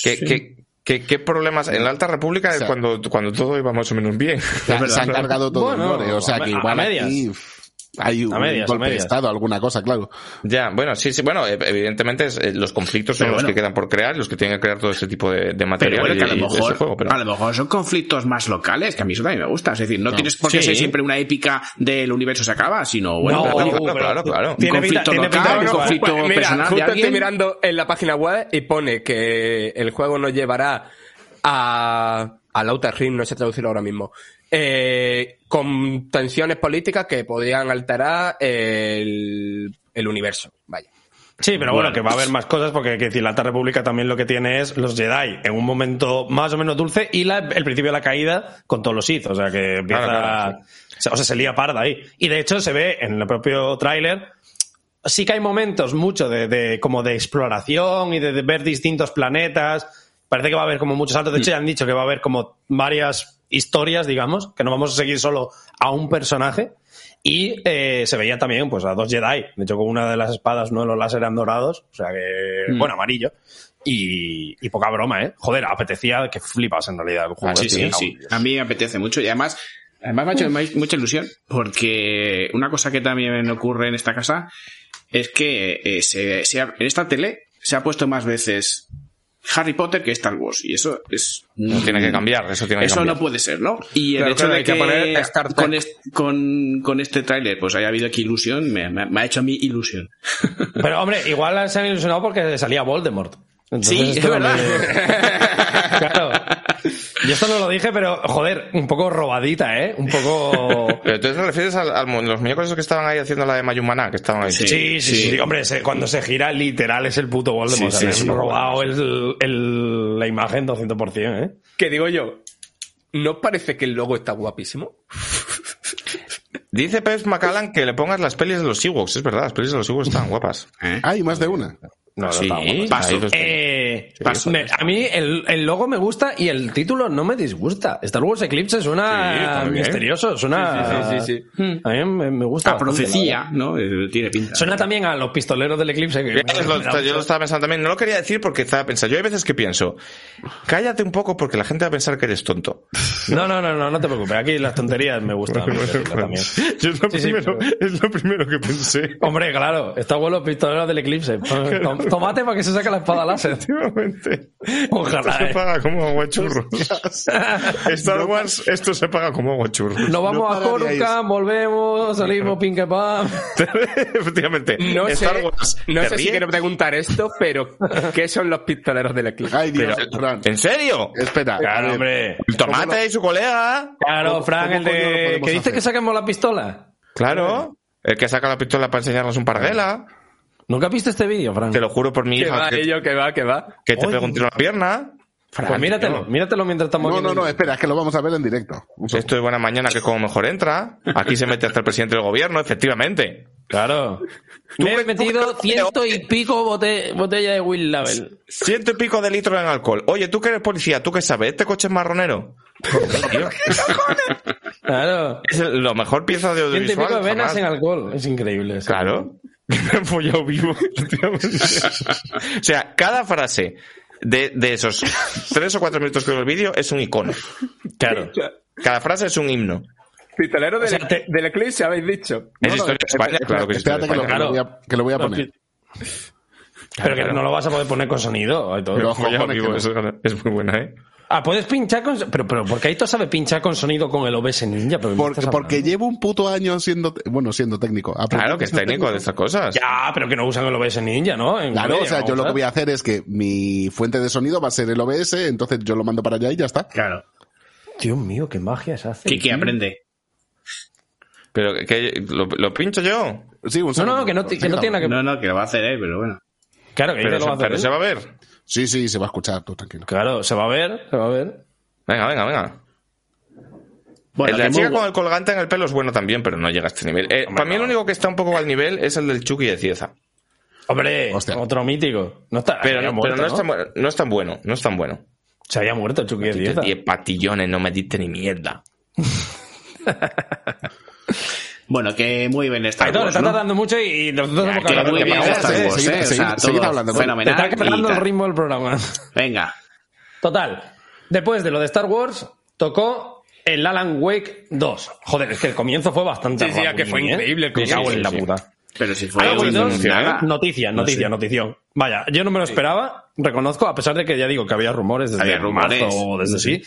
Speaker 2: ¿qué, qué, qué- qué problemas? En la Alta República es
Speaker 3: sea-
Speaker 2: cuando, cuando todo iba más o menos bien.
Speaker 3: Se, se han cargado todo
Speaker 5: Bueno,
Speaker 3: el lore. O sea
Speaker 5: a
Speaker 3: que
Speaker 5: me- a
Speaker 3: igual
Speaker 5: medias.
Speaker 3: aquí hay un
Speaker 5: A medias, a
Speaker 3: golpe de estado, alguna cosa, claro.
Speaker 2: Ya, bueno, sí, sí, bueno, eh, evidentemente es, eh, los conflictos son
Speaker 4: Pero
Speaker 2: los
Speaker 4: bueno.
Speaker 2: que quedan por crear, los que tienen que crear todo ese tipo de, de
Speaker 4: Pero
Speaker 2: material
Speaker 4: bueno, que a
Speaker 2: y-
Speaker 4: lo
Speaker 2: de
Speaker 4: mejor,
Speaker 2: juego, pero-
Speaker 4: a lo mejor son conflictos más locales, que a mí eso también me gusta. Es decir, no, tienes por qué
Speaker 2: Sí.
Speaker 4: ser siempre una épica del universo se acaba, sino bueno,
Speaker 5: No,
Speaker 2: claro,
Speaker 5: pero-
Speaker 2: claro, claro.
Speaker 4: un
Speaker 5: Tiene
Speaker 4: conflicto
Speaker 5: tiene
Speaker 4: local,
Speaker 5: de
Speaker 4: un
Speaker 5: que-
Speaker 4: conflicto
Speaker 6: Pues mira,
Speaker 4: personal de
Speaker 6: justo
Speaker 4: alguien.
Speaker 6: estoy mirando en la página web y pone que el juego nos llevará a, al Outer Ring, no sé traducirlo ahora mismo, eh, con tensiones políticas que podrían alterar el, el universo. Vaya.
Speaker 5: Sí, pero bueno, que va a haber más cosas porque que decir, la Alta República también lo que tiene es los Jedi en un momento más o menos dulce y la- el principio de la caída con todos los Sith. O sea que empieza.
Speaker 2: Claro, claro,
Speaker 5: O sea, se lía parda ahí. Y de hecho se ve en el propio tráiler. Sí que hay momentos mucho de, de- como de exploración y de, de ver distintos planetas. Parece que va a haber como muchos saltos. De hecho, ya han dicho que va a haber como varias historias, digamos, que no vamos a seguir solo a un personaje. Y eh, se veía también pues a dos Jedi. De hecho, con una de las espadas, uno de los láser eran dorados. O sea que, bueno, amarillo. Y, y poca broma, ¿eh? Joder, apetecía que flipas en realidad el juego.
Speaker 4: Ah, sí, sí, sí. A mí me apetece mucho y además, además me ha hecho mu- mucha ilusión porque una cosa que también ocurre en esta casa es que eh, se, se ha- en esta tele se ha puesto más veces Harry Potter que Star Wars y eso es
Speaker 2: No tiene que cambiar, eso tiene que
Speaker 4: eso
Speaker 2: cambiar.
Speaker 4: no puede ser, ¿no? Y el
Speaker 6: Claro,
Speaker 4: hecho
Speaker 6: claro,
Speaker 4: de
Speaker 6: que
Speaker 4: que,
Speaker 6: poner Star Trek.
Speaker 4: con, est- con, con este tráiler pues haya habido aquí ilusión, me, me- me ha hecho a mí ilusión.
Speaker 5: Pero hombre, igual se han ilusionado porque salía Voldemort. Entonces,
Speaker 4: Sí, es verdad.
Speaker 5: claro. Yo esto no lo dije, pero joder, un poco robadita, ¿eh? Un poco.
Speaker 2: Pero entonces te refieres a, los muñecos esos que estaban ahí haciendo la de Mayumana, que estaban ahí.
Speaker 5: Sí, sí, sí. Hombre, se- cuando se gira, literal es el puto Voldemort.
Speaker 2: Sí, sí, sí.
Speaker 5: robado el, el- la imagen 200%, ¿eh?
Speaker 6: Que digo yo, ¿no parece que el logo está guapísimo?
Speaker 2: Dice Pep Macallan que le pongas las pelis de los Ewoks. Es verdad, las pelis de los Ewoks están guapas.
Speaker 3: Hay más de una.
Speaker 5: No, no
Speaker 2: sí, paso.
Speaker 5: Eh,
Speaker 2: Paso.
Speaker 5: me- a mí el, el logo me gusta y el título no me disgusta. Star Wars Eclipse
Speaker 2: Sí,
Speaker 5: suena
Speaker 2: bien.
Speaker 5: misterioso, suena...
Speaker 6: Sí, sí, sí, sí,
Speaker 5: A mí me, me gusta
Speaker 4: A profecía, ¿no? Eh, Tiene pinta.
Speaker 5: Suena también a los pistoleros del Eclipse. Que
Speaker 2: Yo lo, yo lo estaba pensando también. No lo quería decir porque estaba pensando. Yo hay veces que pienso, cállate un poco porque la gente va a pensar que eres tonto.
Speaker 5: No, no, no, no, no te preocupes. Aquí las tonterías me gustan. mí decirlo también.
Speaker 2: Yo es lo,
Speaker 5: Sí, sí,
Speaker 2: primero,
Speaker 5: pero-
Speaker 2: es lo primero que pensé.
Speaker 5: Hombre, claro, está bueno los pistoleros del Eclipse. Tom- Tomate para que se saque la espada láser.
Speaker 2: Efectivamente.
Speaker 5: Ojalá,
Speaker 2: Esto
Speaker 5: eh.
Speaker 2: se paga como aguachurros. Star Wars, esto se paga como aguachurros.
Speaker 5: Nos vamos
Speaker 3: No
Speaker 5: a. Coruscant, volvemos, salimos, ping que pam.
Speaker 2: Efectivamente.
Speaker 6: No sé,
Speaker 2: Star Wars
Speaker 6: no sé si quiero preguntar esto, pero ¿qué son los pistoleros del Eclipse?
Speaker 3: Ay, Dios,
Speaker 2: pero-
Speaker 3: Fran.
Speaker 2: ¿En serio?
Speaker 3: Espera. a
Speaker 5: Claro,
Speaker 3: ver.
Speaker 5: hombre.
Speaker 2: El tomate y su colega.
Speaker 5: Claro,
Speaker 3: ¿Cómo-
Speaker 5: Frank, el de... que dice
Speaker 3: hacer?
Speaker 5: que saquemos la pistola.
Speaker 2: Claro. El que saca la pistola para enseñarnos un parguela.
Speaker 5: ¿Nunca viste este vídeo, Frank?
Speaker 2: Te lo juro por mi
Speaker 6: Que
Speaker 2: hija
Speaker 6: va,
Speaker 2: que,
Speaker 6: ello, que va, que va.
Speaker 2: que te pega un tiro en la pierna.
Speaker 5: Pues míratelo, míratelo mientras estamos
Speaker 3: No, no, no, espera, es que lo vamos a ver en directo.
Speaker 2: Esto es buena mañana que como mejor entra. Aquí se mete hasta el presidente del gobierno, efectivamente.
Speaker 5: Claro. Me he metido ciento y pico bote- botella de Will Label.
Speaker 2: Ciento y pico de litros en alcohol. Oye, tú que eres policía, ¿tú qué sabes? ¿Este coche es marronero? Tío,
Speaker 5: Claro.
Speaker 2: es lo mejor pieza de
Speaker 5: Ciento y
Speaker 2: audiovisual.
Speaker 5: pico de venas
Speaker 2: jamás.
Speaker 5: en alcohol. Es increíble. eso.
Speaker 2: Claro. Me he follado vivo. o sea, cada frase de, de esos tres o cuatro minutos que veo el vídeo es un icono.
Speaker 5: Claro.
Speaker 2: Cada frase es un himno.
Speaker 6: Pistolero del,
Speaker 5: sea, te-
Speaker 6: del Eclipse, habéis dicho.
Speaker 2: Es
Speaker 3: No, no,
Speaker 2: historia de España,
Speaker 3: espera,
Speaker 2: claro que
Speaker 3: Espérate que lo,
Speaker 2: España.
Speaker 3: que lo voy a, que lo voy a poner.
Speaker 5: Pero que no lo vas a poder poner con sonido. todo.
Speaker 3: Pero-
Speaker 2: Follado
Speaker 3: cojones
Speaker 2: vivo,
Speaker 3: que
Speaker 2: eso es muy buena, ¿eh?
Speaker 5: Ah, puedes pinchar con. Pero, pero ¿por qué Aito sabe pinchar con sonido con el OBS Ninja? Pero ¿de qué
Speaker 3: Porque, porque llevo un puto año siendo, bueno, siendo técnico.
Speaker 2: Claro que es técnico de estas cosas.
Speaker 5: Ya, pero que no usan el OBS Ninja, ¿no? En
Speaker 3: Claro, o sea, yo lo
Speaker 5: a
Speaker 3: que voy a hacer es que mi fuente de sonido va a ser el OBS, entonces yo lo mando para allá y ya está.
Speaker 4: Claro.
Speaker 5: Dios mío, qué magia se hace.
Speaker 4: Kiki aprende.
Speaker 2: Pero que, lo, lo pincho yo.
Speaker 3: Sí, un
Speaker 5: No,
Speaker 3: segundo.
Speaker 5: no, que no, que no tiene nada que.
Speaker 4: No, no, que lo va a hacer él, pero bueno.
Speaker 5: Claro, que
Speaker 2: Pero,
Speaker 5: lo va a hacer
Speaker 2: pero
Speaker 5: él.
Speaker 2: se va a ver.
Speaker 3: Sí, sí, se va a escuchar, tú tranquilo.
Speaker 5: Claro, se va a ver, se va a ver.
Speaker 2: Venga, venga, venga.
Speaker 4: Bueno,
Speaker 2: el de la chica
Speaker 4: muy-
Speaker 2: con el colgante en el pelo es bueno también, pero no llega a este nivel. Eh, para mí el único que está un poco al nivel es el del Chucky de Cieza.
Speaker 5: Hombre,
Speaker 3: Hostia.
Speaker 5: otro mítico. No está,
Speaker 2: Pero, no,
Speaker 5: muerto,
Speaker 2: pero no, es tan, bu- no es tan bueno, no es tan bueno.
Speaker 5: Se había muerto Chucky de Cieza.
Speaker 2: Diez patillones, no me diste ni mierda.
Speaker 4: Bueno, que muy bien Star
Speaker 5: Aitor,
Speaker 4: Wars,
Speaker 5: está
Speaker 4: ¿no?
Speaker 5: tardando mucho y, nosotros
Speaker 4: Ya,
Speaker 5: hemos
Speaker 4: que muy bien Star Wars,
Speaker 3: seguid-
Speaker 4: ¿eh? O sea,
Speaker 3: hablando,
Speaker 5: Te
Speaker 4: fenomenal.
Speaker 5: está el ritmo del programa.
Speaker 4: Venga.
Speaker 5: Total. Después de lo de Star Wars, tocó el Alan Wake 2. Joder, es que el comienzo fue bastante
Speaker 6: Sí, sí, que fue
Speaker 5: ¿eh?
Speaker 6: increíble el comienzo.
Speaker 5: en la puta.
Speaker 4: Pero si fue
Speaker 5: Alan Wake
Speaker 4: un-
Speaker 5: 2,
Speaker 2: anuncio,
Speaker 4: nada.
Speaker 5: noticia, noticia, notición. Vaya, yo no me lo esperaba, reconozco, a pesar de que ya digo que había rumores desde
Speaker 4: Había rumores.
Speaker 5: marzo o desde sí.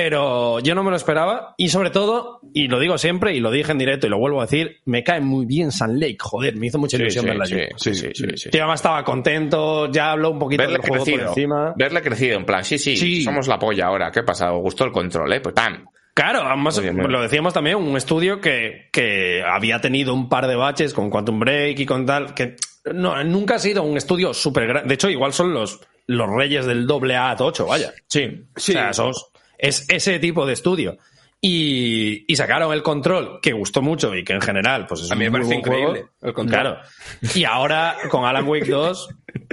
Speaker 5: Pero yo no me lo esperaba y sobre todo, y lo digo siempre y lo dije en directo y lo vuelvo a decir, me cae muy bien Sun Lake, joder, me hizo mucha
Speaker 2: Sí,
Speaker 5: ilusión
Speaker 2: sí,
Speaker 5: verla
Speaker 2: sí,
Speaker 5: yo.
Speaker 2: sí, sí, sí, sí.
Speaker 5: Tío, además estaba contento, ya habló un poquito
Speaker 2: Verle
Speaker 5: del juego por
Speaker 2: crecido.
Speaker 5: encima.
Speaker 2: Verle crecido, en plan, sí, sí,
Speaker 5: Sí.
Speaker 2: somos la polla ahora. ¿Qué pasa? ¿Os gustó el control, eh? Pues ¡pam!
Speaker 5: Claro, además lo decíamos también, un estudio que, que había tenido un par de baches con Quantum Break y con tal, que no, nunca ha sido un estudio súper grande. De hecho, igual son los, los reyes del doble A 8, vaya.
Speaker 2: Sí.
Speaker 5: O sea, sos- es ese tipo de estudio. Y, y sacaron el control, que gustó mucho y que en general, pues es
Speaker 6: A mí me
Speaker 5: un muy
Speaker 6: parece
Speaker 5: buen juego.
Speaker 6: increíble, el control.
Speaker 5: Claro. Y ahora, con Alan Wake 2,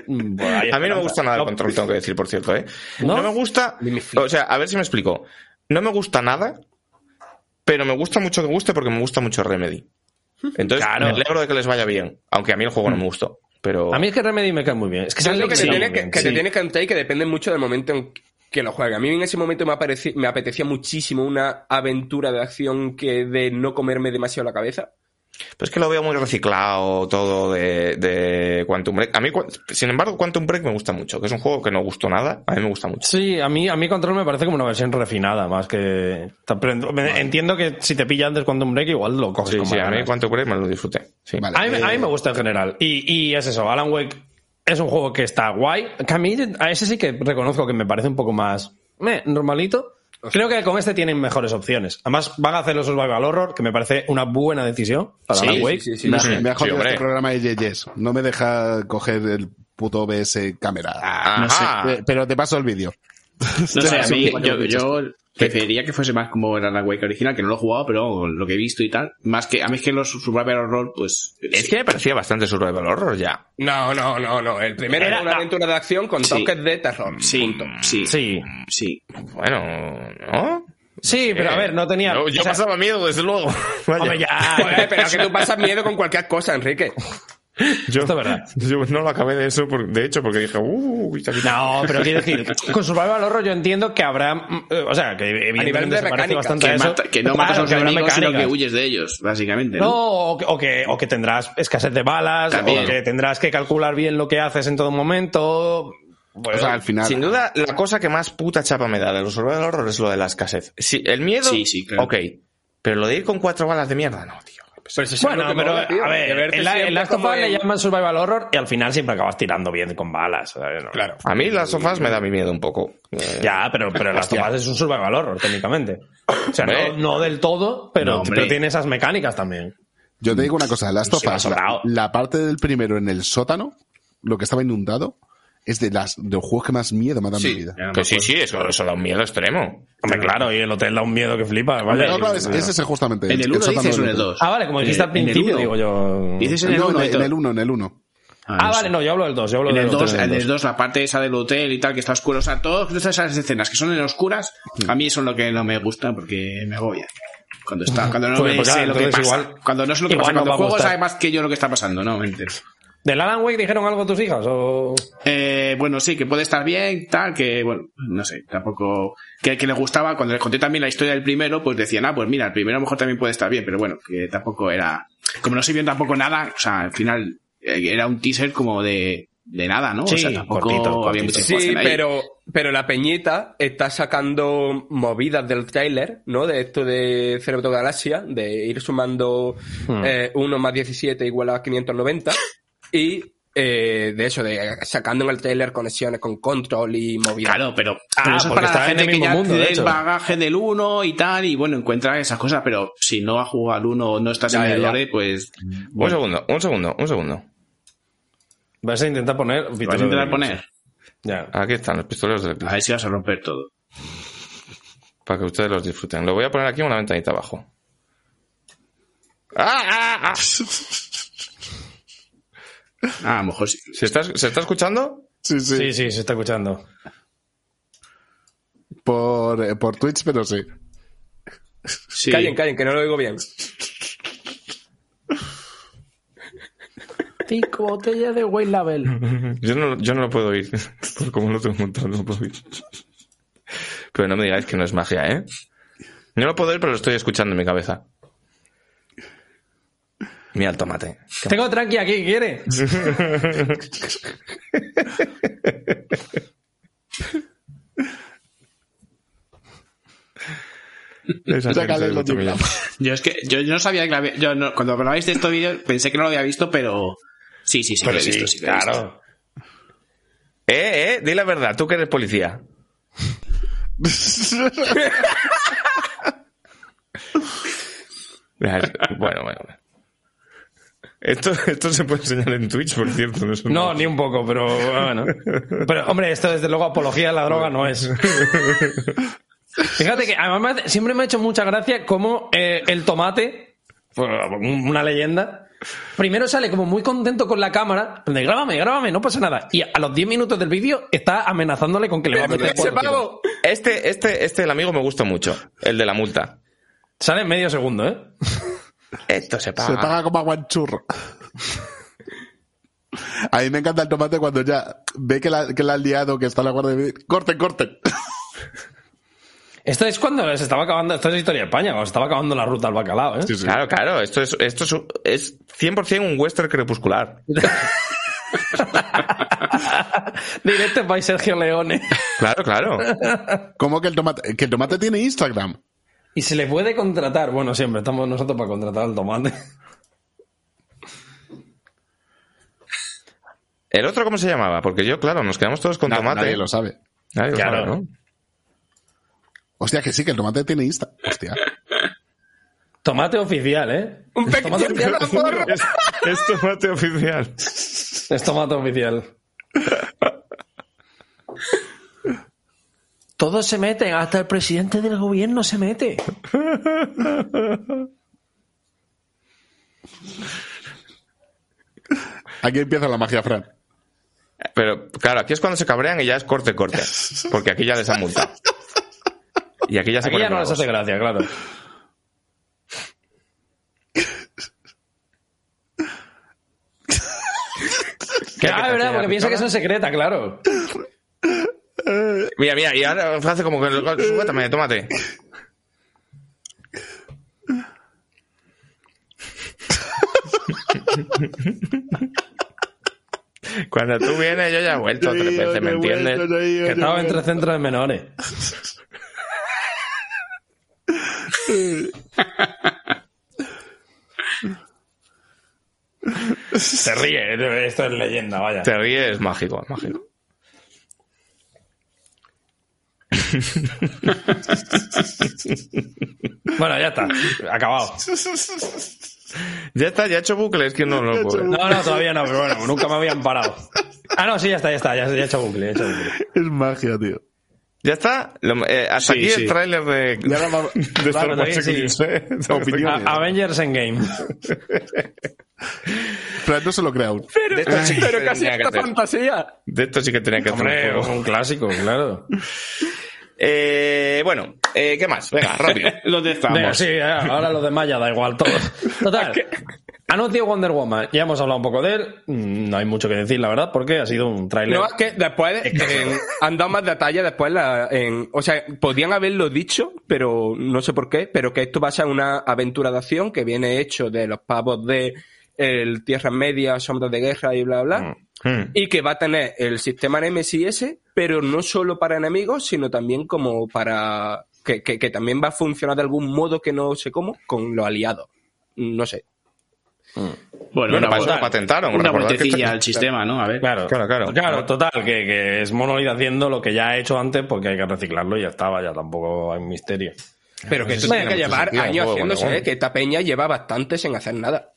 Speaker 5: mm,
Speaker 2: A mí no me gusta nada el control, tengo que decir, por cierto, ¿eh?
Speaker 5: ¿No?
Speaker 2: No, me gusta. O sea, a ver si me explico. No me gusta nada, pero me gusta mucho que guste porque me gusta mucho Remedy. Entonces,
Speaker 5: Claro.
Speaker 2: me alegro de que les vaya bien. Aunque a mí el juego no me gustó. Pero.
Speaker 5: A mí es que Remedy me cae muy bien. Es que
Speaker 6: creo
Speaker 5: Lake
Speaker 6: que, te tiene
Speaker 5: muy
Speaker 6: que,
Speaker 5: bien,
Speaker 6: que te
Speaker 5: sí.
Speaker 6: tiene que contar y que depende mucho del momento en que lo juegue. A mí en ese momento me, apareci- me apetecía muchísimo una aventura de acción que de no comerme demasiado la cabeza.
Speaker 2: Pero es que lo veo muy reciclado todo de, de Quantum Break. A mí, sin embargo, Quantum Break me gusta mucho, que es un juego que no gustó nada. A mí me gusta mucho.
Speaker 5: Sí, a mí, a mí Control me parece como una versión refinada, más que... Entiendo que si te pilla antes Quantum Break, igual lo coges
Speaker 2: Sí,
Speaker 5: con
Speaker 2: sí, a mí. Quantum Break me lo disfruté. Sí.
Speaker 3: Vale.
Speaker 5: A mí, a mí
Speaker 3: Eh,
Speaker 5: me gusta en general. Y, y es eso, Alan Wake es un juego que está guay. Que a mí, a ese sí que reconozco que me parece un poco más meh, normalito. Creo que con este tienen mejores opciones. Además, van a hacer los Survival Horror, que me parece una buena decisión para
Speaker 4: Sí,
Speaker 5: Alan Wake.
Speaker 6: sí, sí,
Speaker 3: Me, me ha jodido este programa de Yeyes. No me deja coger el puto OBS cámara.
Speaker 2: Ah,
Speaker 4: no sé.
Speaker 3: Pero te paso el vídeo.
Speaker 4: No sé, a mí, yo, yo preferiría que fuese más como era la Wake original, que no lo he jugado, pero lo que he visto y tal. Más que, a mí es que los Survival Horror, pues.
Speaker 2: Es
Speaker 4: sí.
Speaker 2: que me parecía bastante survival horror ya.
Speaker 6: No, no, no, no. El primero
Speaker 5: Era-
Speaker 6: era una aventura de acción con
Speaker 4: Sí.
Speaker 6: toques de terror.
Speaker 4: Sí,
Speaker 6: Punto.
Speaker 4: sí, sí,
Speaker 5: Sí.
Speaker 4: sí.
Speaker 2: Bueno, ¿no?
Speaker 5: Sí, pero a ver, no tenía.
Speaker 2: No, yo
Speaker 5: o sea,
Speaker 2: pasaba miedo, desde luego. Vaya.
Speaker 5: hombre, ya.
Speaker 6: Joder, pero es que tú pasas miedo con cualquier cosa, Enrique.
Speaker 2: Yo,
Speaker 5: esto es verdad.
Speaker 2: Yo no lo acabé de eso, por- de hecho, porque dije, uh, aquí-
Speaker 5: No, pero quiero decir, con Survival Horror yo entiendo que habrá. mm, O sea, que evidentemente
Speaker 6: nivel de
Speaker 5: se parece
Speaker 6: mecánica.
Speaker 5: bastante a
Speaker 4: Que,
Speaker 5: eso.
Speaker 4: mata- que no
Speaker 5: Claro,
Speaker 4: matas a los enemigos, sino que huyes de ellos, básicamente.
Speaker 5: No,
Speaker 4: ¿no?
Speaker 5: o que, o que, o que tendrás escasez de balas,
Speaker 4: También.
Speaker 5: o que tendrás que calcular bien lo que haces en todo momento. Bueno,
Speaker 3: O sea, al final.
Speaker 2: Sin duda, la cosa que más puta chapa me da de los survival horror es lo de la escasez. Sí, el miedo,
Speaker 4: Sí, sí, claro.
Speaker 2: ok. Pero lo de ir con cuatro balas de mierda, no, tío.
Speaker 6: Pero eso es
Speaker 5: bueno,
Speaker 6: lo que
Speaker 5: pero
Speaker 6: mola, tío,
Speaker 5: a ver, en la,
Speaker 6: siempre
Speaker 5: en Last of
Speaker 6: como
Speaker 5: Us le llaman Survival Horror y al final siempre acabas tirando bien con balas. ¿sabes? No.
Speaker 6: Claro.
Speaker 2: A mí las sofás me da mi miedo un poco. Eh,
Speaker 5: Ya, pero, pero Last of Us es un Survival Horror, técnicamente. O sea, no, del todo, pero,
Speaker 4: No, hombre.
Speaker 5: pero tiene esas mecánicas también.
Speaker 3: Yo te digo una cosa,
Speaker 5: ha
Speaker 3: Us, la, la parte del primero en el sótano, lo que estaba inundado, es de las de los juegos que más miedo me ha dado en mi vida.
Speaker 4: No
Speaker 2: Que sí, sí, eso, eso da un miedo extremo.
Speaker 5: Hombre, claro, y el hotel da un miedo que flipa. Vaya.
Speaker 3: No, claro, es- ese es justamente
Speaker 4: ¿En el 1
Speaker 3: sótano
Speaker 4: dices en
Speaker 3: del
Speaker 4: el
Speaker 3: hotel.
Speaker 4: 2?
Speaker 5: Ah, vale, como dijiste al
Speaker 4: En el
Speaker 5: principio, digo yo.
Speaker 4: Dices en el
Speaker 3: No,
Speaker 4: 1
Speaker 3: en, en el 1, en el 1.
Speaker 5: Ah, vale, no, yo hablo del 2. Yo hablo
Speaker 4: En
Speaker 5: del
Speaker 4: el 2,
Speaker 5: hotel
Speaker 4: en el
Speaker 5: dos.
Speaker 4: 2, la parte esa del hotel y tal, que está oscuro, o sea, todas esas escenas que son en oscuras, a mí es lo que no me gusta porque me agobia. Cuando está, cuando no
Speaker 5: Pues,
Speaker 4: me
Speaker 5: pues,
Speaker 4: sé
Speaker 5: claro,
Speaker 4: lo que pasa.
Speaker 5: igual-
Speaker 4: cuando no sé lo que pasa,
Speaker 5: no
Speaker 4: cuando el juego
Speaker 5: gustar.
Speaker 4: sabe más que yo lo que está pasando, no me entero.
Speaker 5: ¿Del Alan Wake dijeron algo tus hijas? O...
Speaker 4: Eh, bueno, sí, que puede estar bien, tal, que, bueno, no sé, tampoco, que, que le gustaba, cuando les conté también la historia del primero, pues decían, ah, pues mira, el primero a lo mejor también puede estar bien, pero bueno, que tampoco era, como no se vio tampoco nada, o sea, al final, eh, era un teaser como de, de nada, ¿no?
Speaker 5: Sí,
Speaker 4: o sea, tampoco
Speaker 5: cortito,
Speaker 4: había
Speaker 5: cortito.
Speaker 4: mucha
Speaker 6: Sí,
Speaker 4: ahí.
Speaker 6: pero, pero la peñita está sacando movidas del trailer, ¿no? De esto de Cerebro Galaxia, de ir sumando
Speaker 5: Hmm.
Speaker 6: eh, 1 más 17 igual a 590. Y eh, de eso, de sacando en el trailer conexiones con control y movidas.
Speaker 4: Claro, pero,
Speaker 5: Ah,
Speaker 4: pero eso es
Speaker 5: porque
Speaker 4: para la gente que ya
Speaker 5: mundo, de
Speaker 4: el bagaje del 1 y tal, y bueno, encuentra esas cosas, pero si no ha jugado al 1 o no estás
Speaker 6: Ya,
Speaker 4: en el lore, pues...
Speaker 2: Un segundo, un segundo, un segundo.
Speaker 5: Vas a intentar poner.
Speaker 4: ¿Vas a intentar poner?
Speaker 5: Ya.
Speaker 2: Aquí están los pistoleros del
Speaker 4: A ver si vas a romper todo.
Speaker 2: para que ustedes los disfruten. Lo voy a poner aquí en una ventanita abajo. ¡Ah, ah, ah!
Speaker 4: Ah, a lo mejor sí.
Speaker 2: ¿Se está, ¿Se está escuchando?
Speaker 3: Sí, sí.
Speaker 5: Sí, sí, se está escuchando.
Speaker 3: Por, eh, por Twitch, pero sí.
Speaker 4: sí.
Speaker 6: Callen, callen, que no lo oigo bien.
Speaker 5: Cinco botellas de White Label.
Speaker 2: Yo no, yo no lo puedo oír. Por como lo tengo montado, no lo puedo oír. Pero no me digáis que no es magia, ¿eh? No lo puedo oír, pero lo estoy escuchando en mi cabeza. Mira el tomate.
Speaker 5: Tengo tranqui aquí, ¿quiere?
Speaker 2: Esa
Speaker 3: Sácale
Speaker 2: gente
Speaker 3: lo
Speaker 2: es mucho
Speaker 3: de-
Speaker 2: mía.
Speaker 4: Yo es que yo, yo no sabía que la había- yo no- cuando hablabais de estos vídeos pensé que no lo había visto, pero sí, sí, sí, que lo he visto, sí que lo he visto.
Speaker 5: claro.
Speaker 2: Eh, eh, di la verdad, tú que eres policía. Bueno, bueno, bueno. Esto, esto se puede enseñar en Twitch, por cierto. No, es un-
Speaker 5: No, ni un poco, pero bueno. Pero, hombre, esto desde luego apología de la droga no es. Fíjate que además siempre me ha hecho mucha gracia cómo eh, el tomate, pues, una leyenda, primero sale como muy contento con la cámara, de grábame, grábame, no pasa nada. Y a los 10 minutos del vídeo está amenazándole con que le va a meter.
Speaker 2: Este, este, este, el amigo me gusta mucho. El de la multa.
Speaker 5: Sale en medio segundo, ¿eh?
Speaker 2: Esto se paga.
Speaker 3: Se paga como agua en churro. A mí me encanta el tomate cuando ya ve que la, que la han liado, que está la guardia civil. ¡Corten, corten!
Speaker 5: Esto es cuando se estaba acabando, esto es historia de España, cuando se estaba acabando la ruta al bacalao, ¿eh?
Speaker 3: Sí, sí.
Speaker 2: Claro, claro. Esto es, esto es, es 100% un western crepuscular.
Speaker 5: Directo para Sergio Leone.
Speaker 2: Claro, claro.
Speaker 3: ¿Cómo que el tomate? Que el tomate tiene Instagram.
Speaker 5: Y se le puede contratar. Bueno, siempre estamos nosotros para contratar al tomate.
Speaker 2: ¿El otro cómo se llamaba? Porque yo, claro, nos quedamos todos con
Speaker 3: Na-
Speaker 2: tomate.
Speaker 3: Nadie lo sabe.
Speaker 2: Nadie lo
Speaker 5: Claro.
Speaker 2: sabe, ¿no?
Speaker 3: Hostia, que sí, que el tomate tiene Insta. Hostia.
Speaker 5: Tomate oficial, ¿eh?
Speaker 6: Un pequeño
Speaker 5: Tomate oficial.
Speaker 2: Es, es tomate oficial.
Speaker 5: Es tomate oficial. Todos se meten, hasta el presidente del gobierno se mete.
Speaker 3: Aquí empieza la magia, Fran.
Speaker 2: Pero claro, aquí es cuando se cabrean y ya es corte, corte. Porque aquí ya les han multado. Y aquí ya se
Speaker 5: Aquí ya no les hace gracia, claro.
Speaker 2: ¿Qué,
Speaker 5: Ah, es verdad, porque piensa que son secretas, claro.
Speaker 2: Mira, mira, y ahora hace como que suéltame, tómate. Cuando tú vienes, yo ya he vuelto tres veces, ¿me entiendes?
Speaker 5: Que estaba entre centros de menores. Se ríe, esto es leyenda, vaya.
Speaker 2: Te ríes, es mágico, es mágico.
Speaker 5: Bueno, ya está, acabado.
Speaker 2: Ya está, ya he hecho bucles, que no lo puedo.
Speaker 5: No, no, todavía no, pero bueno, nunca me habían parado. Ah, no, sí, ya está, ya está, ya, ya he hecho bucle, he hecho bucle.
Speaker 3: Es magia, tío.
Speaker 2: ¿Ya está? Lo- eh, hasta
Speaker 3: Sí,
Speaker 2: aquí
Speaker 3: sí.
Speaker 2: el tráiler de, de Star Wars
Speaker 5: sí.
Speaker 2: ¿eh?
Speaker 5: Avengers Endgame.
Speaker 3: Fran no se lo crea aún.
Speaker 2: De esto sí
Speaker 6: Pero casi esta
Speaker 2: hacer.
Speaker 6: fantasía.
Speaker 2: De esto sí que tenía que hacer un
Speaker 5: clásico, claro.
Speaker 2: Eh, bueno, eh, ¿qué más? Venga, rápido.
Speaker 4: ¿Dónde estamos?
Speaker 5: Venga, sí, eh, ahora los de Maya da igual todo. Total. Anuncio Wonder Woman. Ya hemos hablado un poco de él. Mm, No hay mucho que decir, la verdad, porque ha sido un tráiler.
Speaker 6: No, es que después en- han dado más detalles después la- en, o sea, podían haberlo dicho, pero no sé por qué, pero que esto va a ser una aventura de acción que viene hecho de los pavos de el Tierra Media, Sombras de Guerra y bla bla,
Speaker 2: Hmm.
Speaker 6: y que va a tener el sistema NMSIS, pero no solo para enemigos, sino también como para que, que, que también va a funcionar de algún modo que no sé cómo con los aliados. No sé.
Speaker 4: Bueno,
Speaker 2: Bueno,
Speaker 4: una,
Speaker 2: para eso lo patentaron.
Speaker 4: una vueltecilla al sistema, ¿no? A ver.
Speaker 5: Claro,
Speaker 2: Claro, claro.
Speaker 5: Claro, total, que, que es Monolith haciendo lo que ya ha hecho antes porque hay que reciclarlo y ya estaba, ya tampoco hay misterio.
Speaker 6: Pero que esto
Speaker 2: tiene
Speaker 6: que llevar años haciéndose, ¿eh? que esta peña lleva bastante sin hacer nada.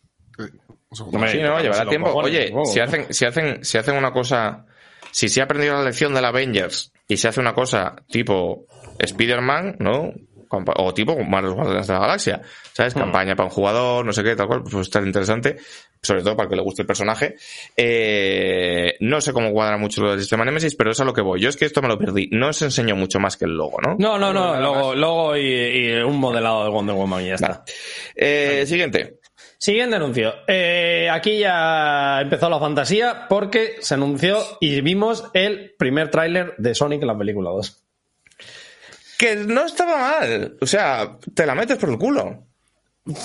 Speaker 2: Sí, no,
Speaker 5: tocándose
Speaker 2: llevará tiempo.
Speaker 5: cojones,
Speaker 2: Oye, si hacen, si hacen, si hacen una cosa, si se ha aprendido la lección del Avengers y se hace una cosa tipo Spider-Man, ¿no? O tipo Mario Guardianes de la Galaxia, ¿sabes?
Speaker 5: Hmm.
Speaker 2: Campaña para un jugador, no sé qué, tal cual, pues está interesante, sobre todo para el que le guste el personaje. Eh, no sé cómo cuadra mucho lo del sistema Nemesis, pero es a lo que voy. Yo es que esto me lo perdí. No os enseñó mucho más que el logo, ¿no?
Speaker 5: No, no, no, luego, luego y, y un modelado de Wonder Woman y ya está.
Speaker 2: Eh, siguiente.
Speaker 5: Siguiente anuncio. Eh, aquí ya empezó la fantasía porque se anunció y vimos el primer tráiler de Sonic en la película 2.
Speaker 2: Que no estaba mal. O sea, te la metes por el culo.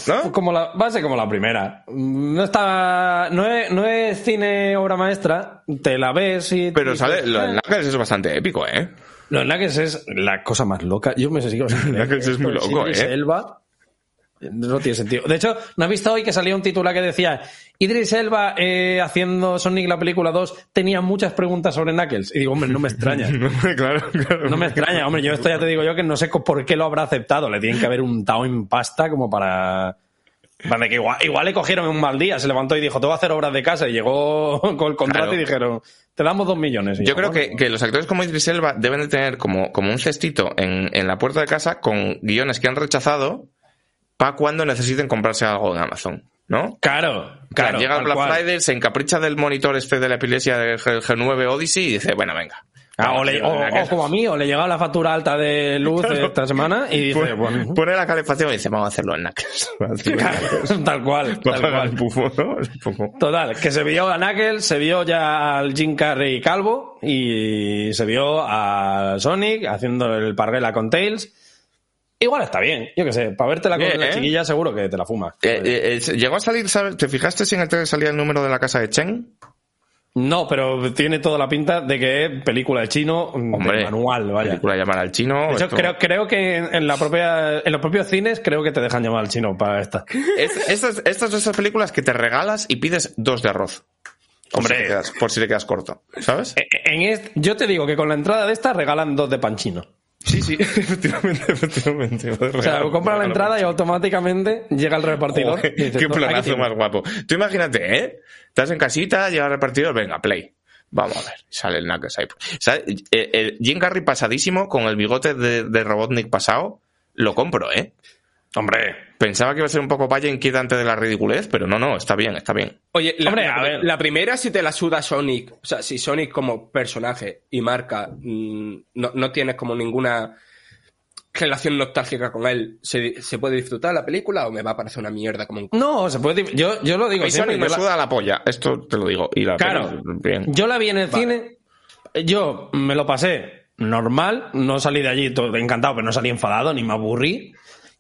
Speaker 2: ¿No?
Speaker 5: Como la, va a ser como la primera. No está, no es, no es cine obra maestra, te la ves y...
Speaker 2: Pero
Speaker 5: y-
Speaker 2: sale, lo
Speaker 5: Eh.
Speaker 2: Knuckles es bastante épico, ¿eh?
Speaker 5: Los Nuggets es la cosa más loca. Yo me sigo sin creer
Speaker 2: Nuggets
Speaker 5: que
Speaker 2: es muy loco, ¿eh?
Speaker 5: Elba no tiene sentido. De hecho, ¿no has visto hoy que salía un titular que decía Idris Elba eh, haciendo Sonic la película 2 tenía muchas preguntas sobre Knuckles? Y digo, hombre, no me extraña.
Speaker 2: claro, claro.
Speaker 5: No me extraña, hombre. Yo esto ya te digo yo que no sé por qué lo habrá aceptado. Le tienen que haber untado en pasta como para... Vale, que igual, igual le cogieron un mal día, se levantó y dijo, te voy a hacer obras de casa y llegó con el contrato
Speaker 2: Claro.
Speaker 5: y dijeron, te damos dos millones. Y
Speaker 2: Yo creo que, que los actores como Idris Elba deben de tener como, como un cestito en, en la puerta de casa con guiones que han rechazado para cuando necesiten comprarse algo en Amazon, ¿no?
Speaker 5: Claro,
Speaker 2: Claro,
Speaker 5: claro.
Speaker 2: llega el Black
Speaker 5: cual.
Speaker 2: Friday, se encapricha del monitor este de la epilepsia del G- G9 Odyssey y dice, bueno, venga.
Speaker 5: Ah, o, le- o- o como a mí, o le llegaba la factura alta de luz esta semana y dice,
Speaker 2: Pone,
Speaker 5: bueno,
Speaker 2: pone la calefacción y dice, vamos a hacerlo en Knuckles. Hacerlo
Speaker 5: tal cual, tal cual.
Speaker 2: pufo, ¿no?
Speaker 5: Total, que se vio a Knuckles, se vio ya al Jim Carrey calvo y se vio a Sonic haciendo el parguela con Tails. Igual está bien, yo qué sé, para con
Speaker 2: Bien,
Speaker 5: la
Speaker 2: ¿eh?
Speaker 5: chiquilla seguro que te la fumas.
Speaker 2: Eh, eh, ¿Llegó a salir, ¿sabes? ¿Te fijaste si en el trailer salía el número de la casa de Chen?
Speaker 5: No, pero tiene toda la pinta de que es película de chino, mm,
Speaker 2: Hombre,
Speaker 5: de manual, vaya.
Speaker 2: película llamar al chino.
Speaker 5: De hecho,
Speaker 2: esto-
Speaker 5: creo, creo que en, la propia, en los propios cines creo que te dejan llamar al chino para esta.
Speaker 2: Es- estas, estas son esas películas que te regalas y pides dos de arroz. Por
Speaker 5: Hombre.
Speaker 2: si quedas- por si te quedas corto, ¿sabes?
Speaker 5: En este- yo te digo que con la entrada de esta regalan dos de pan chino.
Speaker 2: Sí, sí, efectivamente, efectivamente.
Speaker 5: O sea, compra la entrada y automáticamente llega el repartidor.
Speaker 2: Joder,
Speaker 5: y dices,
Speaker 2: qué
Speaker 5: "No, aquí
Speaker 2: planazo
Speaker 5: tienes".
Speaker 2: más guapo. Tú imagínate, ¿eh? Estás en casita, llega el repartidor, venga, play. Vamos a ver, sale el Knuckles ahí. ¿Sabes? Eh, eh, Jim Carrey pasadísimo, con el bigote de, de Robotnik pasado, lo compro, ¿eh?
Speaker 5: Hombre,
Speaker 2: Pensaba que iba a ser un poco vaya inquietante de la ridiculez, pero no, no, está bien, está bien.
Speaker 6: Oye, la,
Speaker 5: Hombre,
Speaker 6: la-
Speaker 5: a ver.
Speaker 6: la primera si te la suda Sonic. O sea, si Sonic como personaje y marca mm, no, no tienes como ninguna relación nostálgica con él, ¿se, se puede disfrutar la película o me va a parecer una mierda como un...
Speaker 5: no, se puede. Yo, yo lo digo
Speaker 2: Y
Speaker 5: siempre.
Speaker 2: Sonic me
Speaker 5: la-
Speaker 2: suda la polla, esto te lo digo. Y la
Speaker 5: Claro,
Speaker 2: bien.
Speaker 5: yo la vi en el cine, yo me lo pasé normal, no salí de allí todo encantado, pero no salí enfadado ni me aburrí.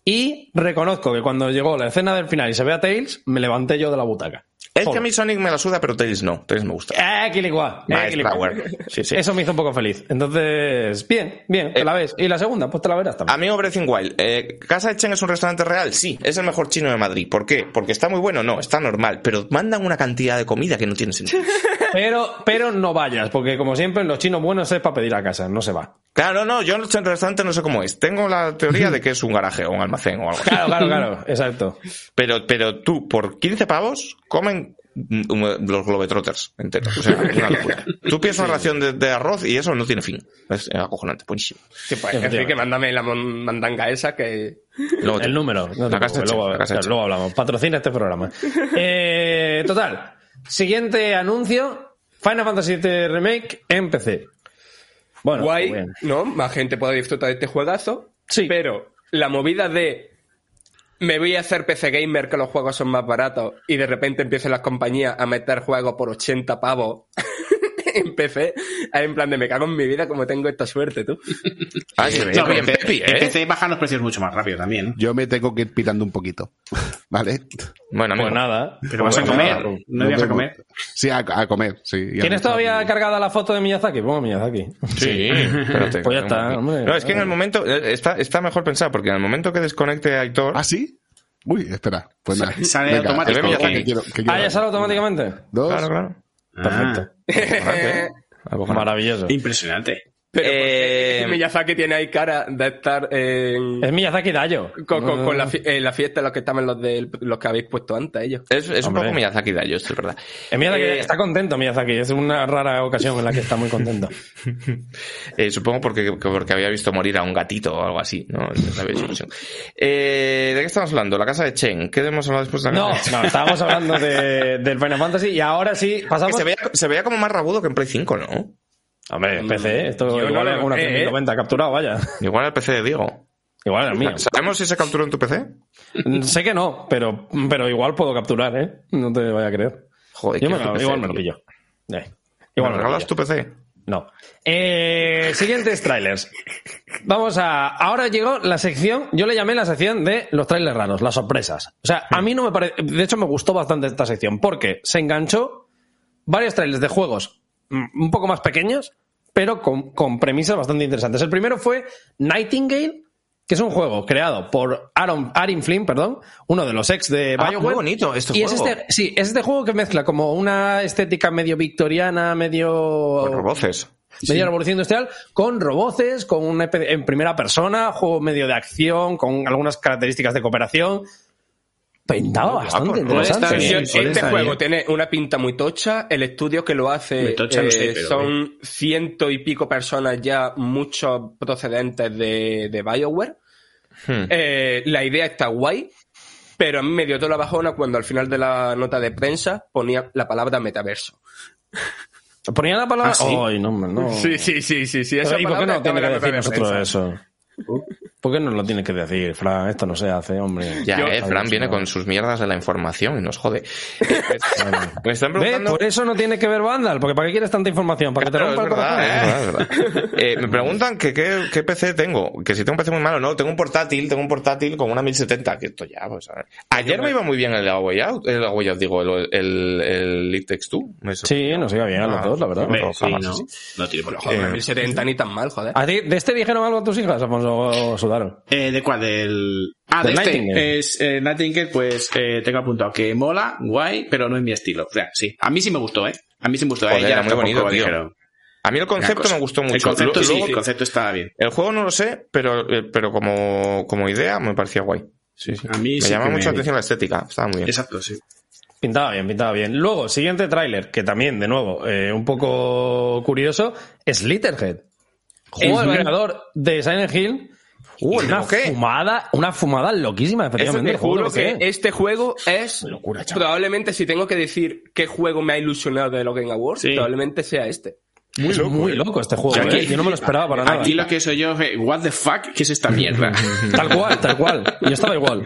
Speaker 5: Y reconozco que cuando llegó la escena del final y se ve a Tails, me levanté yo de la butaca.
Speaker 2: Es que a mí Sonic me la suda, pero Tails no. Tails me gusta.
Speaker 5: Eh,
Speaker 2: Nice
Speaker 5: Quiligua.
Speaker 2: Flower. Sí, sí.
Speaker 5: Eso me hizo un poco feliz. Entonces, bien, bien, te
Speaker 2: Eh,
Speaker 5: la ves. Y la segunda, pues te la verás también.
Speaker 2: Amigo Breath Wild, eh, ¿Casa de Chen es un restaurante real? Sí, es el mejor chino de Madrid. ¿Por qué? ¿Porque está muy bueno? No, está normal. Pero mandan una cantidad de comida que no tiene sentido.
Speaker 5: Pero, pero no vayas, porque como siempre, los chinos buenos es para pedir a casa, no se va.
Speaker 2: Claro, no, yo en el restaurante no sé cómo es. Tengo la teoría de que es un garaje o un almacén o algo así.
Speaker 5: Claro, claro, claro, exacto.
Speaker 2: Pero, pero tú, por 15 pavos, comen los Globetrotters enteros. O sea, una locura. Tú pides una ración de, de arroz y eso no tiene fin. Es acojonante, buenísimo.
Speaker 6: Sí, pues, Enrique, mándame la mandanga esa que...
Speaker 2: Luego te-
Speaker 5: El número. No
Speaker 2: La casa
Speaker 5: luego,
Speaker 2: la casa
Speaker 5: claro,
Speaker 2: hecha.
Speaker 5: luego hablamos. Patrocina este programa. Eh, total. Siguiente anuncio. Final Fantasy VII Remake en PC. Bueno,
Speaker 6: Guay,
Speaker 5: pues bien.
Speaker 6: ¿no? Más gente puede disfrutar de este juegazo.
Speaker 5: Sí.
Speaker 6: Pero la movida de me voy a hacer PC gamer que los juegos son más baratos y de repente empiezan las compañías a meter juegos por 80 pavos en PC, es en plan de me cago en mi vida como tengo esta suerte, tú.
Speaker 2: Ah, se ve
Speaker 4: No,
Speaker 2: bien
Speaker 4: en,
Speaker 2: Pepi,
Speaker 4: en
Speaker 2: ¿eh?
Speaker 4: PC bajan los precios mucho más rápido también.
Speaker 3: Yo me tengo que ir pitando un poquito. ¿Vale?
Speaker 2: Bueno, amigo.
Speaker 5: Pues nada.
Speaker 4: Pero vas a
Speaker 5: Pues
Speaker 4: comer.
Speaker 5: nada.
Speaker 4: ¿No ibas a comer?
Speaker 3: Sí, a, a comer, sí.
Speaker 5: ¿Tienes todavía cargada la foto de Miyazaki? Pongo Miyazaki.
Speaker 2: Sí, espérate.
Speaker 5: Pues ya está, hombre.
Speaker 2: No, es que en el momento, eh, está, está mejor pensado, porque en el momento que desconecte a Aitor,
Speaker 3: ¿Ah, sí? Uy, espera. Pues nada.
Speaker 4: Sale
Speaker 3: que quiero- que quiero
Speaker 5: Ah, ya sale automáticamente.
Speaker 3: Dos.
Speaker 2: claro, claro.
Speaker 5: Perfecto.
Speaker 2: Acojonante, ¿eh?
Speaker 5: Maravilloso.
Speaker 4: Impresionante.
Speaker 6: Pero
Speaker 2: Eh,
Speaker 6: porque Miyazaki tiene ahí cara de estar en-
Speaker 5: Es Miyazaki Dayo.
Speaker 6: con, con- con la, fi- en la fiesta en los que estaban los, de, los que habéis puesto antes ellos.
Speaker 2: Es, es un poco Miyazaki Dayo, esto es verdad.
Speaker 5: Eh, Miyazaki
Speaker 2: Eh,
Speaker 5: está contento, Miyazaki. Es una rara ocasión en la que está muy contento.
Speaker 2: Eh, supongo porque, porque había visto morir a un gatito o algo así, ¿no? Eh, ¿De qué estamos hablando? La casa de Chen. ¿Qué hemos hablado después de la
Speaker 5: No,
Speaker 2: casa de Chen?
Speaker 5: no, estábamos hablando de, del Final Fantasy y ahora sí
Speaker 2: Que
Speaker 5: pasamos.
Speaker 2: se veía, se veía como más rabudo que en Play 5, ¿no?
Speaker 5: Hombre, en PC, esto
Speaker 6: Yo
Speaker 5: igual es una
Speaker 6: sé, ¿eh?
Speaker 5: 3090 capturado, vaya.
Speaker 2: Igual el PC de Diego.
Speaker 5: Igual es el mío.
Speaker 2: ¿Sabemos si se capturó en tu PC?
Speaker 5: sé que no, pero, pero igual puedo capturar, ¿eh? No te vaya a creer.
Speaker 2: Joder,
Speaker 5: Yo me
Speaker 2: ¿qué es
Speaker 5: lo-
Speaker 2: PC,
Speaker 5: igual me lo pillo. Eh,
Speaker 2: ¿Me
Speaker 5: igual me
Speaker 2: regalas tu PC?
Speaker 5: No. Eh, siguientes trailers. Vamos a. Ahora llegó la sección. Yo le llamé la sección de los trailers raros, las sorpresas. O sea, a mí no me parece. De hecho, me gustó bastante esta sección porque se enganchó varios trailers de juegos mm, un poco más pequeños, pero con, con premisas bastante interesantes. El primero fue Nightingale, que es un juego creado por Aaron, Arin Flynn, perdón, uno de los ex de
Speaker 2: Ah,
Speaker 5: BioWare.
Speaker 2: muy bonito este
Speaker 5: y es
Speaker 2: juego.
Speaker 5: este, sí, es este juego que mezcla como una estética medio victoriana, medio
Speaker 2: Con roboces.
Speaker 5: medio revolución industrial, con roboces, con una en primera persona, juego medio de acción, con algunas características de cooperación. Pintaba bastante interesante.
Speaker 4: Está
Speaker 6: Sí,
Speaker 4: bien,
Speaker 6: este juego
Speaker 4: bien.
Speaker 6: tiene una pinta muy tocha. El estudio que lo hace
Speaker 4: no sé,
Speaker 6: eh,
Speaker 4: pero
Speaker 6: son ciento y pico personas ya, muchos procedentes de, de BioWare.
Speaker 2: Hmm.
Speaker 6: Eh, la idea está guay, pero a mí me dio toda la bajona cuando al final de la nota de prensa ponía la palabra metaverso.
Speaker 5: Ponía la palabra.
Speaker 4: Ah, ¿sí?
Speaker 5: Ay, no, hombre, no.
Speaker 6: Sí, sí, sí, sí, sí. esa
Speaker 5: ¿Y por qué no tiene que decir nosotros
Speaker 6: prensa.
Speaker 5: eso? ¿Por qué no lo tiene que decir, Fran? Esto no se hace, hombre.
Speaker 2: Ya,
Speaker 6: Yo-
Speaker 2: eh, Fran
Speaker 5: Ay,
Speaker 2: viene
Speaker 5: no.
Speaker 2: con sus mierdas de la información y nos jode. Me están preguntando...
Speaker 5: por eso no tiene que ver Vandal, porque ¿para qué quieres tanta información? ¿Para que te rompa
Speaker 2: es
Speaker 5: el
Speaker 2: verdad,
Speaker 5: corazón?
Speaker 2: es verdad, es verdad. Eh, me preguntan que qué, qué PC tengo. Que si tengo un PC muy malo, no. Tengo un portátil, tengo un portátil con una 1070. Que esto ya, pues a ver. Ayer me iba muy bien el Away Out. El Away Out, digo, el, el, el It Takes Two. Me
Speaker 5: Sí, nos iba bien a los
Speaker 2: Ah,
Speaker 5: dos, la verdad.
Speaker 4: Hombre, sí,
Speaker 2: jamás,
Speaker 4: no,
Speaker 2: sí.
Speaker 4: no tiene por.
Speaker 6: Joder, 1070 ni tan mal, joder.
Speaker 5: ¿A ti, ¿De este dijeron algo a tus hijas, Alfonso?
Speaker 4: Eh, ¿De cuál? Del... Ah,
Speaker 5: Del
Speaker 4: de este.
Speaker 5: Nightingale.
Speaker 4: Es, eh, Nightingale, pues eh, tengo apuntado que mola, guay, pero no es mi estilo. O sea, sí. A mí sí me gustó, ¿eh? A mí sí me gustó.
Speaker 2: Joder,
Speaker 4: eh, ya
Speaker 2: era muy bonito, tío.
Speaker 4: dijeron.
Speaker 2: A mí el concepto me gustó mucho.
Speaker 4: El concepto sí,
Speaker 2: luego-
Speaker 4: el concepto estaba bien.
Speaker 2: el juego no lo sé, pero, eh, pero como, como idea me parecía guay. Sí, sí.
Speaker 4: A mí
Speaker 2: me
Speaker 4: sí
Speaker 2: llama mucho la
Speaker 4: me-
Speaker 2: atención la estética. Estaba muy bien.
Speaker 4: Exacto, sí.
Speaker 5: Pintaba bien, pintaba bien. Luego, siguiente tráiler, que también, de nuevo, eh, un poco curioso, Slitterhead. Juego del ganador de Silent Hill.
Speaker 2: Uh, ¿el
Speaker 5: una fumada, una fumada loquísima,
Speaker 6: Eso
Speaker 5: efectivamente.
Speaker 6: te juro que este juego es
Speaker 5: Locura,
Speaker 6: probablemente si tengo que decir qué juego me ha ilusionado de los Game Awards,
Speaker 4: Sí.
Speaker 6: probablemente sea este.
Speaker 5: Muy, muy loco este juego,
Speaker 4: Aquí-
Speaker 5: ¿eh? Yo no me lo esperaba para nada.
Speaker 4: Aquí lo que soy yo, eh, what the fuck, ¿qué es esta mierda?
Speaker 5: Tal cual, tal cual. Yo estaba igual.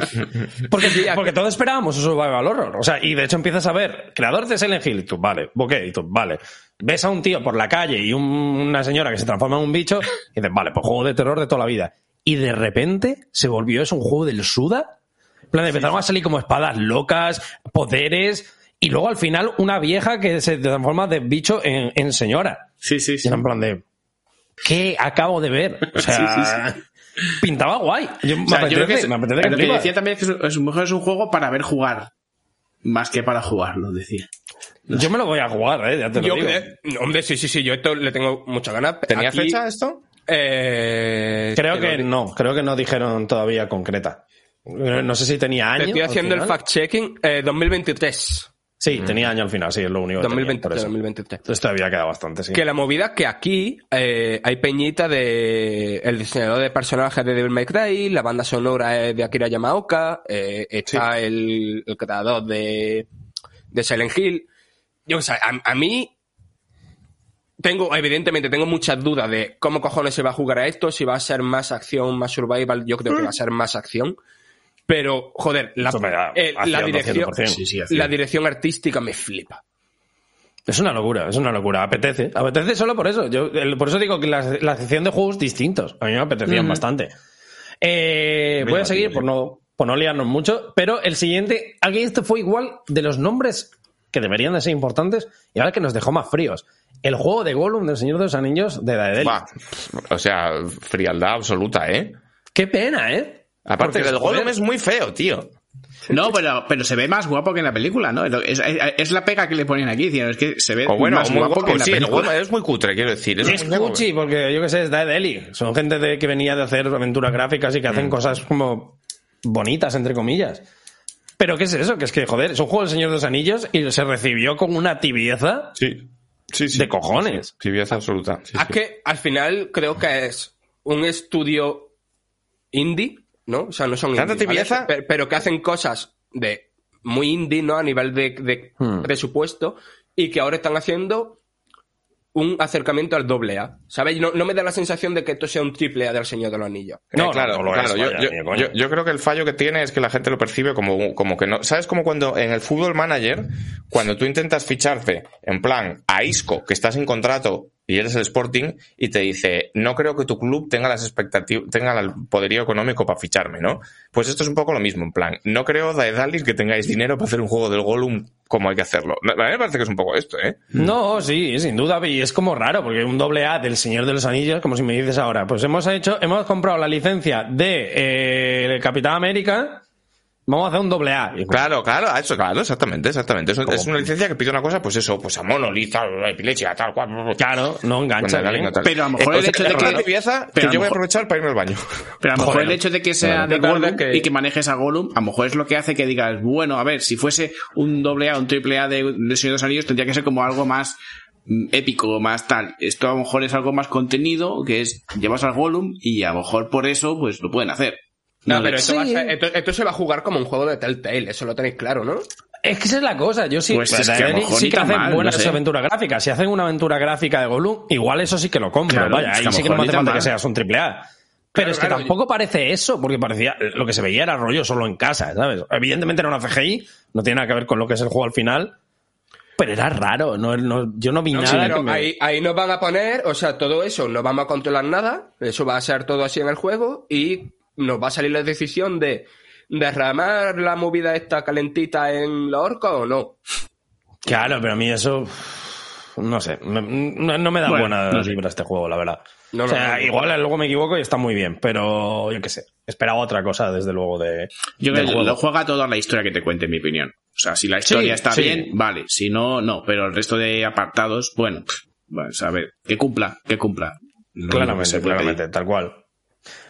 Speaker 5: Porque, porque todos esperábamos un survival horror. O sea, y de hecho empiezas a ver, creador de Silent Hill, y tú, vale, bokeh, y tú, vale. Ves a un tío por la calle y un- una señora que se transforma en un bicho, y dices, vale, pues juego de terror de toda la vida. Y de repente se volvió eso un juego del Suda. En plan, empezaron a salir como espadas locas, poderes, y luego al final una vieja que se transforma de bicho en, en señora.
Speaker 4: Sí, sí, sí.
Speaker 5: en plan de, ¿qué acabo de ver? O sea,
Speaker 4: Sí,
Speaker 5: pintaba guay. Yo,
Speaker 4: O
Speaker 5: me
Speaker 4: sea, yo creo que es-
Speaker 5: me apetece que
Speaker 4: lo que decía también es que es, es, mejor es un juego para ver jugar. Más que para jugarlo, decía.
Speaker 5: Yo me lo voy a jugar, eh, ya te lo
Speaker 6: Yo
Speaker 5: digo.
Speaker 6: creo- hombre, sí, sí, sí, yo esto le tengo muchas ganas.
Speaker 2: ¿Tenía
Speaker 6: Aquí,
Speaker 2: fecha esto?
Speaker 6: Eh,
Speaker 5: Creo que no, creo que no dijeron todavía concreta. No sé si tenía año.
Speaker 6: Te estoy haciendo el fact-checking. eh, 2023.
Speaker 5: Sí, tenía año al final, sí, es lo único que tenía,
Speaker 6: 2023,
Speaker 5: por eso.
Speaker 6: 2023.
Speaker 5: Entonces todavía queda bastante, sí.
Speaker 6: Que la movida que aquí eh, hay peñita de el diseñador de personajes de Devil May Cry, la banda sonora es de Akira Yamaoka, eh, está el, el creador de, de Silent Hill. Yo qué sé, a, a mí tengo, evidentemente, tengo muchas dudas de cómo cojones se va a jugar a esto, si va a ser más acción, más survival, yo creo que va a ser más acción. Pero, joder, la,
Speaker 5: da
Speaker 6: eh, la dirección,
Speaker 5: 200%.
Speaker 4: Sí, sí,
Speaker 6: la dirección artística me flipa.
Speaker 5: Es una locura, es una locura. Apetece. Apetece solo por eso. Yo, el- por eso digo que la, la sección de juegos distintos. A mí me apetecían bastante. Eh, voy a seguir por no, por no liarnos mucho. Pero el siguiente, alguien este fue igual de los nombres que deberían de ser importantes y ahora que nos dejó más fríos. El juego de Gollum del Señor de los Anillos de Daedalic.
Speaker 2: O sea, frialdad absoluta, ¿eh?
Speaker 5: Qué pena, ¿eh?
Speaker 2: Aparte
Speaker 5: Porque,
Speaker 2: que el
Speaker 5: joder,
Speaker 2: Gollum es muy feo, tío.
Speaker 4: No, pero, pero se ve más guapo que en la película, ¿no? Es, es- es la pega que le ponen aquí, tío. Es que se ve
Speaker 2: O bueno,
Speaker 4: más guapo, que en la
Speaker 2: sí,
Speaker 4: película.
Speaker 2: Es muy cutre, quiero decir.
Speaker 5: Es
Speaker 2: muy guapo.
Speaker 5: cuchi, porque yo que sé, es Daedalic. Son gente de, que venía de hacer aventuras gráficas y que
Speaker 2: Mm.
Speaker 5: hacen cosas como bonitas, entre comillas. Pero ¿qué es eso? Que es que, joder, es un juego del Señor de los Anillos y se recibió con una tibieza
Speaker 2: Sí. Sí, sí.
Speaker 5: de cojones.
Speaker 2: Tibieza absoluta.
Speaker 6: es que al final creo que es un estudio indie, ¿no? O sea, no son
Speaker 2: ¿Tanta
Speaker 6: indie, Pero, que hacen cosas de muy indie, ¿no? A nivel de, de
Speaker 5: Hmm.
Speaker 6: presupuesto y que ahora están haciendo un acercamiento al doble A. ¿Sabes? No, no me da la sensación de que esto sea un triple A del Señor de los Anillos.
Speaker 5: No,
Speaker 2: claro,
Speaker 5: no
Speaker 2: claro.
Speaker 5: es,
Speaker 2: yo creo que el fallo que tiene es que la gente lo percibe como, como que no. ¿Sabes? Como cuando en el fútbol manager, cuando tú intentas ficharte en plan a Isco, que estás en contrato y eres el Sporting, y te dice, no creo que tu club tenga las expectativas, tenga el poderío económico para ficharme, ¿no? Pues esto es un poco lo mismo, en plan, no creo, Daedalic, que tengáis dinero para hacer un juego del Gollum como hay que hacerlo. A mí me parece que es un poco esto, ¿eh?
Speaker 5: No, sí, sin duda. Y es como raro, porque un doble A del Señor de los Anillos, como si me dices ahora, pues hemos hecho, hemos comprado la licencia de eh, el Capitán América, vamos a hacer un doble A.
Speaker 2: Claro, claro, eso, claro, exactamente, exactamente. Es, es una licencia que pide una cosa, pues eso, pues a Monolith, tal, epilepsia, tal, cual.
Speaker 5: Claro, no engancha.
Speaker 2: Cuando
Speaker 5: bien.
Speaker 2: alguien tal.
Speaker 4: Pero a lo mejor
Speaker 2: Eh,
Speaker 4: el hecho de que-
Speaker 2: tibieza
Speaker 4: pero
Speaker 2: que yo voy a aprovechar para irme al baño.
Speaker 4: Pero a lo mejor
Speaker 5: Joder.
Speaker 4: el hecho de que sea de Gollum
Speaker 6: que-
Speaker 4: y que manejes a Gollum, a lo mejor es lo que hace que digas, bueno, a ver, si fuese un doble A, un triple A de, de Señor de los Anillos, tendría que ser como algo más mm, épico, más tal. Esto a lo mejor es algo más contenido, que es llevas al Gollum y a lo mejor por eso, pues lo pueden hacer.
Speaker 6: No,
Speaker 4: No,
Speaker 6: pero esto,
Speaker 5: sí.
Speaker 6: va a ser- esto, esto se va a jugar como un juego de Telltale, eso lo tenéis claro, ¿no?
Speaker 5: Es que esa es la cosa. Yo sí,
Speaker 4: Pues es que
Speaker 5: sí que hacen
Speaker 4: mal,
Speaker 5: buenas
Speaker 4: no sé.
Speaker 5: aventuras gráficas. Si hacen una aventura gráfica de Gollum, igual eso sí que lo compro.
Speaker 4: Claro,
Speaker 5: Vaya,
Speaker 4: es que
Speaker 5: ahí sí que no me hace falta que seas un triple A. Pero
Speaker 6: Claro,
Speaker 5: es que
Speaker 6: claro.
Speaker 5: tampoco parece eso, porque parecía lo que se veía era rollo solo en casa, ¿sabes? Evidentemente era una CGI, no tiene nada que ver con lo que es el juego al final, pero era raro, no, no- yo no vi
Speaker 6: Sí,
Speaker 5: nada me-
Speaker 6: ahí, ahí nos van a poner, o sea, todo eso, no vamos a controlar nada, eso va a ser todo así en el juego y nos va a salir la decisión de derramar la movida esta calentita en la horca o no.
Speaker 5: Claro, pero a mí eso. No sé, no, no me da
Speaker 4: Bueno,
Speaker 5: buena
Speaker 4: no sé.
Speaker 5: vibra este juego, la verdad.
Speaker 6: No,
Speaker 5: o sea,
Speaker 6: no, no.
Speaker 5: igual luego me equivoco y está muy bien, pero yo qué sé. Esperaba otra cosa, desde luego, de.
Speaker 4: Yo creo que
Speaker 5: juego.
Speaker 4: lo juega toda la historia que te cuente, en mi opinión. O sea, si la historia está
Speaker 5: sí.
Speaker 4: bien, vale. Si no, no. Pero el resto de apartados, bueno, pff, Pues a ver, que cumpla, que cumpla. Lo
Speaker 5: Claramente, claramente, tal cual.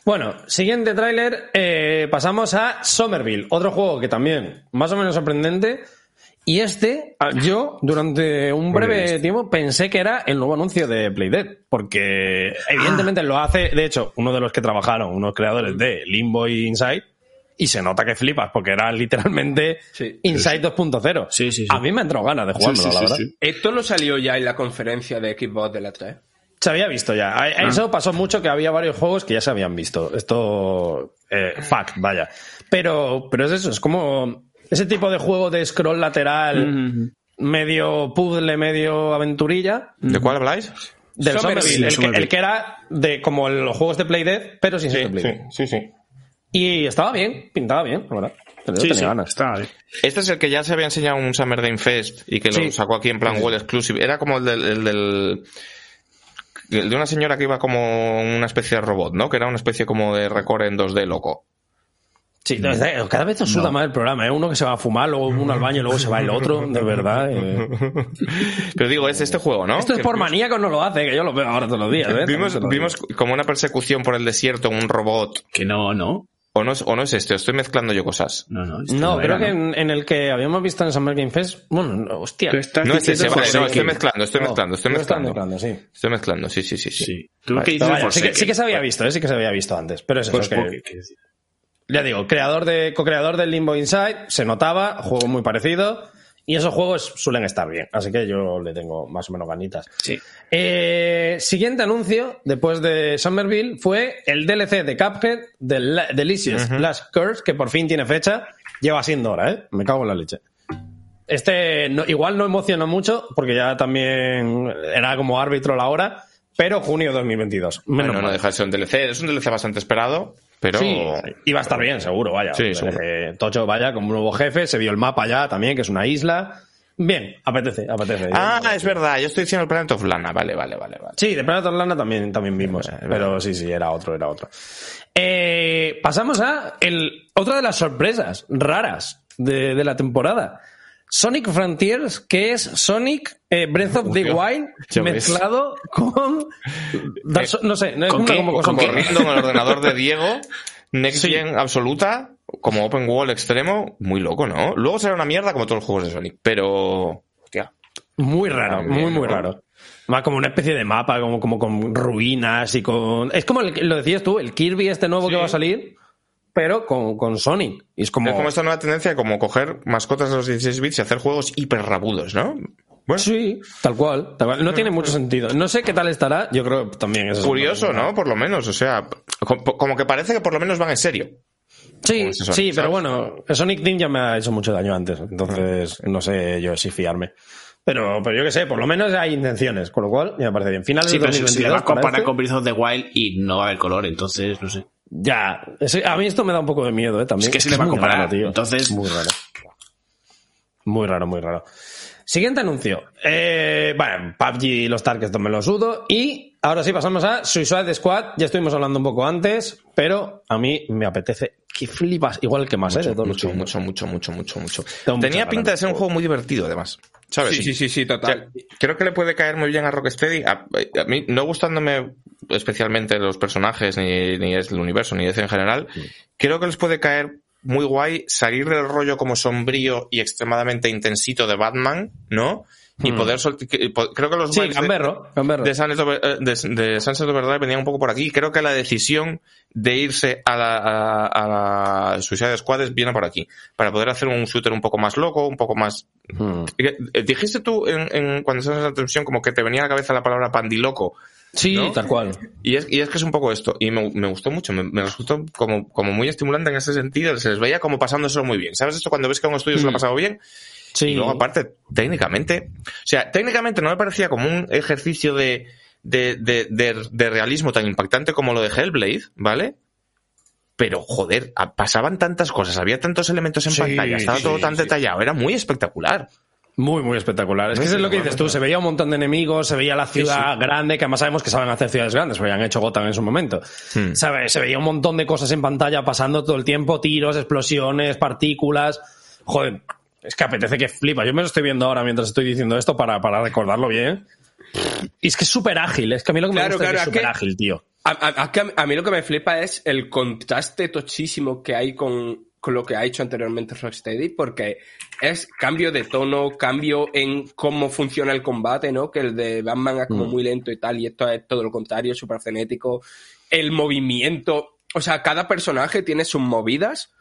Speaker 5: Bueno, siguiente tráiler, eh, pasamos a Somerville, otro juego que también más o menos sorprendente. Y este, ah, yo durante un breve tiempo pensé que era el nuevo anuncio de Playdead, porque evidentemente lo hace, de hecho, uno de los que trabajaron, unos creadores de Limbo y Inside, y se nota que flipas, porque era literalmente
Speaker 6: Sí.
Speaker 5: Inside 2.0.
Speaker 4: Sí, sí, sí.
Speaker 5: A mí me entró ganas de jugarlo,
Speaker 3: Sí, sí,
Speaker 5: la
Speaker 3: sí,
Speaker 5: verdad.
Speaker 3: sí.
Speaker 6: Esto no salió ya en la conferencia de Xbox de la 3.
Speaker 5: Se había visto ya. A- a Eso pasó mucho que había varios juegos que ya se habían visto. Esto. Eh, fact, vaya. Pero, pero es eso, es como ese tipo de juego de scroll lateral, medio puzzle, medio aventurilla.
Speaker 2: ¿De cuál habláis?
Speaker 5: Del
Speaker 6: Somerville,
Speaker 5: Somerville, el, que,
Speaker 4: Somerville.
Speaker 5: el que era de como los juegos de Playdead, pero sin ser de Playdead.
Speaker 2: sí, sí.
Speaker 5: Y estaba bien, pintaba bien, la verdad.
Speaker 4: Sí,
Speaker 5: tenía
Speaker 4: sí,
Speaker 5: ganas.
Speaker 4: está bien.
Speaker 2: Este es el que ya se había enseñado en un Summer Game Fest y que lo
Speaker 5: Sí.
Speaker 2: sacó aquí en plan World Exclusive. Era como el del, el del- el de una señora que iba como una especie de robot, ¿no? Que era una especie como de record en 2D loco.
Speaker 5: Sí, entonces, cada vez os suda más el programa. ¿eh? Uno que se va a fumar, luego uno al baño, luego se va el otro, de verdad. eh.
Speaker 2: Pero digo, es este juego, ¿no?
Speaker 5: Esto es por
Speaker 2: vimos-
Speaker 5: maníaco, no lo hace, que yo lo veo ahora todos los días. ¿eh?
Speaker 2: Vimos, vimos como una persecución por el desierto en un robot.
Speaker 4: Que no, no.
Speaker 2: O no, es, o no es este, o estoy mezclando yo cosas.
Speaker 4: No, no. esto
Speaker 5: No, creo
Speaker 4: era,
Speaker 5: que
Speaker 4: ¿no?
Speaker 5: en, en el que habíamos visto en Summer Game Fest. Bueno, no, hostia.
Speaker 4: Tú estás
Speaker 2: No es ese,
Speaker 4: diciendo
Speaker 2: vale, no, estoy mezclando, estoy
Speaker 5: No,
Speaker 2: mezclando, estoy mezclando.
Speaker 5: mezclando, sí.
Speaker 2: Estoy mezclando, sí, sí, sí. sí.
Speaker 4: Sí. Tú que
Speaker 5: Pero
Speaker 4: dices
Speaker 5: vaya,
Speaker 4: es
Speaker 5: sí, que,
Speaker 4: Forsaken.
Speaker 5: sí que se había visto, ¿eh? sí que se había visto antes. Pero es eso,
Speaker 4: Pues,
Speaker 5: que-
Speaker 4: porque- que-
Speaker 5: ya digo, creador de, co-creador del Limbo Inside, se notaba, juego muy parecido. Y esos juegos suelen estar bien, así que yo le tengo más o menos ganitas.
Speaker 4: Sí.
Speaker 5: Eh, siguiente anuncio, después de Somerville, fue el DLC de Cuphead, La- Delicious Last Curse, que por fin tiene fecha. Lleva siendo hora, ¿eh? Me cago en la leche. Este no- igual no emociona mucho, porque ya también era como árbitro la hora, pero junio 2022. Menos
Speaker 2: Bueno, no deja de ser un DLC. Es un DLC bastante esperado, pero...
Speaker 5: Sí, iba a estar bien, seguro, vaya.
Speaker 2: Sí, seguro.
Speaker 5: Tocho, vaya, como un nuevo jefe, se vio el mapa ya también, que es una isla. Bien, apetece, apetece.
Speaker 2: Ah, es verdad, yo estoy diciendo el Planet of Lana. Vale, vale, vale, vale.
Speaker 5: Sí, de Predator Lana también, también vimos.
Speaker 2: Vale,
Speaker 5: pero sí, sí, era otro, era otro. Eh, pasamos a el, otra de las sorpresas raras de, de la temporada. Sonic Frontiers, que es Sonic eh, Breath of the Wild
Speaker 2: ves.
Speaker 5: mezclado con... Souls- no sé, no es
Speaker 4: ¿con
Speaker 5: una
Speaker 4: qué?
Speaker 5: como cosa.
Speaker 2: Corriendo en el ordenador de Diego, Next
Speaker 5: Sí.
Speaker 2: Gen absoluta, como Open World extremo, muy loco, ¿no? Luego será una mierda como todos los juegos de Sonic, pero... Hostia.
Speaker 5: Muy raro, muy, muy raro. Más como una especie de mapa, como, como con ruinas y con... Es como el- lo decías tú, el Kirby este nuevo
Speaker 2: Sí.
Speaker 5: que va a salir, pero con, con Sonic. Y es como...
Speaker 2: Es como esta nueva tendencia de como coger mascotas de los 16 bits y hacer juegos hiper rabudos, ¿no? Bueno,
Speaker 5: Sí, tal cual, tal cual. No tiene mucho sentido. No sé qué tal estará, yo creo que también es...
Speaker 2: curioso, ¿no? Por lo menos, o sea, co- como que parece que por lo menos van en serio.
Speaker 5: Sí,
Speaker 2: Sonic,
Speaker 5: sí, pero
Speaker 2: ¿sabes?
Speaker 5: bueno, Sonic Team ya me ha hecho mucho daño antes, entonces no sé yo si fiarme. Pero, pero yo qué sé, por lo menos hay intenciones, con lo cual ya me parece bien. Finales
Speaker 4: Sí,
Speaker 5: de
Speaker 4: pero si, si le
Speaker 5: 2022
Speaker 4: vas a comparar con Breath of the Wild y no va a haber color, entonces, no sé.
Speaker 5: Ya, a mí esto me da un poco de miedo, ¿eh? También.
Speaker 4: Es que si le va a comparar,
Speaker 5: raro, tío.
Speaker 4: entonces-
Speaker 5: Muy raro. Muy raro, muy raro. Siguiente anuncio. Eh, bueno, PUBG los Targets me lo sudo. Y ahora sí pasamos a Suicide Squad. Ya estuvimos hablando un poco antes, pero a mí me apetece que flipas. Igual que más, ¿eh? De todos los
Speaker 2: Mucho,
Speaker 5: vimos.
Speaker 2: mucho, mucho, mucho, mucho, mucho.
Speaker 5: Tengo
Speaker 2: Tenía pinta
Speaker 5: ganas.
Speaker 2: de ser un juego muy divertido, además. ¿Sabes?
Speaker 6: Sí, sí, sí, sí,
Speaker 2: O sea,
Speaker 6: total.
Speaker 2: creo que le puede caer muy bien a Rocksteady. A, a mí, no gustándome especialmente los personajes, ni, ni es el universo, ni es en general, creo que les puede caer muy guay salir del rollo como sombrío y extremadamente intensito de Batman, ¿no? Y poder soltar. Creo que los
Speaker 5: Hmm. Sí,
Speaker 2: de- Sunset, Over- eh, de, de Sunset Overdrive venían un poco por aquí. Creo que la decisión de irse a la, a, a la Suicide Squad viene por aquí. Para poder hacer un shooter un poco más loco, un poco más...
Speaker 5: Hmm.
Speaker 2: Eh, Dijiste tú en, en- cuando estabas en la televisión como que te venía a la cabeza la palabra pandiloco.
Speaker 5: Sí,
Speaker 2: ¿no?
Speaker 5: tal cual.
Speaker 2: Y es, y es que es un poco esto. Y me, me gustó mucho. Me, me resultó como, como muy estimulante en ese sentido. Se les veía como pasándoselo muy bien. ¿Sabes esto? Cuando ves que a un estudio se lo ha pasado bien,
Speaker 5: Sí.
Speaker 2: y luego, aparte, técnicamente, o sea, técnicamente no me parecía como un ejercicio de, de, de, de, de realismo tan impactante como lo de Hellblade, ¿vale? Pero, joder, pasaban tantas cosas, había tantos elementos en
Speaker 5: Sí,
Speaker 2: pantalla, estaba
Speaker 5: sí,
Speaker 2: todo tan detallado, era muy espectacular.
Speaker 5: Muy, muy espectacular. Es que eso es lo que dices tú. Se veía un montón de enemigos, se veía la ciudad grande, que además sabemos que saben hacer ciudades grandes, porque han hecho Gotham en su momento.
Speaker 2: Hmm.
Speaker 5: ¿Sabe? Se veía un montón de cosas en pantalla pasando todo el tiempo, tiros, explosiones, partículas. Joder, es que apetece que flipa. Yo me lo estoy viendo ahora mientras estoy diciendo esto para, para recordarlo bien. Y es que es súper ágil, es que a mí lo que me gusta
Speaker 6: claro,
Speaker 5: es que es
Speaker 6: es que-
Speaker 5: súper ágil, tío.
Speaker 6: Que a- a mí lo que me flipa es el contraste tochísimo que hay con, con lo que ha hecho anteriormente Rocksteady, porque es cambio de tono, cambio en cómo funciona el combate, ¿no? Que el de Batman es como
Speaker 5: Mm.
Speaker 6: muy lento y tal, y esto es todo lo contrario, súper frenético. El movimiento, o sea, cada personaje tiene sus movidas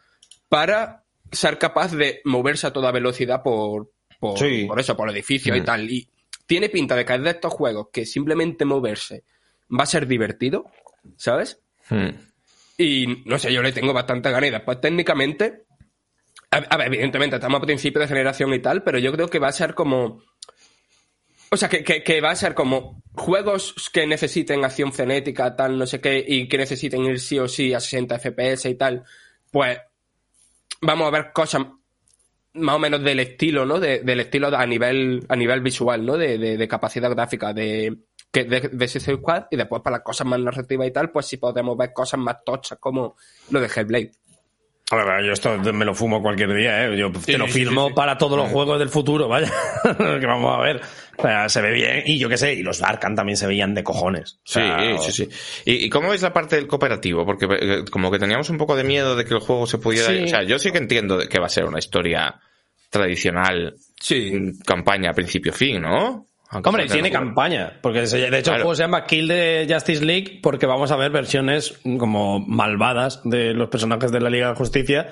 Speaker 6: para ser capaz de moverse a toda velocidad por, por,
Speaker 5: Sí.
Speaker 6: por eso, por edificios y
Speaker 2: Mm.
Speaker 6: tal. Y tiene pinta de que es de estos juegos que simplemente moverse va a ser divertido, ¿sabes?
Speaker 2: Hmm.
Speaker 6: Y no sé, yo le tengo bastante ganas. Y técnicamente, a, ver, evidentemente, estamos a principio de generación y tal, pero yo creo que va a ser como. O sea, que, que- va a ser como juegos que necesiten acción frenética, tal, no sé qué, y que necesiten ir sí o sí a 60 FPS y tal, pues vamos a ver cosas más o menos del estilo, ¿no? De- del estilo a nivel, a nivel visual, ¿no? De- de capacidad gráfica de, que de, de Suicide Squad y después para las cosas más narrativas y tal, pues sí podemos ver cosas más tochas como lo de Hellblade.
Speaker 5: A ver, yo esto me lo fumo cualquier día, ¿eh? Yo te lo firmo
Speaker 6: sí, sí.
Speaker 5: para todos los juegos del futuro, vaya. que vamos a ver. O sea, se ve bien. Y yo qué sé, y los Arkham también se veían de cojones. O
Speaker 2: Sí,
Speaker 5: sea,
Speaker 2: sí, sí. ¿Y, y cómo veis la parte del cooperativo? Porque eh, como que teníamos un poco de miedo de que el juego se pudiera...
Speaker 5: Sí.
Speaker 2: O sea, yo sí que entiendo que va a ser una historia tradicional,
Speaker 6: Sí.
Speaker 2: mm, campaña principio-fin, ¿no? Aunque
Speaker 5: Hombre, tiene
Speaker 2: no-
Speaker 5: campaña, porque se- de hecho
Speaker 2: Claro.
Speaker 5: el juego se llama Kill de Justice League porque vamos a ver versiones como malvadas de los personajes de la Liga de Justicia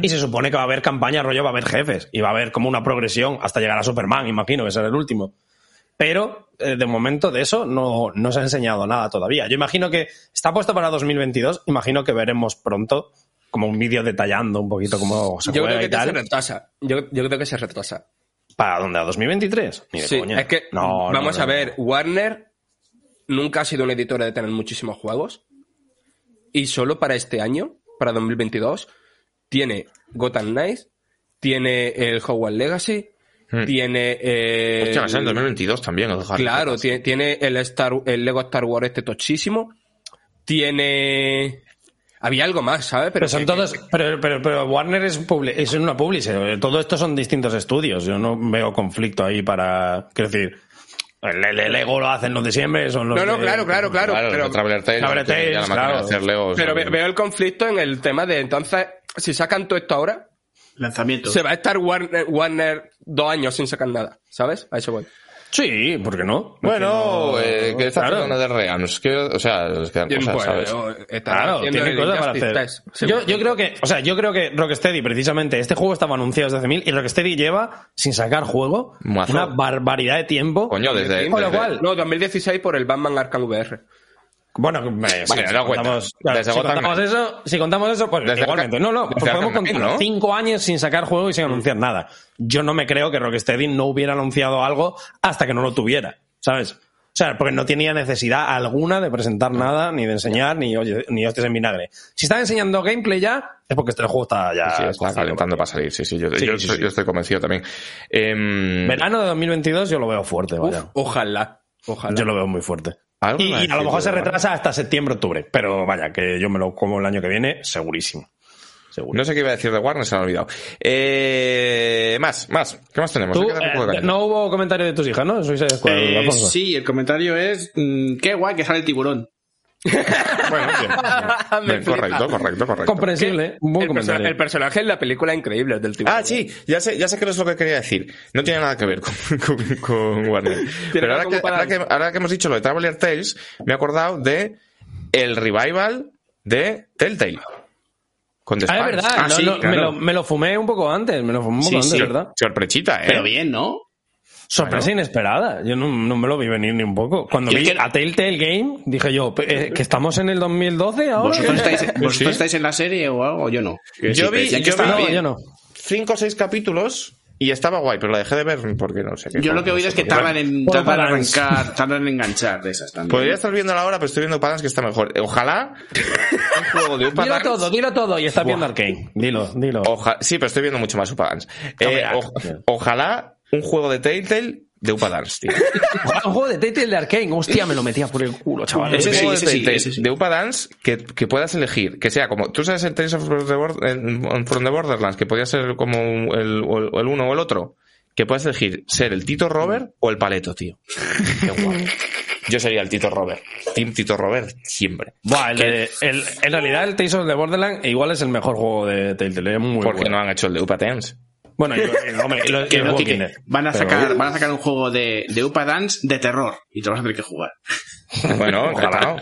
Speaker 5: y se supone que va a haber campaña rollo, va a haber jefes y va a haber como una progresión hasta llegar a Superman, imagino que será el último. Pero eh, de momento de eso no, no se ha enseñado nada todavía. Yo imagino que está puesto para 2022, imagino que veremos pronto como un vídeo detallando un poquito cómo se
Speaker 6: Yo
Speaker 5: juega
Speaker 6: creo
Speaker 5: y
Speaker 6: que se retrasa. Yo, yo creo que se retrasa.
Speaker 5: ¿Para dónde? ¿A 2023? Ni de
Speaker 6: Sí,
Speaker 5: coña.
Speaker 6: es que
Speaker 5: No,
Speaker 6: vamos
Speaker 5: no,
Speaker 6: a ver, Warner nunca ha sido una editora de tener muchísimos juegos y solo para este año, para 2022, tiene Gotham Knights, tiene el Hogwarts Legacy,
Speaker 2: Hmm.
Speaker 6: tiene eh,
Speaker 2: Hostia, en 2022 también. el
Speaker 6: Claro, tiene el, Star, el Lego Star Wars este tochísimo. Tiene... Había algo más, ¿sabes?
Speaker 5: Pero son
Speaker 6: que-
Speaker 5: todos. Pero, pero, pero Warner es, un publi- es una publisher. Todo esto son distintos estudios. Yo no veo conflicto ahí para. Quiero decir, el, el- el Lego lo hacen los de siempre. Son los
Speaker 6: No, no,
Speaker 5: de-
Speaker 6: claro, claro, claro.
Speaker 2: Claro,
Speaker 6: pero
Speaker 2: pero, Traveler Tales,
Speaker 5: Traveler
Speaker 2: la
Speaker 5: Tales,
Speaker 2: de
Speaker 5: claro.
Speaker 2: hacer Legos,
Speaker 6: pero veo el conflicto en el tema de entonces, si sacan todo esto ahora,
Speaker 4: Lanzamiento.
Speaker 6: se va a estar Warner, Warner dos años sin sacar nada, ¿sabes? A eso voy.
Speaker 5: Sí, ¿por qué no?
Speaker 2: Bueno,
Speaker 5: Es
Speaker 2: eh, que está
Speaker 5: claro.
Speaker 2: haciendo de Realms, que, o sea, les quedan cosas,
Speaker 6: Pues,
Speaker 2: ¿sabes?
Speaker 6: estará
Speaker 5: Claro, tiene cosas para hacer.
Speaker 6: Test,
Speaker 5: Yo, yo creo que, o sea, yo creo que Rocksteady, precisamente, este juego estaba anunciado desde hace mil y Rocksteady lleva sin sacar juego
Speaker 2: Mazo.
Speaker 5: una barbaridad de tiempo.
Speaker 2: Coño, desde...
Speaker 5: Con lo cual-
Speaker 6: No, 2016 por el Batman Arkham VR.
Speaker 5: Bueno, me- sí,
Speaker 2: Vale,
Speaker 5: si,
Speaker 2: da cuenta.
Speaker 5: contamos, claro, si contamos eso, si contamos eso, pues
Speaker 2: Desde
Speaker 5: igualmente. No, no, pues podemos contar
Speaker 2: ¿no?
Speaker 5: cinco años sin sacar juego y sin anunciar nada. Yo no me creo que Rocksteady no hubiera anunciado algo hasta que no lo tuviera, ¿sabes? O sea, porque no tenía necesidad alguna de presentar nada, ni de enseñar, ni, oye, ni hostias en vinagre. Si están enseñando gameplay ya, es porque este juego está ya...
Speaker 2: Sí, está
Speaker 5: cocido,
Speaker 2: calentando para salir, sí, sí, yo,
Speaker 5: Sí,
Speaker 2: yo
Speaker 5: sí,
Speaker 2: estoy,
Speaker 5: sí.
Speaker 2: yo estoy convencido también. Em,
Speaker 5: Verano de 2022 yo lo veo fuerte,
Speaker 6: Uf,
Speaker 5: vaya.
Speaker 6: ojalá. Ojalá.
Speaker 5: Yo lo veo muy fuerte. Y,
Speaker 2: a
Speaker 5: y a lo mejor se
Speaker 2: ¿vale?
Speaker 5: retrasa hasta septiembre, octubre. Pero vaya, que yo me lo como el año que viene, segurísimo. Seguro.
Speaker 2: No sé qué iba a decir de Warner, se me ha olvidado. Eh, más, más. ¿Qué más tenemos?
Speaker 5: Tú, eh, no hubo comentario de tus hijas, ¿no? Squad,
Speaker 4: Eh, sí, el comentario es mm, qué guay que sale el tiburón.
Speaker 2: Bueno, bien, bien.
Speaker 6: Me
Speaker 2: Bien, correcto, correcto, correcto.
Speaker 5: Comprensible,
Speaker 6: el, perso-
Speaker 5: comentario.
Speaker 6: el personaje en la película increíble, el del tipo.
Speaker 2: Ah, sí, ya sé, ya sé que es lo que quería decir. No tiene nada que ver con, con, con Warner. Pero ahora que, ahora, que, ahora que hemos dicho lo de Traveler Tales, me he acordado de el revival de Telltale. Con The
Speaker 5: Ah, es verdad,
Speaker 4: Ah,
Speaker 5: no,
Speaker 4: sí,
Speaker 5: no, me, lo, me lo fumé un poco antes, me lo fumé un poco
Speaker 4: Sí,
Speaker 5: antes,
Speaker 4: sí.
Speaker 5: ¿verdad?
Speaker 2: Sorpresita, ¿eh?
Speaker 4: Pero bien, ¿no?
Speaker 5: Sorpresa inesperada, yo no, no me lo vi venir ni un poco. Cuando vi
Speaker 4: es que-
Speaker 5: a Telltale Game, dije yo, eh, que estamos en el 2012 ahora.
Speaker 4: ¿Vosotros, estáis, vosotros
Speaker 2: Sí.
Speaker 4: estáis en la serie o algo? Yo no.
Speaker 2: Yo vi- yo vi-
Speaker 5: no, yo no.
Speaker 2: Cinco o seis capítulos y estaba guay, pero la dejé de ver porque no sé qué.
Speaker 4: Yo lo que he oído es que tardan en, tardan en arrancar, tardan en enganchar de esas también.
Speaker 2: Podría estar viendo la hora, pero estoy viendo Padans que está mejor. Ojalá un juego de Upa
Speaker 5: Dilo
Speaker 2: Dance-
Speaker 5: todo, dilo todo, y estás viendo Arkane. Dilo, dilo.
Speaker 2: Oja- sí, pero estoy viendo mucho más Upa Dance. Eh, o- ojalá un juego de Telltale de Upa Dance, tío.
Speaker 5: Un juego de Telltale de Arkane, hostia, me lo metía por el culo, chaval.
Speaker 2: Ese
Speaker 4: sí,
Speaker 2: juego de,
Speaker 4: sí,
Speaker 2: Telltale de Upa Dance que, que puedas elegir, que sea como, tú sabes el Tales of the en- From the Borderlands, que podía ser como el, el uno o el otro, que puedes elegir ser el Tito Robert o el Paleto, tío. Qué guapo. Yo sería el Tito Robert. Team Tito Robert siempre.
Speaker 5: Buah, el de- el- en realidad el Tales of the Borderlands igual es el mejor juego de Telltale. Es muy
Speaker 2: Porque
Speaker 5: bueno.
Speaker 2: no han hecho el de Upatens.
Speaker 5: Bueno, y, y- hombre, y
Speaker 4: Que van a
Speaker 5: Pero-
Speaker 4: sacar, van a sacar un juego de, de Upa Dance de terror y te vas a tener que jugar.
Speaker 2: Bueno, encantado.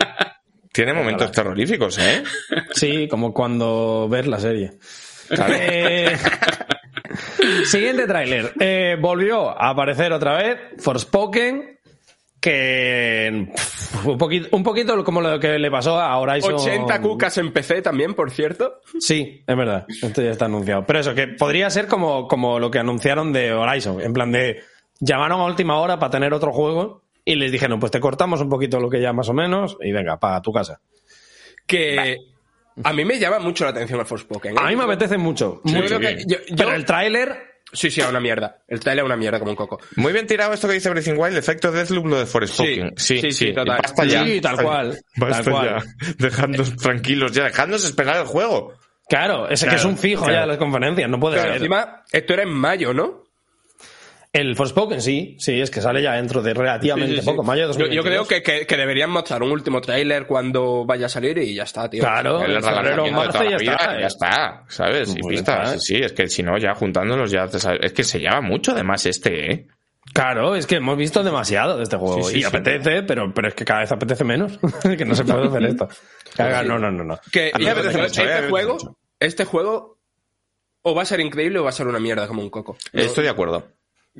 Speaker 2: Tiene momentos terroríficos, ¿eh?
Speaker 5: Sí, como cuando ves la serie. Eh, siguiente tráiler. Eh, volvió a aparecer otra vez Forspoken, que pff, un poquito, un poquito como lo que le pasó a Horizon.
Speaker 6: 80 cucas en PC también, por cierto.
Speaker 5: Sí, es verdad. Esto ya está anunciado. Pero eso, que podría ser como, como lo que anunciaron de Horizon. En plan de, llamaron a última hora para tener otro juego y les dijeron, pues te cortamos un poquito lo que ya más o menos y venga, para tu casa.
Speaker 6: Que a mí me llama mucho la atención el Forspoken. ¿eh?
Speaker 5: A mí me apetece mucho.
Speaker 6: Yo- yo-
Speaker 5: Pero el tráiler...
Speaker 6: Sí, sí, es una mierda. El trailer es una mierda como un coco.
Speaker 2: Muy bien tirado esto que dice Breathing Wild, efecto Deathloop, lo de Forspoken.
Speaker 6: Sí,
Speaker 2: Sí,
Speaker 6: sí, sí, total.
Speaker 2: Basta ya.
Speaker 5: Sí, tal cual,
Speaker 2: Basta
Speaker 5: tal cual.
Speaker 2: ya. Dejadnos tranquilos ya, dejadnos esperar el juego.
Speaker 5: Claro, es que
Speaker 2: Claro,
Speaker 5: es un fijo
Speaker 2: claro.
Speaker 5: ya de las conferencias, no puede
Speaker 6: Pero
Speaker 5: ser.
Speaker 6: encima, esto era en mayo, ¿no?
Speaker 5: El Forspoken sí, sí, es que sale ya dentro de relativamente
Speaker 6: Sí, sí, sí.
Speaker 5: poco, mayo de
Speaker 6: Yo, yo
Speaker 5: 2022.
Speaker 6: creo que, que- que deberían mostrar un último tráiler cuando vaya a salir y ya está, tío.
Speaker 5: Claro,
Speaker 2: El
Speaker 5: febrero marzo ya
Speaker 2: vida,
Speaker 5: está.
Speaker 2: ya está, ¿sabes? Y
Speaker 5: ya
Speaker 2: pistas,
Speaker 5: está.
Speaker 2: sí, sí, es que si no, ya juntándolos ya te sabes- Es que se llama mucho además este, ¿eh?
Speaker 5: Claro, es que hemos visto demasiado de este juego
Speaker 2: Sí, sí,
Speaker 5: y
Speaker 2: sí.
Speaker 5: apetece, pero, pero es que cada vez apetece menos. que no se puede hacer esto. No, no, no, no.
Speaker 6: Que
Speaker 2: apetece mucho, eh,
Speaker 6: este juego, este juego o va a ser increíble o va a ser una mierda como un coco.
Speaker 2: Estoy de acuerdo.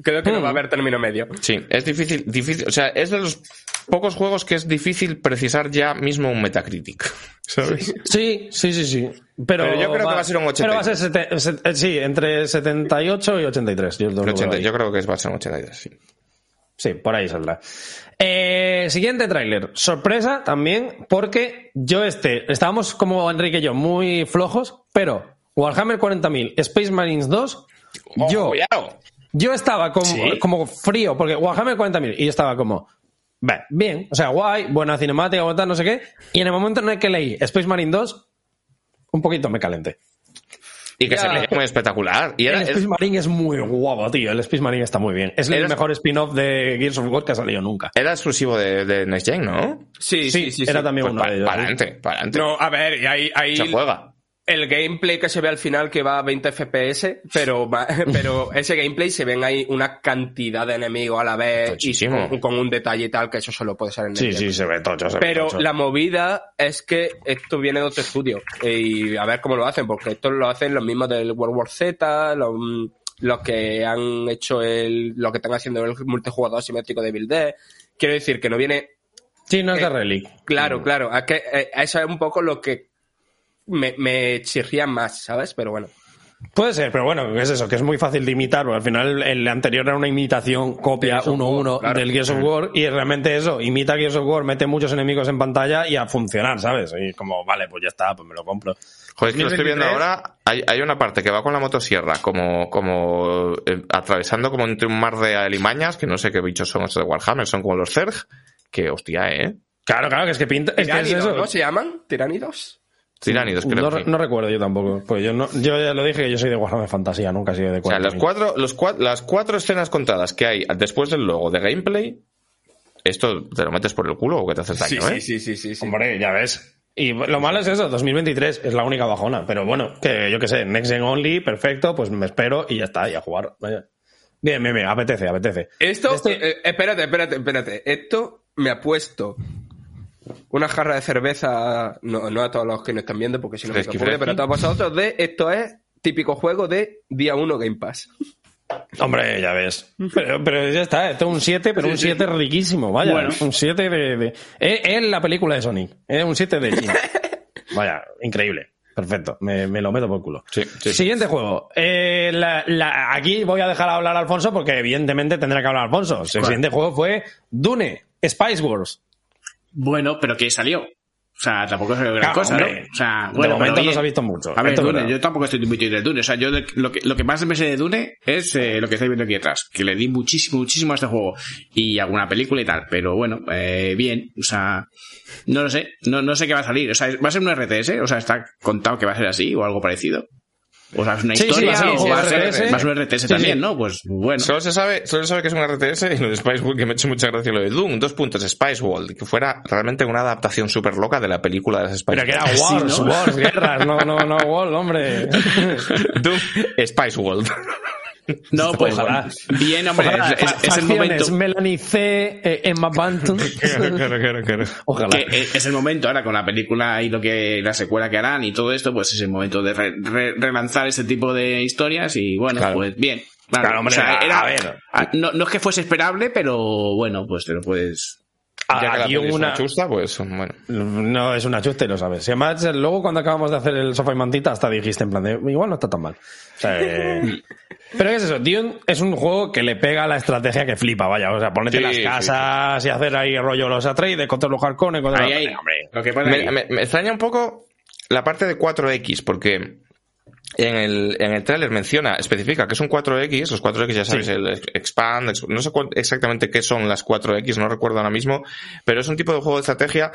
Speaker 6: Creo que no va a haber término medio.
Speaker 2: Sí, es difícil, difícil, o sea, es de los pocos juegos que es difícil precisar ya mismo un Metacritic, ¿sabes?
Speaker 5: Sí, sí, sí, sí. Pero,
Speaker 2: Pero yo creo que va a ser un
Speaker 5: Pero va a ser
Speaker 2: 83.
Speaker 5: sete- set- sí, entre 78 y 83. Yo, lo
Speaker 2: El
Speaker 5: veo
Speaker 2: 80,
Speaker 5: ahí.
Speaker 2: yo creo que va a ser un 83, sí.
Speaker 5: Sí, por ahí saldrá. Eh, siguiente tráiler. Sorpresa también, porque yo este, estábamos como Enrique y yo, muy flojos, pero Warhammer 40.000, Space Marines 2, yo,
Speaker 2: ¡Oh, cuidado!
Speaker 5: Yo estaba como,
Speaker 2: ¿Sí?
Speaker 5: como frío, porque Warhammer 40.000, y yo estaba como, "Bah, bien, o sea, guay, buena cinemática, buena no sé qué, y en el momento en el que leí Space Marine 2, un poquito me calenté.
Speaker 2: Y que
Speaker 6: Ya.
Speaker 2: se veía muy espectacular. Y era,
Speaker 5: el Space
Speaker 2: es-
Speaker 5: Marine es muy guapo, tío, el Space Marine está muy bien. Es el mejor spin-off de Gears of War que ha salido nunca.
Speaker 2: era exclusivo de, de Next Gen, ¿no?
Speaker 6: Sí, sí, sí.
Speaker 5: era
Speaker 6: sí.
Speaker 5: también
Speaker 2: Pues
Speaker 5: uno
Speaker 2: para
Speaker 5: de ellos.
Speaker 2: adelante, para adelante.
Speaker 6: No, a ver, y ahí, ahí
Speaker 2: Se juega.
Speaker 6: El gameplay que se ve al final que va a 20 FPS, pero, va- pero ese gameplay se ven ahí una cantidad de enemigos a la vez y
Speaker 2: Muchísimo.
Speaker 6: con, con un detalle y tal que eso solo puede ser en
Speaker 5: Sí,
Speaker 6: Next
Speaker 5: sí,
Speaker 6: Gen.
Speaker 5: se ve tocho. se ve
Speaker 6: Pero
Speaker 5: tocho.
Speaker 6: la movida es que esto viene de otro estudio y a ver cómo lo hacen, porque esto lo hacen los mismos del World War Z, los, los que han hecho el, lo que están haciendo el multijugador asimétrico de Build Dead. Quiero decir que no viene
Speaker 5: Sí, no es de
Speaker 6: eh,
Speaker 5: Relic.
Speaker 6: Claro, claro. Es que eh, eso es un poco lo que me, me chirría más, ¿sabes? Pero bueno.
Speaker 5: Puede ser, pero bueno, es eso, que es muy fácil de imitar, porque al final el anterior era una imitación, copia
Speaker 6: Gears of
Speaker 5: 1-1
Speaker 6: War, claro.
Speaker 5: del Gears of War, y realmente eso, imita Gears of War, mete muchos enemigos en pantalla y a funcionar, ¿sabes? Y como, vale, pues ya está, pues me lo compro.
Speaker 2: Joder, es que lo estoy viendo
Speaker 5: 2023.
Speaker 2: ahora. Hay, hay una parte que va con la motosierra, como, como eh, atravesando como entre un mar de alimañas, que no sé qué bichos son estos de Warhammer, son como los Zerg, que hostia, ¿eh?
Speaker 5: Claro, claro, que es que pinta, es que es eso.
Speaker 6: ¿no se llaman? ¿Tiránidos?
Speaker 2: Tiránidos, creo
Speaker 5: No,
Speaker 2: que sí.
Speaker 5: no recuerdo yo tampoco. Pues yo no, yo ya lo dije que yo soy de Warhammer Fantasía, nunca he sido de
Speaker 2: O sea,
Speaker 5: 40.000.
Speaker 2: los cuatro, los cua- las cuatro escenas contadas que hay después del logo de gameplay, esto te lo metes por el culo o que te haces daño,
Speaker 6: sí,
Speaker 2: ¿eh?
Speaker 6: sí, sí, sí, sí.
Speaker 5: Hombre, ya ves. Y lo malo es eso, 2023 es la única bajona. Pero bueno, que yo qué sé, Next Gen Only, perfecto, pues me espero y ya está, y a jugar. Vaya. Bien, bien, bien, apetece, apetece.
Speaker 6: Esto,
Speaker 5: Este-
Speaker 6: eh, espérate, espérate, espérate. Esto me ha puesto una jarra de cerveza, no, no a todos los que nos están viendo, porque si no me confunde, pero a todos vosotros de esto es típico juego de día 1 Game Pass.
Speaker 5: Hombre, ya ves. Pero, pero ya está, esto es un 7, pero un 7 riquísimo, vaya.
Speaker 4: Bueno.
Speaker 5: Un 7 de... de... Es, es la película de Sonic, es un 7 de China. Vaya, increíble. Perfecto, me, me lo meto por culo.
Speaker 2: Sí, sí, sí.
Speaker 5: Siguiente juego. Eh, la- la- aquí voy a dejar hablar a Alfonso porque evidentemente tendrá que hablar Alfonso. El siguiente juego fue Dune, Spice Wars.
Speaker 4: Bueno, pero que salió. O sea, tampoco es gran
Speaker 5: Claro,
Speaker 4: cosa,
Speaker 5: hombre.
Speaker 4: ¿no? O sea,
Speaker 5: De
Speaker 4: bueno,
Speaker 5: momento
Speaker 4: pero
Speaker 5: no se ha visto mucho.
Speaker 4: A ver,
Speaker 5: Esto
Speaker 4: Dune, yo tampoco estoy muy de Dune. O sea, yo de- lo, que, lo que más me sé de Dune es eh, lo que estáis viendo aquí atrás. Que le di muchísimo, muchísimo a este juego. Y alguna película y tal. Pero bueno, eh, bien. O sea, no lo sé. No, no sé qué va a salir. O sea, ¿va a ser un RTS? O sea, ¿está contado que va a ser así o algo parecido? O sea, es una
Speaker 5: Sí,
Speaker 4: historia
Speaker 5: sí,
Speaker 4: o
Speaker 5: RTS.
Speaker 4: un RTS
Speaker 5: Sí,
Speaker 4: también,
Speaker 5: sí.
Speaker 4: ¿no? Pues bueno.
Speaker 2: Solo se sabe, solo se sabe que es un RTS y lo de Spice World, que me ha hecho mucha gracia lo de Doom. Dos puntos, Spice World, que fuera realmente una adaptación súper loca de la película de las Spice
Speaker 5: Pero que era
Speaker 2: World.
Speaker 5: Wars,
Speaker 4: ¿no?
Speaker 5: Wars, guerras, no, no, no, Wars, hombre.
Speaker 2: Doom, Spice World.
Speaker 4: No, pues
Speaker 5: Ojalá.
Speaker 4: bien, hombre,
Speaker 5: Ojalá,
Speaker 4: es, es-
Speaker 5: fa-
Speaker 4: es el momento
Speaker 5: Melanie C, eh, Emma Banton.
Speaker 2: claro, claro, claro.
Speaker 5: Ojalá.
Speaker 4: que es es el momento ahora con la película y lo que la secuela que harán y todo esto, pues es el momento de re- re- relanzar ese tipo de historias y bueno,
Speaker 2: Claro.
Speaker 4: pues bien. Claro,
Speaker 5: Claro, hombre, a- a ver.
Speaker 4: no, no es que fuese esperable, pero bueno, pues te lo puedes.
Speaker 2: Ya que la
Speaker 5: Aquí
Speaker 2: peli es
Speaker 5: una,
Speaker 2: una chusta, pues bueno.
Speaker 5: No, es una chusta y lo sabes. Y además, luego cuando acabamos de hacer el sofá y mantita, hasta dijiste en plan de, igual no está tan mal. O sea, eh, Pero ¿qué es eso? Dune es un juego que le pega a la estrategia que flipa, vaya. O sea, ponete
Speaker 2: Sí,
Speaker 5: las
Speaker 2: sí,
Speaker 5: casas y hacer ahí rollo los Atreides contra los Harkonnen, contra
Speaker 4: Ahí,
Speaker 5: los-
Speaker 4: ahí. Lo que pasa
Speaker 2: Me,
Speaker 4: ahí.
Speaker 2: me- me extraña un poco la parte de 4X, porque en el, en el tráiler menciona, especifica que es un 4X, los 4X ya sabéis,
Speaker 5: Sí.
Speaker 2: el expand, ex- no sé cuál- exactamente qué son las 4X, no recuerdo ahora mismo, pero es un tipo de juego de estrategia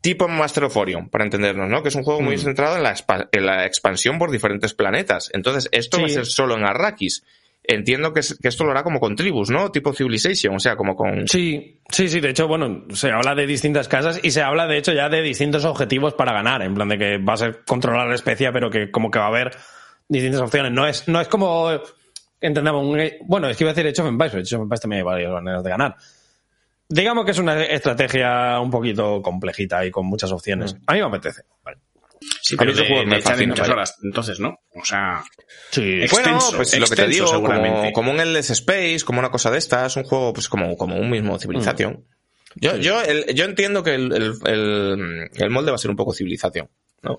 Speaker 2: tipo Master of Orion, para entendernos, ¿no? Que es un juego muy
Speaker 5: Mm.
Speaker 2: centrado en la, en la expansión por diferentes planetas. Entonces, esto va a ser solo en Arrakis. Entiendo que, es- que esto lo hará como con tribus, ¿no? Tipo Civilization, o sea, como con...
Speaker 5: Sí, sí, sí. De hecho, bueno, se habla de distintas casas y se habla, de hecho, ya de distintos objetivos para ganar. En plan de que va a ser controlar la especie, pero que como que va a haber distintas opciones. No es, no es como entendemos un, bueno, es que iba a decir Age of Empires, pero Age of Empires también hay varias maneras de ganar. Digamos que es una estrategia un poquito complejita y con muchas opciones. A mí me apetece. Vale.
Speaker 4: Sí, pero de,
Speaker 2: juego me
Speaker 4: de echar
Speaker 2: fascina,
Speaker 4: en muchas
Speaker 2: vaya.
Speaker 4: horas, entonces, ¿no? O sea,
Speaker 5: Sí.
Speaker 2: Bueno,
Speaker 4: Extenso,
Speaker 2: pues lo que te
Speaker 4: extenso,
Speaker 2: digo, como,
Speaker 4: seguramente.
Speaker 2: como un Endless Space, como una cosa de estas, un juego pues como, como un mismo civilización. Yo, yo, el- yo entiendo que el, el, el- el molde va a ser un poco civilización, ¿no?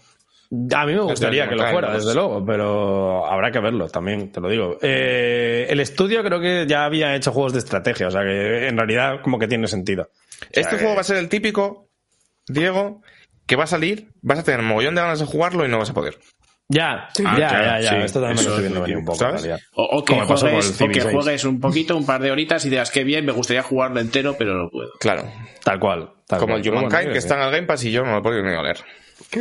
Speaker 5: A mí me gustaría que lo fuera, desde luego, pero habrá que verlo también, te lo digo. Eh, el estudio creo que ya había hecho juegos de estrategia, o sea que en realidad como que tiene sentido.
Speaker 2: Este juego va a ser el típico, Diego, que va a salir, vas a tener mogollón de ganas de jugarlo y no vas a poder.
Speaker 5: Ya,
Speaker 4: Ah,
Speaker 5: ya,
Speaker 4: claro,
Speaker 5: ya, ya.
Speaker 2: sí,
Speaker 5: Esto también me
Speaker 4: eso
Speaker 5: lo estoy viendo venir un poco.
Speaker 4: o, o que juegues,
Speaker 5: el
Speaker 4: o que
Speaker 5: Civilization.
Speaker 4: juegues un poquito, un par de horitas y digas que bien, me gustaría jugarlo entero, pero no puedo.
Speaker 2: Claro.
Speaker 5: Tal cual. tal
Speaker 2: Como
Speaker 5: cual.
Speaker 2: el Humankind,
Speaker 5: bueno,
Speaker 2: que está en el Game Pass y yo no lo he podido ni oler.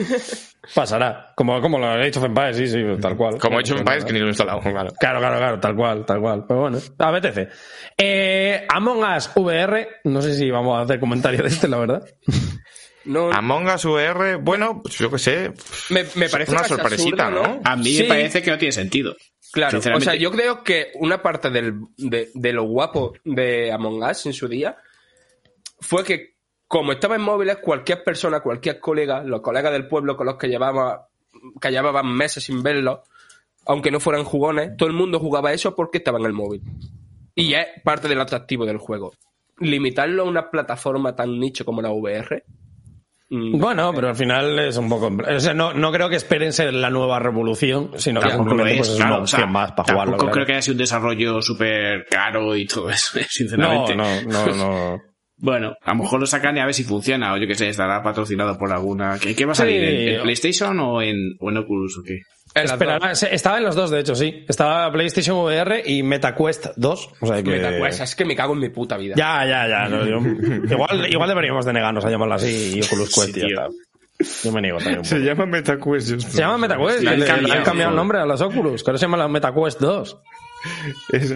Speaker 5: Pasará. Como, como lo he hecho of Empires, sí, sí, tal cual.
Speaker 2: Como he hecho en Empires, que ni lo he instalado, claro.
Speaker 5: Claro, claro, claro, tal cual, tal cual. Pero bueno, apetece. Eh, Among Us VR, no sé si vamos a hacer comentario de este, la verdad.
Speaker 6: No,
Speaker 2: Among Us VR, bueno, pues yo qué sé.
Speaker 6: me, me parece
Speaker 2: una sorpresita,
Speaker 6: absurdo,
Speaker 2: ¿no?
Speaker 4: A mí
Speaker 6: Sí,
Speaker 4: me parece que no tiene sentido.
Speaker 6: Claro, o sea, yo creo que una parte del, de, de lo guapo de Among Us en su día fue que, como estaba en móviles, cualquier persona, cualquier colega, los colegas del pueblo con los que llevaba, que llevaban meses sin verlos, aunque no fueran jugones, todo el mundo jugaba eso porque estaba en el móvil. Y es parte del atractivo del juego. Limitarlo a una plataforma tan nicho como la VR.
Speaker 5: Bueno, pero al final es un poco. O sea, no, no creo que esperen ser la nueva revolución, sino que
Speaker 4: Tampoco lo
Speaker 5: simplemente,
Speaker 4: es,
Speaker 5: pues, es
Speaker 4: claro,
Speaker 5: una
Speaker 4: o sea,
Speaker 5: opción más para jugarlo.
Speaker 4: tampoco
Speaker 5: claro.
Speaker 4: creo que haya sido un desarrollo súper caro y todo eso,
Speaker 5: No,
Speaker 4: sinceramente.
Speaker 5: no, no, no.
Speaker 4: Bueno, a lo mejor lo sacan y a ver si funciona, o yo que sé, estará patrocinado por alguna... ¿Qué, qué va a
Speaker 5: Sí.
Speaker 4: salir? ¿En, en PlayStation o en, o en Oculus o qué?
Speaker 5: Esperará- se- estaba en los dos, de hecho, sí. Estaba PlayStation VR y MetaQuest 2. O sea que...
Speaker 6: MetaQuest, es que me cago en mi puta vida.
Speaker 5: Ya, ya, ya. no, yo- igual, igual deberíamos de negarnos a llamarlo así y Oculus Quest
Speaker 4: Sí,
Speaker 5: y ya está. Yo me niego también poco.
Speaker 2: llama MetaQuest.
Speaker 5: Se llama MetaQuest.
Speaker 4: Le han cambiado,
Speaker 5: el nombre a las Oculus. Que ahora se llama la MetaQuest 2.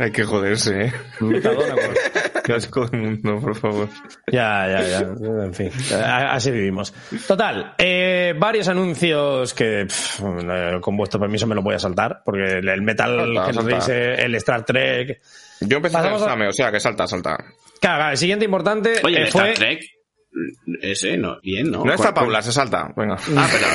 Speaker 2: Hay que joderse, ¿eh?
Speaker 5: Metadona, pues.
Speaker 2: Qué asco del mundo, por favor.
Speaker 5: Ya, ya, ya. En fin, así vivimos. Total, eh, varios anuncios que pff, eh, con vuestro permiso me lo voy a saltar, porque el, Metal
Speaker 2: Salta,
Speaker 5: que nos dice, el Star Trek.
Speaker 2: Yo empecé a
Speaker 5: Pasamos
Speaker 2: o sea, que salta, salta.
Speaker 5: Claro, claro, el siguiente importante
Speaker 4: Oye,
Speaker 5: eh,
Speaker 4: el
Speaker 5: fue.
Speaker 4: Star Trek, ese, no, bien, ¿no?
Speaker 2: No está
Speaker 4: ¿Cuál-
Speaker 2: Paula, se salta. Venga.
Speaker 4: Ah, pero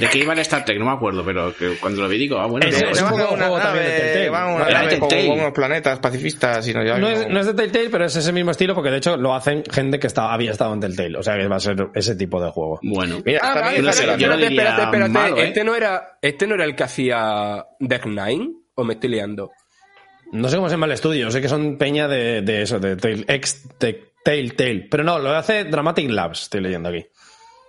Speaker 4: ¿de qué iba el Star Trek? No me acuerdo, pero que cuando lo vi digo, ah, bueno,
Speaker 5: Es- un poco
Speaker 2: una
Speaker 5: juego también de
Speaker 2: nave,
Speaker 5: Telltale.
Speaker 2: va una
Speaker 5: No,
Speaker 4: era
Speaker 2: nave
Speaker 4: de
Speaker 2: con
Speaker 4: Telltale.
Speaker 2: unos planetas pacifistas y no,
Speaker 5: No es, no es de Telltale, pero es ese mismo estilo, porque de hecho lo hacen gente que estaba, había estado en Telltale. O sea que va a ser ese tipo de juego.
Speaker 4: bueno.
Speaker 2: Mira,
Speaker 6: Ah,
Speaker 4: no
Speaker 6: espérate,
Speaker 4: diría
Speaker 6: espérate, espérate.
Speaker 4: malo, ¿eh?
Speaker 6: Este no era, este no era el que hacía Deck Nine, o me estoy liando.
Speaker 5: No sé cómo se llama el estudio, sé que son peña de, de eso, de Tell- ex de Telltale. Pero no, lo hace Dramatic Labs, estoy leyendo aquí.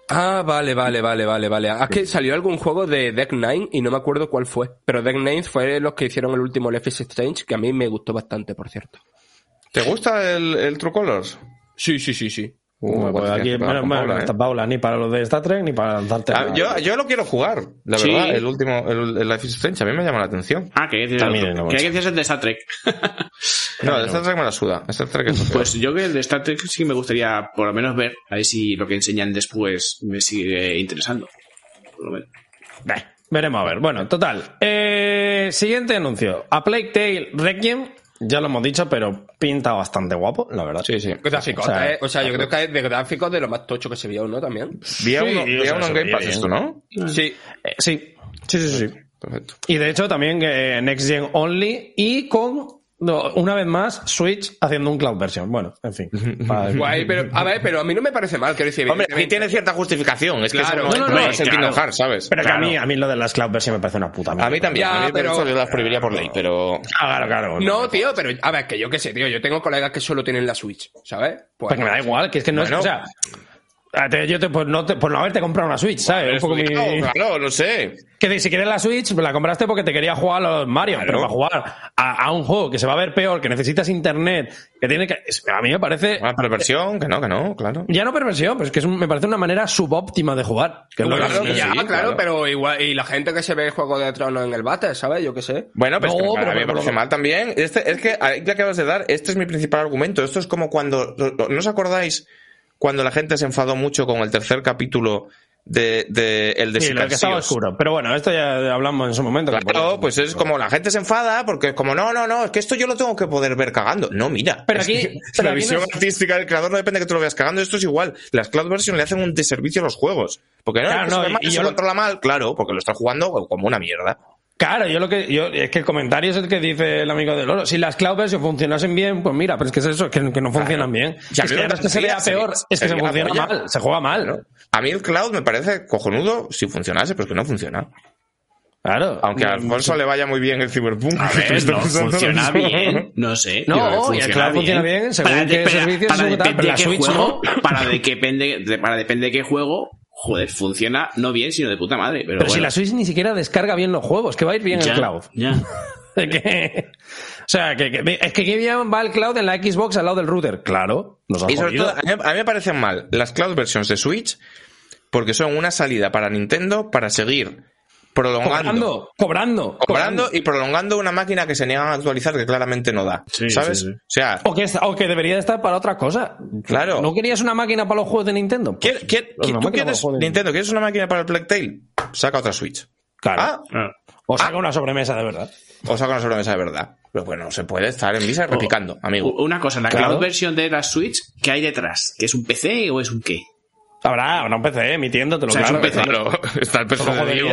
Speaker 6: Ah, vale, vale, vale, vale, vale. Es que salió algún juego de Deck Nine y no me acuerdo cuál fue. Pero Deck Nine fue los que hicieron el último Life is Strange, que a mí me gustó bastante, por cierto.
Speaker 2: ¿Te gusta el, el True Colors?
Speaker 6: Sí, sí, sí, sí.
Speaker 5: Bueno, pues aquí, menos mal,
Speaker 2: Paula,
Speaker 5: no
Speaker 2: ¿eh?
Speaker 5: está Paula ni para lo de Star Trek ni para lanzarte.
Speaker 2: Ah,
Speaker 5: la-
Speaker 2: yo, yo lo quiero jugar, la
Speaker 4: Sí.
Speaker 2: verdad. El último, el, el Life is Strange, a mí me llama la atención.
Speaker 4: Ah, que decías el de Star Trek.
Speaker 2: No, Star Trek me la suda. Star Trek es.
Speaker 4: Pues yo que el de Star Trek sí me gustaría por lo menos ver, a ver si lo que enseñan después me sigue interesando. Por lo menos.
Speaker 5: Veremos a ver. Bueno, total. Eh, siguiente anuncio. A Plague Tale Requiem. Ya lo hemos dicho, pero pinta bastante guapo, la verdad.
Speaker 2: Sí, sí.
Speaker 6: Gráficos,
Speaker 5: O sea,
Speaker 6: eh, o sea, yo creo que es de gráficos de lo más tocho que se vio, ¿no? También.
Speaker 2: Vi a
Speaker 5: Sí,
Speaker 2: uno, vi a uno en Game Pass esto, ¿no?
Speaker 6: Sí.
Speaker 5: Eh, sí, sí, sí, sí.
Speaker 2: Perfecto.
Speaker 5: Y de hecho también eh, Next Gen Only y con, no, una vez más, Switch haciendo un cloud version. Bueno, en fin.
Speaker 6: Guay, pero a ver, pero a mí no me parece mal, quiero decir.
Speaker 2: Hombre, aquí
Speaker 6: evidentemente-
Speaker 2: tiene cierta justificación. Es que
Speaker 6: Claro.
Speaker 2: eso no,
Speaker 5: No, no,
Speaker 2: es el
Speaker 4: claro.
Speaker 2: Kingdom Hearts, ¿sabes?
Speaker 5: Pero que a
Speaker 2: Claro.
Speaker 5: mí, a mí lo de las cloud version me parece una puta mierda.
Speaker 2: A mí también.
Speaker 6: Ya,
Speaker 2: a mí
Speaker 6: pero-
Speaker 2: pero... yo las prohibiría por ley, pero...
Speaker 5: Ah, claro, claro.
Speaker 6: No, tío, pero a ver, que yo qué sé, tío. Yo tengo colegas que solo tienen la Switch, ¿sabes?
Speaker 5: Pues que me da igual, que es que no
Speaker 2: Bueno.
Speaker 5: es. O sea, a yo te, por, no te- por no haberte comprado una Switch, ¿sabes? Un poco mi-
Speaker 2: Claro, claro, no sé.
Speaker 5: Que si quieres la Switch, la compraste porque te quería jugar a los Mario, pero para jugar a, a un juego que se va a ver peor, que necesitas internet, que tiene que. A mí me parece.
Speaker 2: Una perversión, que no, que no, claro.
Speaker 5: Ya no perversión, pero es que es un- me parece una manera subóptima de jugar. Que que-
Speaker 6: Claro, ya,
Speaker 2: sí,
Speaker 6: claro,
Speaker 2: claro.
Speaker 6: pero igual. Y la gente que se ve Juego de Tronos en el bate, ¿sabes? Yo qué sé.
Speaker 2: Bueno, pero,
Speaker 5: No,
Speaker 2: es que
Speaker 5: pero-
Speaker 2: a mí me
Speaker 5: pero-
Speaker 2: parece mal también. Este, es que ahí que acabas de dar, este es mi principal argumento. Esto es como cuando, ¿no os acordáis cuando la gente se enfadó mucho con el tercer capítulo de, de el de
Speaker 5: Sí, lo que estaba oscuro. Pero bueno, esto ya hablamos en su momento.
Speaker 2: Claro, pues es como la gente se enfada porque es como, no, no, no, es que esto yo lo tengo que poder ver cagando. No, mira.
Speaker 5: Pero
Speaker 2: es
Speaker 5: aquí-
Speaker 2: que
Speaker 5: pero
Speaker 2: la
Speaker 5: aquí
Speaker 2: visión
Speaker 5: no es-
Speaker 2: artística del creador no depende de que tú lo veas cagando. Esto es igual. Las cloud version le hacen un deservicio a los juegos. Porque no,
Speaker 5: Claro, no,
Speaker 2: se, ve
Speaker 5: y-
Speaker 2: mal,
Speaker 5: y
Speaker 2: se
Speaker 5: yo lo-
Speaker 2: controla mal. Claro, porque lo está jugando como una mierda.
Speaker 5: Claro, yo lo que yo es que el comentario es el que dice el amigo del oro. Si las cloud version funcionasen bien, pues mira, pero es que es eso, que, que no funcionan bien.
Speaker 2: Ya,
Speaker 5: es que no es que se
Speaker 2: sería-
Speaker 5: vea peor,
Speaker 2: sería-
Speaker 5: es que se funciona
Speaker 2: polla.
Speaker 5: mal, se juega mal.
Speaker 2: ¿no? A mí el cloud me parece cojonudo si funcionase, pero es que no funciona.
Speaker 5: Claro.
Speaker 2: Aunque a Alfonso le vaya muy bien el Cyberpunk.
Speaker 4: A ver, no, funciona bien. No sé.
Speaker 5: No, y el cloud funciona bien, según
Speaker 4: Para
Speaker 5: qué
Speaker 4: de- para-
Speaker 5: servicios,
Speaker 4: para
Speaker 5: según tal,
Speaker 4: depende de qué
Speaker 5: Switch
Speaker 4: juego. Para de qué depende, de- para depende de qué juego, joder, funciona no bien, sino de puta madre. Pero,
Speaker 5: Pero si la Switch ni siquiera descarga bien los juegos, que va a ir bien
Speaker 4: Ya,
Speaker 5: el cloud.
Speaker 4: Ya.
Speaker 5: Que- o sea, que, que- es que qué bien va el cloud en la Xbox al lado del router. Claro, nos
Speaker 2: Y sobre todo, a mí, a mí me parecen mal las cloud versions de Switch porque son una salida para Nintendo para seguir prolongando,
Speaker 5: cobrando, cobrando,
Speaker 2: cobrando y prolongando una máquina que se niegan a actualizar que claramente no da.
Speaker 4: Sí,
Speaker 2: ¿Sabes?
Speaker 4: sí, sí.
Speaker 2: O sea,
Speaker 5: O que, es- o que debería de estar para otra cosa.
Speaker 2: Claro.
Speaker 5: ¿No querías una máquina para los juegos de Nintendo? Pues,
Speaker 2: ¿quiere- quiere-
Speaker 5: una
Speaker 2: ¿tú quieres, Nintendo, quieres una máquina para el Tale? Saca otra Switch.
Speaker 5: Claro.
Speaker 2: Ah,
Speaker 4: Ah.
Speaker 5: o saca una sobremesa de verdad.
Speaker 2: o saca una sobremesa de verdad. Pero bueno, se puede estar en misa repicando, amigo.
Speaker 4: Una cosa, la
Speaker 5: Claro.
Speaker 4: cloud version de la Switch, ¿qué hay detrás? ¿Que es un PC o es un qué?
Speaker 5: Habrá, habrá un PC emitiéndotelo,
Speaker 4: O sea, es
Speaker 5: claro.
Speaker 4: un PC.
Speaker 2: Claro, está el PC de. Diego.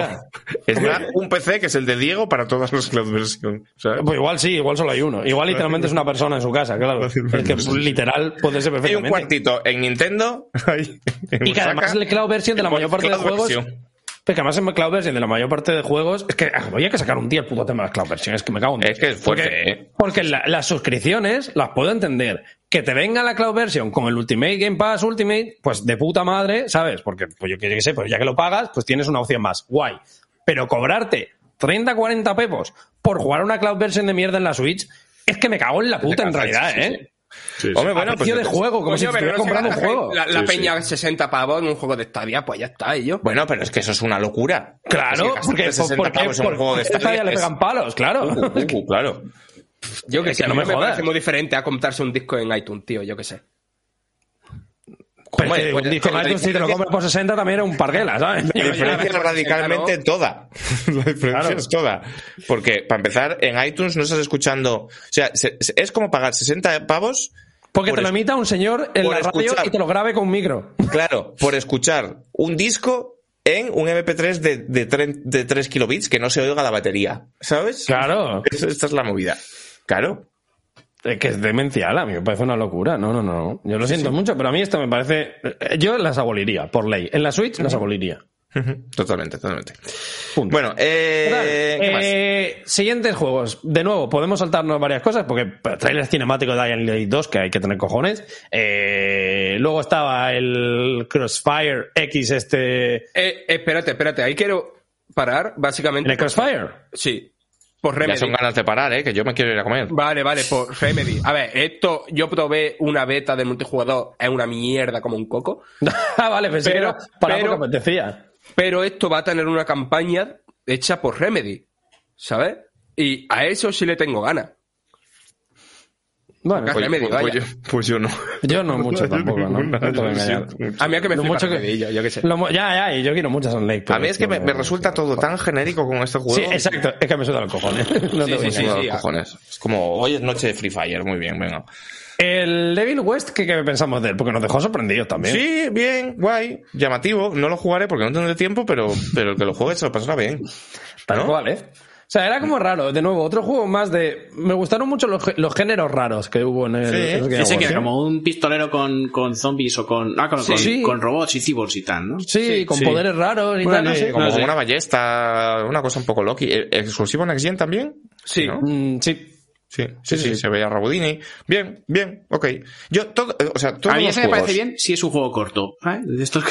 Speaker 2: Está un PC que es el de Diego para todas las cloud versions. ¿sabes?
Speaker 5: Pues igual sí, igual solo hay uno. Igual literalmente es una persona en su casa, claro. El que literal puede ser
Speaker 2: Hay un
Speaker 5: perfectamente.
Speaker 2: cuartito en Nintendo.
Speaker 5: Y que además
Speaker 2: Osaka,
Speaker 5: el cloud version de la mayor parte de
Speaker 2: cloud
Speaker 5: juegos.
Speaker 2: version.
Speaker 5: Pero que además en cloud version de la mayor parte de juegos. Es que ah, voy a que sacar un día el puto tema de las cloud version. Es que me cago en
Speaker 2: Es que es fuerte,
Speaker 5: Porque,
Speaker 2: ¿eh?
Speaker 5: porque la- las suscripciones las puedo entender. Que te venga la cloud version con el Ultimate Game Pass Ultimate, pues de puta madre, ¿sabes? Porque, pues yo qué sé, pues ya que lo pagas, pues tienes una opción más. Guay. Pero cobrarte 30, 40 pepos por jugar una cloud version de mierda en la Switch, es que me cago en la puta en realidad,
Speaker 2: sí. Hombre,
Speaker 5: A
Speaker 2: bueno, pues
Speaker 5: precio de juego, como si
Speaker 6: Coño, pero
Speaker 5: estuviera
Speaker 6: no
Speaker 5: comprando un juego.
Speaker 6: La, la
Speaker 2: Sí,
Speaker 6: peña 60 pavos en un juego de Stadia, pues ya está, yo.
Speaker 2: Bueno, pero es que eso es una locura.
Speaker 5: Claro,
Speaker 2: Es que
Speaker 5: porque,
Speaker 2: gastarte 60
Speaker 5: porque,
Speaker 2: pavos en un
Speaker 5: por-
Speaker 2: juego de Stadia
Speaker 5: ya le
Speaker 2: es-
Speaker 5: pegan palos, claro.
Speaker 2: Uh, uh, uh, claro.
Speaker 6: Yo que
Speaker 5: Es
Speaker 6: sé,
Speaker 5: que no me
Speaker 6: me, parece muy diferente a comprarse un disco en iTunes, tío, yo que sé.
Speaker 5: Pero
Speaker 2: Hombre,
Speaker 5: es que
Speaker 2: pues,
Speaker 5: si te lo compras por 60 también era un parguela, ¿sabes?
Speaker 2: La diferencia es radicalmente toda. La diferencia
Speaker 5: Claro.
Speaker 2: es toda. Porque, para empezar, en iTunes no estás escuchando. O sea, se- se- es como pagar 60 pavos,
Speaker 5: Porque
Speaker 2: por
Speaker 5: te lo emita un señor en la radio
Speaker 2: escuchar.
Speaker 5: y te lo grabe con un micro.
Speaker 2: claro, por escuchar un disco en un MP3 de, de, tre- de 3 kilobits que no se oiga la batería. ¿Sabes?
Speaker 5: Claro.
Speaker 2: Es- Esta es la movida. Claro.
Speaker 5: Es que es demencial, a mí me parece una locura. No, no, no. Yo lo siento mucho, pero a mí esto me parece. eh, Yo las aboliría, por ley. En la Switch las aboliría.
Speaker 2: Totalmente, totalmente.
Speaker 5: Punto.
Speaker 2: Bueno, eh, ¿qué más?
Speaker 5: eh, siguientes juegos. De nuevo, podemos saltarnos varias cosas porque pues, trailer cinemático de Dying Light 2 que hay que tener cojones. Eh, luego estaba el Crossfire X este...
Speaker 6: Eh, espérate, espérate, ahí quiero parar, básicamente.
Speaker 5: ¿El Crossfire?
Speaker 6: Sí. Por
Speaker 2: Ya
Speaker 6: Remedy.
Speaker 2: son ganas de parar, ¿eh? Que yo me quiero ir a comer.
Speaker 6: Vale, vale, por Remedy. A ver, esto, yo probé una beta de multijugador, es una mierda como un coco.
Speaker 5: ah, vale, pensé que
Speaker 6: Pero-
Speaker 5: era para
Speaker 6: pero-
Speaker 5: lo que apetecía.
Speaker 6: Pero esto va a tener una campaña hecha por Remedy, ¿sabes? Y a eso sí le tengo ganas.
Speaker 5: Bueno,
Speaker 6: Pues- Remedy,
Speaker 2: pues,
Speaker 6: vaya.
Speaker 2: yo, pues yo no.
Speaker 5: yo no mucho tampoco, ¿no? No te voy a engañar.
Speaker 6: A mí es que me
Speaker 5: Lo mucho que-
Speaker 6: yo, yo qué sé.
Speaker 5: Lo ya, ya, y yo quiero muchas Sun Lake.
Speaker 2: A mí es que me, me resulta todo tan genérico con este juego.
Speaker 5: Sí, exacto, es que me suda los cojones. No te
Speaker 6: Sí,
Speaker 5: voy a
Speaker 6: sí.
Speaker 2: Los
Speaker 6: sí.
Speaker 2: cojones. Es como, hoy es noche de Free Fire, muy bien, venga.
Speaker 5: El Devil West, ¿qué, ¿qué pensamos de él? Porque nos dejó sorprendidos también.
Speaker 2: Sí, bien, guay, llamativo. No lo jugaré porque no tendré tiempo, pero, pero el que lo juegue se lo pasará bien.
Speaker 5: Tal
Speaker 2: ¿no?
Speaker 5: cual, ¿eh? O sea, era como raro. De nuevo, otro juego más de... Me gustaron mucho los, los géneros raros que hubo en el...
Speaker 2: Sí,
Speaker 5: en el Game
Speaker 4: Ese que
Speaker 5: Awards,
Speaker 4: era como un pistolero con, con zombies o con, ah, con,
Speaker 5: Sí,
Speaker 4: con,
Speaker 5: sí.
Speaker 4: con robots y cyborgs y tal, ¿no?
Speaker 5: Sí, con
Speaker 4: sí.
Speaker 5: poderes raros y
Speaker 4: Bueno,
Speaker 5: tal. no
Speaker 4: sí,
Speaker 5: sé.
Speaker 2: Como
Speaker 4: No sé.
Speaker 2: una ballesta, una cosa un poco Loki. ¿E- ¿Exclusivo Next Gen también?
Speaker 6: Sí.
Speaker 2: ¿no?
Speaker 5: Mm, sí.
Speaker 2: Sí, sí, sí, se veía Rabudini. Bien, bien, ok. Yo, todo, eh, o sea, todos
Speaker 4: A mí ese me parece bien si es un juego corto. ¿eh? De estos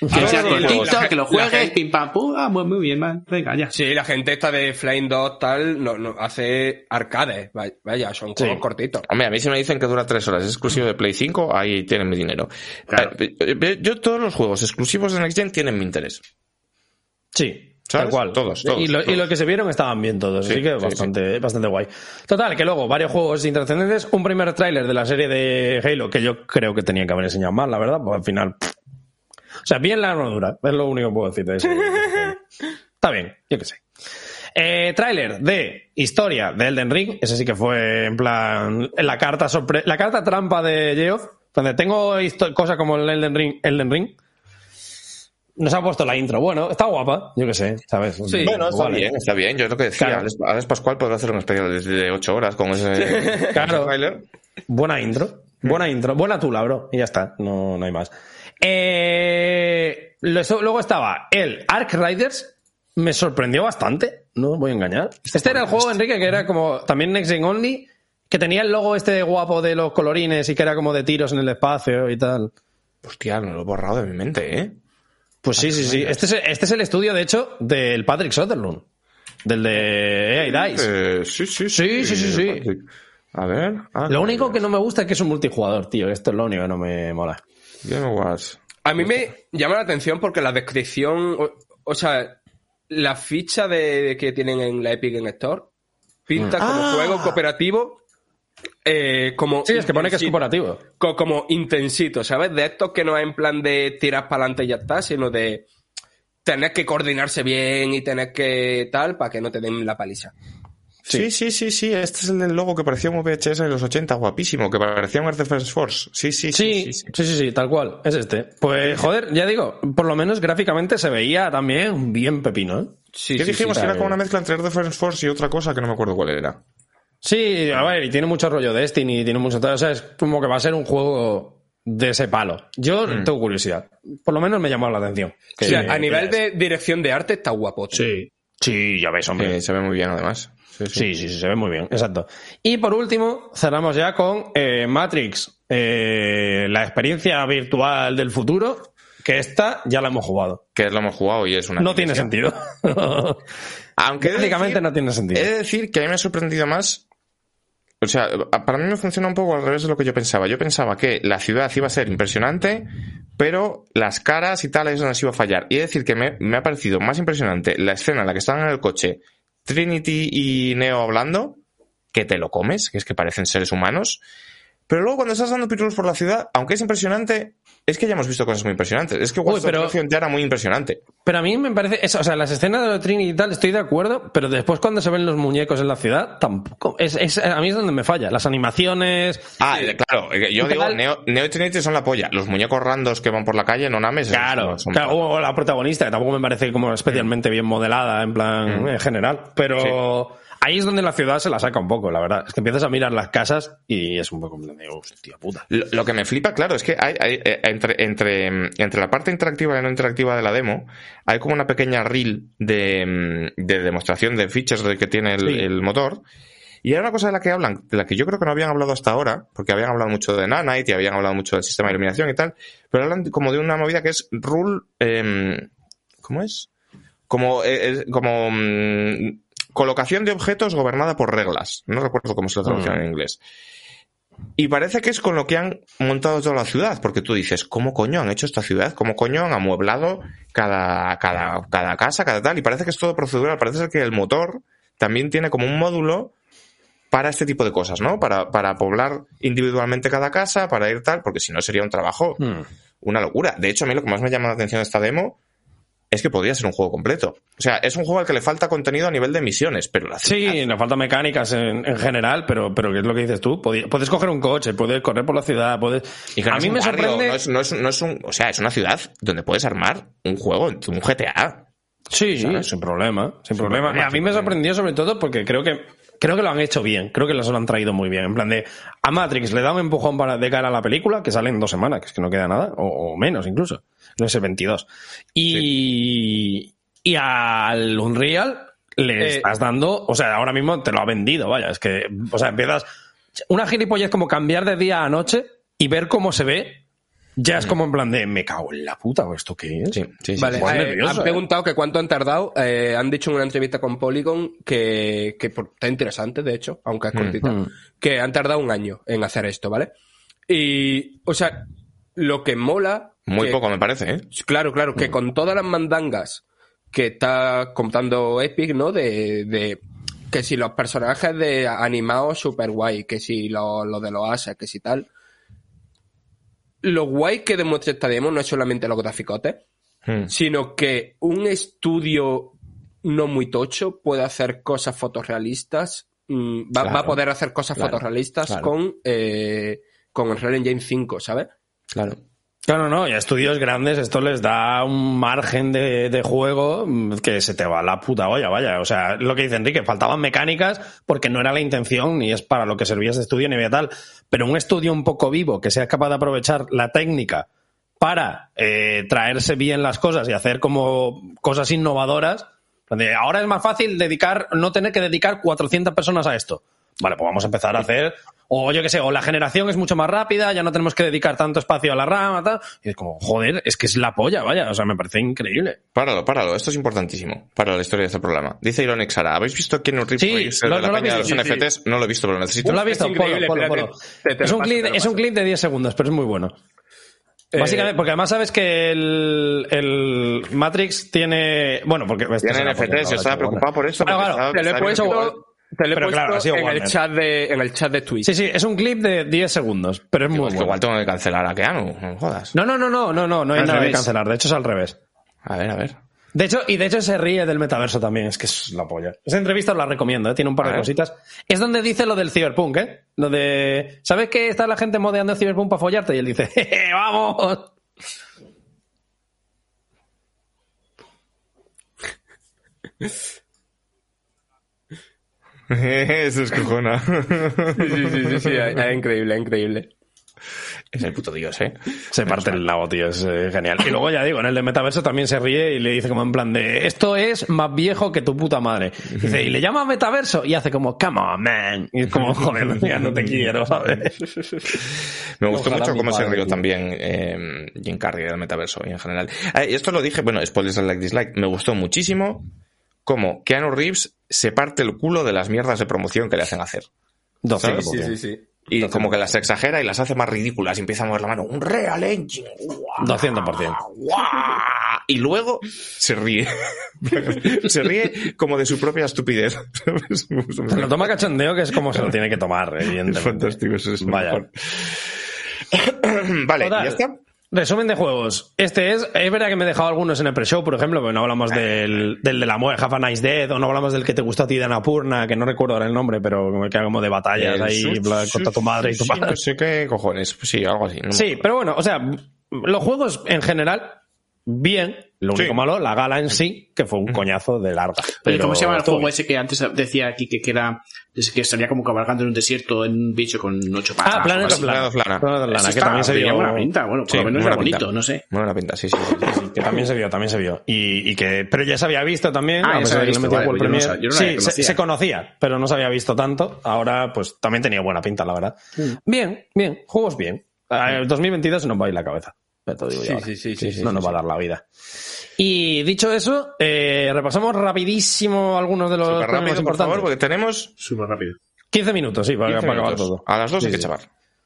Speaker 4: que sea
Speaker 2: los
Speaker 4: cortito, que lo juegues,
Speaker 6: gente-
Speaker 4: pim pam pum, ah, muy, muy bien, man. Venga, ya.
Speaker 6: Sí, la gente esta de Flame 2 tal, no, no, hace arcades, vaya, son juegos cortitos.
Speaker 2: Hombre, a mí si me dicen que dura tres horas, es exclusivo de Play 5, ahí tienen mi dinero.
Speaker 4: Claro.
Speaker 2: Eh, eh, Yo, todos los juegos exclusivos de Next Gen tienen mi interés.
Speaker 5: Sí.
Speaker 2: ¿Sabes?
Speaker 5: Tal cual.
Speaker 2: Todos, todos,
Speaker 5: y, lo, y lo que se vieron estaban bien todos,
Speaker 2: Sí,
Speaker 5: así que
Speaker 2: sí,
Speaker 5: bastante, bastante guay. Total, que luego varios juegos intrascendentes, un primer tráiler de la serie de Halo que yo creo que tenía que haber enseñado más, la verdad, pues al final... pff. O sea, bien la armadura, es lo único que puedo decir de eso. Está bien, yo qué sé. Eh, tráiler de historia de Elden Ring, ese sí que fue en plan la carta sorpre la carta trampa de Geoff, donde tengo cosas como el Elden Ring, Elden Ring. Nos ha puesto la intro. Bueno, está guapa, yo qué sé, ¿sabes?
Speaker 6: Sí.
Speaker 2: Bueno, está
Speaker 5: Vale.
Speaker 2: bien, está bien. Yo es lo que decía.
Speaker 5: Claro.
Speaker 2: Alex, Pascual podrá hacer un especial de- de 8 horas con ese,
Speaker 5: Claro.
Speaker 2: ese tráiler.
Speaker 5: Buena intro. Buena intro. Buena tula, bro. Y ya está. No, no hay más. Eh, luego estaba el Ark Riders. Me sorprendió bastante. No voy a engañar. Este era el juego, Enrique, que era como también Next Gen Only. Que tenía el logo este guapo de los colorines y que era como de tiros en el espacio y tal.
Speaker 2: Hostia, no lo he borrado de mi mente, ¿eh?
Speaker 5: Pues sí, sí, sí. Este es, este es el estudio, de hecho, del Patrick Sutherland. Del de AI Dice.
Speaker 2: Eh, sí, sí,
Speaker 5: Sí, sí, sí, sí.
Speaker 2: A ver. ah,
Speaker 5: Lo único que no me gusta es que es un multijugador, tío. Esto es lo único que no me mola.
Speaker 2: Game Awards.
Speaker 6: A mí me llama la atención porque la descripción, o, o sea, la ficha de que tienen en la Epic Game Store pinta como
Speaker 2: Ah.
Speaker 6: juego cooperativo, eh, como
Speaker 5: Sí, es que pone que es cooperativo.
Speaker 6: co- como intensito, ¿sabes? De estos que no es en plan de tirar para adelante y ya está, sino de tener que coordinarse bien y tener que tal para que no te den la paliza.
Speaker 2: Sí. sí, sí, sí, Este es el del logo que parecía un VHS de los 80, guapísimo, que parecía un Earth Defense Force. Sí, sí, sí.
Speaker 5: Sí,
Speaker 2: sí,
Speaker 5: sí, sí, sí, tal cual. Es este. Pues, joder, ya digo, por lo menos gráficamente se veía también bien pepino, ¿eh?
Speaker 6: Sí,
Speaker 2: ¿Qué
Speaker 6: sí,
Speaker 2: dijimos?
Speaker 6: sí.
Speaker 2: que era como una mezcla entre Earth Defense Force y otra cosa que no me acuerdo cuál era.
Speaker 5: Sí, a ver, y tiene mucho rollo Destiny, tiene mucho. O sea, es como que va a ser un juego de ese palo. Yo tengo curiosidad. Por lo menos me llamó la atención.
Speaker 6: O sea,
Speaker 5: Que-
Speaker 6: a nivel de dirección de arte está guapo.
Speaker 5: Sí. Sí, ya ves, hombre.
Speaker 2: Se ve muy bien, además. Sí, sí.
Speaker 5: Sí, se ve muy bien, exacto. Y por último, cerramos ya con eh, Matrix, eh, la experiencia virtual del futuro, que esta ya la hemos jugado.
Speaker 2: Que lo hemos jugado y es una.
Speaker 5: No tiene sentido.
Speaker 2: Aunque
Speaker 5: Prácticamente no tiene sentido.
Speaker 2: He de decir que a mí me ha sorprendido más. O sea, para mí me funciona un poco al revés de lo que yo pensaba. Yo pensaba que la ciudad iba a ser impresionante, pero las caras y tal es donde se iba a fallar. Y de decir que me, me ha parecido más impresionante la escena en la que están en el coche Trinity y Neo hablando, que te lo comes, que es que parecen seres humanos. Pero luego cuando estás dando pirulos por la ciudad, aunque es impresionante, es que ya hemos visto cosas muy impresionantes. Es que
Speaker 5: Uy,
Speaker 2: Watch Dogs
Speaker 5: pero-
Speaker 2: ya era muy impresionante.
Speaker 5: Pero a mí me parece, eso, o sea, las escenas de los Trinity y tal, estoy de acuerdo, pero después cuando se ven los muñecos en la ciudad, tampoco. Es, es- a mí es donde me falla. Las animaciones.
Speaker 2: Ah, claro, eh, yo
Speaker 5: ¿Qué
Speaker 2: digo,
Speaker 5: tal?
Speaker 2: Neo, Neo Trinity son la polla. Los muñecos randos que van por la calle, no names.
Speaker 5: Claro,
Speaker 2: son-
Speaker 5: claro, o la protagonista, que tampoco me parece como especialmente bien modelada, en plan,
Speaker 2: Mm.
Speaker 5: en general. Pero ahí es donde la ciudad se la saca un poco, la verdad. Es que empiezas a mirar las casas y es un poco de, hostia puta.
Speaker 2: Lo, lo que me flipa, claro, es que hay, hay, eh, entre, entre, mm, entre la parte interactiva y no interactiva de la demo, hay como una pequeña reel de, mm, de demostración de features de que tiene el,
Speaker 5: Sí.
Speaker 2: el motor. Y hay una cosa de la que hablan, de la que yo creo que no habían hablado hasta ahora, porque habían hablado mucho de Nanite y habían hablado mucho del sistema de iluminación y tal, pero hablan como de una movida que es rule, em, ¿cómo es? Como, eh, es como, mm, colocación de objetos gobernada por reglas. No recuerdo cómo se lo traducción en inglés. Y parece que es con lo que han montado toda la ciudad, porque tú dices, ¿cómo coño han hecho esta ciudad? ¿Cómo coño han amueblado cada, cada, cada casa, cada tal? Y parece que es todo procedural, parece ser que el motor también tiene como un módulo para este tipo de cosas, ¿no? Para, para poblar individualmente cada casa, para ir tal, porque si no sería un trabajo,
Speaker 5: Hmm.
Speaker 2: una locura. De hecho, a mí lo que más me llama la atención de esta demo es que podría ser un juego completo. O sea, es un juego al que le falta contenido a nivel de misiones, pero la ciudad-
Speaker 5: Sí, nos faltan mecánicas en, en general, pero, pero ¿qué es lo que dices tú? Puedes coger un coche, puedes correr por la ciudad, puedes...
Speaker 2: Y
Speaker 5: a mí me
Speaker 2: barrio,
Speaker 5: sorprende...
Speaker 2: No es, no, es, no es un. O sea, es una ciudad donde puedes armar un juego, un GTA.
Speaker 5: Sí,
Speaker 2: ¿sabes?
Speaker 5: sin problema, sin problema. a mí me sorprendió sobre todo porque creo que creo que lo han hecho bien, creo que los lo han traído muy bien. En plan de a Matrix le da un empujón para de cara a la película que sale en dos semanas, que es que no queda nada o, o menos incluso, no es el 22. Y y al Unreal le
Speaker 6: Eh,
Speaker 5: estás dando, o sea, ahora mismo te lo ha vendido, vaya, es que o sea, empiezas una gilipollez como cambiar de día a noche y ver cómo se ve. Ya es como en plan de, me cago en la puta, ¿o ¿esto qué es?
Speaker 2: Sí, sí, sí.
Speaker 6: Vale, eh,
Speaker 5: nervioso,
Speaker 6: han
Speaker 5: ¿eh?
Speaker 6: preguntado que cuánto han tardado. eh, han dicho en una entrevista con Polygon que, que por- está interesante, de hecho, aunque es cortita,
Speaker 5: mm.
Speaker 6: que han tardado un año en hacer esto, ¿vale? Y, o sea, lo que mola.
Speaker 2: Muy
Speaker 6: que-
Speaker 2: poco me parece, ¿eh?
Speaker 6: Claro, claro, que con todas las mandangas que está contando Epic, ¿no? De, de que si los personajes de animados super guay, que si lo, lo de los ases, que si tal. Lo guay que demuestra esta demo no es solamente los graficotes,
Speaker 2: Hmm.
Speaker 6: sino que un estudio no muy tocho puede hacer cosas fotorrealistas, mm, va,
Speaker 2: Claro,
Speaker 6: va a poder hacer cosas
Speaker 2: claro,
Speaker 6: fotorrealistas
Speaker 2: claro.
Speaker 6: con, eh, con el Real Engine 5, ¿sabes?
Speaker 2: Claro.
Speaker 5: Claro, no, y a estudios grandes esto les da un margen de, de juego mm, que se te va la puta olla, vaya. O sea, lo que dice Enrique, faltaban mecánicas porque no era la intención ni es para lo que servía ese estudio ni de tal. Pero un estudio un poco vivo que sea capaz de aprovechar la técnica para eh, traerse bien las cosas y hacer como cosas innovadoras. donde Ahora es más fácil dedicar, no tener que dedicar 400 personas a esto. Vale, pues vamos a empezar a hacer, o yo qué sé, o la generación es mucho más rápida, ya no tenemos que dedicar tanto espacio a la rama, tal. Y es como, joder, es que es la polla, vaya, o sea, me parece increíble.
Speaker 2: Páralo, páralo. Esto es importantísimo para la historia de este programa. Dice Ironic Sara, ¿habéis visto Keanu Reeves
Speaker 5: Sí,
Speaker 2: Racer
Speaker 5: lo-
Speaker 2: de la
Speaker 5: no lo he
Speaker 2: peña de los
Speaker 5: sí,
Speaker 2: NFTs? No lo he visto, pero lo necesito.
Speaker 5: ¿No lo has
Speaker 6: es
Speaker 5: visto?
Speaker 6: increíble,
Speaker 5: Polo, polo,
Speaker 6: espérate,
Speaker 5: polo.
Speaker 6: te- te
Speaker 5: Es
Speaker 6: lo
Speaker 5: un
Speaker 6: paso,
Speaker 5: clip, es un clip de 10 segundos, pero es muy bueno.
Speaker 6: Eh,
Speaker 5: Básicamente, porque además sabes que el, el Matrix tiene. Bueno, porque. esto
Speaker 2: Tiene NFTs, yo estaba preocupado por eso.
Speaker 5: Claro, claro,
Speaker 2: estaba-
Speaker 6: Te lo he puesto, te lo he
Speaker 5: Pero
Speaker 6: puesto
Speaker 5: claro, ha sido
Speaker 6: en, el chat de, en el chat de Twitch.
Speaker 5: Sí, sí, es un clip de 10 segundos, pero es muy bueno.
Speaker 2: igual tengo que cancelar a Keanu, no me jodas.
Speaker 5: No, no, no, no, no, no, no hay
Speaker 2: Al
Speaker 5: nada que cancelar. De hecho, es al revés.
Speaker 2: A ver, a ver.
Speaker 5: De hecho, y de hecho se ríe del metaverso también, es que es la polla. Esa entrevista os la recomiendo, ¿eh? tiene un par de cositas. Es donde dice lo del cyberpunk, ¿eh? Lo de, ¿sabes que está la gente modeando el cyberpunk para follarte? Y él dice, "Jeje, ¡vamos!
Speaker 2: Eso es cojona.
Speaker 6: Sí, sí, sí, sí, sí, es, es increíble, es increíble.
Speaker 2: es el puto dios, ¿eh?
Speaker 5: Se parte el nabo, tío, es eh, genial. Y luego ya digo, en el de metaverso también se ríe y le dice como en plan de, esto es más viejo que tu puta madre. Dice, y le llama metaverso y hace como, come on, man. Y es como, joder, ya no te quiero, ¿sabes?
Speaker 2: Me gustó
Speaker 5: Ojalá
Speaker 2: mucho cómo se rió
Speaker 5: tío.
Speaker 2: también eh, Jim Carrey del metaverso y en general. Eh, y esto lo dije, bueno, spoilers and like dislike. Me gustó muchísimo cómo Keanu Reeves se parte el culo de las mierdas de promoción que le hacen hacer.
Speaker 5: 200%.
Speaker 6: Sí, sí, sí.
Speaker 2: Y como que las exagera y las hace más ridículas y empieza a mover la mano. Un Real Engine. ¡guau!
Speaker 5: 200%.
Speaker 2: ¡guau! Y luego se ríe. se ríe como de su propia estupidez. ¿Sabes?
Speaker 5: Se lo toma cachondeo, que es como se lo tiene que tomar,
Speaker 2: Es
Speaker 5: evidentemente.
Speaker 2: fantástico, eso es
Speaker 5: Vaya.
Speaker 2: mejor. vale,
Speaker 5: Total.
Speaker 2: ¿ya está?
Speaker 5: Resumen de juegos. Este es, es verdad que me he dejado algunos en el pre-show, por ejemplo, pero no hablamos del, del de la muerte, Have a Nice Death, o no hablamos del que te gustó a ti de Anapurna, que no recuerdo ahora el nombre, pero que haga como de batallas
Speaker 2: El
Speaker 5: ahí,
Speaker 2: su-
Speaker 5: bla,
Speaker 2: su-
Speaker 5: contra tu madre y tu
Speaker 2: sí,
Speaker 5: padre.
Speaker 2: No sé qué cojones. Sí, algo así. no
Speaker 5: Sí, pero bueno, o sea, los juegos en general, bien. Lo único
Speaker 2: Sí.
Speaker 5: malo, la gala en sí, que fue un coñazo de larga. Pero
Speaker 4: ¿Cómo se llama el juego
Speaker 5: bien.
Speaker 4: ese que antes decía aquí que, que era que estaría como cabalgando en un desierto en un bicho con ocho patas?
Speaker 5: Ah, Planet of? Lana.
Speaker 2: Planet
Speaker 5: que también se
Speaker 4: tenía
Speaker 5: vio.
Speaker 4: buena pinta, bueno, por
Speaker 2: Sí,
Speaker 4: lo menos era
Speaker 2: buena pinta.
Speaker 4: bonito, no sé.
Speaker 2: Buena pinta, sí, sí, sí, sí, sí.
Speaker 5: Que también se vio, también se vio. Y, y que, pero ya se había visto también,
Speaker 4: Ah,
Speaker 5: a pesar de que le
Speaker 4: visto,
Speaker 5: metió
Speaker 4: vale,
Speaker 5: World
Speaker 4: pues yo no no
Speaker 5: sí, se,
Speaker 4: conocía.
Speaker 5: se conocía, pero no se había visto tanto. Ahora, pues también tenía buena pinta, la verdad.
Speaker 4: Mm.
Speaker 5: Bien, bien, juegos bien. El 2022 nos va a ir la cabeza. Ya te lo digo yo
Speaker 6: Sí,
Speaker 5: ahora.
Speaker 6: sí, sí, sí, sí,
Speaker 5: no
Speaker 6: sí,
Speaker 5: nos va
Speaker 6: sí.
Speaker 5: a dar la vida. Y dicho eso, eh, repasamos rapidísimo algunos de los
Speaker 2: Súper rápido, por
Speaker 5: importantes.
Speaker 2: favor, porque tenemos
Speaker 3: Súper rápido.
Speaker 5: 15 minutos, sí, para,
Speaker 2: 15
Speaker 5: para acabar
Speaker 2: minutos.
Speaker 5: todo.
Speaker 2: A las dos hay
Speaker 5: Sí,
Speaker 2: que
Speaker 5: sí.
Speaker 2: chavar.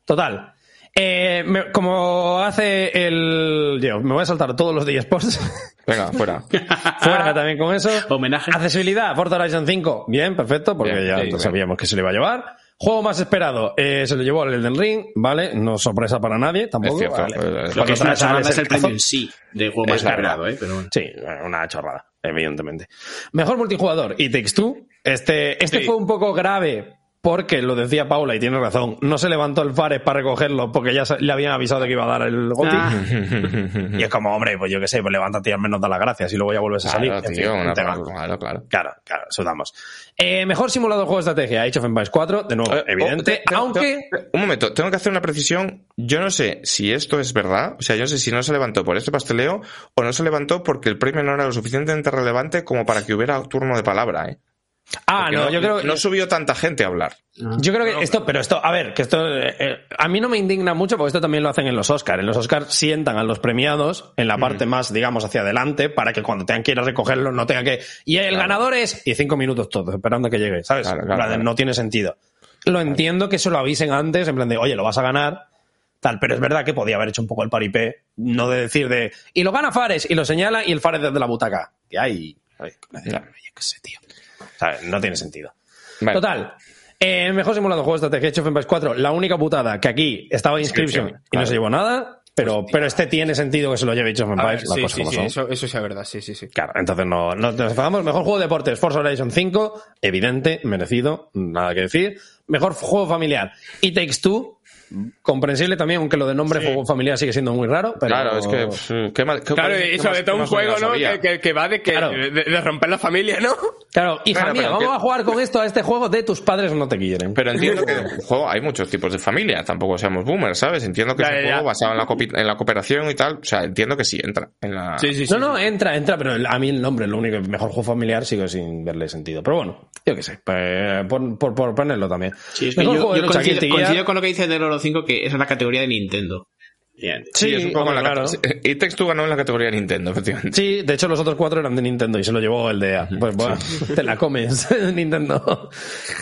Speaker 5: Total. Eh, me- como hace el... Yo, me voy a saltar todos los de eSports.
Speaker 2: Venga, fuera.
Speaker 5: Fuera también con eso.
Speaker 4: Homenaje.
Speaker 5: Accesibilidad, Forza Horizon 5. Bien, perfecto, porque
Speaker 2: Bien,
Speaker 5: ya
Speaker 2: sí, bien.
Speaker 5: sabíamos que se le iba a llevar. Juego más esperado, eh, se lo llevó el Elden Ring, ¿vale? No sorpresa para nadie, tampoco.
Speaker 2: Es cierto.
Speaker 5: vale.
Speaker 2: Eh,
Speaker 4: Lo que es una chorrada es el premio en sí de juego más esperado, ¿eh? Pero bueno.
Speaker 5: Sí, una chorrada, evidentemente. Mejor multijugador, It Takes Two. Este, este
Speaker 4: Sí.
Speaker 5: fue un poco grave porque lo decía Paula y tiene razón. No se levantó el Fares para recogerlo porque ya se- le habían avisado de que iba a dar el GOTY.
Speaker 4: Ah.
Speaker 5: Y es como, hombre, pues yo qué sé, pues levántate y al menos da las gracias y luego ya vuelves a salir.
Speaker 2: Claro,
Speaker 5: En fin,
Speaker 2: claro, claro.
Speaker 5: Claro, claro, sudamos. Eh, mejor simulador de juego de estrategia, Age of Empires 4, de nuevo,
Speaker 2: Eh,
Speaker 5: evidente,
Speaker 2: oh, te- te-
Speaker 5: aunque...
Speaker 2: te- un momento, tengo que hacer una precisión. Yo no sé si esto es verdad, o sea, yo no sé si no se levantó por este pasteleo o no se levantó porque el premio no era lo suficientemente relevante como para que hubiera turno de palabra, ¿eh?
Speaker 5: Ah,
Speaker 2: Porque
Speaker 5: no, yo creo
Speaker 2: no subió tanta gente a hablar.
Speaker 5: Yo creo que esto, pero esto, a ver, que esto, eh, a mí no me indigna mucho porque esto también lo hacen en los Oscars. En los Oscars sientan a los premiados en la parte más, digamos, hacia adelante para que cuando tengan que ir a recogerlo no tenga que, y el ganador es, y cinco minutos todos, esperando a que llegue, ¿sabes?
Speaker 2: Claro, claro,
Speaker 5: de. No tiene sentido. Lo entiendo que se lo avisen antes, en plan de, oye, lo vas a ganar, tal, pero es verdad que podía haber hecho un poco el paripé, no de decir de, y lo gana Fares, y lo señala, y el Fares desde la butaca. Que hay, yo qué sé, tío. No tiene sentido.
Speaker 2: Vale.
Speaker 5: Total. Eh, mejor simulado de juego de estrategia Age of Empires 4. La única putada que aquí estaba Inscription
Speaker 2: Inscription,
Speaker 5: y no se llevó nada, pero, pero este tiene sentido que se lo lleve Age of
Speaker 6: A ver,
Speaker 5: Empires. las
Speaker 6: sí,
Speaker 5: cosas
Speaker 6: sí,
Speaker 5: como
Speaker 6: sí,
Speaker 5: son.
Speaker 6: eso, eso sí es verdad, sí, sí, sí.
Speaker 5: Claro, entonces no, no nos enfadamos. Mejor juego de deportes, Forza Horizon 5, evidente, merecido, nada que decir. Mejor juego familiar, It Takes Two, comprensible también, aunque lo de nombre juego familiar sigue siendo muy raro. Pero
Speaker 2: Claro, es que. pff, qué mal- qué-
Speaker 6: Claro, y sobre todo un juego, ¿no? Que, que- que va de, que,
Speaker 5: Claro.
Speaker 6: de, de romper la familia, ¿no?
Speaker 5: Claro, hija
Speaker 2: Claro,
Speaker 5: mía, vamos
Speaker 2: que-
Speaker 5: a jugar con esto a este juego de tus padres no te quieren.
Speaker 2: Pero entiendo que el juego hay muchos tipos de familia, tampoco seamos boomers, ¿sabes? Entiendo que es un
Speaker 6: ya.
Speaker 2: juego basado en la, en la cooperación y tal, o sea, entiendo que sí entra en la...
Speaker 6: Sí, sí, sí.
Speaker 5: No, no, entra, entra, pero el- a mí el nombre, lo único, mejor juego familiar, sigo sin verle sentido. Pero bueno, yo qué sé, pues, por, por, por ponerlo también.
Speaker 4: Sí, es que
Speaker 5: Mejor
Speaker 4: yo,
Speaker 5: juego de
Speaker 4: yo
Speaker 5: lucha,
Speaker 4: coincido, con lo que dice del Oro 5, que es la categoría de Nintendo. Bien.
Speaker 5: Sí,
Speaker 2: es un poco
Speaker 5: hombre,
Speaker 2: la
Speaker 5: claro.
Speaker 2: It Takes Two ganó en la categoría de Nintendo, efectivamente.
Speaker 5: Sí, de hecho los otros cuatro eran de Nintendo y se lo llevó el de A. Pues bueno, te la comes, Nintendo.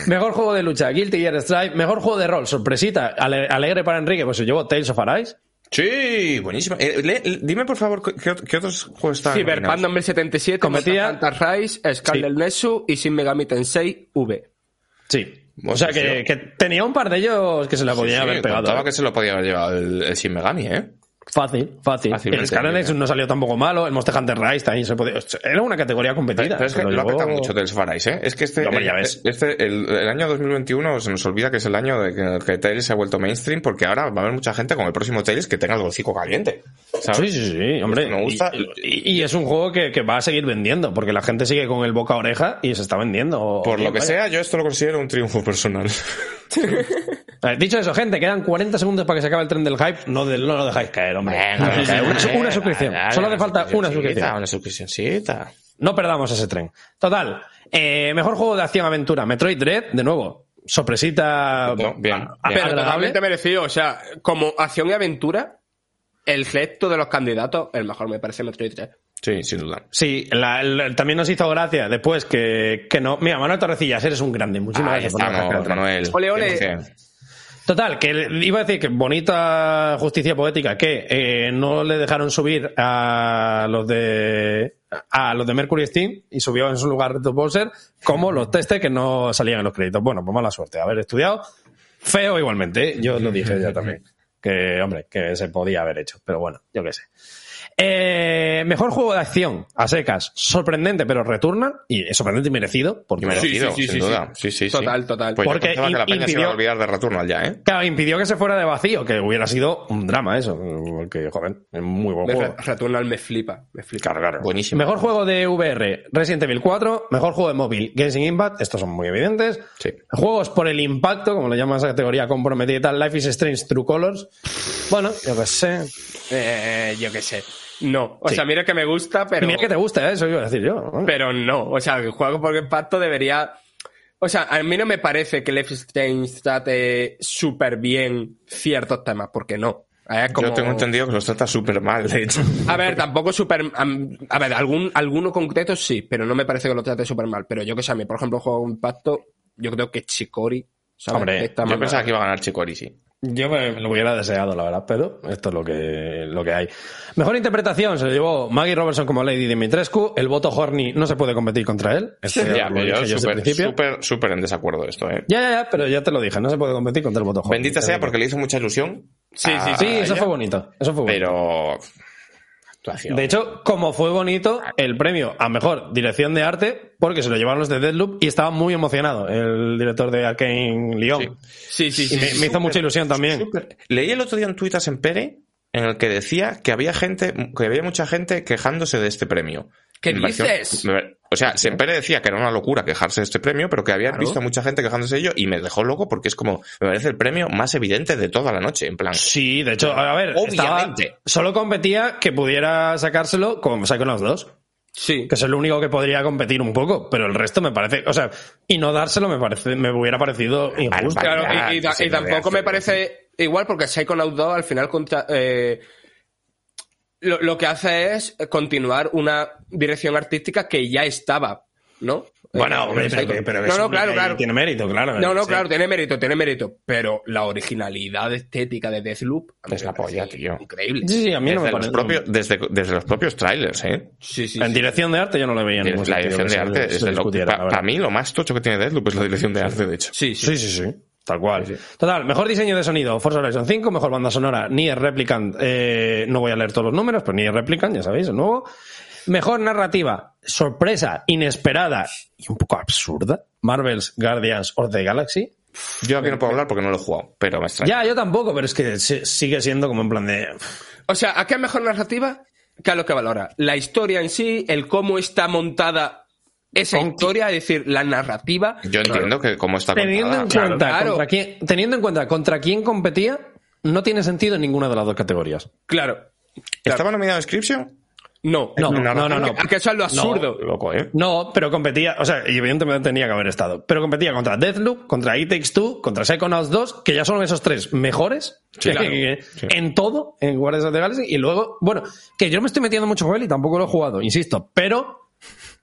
Speaker 5: Mejor juego de lucha, Guilty Gear Strive. Mejor juego de rol, sorpresita, ale- alegre para Enrique, pues se llevó Tales of Arise.
Speaker 2: Sí, buenísimo. Eh, le- le- dime, por favor, ¿qué, ot- qué otros juegos están
Speaker 6: Cyberpunk
Speaker 2: nominados?
Speaker 6: 2077,
Speaker 5: Cometía-
Speaker 6: Hunter Rise, Scarlet Nexus y Shin Megami Tensei V.
Speaker 5: Sí. O sea
Speaker 2: sí,
Speaker 5: que,
Speaker 2: sí.
Speaker 5: que tenía un par de ellos que se la podían
Speaker 2: Sí,
Speaker 5: haber pegado.
Speaker 2: contaba
Speaker 5: ¿eh?
Speaker 2: que se lo podía haber llevado el, el Shin Megami, ¿eh?
Speaker 5: Fácil, fácil.
Speaker 2: Fácilmente,
Speaker 5: el Scarlet Nexus no salió tampoco malo, el Monster Hunter Rise también se podía. Era una categoría competida.
Speaker 2: Pero es que
Speaker 5: lo
Speaker 2: ha petado mucho Tales of Arise, ¿eh? Es que este,
Speaker 5: Hombre, ya
Speaker 2: el,
Speaker 5: ves.
Speaker 2: este el, el año 2021 se nos olvida que es el año de que, que Tales se ha vuelto mainstream porque ahora va a haber mucha gente con el próximo Tales que tenga el hocico caliente. ¿sabes?
Speaker 5: Sí, sí, sí, hombre.
Speaker 2: Me gusta.
Speaker 5: Y, y- y es un juego que, que va a seguir vendiendo, porque la gente sigue con el boca a oreja y se está vendiendo.
Speaker 2: Por
Speaker 5: Bien,
Speaker 2: lo que
Speaker 5: vaya.
Speaker 2: sea, yo esto lo considero un triunfo personal.
Speaker 5: Dicho eso, gente, quedan 40 segundos para que se acabe el tren del hype. No, no lo dejáis caer, hombre. No caer. una, su- una suscripción. Solo hace falta una suscripción.
Speaker 2: Una suscripcióncita.
Speaker 5: No perdamos ese tren. Total. eh, mejor juego de acción-aventura. Metroid Dread, de nuevo. Sorpresita.
Speaker 2: No, bien,
Speaker 5: a-
Speaker 2: bien.
Speaker 6: Totalmente merecido. O sea, como acción y aventura, el resto de los candidatos, el mejor me parece Metroid 3.
Speaker 2: Sí, sin duda.
Speaker 5: Sí, la- el- también nos hizo gracia después que, que no. Mira, Manuel Torrecillas, eres un grande. Muchísimas
Speaker 2: Ahí
Speaker 5: gracias
Speaker 2: estamos. Manuel.
Speaker 6: Ole.
Speaker 5: Total, que le- iba a decir que bonita justicia poética que eh, no le dejaron subir a los de a los de Mercury Steam y subió en su lugar Red Bowser como los testes que no salían en los créditos. Bueno, pues mala suerte. Haber estudiado feo igualmente. ¿eh? Yo lo dije ya también. Que, hombre, que se podía haber hecho. Pero bueno, yo qué sé. Eh, mejor juego de acción a secas. Sorprendente, pero returna. Y es sorprendente y merecido. Porque
Speaker 2: Y merecido,
Speaker 6: sí, sí,
Speaker 2: sin
Speaker 6: sí,
Speaker 2: duda. Sí, sí, sí.
Speaker 6: Total, total.
Speaker 2: Pues
Speaker 5: Porque
Speaker 2: yo pensaba que la peña se iba
Speaker 5: impidió-
Speaker 2: a olvidar de Returnal ya, ¿eh?
Speaker 5: Claro, impidió que se fuera de vacío, que hubiera sido un drama eso. Porque, joder, es muy buen juego.
Speaker 6: re- Returnal me flipa, me flipa.
Speaker 2: Claro, claro. Buenísimo.
Speaker 5: Mejor juego de VR, Resident Evil 4. Mejor juego de móvil, Genshin Impact. Estos son muy evidentes.
Speaker 2: Sí.
Speaker 5: Juegos por el impacto, como le llaman a esa categoría comprometida y tal. Life is Strange True Colors. Bueno, yo qué sé.
Speaker 6: Eh, yo qué sé. No. O
Speaker 5: Sí.
Speaker 6: sea, mira que me gusta, pero.
Speaker 5: mira que te gusta, ¿eh? eso iba a decir yo.
Speaker 6: Pero no. O sea, el juego por impacto debería. O sea, a mí no me parece que Life Strange trate súper bien ciertos temas, porque no. Como-
Speaker 2: Yo tengo entendido que los trata súper mal, de hecho.
Speaker 6: A ver, tampoco súper... A ver, algún, alguno concreto sí, pero no me parece que lo trate súper mal. Pero yo que sé, a mí, por ejemplo, juego Impacto, yo creo que Chicori, ¿sabes?
Speaker 5: Hombre,
Speaker 2: Yo pensaba que iba a ganar Chicori, sí.
Speaker 5: Yo me lo hubiera deseado, la verdad, pero esto es lo que, lo que hay. Mejor interpretación se lo llevó Maggie Robertson como Lady Dimitrescu. El voto Horny no se puede competir contra él. Este
Speaker 2: Ya,
Speaker 5: lo
Speaker 2: pero yo súper, súper, súper en desacuerdo de esto, ¿eh?
Speaker 5: Ya, ya, ya, pero ya te lo dije, no se puede competir contra el voto Horny.
Speaker 2: Bendita sea porque le hizo mucha ilusión.
Speaker 6: Sí, sí,
Speaker 5: Sí, eso fue bonito. Eso fue bonito.
Speaker 2: Pero. Actuación.
Speaker 5: De hecho, como fue bonito el premio a mejor dirección de arte, porque se lo llevaron los de Deadloop y estaba muy emocionado el director de Arkane Lyon.
Speaker 6: Sí, sí,
Speaker 5: Y
Speaker 6: sí.
Speaker 5: me,
Speaker 6: sí.
Speaker 5: me hizo mucha ilusión también.
Speaker 2: Leí el otro día un tuit a Sempere en el que decía que había gente, que había mucha gente quejándose de este premio.
Speaker 6: ¿Qué
Speaker 2: Me pareció-
Speaker 6: dices?
Speaker 2: me- o sea, Sempere decía que era una locura quejarse de este premio, pero que había
Speaker 6: Claro.
Speaker 2: visto a mucha gente quejándose de ello y me dejó loco porque es como, me parece el premio más evidente de toda la noche, en plan.
Speaker 5: Sí, de hecho, a ver, estaba-
Speaker 2: Obviamente.
Speaker 5: solo competía que pudiera sacárselo con Psychonauts 2.
Speaker 6: Sí.
Speaker 5: que es el único que podría competir un poco, pero el resto me parece, o sea, y no dárselo me parece, me hubiera parecido injusto.
Speaker 6: Claro, y, tampoco me parece igual porque Psychonauts 2 al final contra, eh, lo, lo que hace es continuar una dirección artística que ya estaba, ¿no?
Speaker 5: Bueno,
Speaker 6: Eh,
Speaker 5: hombre, pero, pero
Speaker 6: no,
Speaker 5: eso
Speaker 6: no, claro,
Speaker 5: tiene-
Speaker 6: claro.
Speaker 5: Tiene mérito, claro.
Speaker 6: No, no,
Speaker 5: Sí.
Speaker 6: claro, tiene mérito, tiene mérito. Pero la originalidad estética de Deathloop
Speaker 2: Es
Speaker 6: me
Speaker 2: la polla, tío.
Speaker 6: Increíble.
Speaker 5: Sí, sí, a mí no
Speaker 2: Desde
Speaker 5: me
Speaker 2: los,
Speaker 5: parece.
Speaker 2: propios, desde, desde los propios trailers, ¿eh?
Speaker 6: Sí, sí.
Speaker 5: En
Speaker 6: sí.
Speaker 5: dirección de arte yo no le veía ningún
Speaker 2: La dirección de arte
Speaker 5: se
Speaker 2: es de lo,
Speaker 5: discutiera, la
Speaker 2: para mí lo más tocho que tiene Deathloop es la dirección de arte, de hecho.
Speaker 6: Sí, sí.
Speaker 5: Sí, sí, sí. Tal cual. Total, mejor diseño de sonido, Forza Horizon 5, mejor banda sonora, Nier Replicant, eh, no voy a leer todos los números, pero Nier Replicant, ya sabéis, el nuevo. Mejor narrativa, sorpresa, inesperada y un poco absurda, Marvel's Guardians of the Galaxy.
Speaker 2: Yo aquí no puedo hablar porque no lo he jugado, pero me extraña.
Speaker 5: Ya, yo tampoco, pero es que sigue siendo como en plan de...
Speaker 6: O sea, ¿a qué mejor narrativa? ¿Qué es lo que valora? La historia en sí, el cómo está montada esa historia, es decir, la narrativa.
Speaker 2: Yo entiendo que como está
Speaker 5: Teniendo en cuenta
Speaker 6: claro.
Speaker 5: contra quién, teniendo en cuenta contra quién competía, no tiene sentido en ninguna de las dos categorías.
Speaker 6: Claro.
Speaker 2: ¿Estaba nominado a Inscription?
Speaker 6: No.
Speaker 5: No,
Speaker 2: No,
Speaker 5: no, no, no.
Speaker 6: Que eso es lo absurdo.
Speaker 2: Loco, ¿eh?
Speaker 5: No, pero competía, o sea, y evidentemente tenía que haber estado, pero competía contra Deathloop, contra It Takes Two, contra Psychonauts 2, que ya son esos tres mejores
Speaker 2: Sí,
Speaker 5: que-
Speaker 2: claro.
Speaker 5: que-
Speaker 2: Sí.
Speaker 5: en todo, en Guardians of the Galaxy, y luego, bueno, que yo no me estoy metiendo mucho con él y tampoco lo he jugado, insisto, pero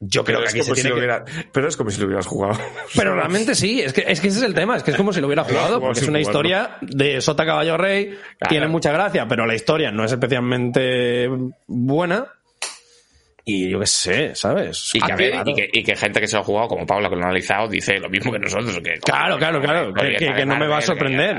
Speaker 5: yo creo
Speaker 2: Pero
Speaker 5: que
Speaker 2: es,
Speaker 5: aquí se
Speaker 2: como si
Speaker 5: tiene
Speaker 2: lo
Speaker 5: que...
Speaker 2: hubiera- pero es como si lo hubieras jugado.
Speaker 5: Pero realmente sí, es que, es que ese es el tema, es que es como si lo hubiera jugado, porque es una
Speaker 2: jugarlo.
Speaker 5: historia de Sota Caballo Rey, tiene mucha gracia, pero la historia no es especialmente buena. Y yo qué sé, ¿sabes?
Speaker 2: Y que,
Speaker 6: ¿A
Speaker 2: a ver,
Speaker 6: qué?
Speaker 2: y, que, y que gente que se lo ha jugado, como Paula, que lo ha analizado, dice lo mismo que nosotros. Que,
Speaker 5: Claro, claro, claro, que- que- que no me va a sorprender.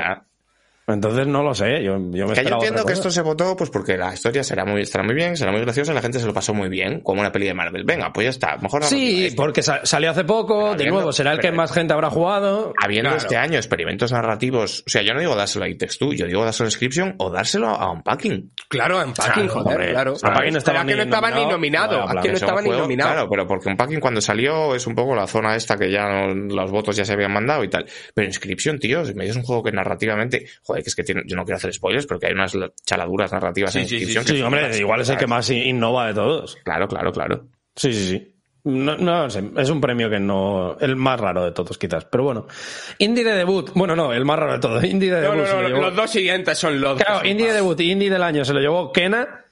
Speaker 5: Entonces no lo sé, yo, yo me
Speaker 2: Que yo entiendo que esto se votó pues porque la historia será muy, estará muy bien, será muy graciosa, la gente se lo pasó muy bien, como una peli de Marvel. Venga, pues ya está. Mejor
Speaker 5: Sí, porque sa- salió hace poco,
Speaker 2: Pero
Speaker 5: de
Speaker 2: habiendo-
Speaker 5: nuevo, será el que más gente habrá jugado.
Speaker 2: Habiendo
Speaker 5: Claro.
Speaker 2: este año experimentos narrativos, o sea, yo no digo dárselo a It Takes Two, yo digo dárselo a Inscription o dárselo a Unpacking.
Speaker 6: Claro, Unpacking,
Speaker 5: Claro,
Speaker 6: joder,
Speaker 5: hombre.
Speaker 6: claro.
Speaker 5: Unpacking no estaba ni
Speaker 6: no estaba ni
Speaker 5: nominado,
Speaker 6: nominado.
Speaker 5: no a
Speaker 6: estaba ni nominado.
Speaker 2: Claro, pero porque Unpacking cuando salió es un poco la zona esta que ya no- los votos ya se habían mandado y tal. Pero Inscription, tío, si me dices un juego que narrativamente, joder, que es que tiene, yo no quiero hacer spoilers, porque hay unas chaladuras narrativas
Speaker 6: Sí,
Speaker 2: en
Speaker 6: sí, sí,
Speaker 2: Inscription.
Speaker 5: Sí,
Speaker 2: que
Speaker 5: hombre, igual es el que más innova de todos.
Speaker 2: Claro, claro, claro.
Speaker 5: Sí, sí, sí. No, no sé, es un premio que no. El más raro de todos, quizás. Pero bueno. Indie de debut. Bueno, no, el más raro de todos. Indie de
Speaker 6: No,
Speaker 5: debut.
Speaker 6: no,
Speaker 5: se
Speaker 6: no,
Speaker 5: lo llevó-
Speaker 6: los dos siguientes son los
Speaker 5: Claro, indie de debut y indie del año se lo llevó Kena.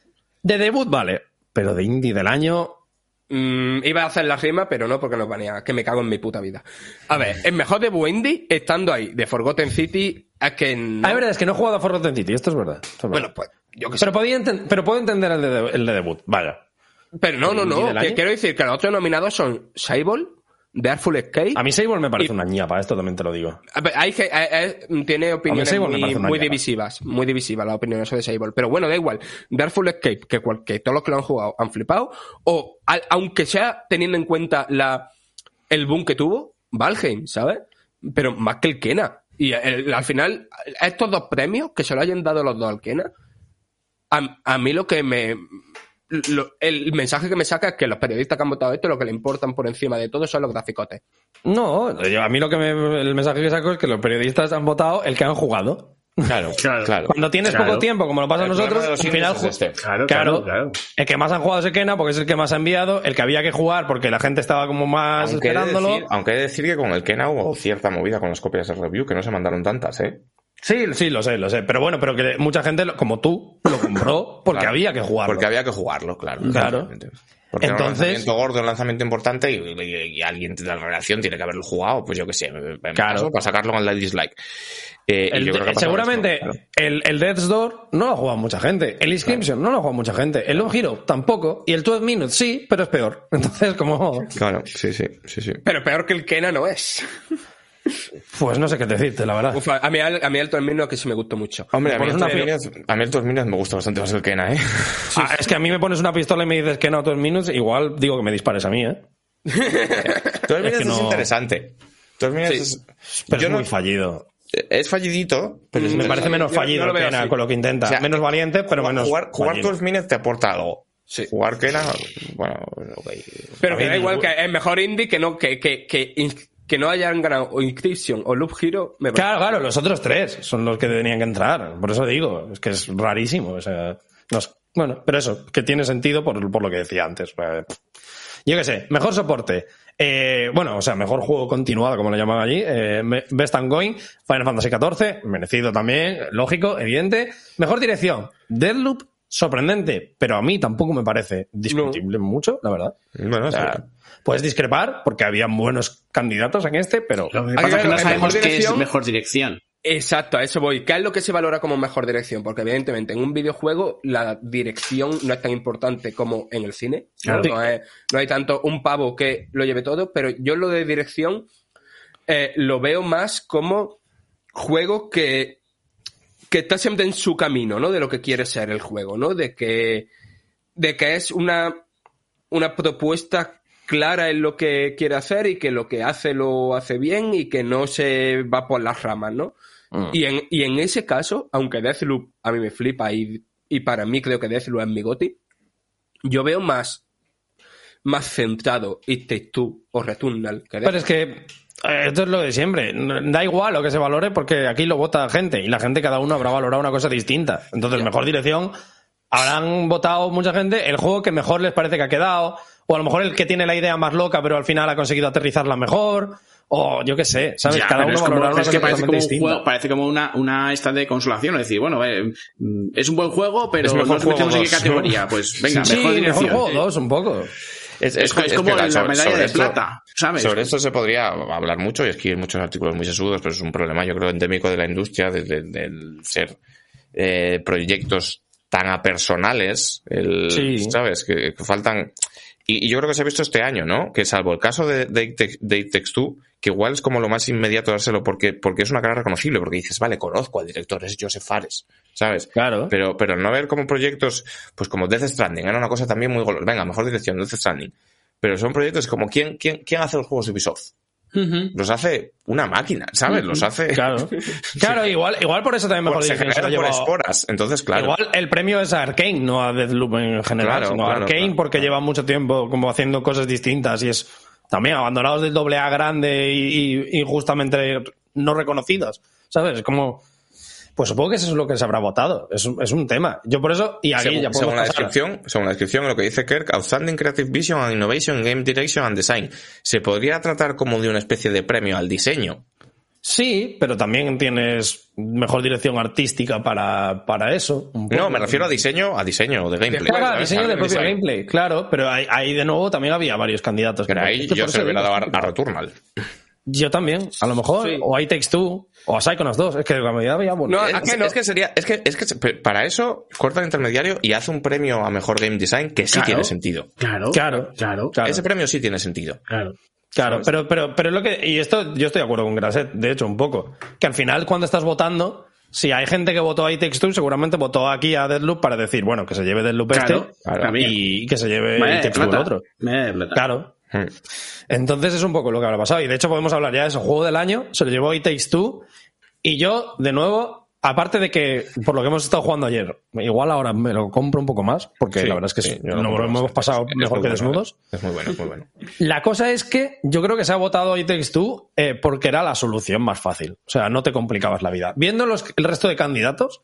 Speaker 5: De debut, vale. Pero de indie del año.
Speaker 6: Mm, iba a hacer la rima, pero no porque nos banea, que me cago en mi puta vida. A ver, el mejor de Wendy, estando ahí, de Forgotten City, es que no-
Speaker 5: Ah, es verdad, es que no he jugado a Forgotten City, esto es verdad. Esto es verdad.
Speaker 6: Bueno, pues, yo que sé.
Speaker 5: pero, podía pero puedo entender el de, el de debut, vaya.
Speaker 6: Pero no, no,
Speaker 5: ¿Indie
Speaker 6: no. Que quiero decir que los otros nominados son Cyborg, The Artful Escape.
Speaker 5: A mí Sable me parece
Speaker 6: Y-
Speaker 5: una ñapa, esto también te lo digo.
Speaker 6: Hay, eh, eh, tiene opiniones muy, divisivas, muy divisivas las opiniones sobre Sable. Pero bueno, da igual. Darkful Escape, que, cual- que todos los que lo han jugado han flipado, o aunque sea teniendo en cuenta la, el boom que tuvo, Valheim, ¿sabes? Pero más que el Kena. Y el- al final, estos dos premios que se lo hayan dado los dos al Kena, a, a mí lo que me... lo- el mensaje que me saca es que los periodistas que han votado esto lo que le importan por encima de todo son los graficotes.
Speaker 5: No, yo- a mí lo que me, el mensaje que saco es que los periodistas han votado el que han jugado.
Speaker 2: Claro,
Speaker 7: Claro.
Speaker 2: claro.
Speaker 5: Cuando tienes
Speaker 7: Claro.
Speaker 5: poco tiempo, como lo pasa a
Speaker 2: El
Speaker 5: nosotros, al final
Speaker 2: es este.
Speaker 7: Claro, claro, claro.
Speaker 5: El que más han jugado es el Kena porque es el que más ha enviado, el que había que jugar porque la gente estaba como más
Speaker 2: Aunque he, de
Speaker 5: esperándolo.
Speaker 2: decir, aunque he de decir que con el Kena hubo cierta movida con las copias de review, que no se mandaron tantas, ¿eh?
Speaker 5: Sí, sí, lo sé, lo sé. Pero bueno, pero que mucha gente, como tú, lo compró porque
Speaker 2: Claro.
Speaker 5: había que jugarlo.
Speaker 2: Porque había que jugarlo, claro.
Speaker 5: Claro.
Speaker 2: Porque era un
Speaker 5: Entonces-
Speaker 2: lanzamiento gordo, un lanzamiento importante y, y- y alguien de la relación tiene que haberlo jugado, pues yo qué sé, en
Speaker 5: Claro.
Speaker 2: caso, para sacarlo en la dislike. Eh, y
Speaker 5: El-
Speaker 2: yo creo que
Speaker 5: seguramente
Speaker 2: esto, claro.
Speaker 5: el, el Death's Door no lo ha jugado mucha gente. El Inscription no lo ha jugado mucha gente. El Love Hero tampoco. Y el 12 Minutes sí, pero es peor. Entonces, como.
Speaker 2: Claro, sí, sí, sí, sí.
Speaker 6: Pero peor que el Kena no es.
Speaker 5: Pues no sé qué decirte, la verdad.
Speaker 6: Uf, a mí, a mí el término que sí me gustó mucho.
Speaker 2: Hombre, a mí,
Speaker 5: una
Speaker 2: dos Minutes- a mí el 2 Minutes me gusta bastante más el Kena, ¿eh?
Speaker 5: Ah, es que a mí me pones una pistola y me dices que no 12 Minutes, igual digo que me dispares a mí, ¿eh?
Speaker 2: 2 Minutes
Speaker 5: que
Speaker 2: es,
Speaker 5: no-
Speaker 2: interesante. 2 Minutes
Speaker 6: Sí.
Speaker 2: es...
Speaker 5: Pero
Speaker 2: yo
Speaker 5: es
Speaker 2: no-
Speaker 5: muy fallido.
Speaker 2: es fallidito, pero es
Speaker 5: Me parece menos fallido
Speaker 6: veo
Speaker 5: Kena
Speaker 6: así.
Speaker 5: con lo que intenta.
Speaker 2: O sea,
Speaker 5: menos valiente, pero
Speaker 2: Jugar-
Speaker 5: menos.
Speaker 2: Jugar, jugar
Speaker 5: fallido.
Speaker 2: 2 Minutes te aporta algo.
Speaker 6: Sí.
Speaker 2: Jugar Kena, bueno, ok.
Speaker 6: Pero que da igual que es mejor indie que no, que, que, que, que no hayan ganado o Inscription o Loop Hero. Me parece.
Speaker 5: Claro, claro, los otros tres son los que tenían que entrar. Por eso digo, es que es rarísimo. O sea, no sé. bueno, pero eso, que tiene sentido por, por lo que decía antes. Eh, Yo qué sé, mejor soporte. Eh, bueno, o sea, mejor juego continuado, como lo llaman allí. Eh, Best and Going, Final Fantasy XIV, merecido también, lógico, evidente. Mejor dirección, Deadloop, sorprendente, pero a mí tampoco me parece discutible mucho, la verdad.
Speaker 2: Bueno,
Speaker 5: O sea,
Speaker 2: sí.
Speaker 5: Puedes discrepar, porque había buenos candidatos en este, pero...
Speaker 4: Lo que pasa es que no sabemos qué es mejor dirección.
Speaker 6: Exacto, a eso voy. ¿Qué es lo que se valora como mejor dirección? Porque evidentemente en un videojuego la dirección no es tan importante como en el cine. ¿no?
Speaker 4: Claro.
Speaker 6: No, es- no hay tanto un pavo que lo lleve todo, pero yo lo de dirección eh, lo veo más como juego que, que está siempre en su camino, ¿no? De lo que quiere ser el juego, ¿no? De que, de que es una, una propuesta clara en lo que quiere hacer y que lo que hace lo hace bien y que no se va por las ramas, ¿no?
Speaker 5: Mm.
Speaker 6: Y, en, y en ese caso, aunque Deathloop a mí me flipa y, y para mí creo que Deathloop es mi goti, yo veo más, más centrado It Takes Two o Returnal que
Speaker 5: Pero es que eh, esto es lo de siempre. Da igual lo que se valore porque aquí lo vota gente y la gente cada uno habrá valorado una cosa distinta. Entonces, mejor dirección, habrán votado mucha gente el juego que mejor les parece que ha quedado o a lo mejor el que tiene la idea más loca pero al final ha conseguido aterrizarla mejor o yo qué sé, ¿sabes?
Speaker 4: Ya,
Speaker 5: cada uno
Speaker 4: es, como- es que parece como, un juego, parece como una, una esta de consolación, es decir, bueno, eh, es un buen juego, pero
Speaker 2: Es mejor
Speaker 4: no en qué categoría. Pues venga,
Speaker 5: sí,
Speaker 4: mejor dirección.
Speaker 5: juego dos, un poco.
Speaker 2: Es,
Speaker 4: Es, es como
Speaker 2: que
Speaker 4: la
Speaker 2: sobre-
Speaker 4: medalla
Speaker 2: sobre
Speaker 4: de
Speaker 2: esto-
Speaker 4: plata, ¿sabes?
Speaker 2: Sobre esto se podría hablar mucho y escribir muchos artículos muy sesudos, pero es un problema, yo creo, endémico de la industria, de- de- del ser eh, proyectos tan apersonales, el,
Speaker 5: Sí.
Speaker 2: ¿sabes? Que, que faltan. Y, y yo creo que se ha visto este año, ¿no? Que salvo el caso de, de, de It Takes Two, que igual es como lo más inmediato dárselo porque, porque es una cara reconocible, porque dices, vale, conozco al director, es Joseph Fares, ¿sabes?
Speaker 5: Claro.
Speaker 2: Pero, pero no ver como proyectos, pues como Death Stranding, era una cosa también muy golosa. Venga, mejor dirección, Death Stranding. Pero son proyectos como, ¿quién, quién, quién hace los juegos de Ubisoft? Los hace una máquina, ¿sabes? Los hace...
Speaker 5: Claro. Claro, igual, igual por eso también mejor
Speaker 2: se generan por
Speaker 5: llevado-
Speaker 2: esporas. Entonces, claro.
Speaker 5: Igual el premio es a Arkane, no a Deathloop en general,
Speaker 2: Claro,
Speaker 5: sino a
Speaker 2: claro,
Speaker 5: Arkane
Speaker 2: claro,
Speaker 5: porque lleva mucho tiempo como haciendo cosas distintas y es también abandonados del doble A grande y, y- y justamente no reconocidos, ¿sabes? Es como... Pues supongo que eso es lo que se habrá votado. Es un, es un tema. Yo por eso, y aquí
Speaker 2: según,
Speaker 5: ya
Speaker 2: según la descripción, según la descripción, lo que dice Kirk, Outstanding Creative Vision and Innovation in Game Direction and Design. Se podría tratar como de una especie de premio al diseño.
Speaker 5: Sí, pero también tienes mejor dirección artística para, para eso.
Speaker 2: No, me refiero a diseño, a diseño de gameplay.
Speaker 5: Claro, diseño del propio
Speaker 2: design.
Speaker 5: gameplay, claro, pero ahí, ahí de nuevo también había varios candidatos.
Speaker 2: Pero ahí
Speaker 5: Que
Speaker 2: yo se lo hubiera dado a, a Returnal.
Speaker 5: Yo también, a lo mejor,
Speaker 6: Sí.
Speaker 5: o I Takes Two, o a Psychonauts 2, es que la medida había bueno.
Speaker 6: No,
Speaker 2: es,
Speaker 6: ¿a qué no?
Speaker 2: es que sería, es que, es que para eso corta el intermediario y hace un premio a mejor game design que sí
Speaker 4: Claro.
Speaker 2: tiene sentido.
Speaker 4: Claro,
Speaker 5: Claro.
Speaker 4: claro,
Speaker 5: Claro.
Speaker 2: Ese premio sí tiene sentido.
Speaker 4: claro.
Speaker 5: Claro, pero, pero, pero es lo que. Y esto yo estoy de acuerdo con Graset, de hecho, un poco. Que al final, cuando estás votando, si hay gente que votó a Takes Two, seguramente votó aquí a Deadloop para decir, bueno, que se lleve Deadloop
Speaker 4: Claro,
Speaker 5: este
Speaker 4: claro.
Speaker 5: y que se lleve Takes Two el otro. Claro.
Speaker 2: Hmm.
Speaker 5: Entonces es un poco lo que habrá pasado. Y de hecho podemos hablar ya de eso. Juego del año, se lo llevó It Takes Two. Y yo, de nuevo, aparte de que, por lo que hemos estado jugando ayer, igual ahora me lo compro un poco más, porque
Speaker 2: Sí,
Speaker 5: la verdad es que
Speaker 2: sí,
Speaker 5: no- lo hemos pasado
Speaker 2: Es
Speaker 5: mejor que
Speaker 2: bueno,
Speaker 5: desnudos.
Speaker 2: Es muy bueno, es muy bueno.
Speaker 5: La cosa es que yo creo que se ha votado It Takes Two eh, porque era la solución más fácil. O sea, no te complicabas la vida. Viendo los, el resto de candidatos,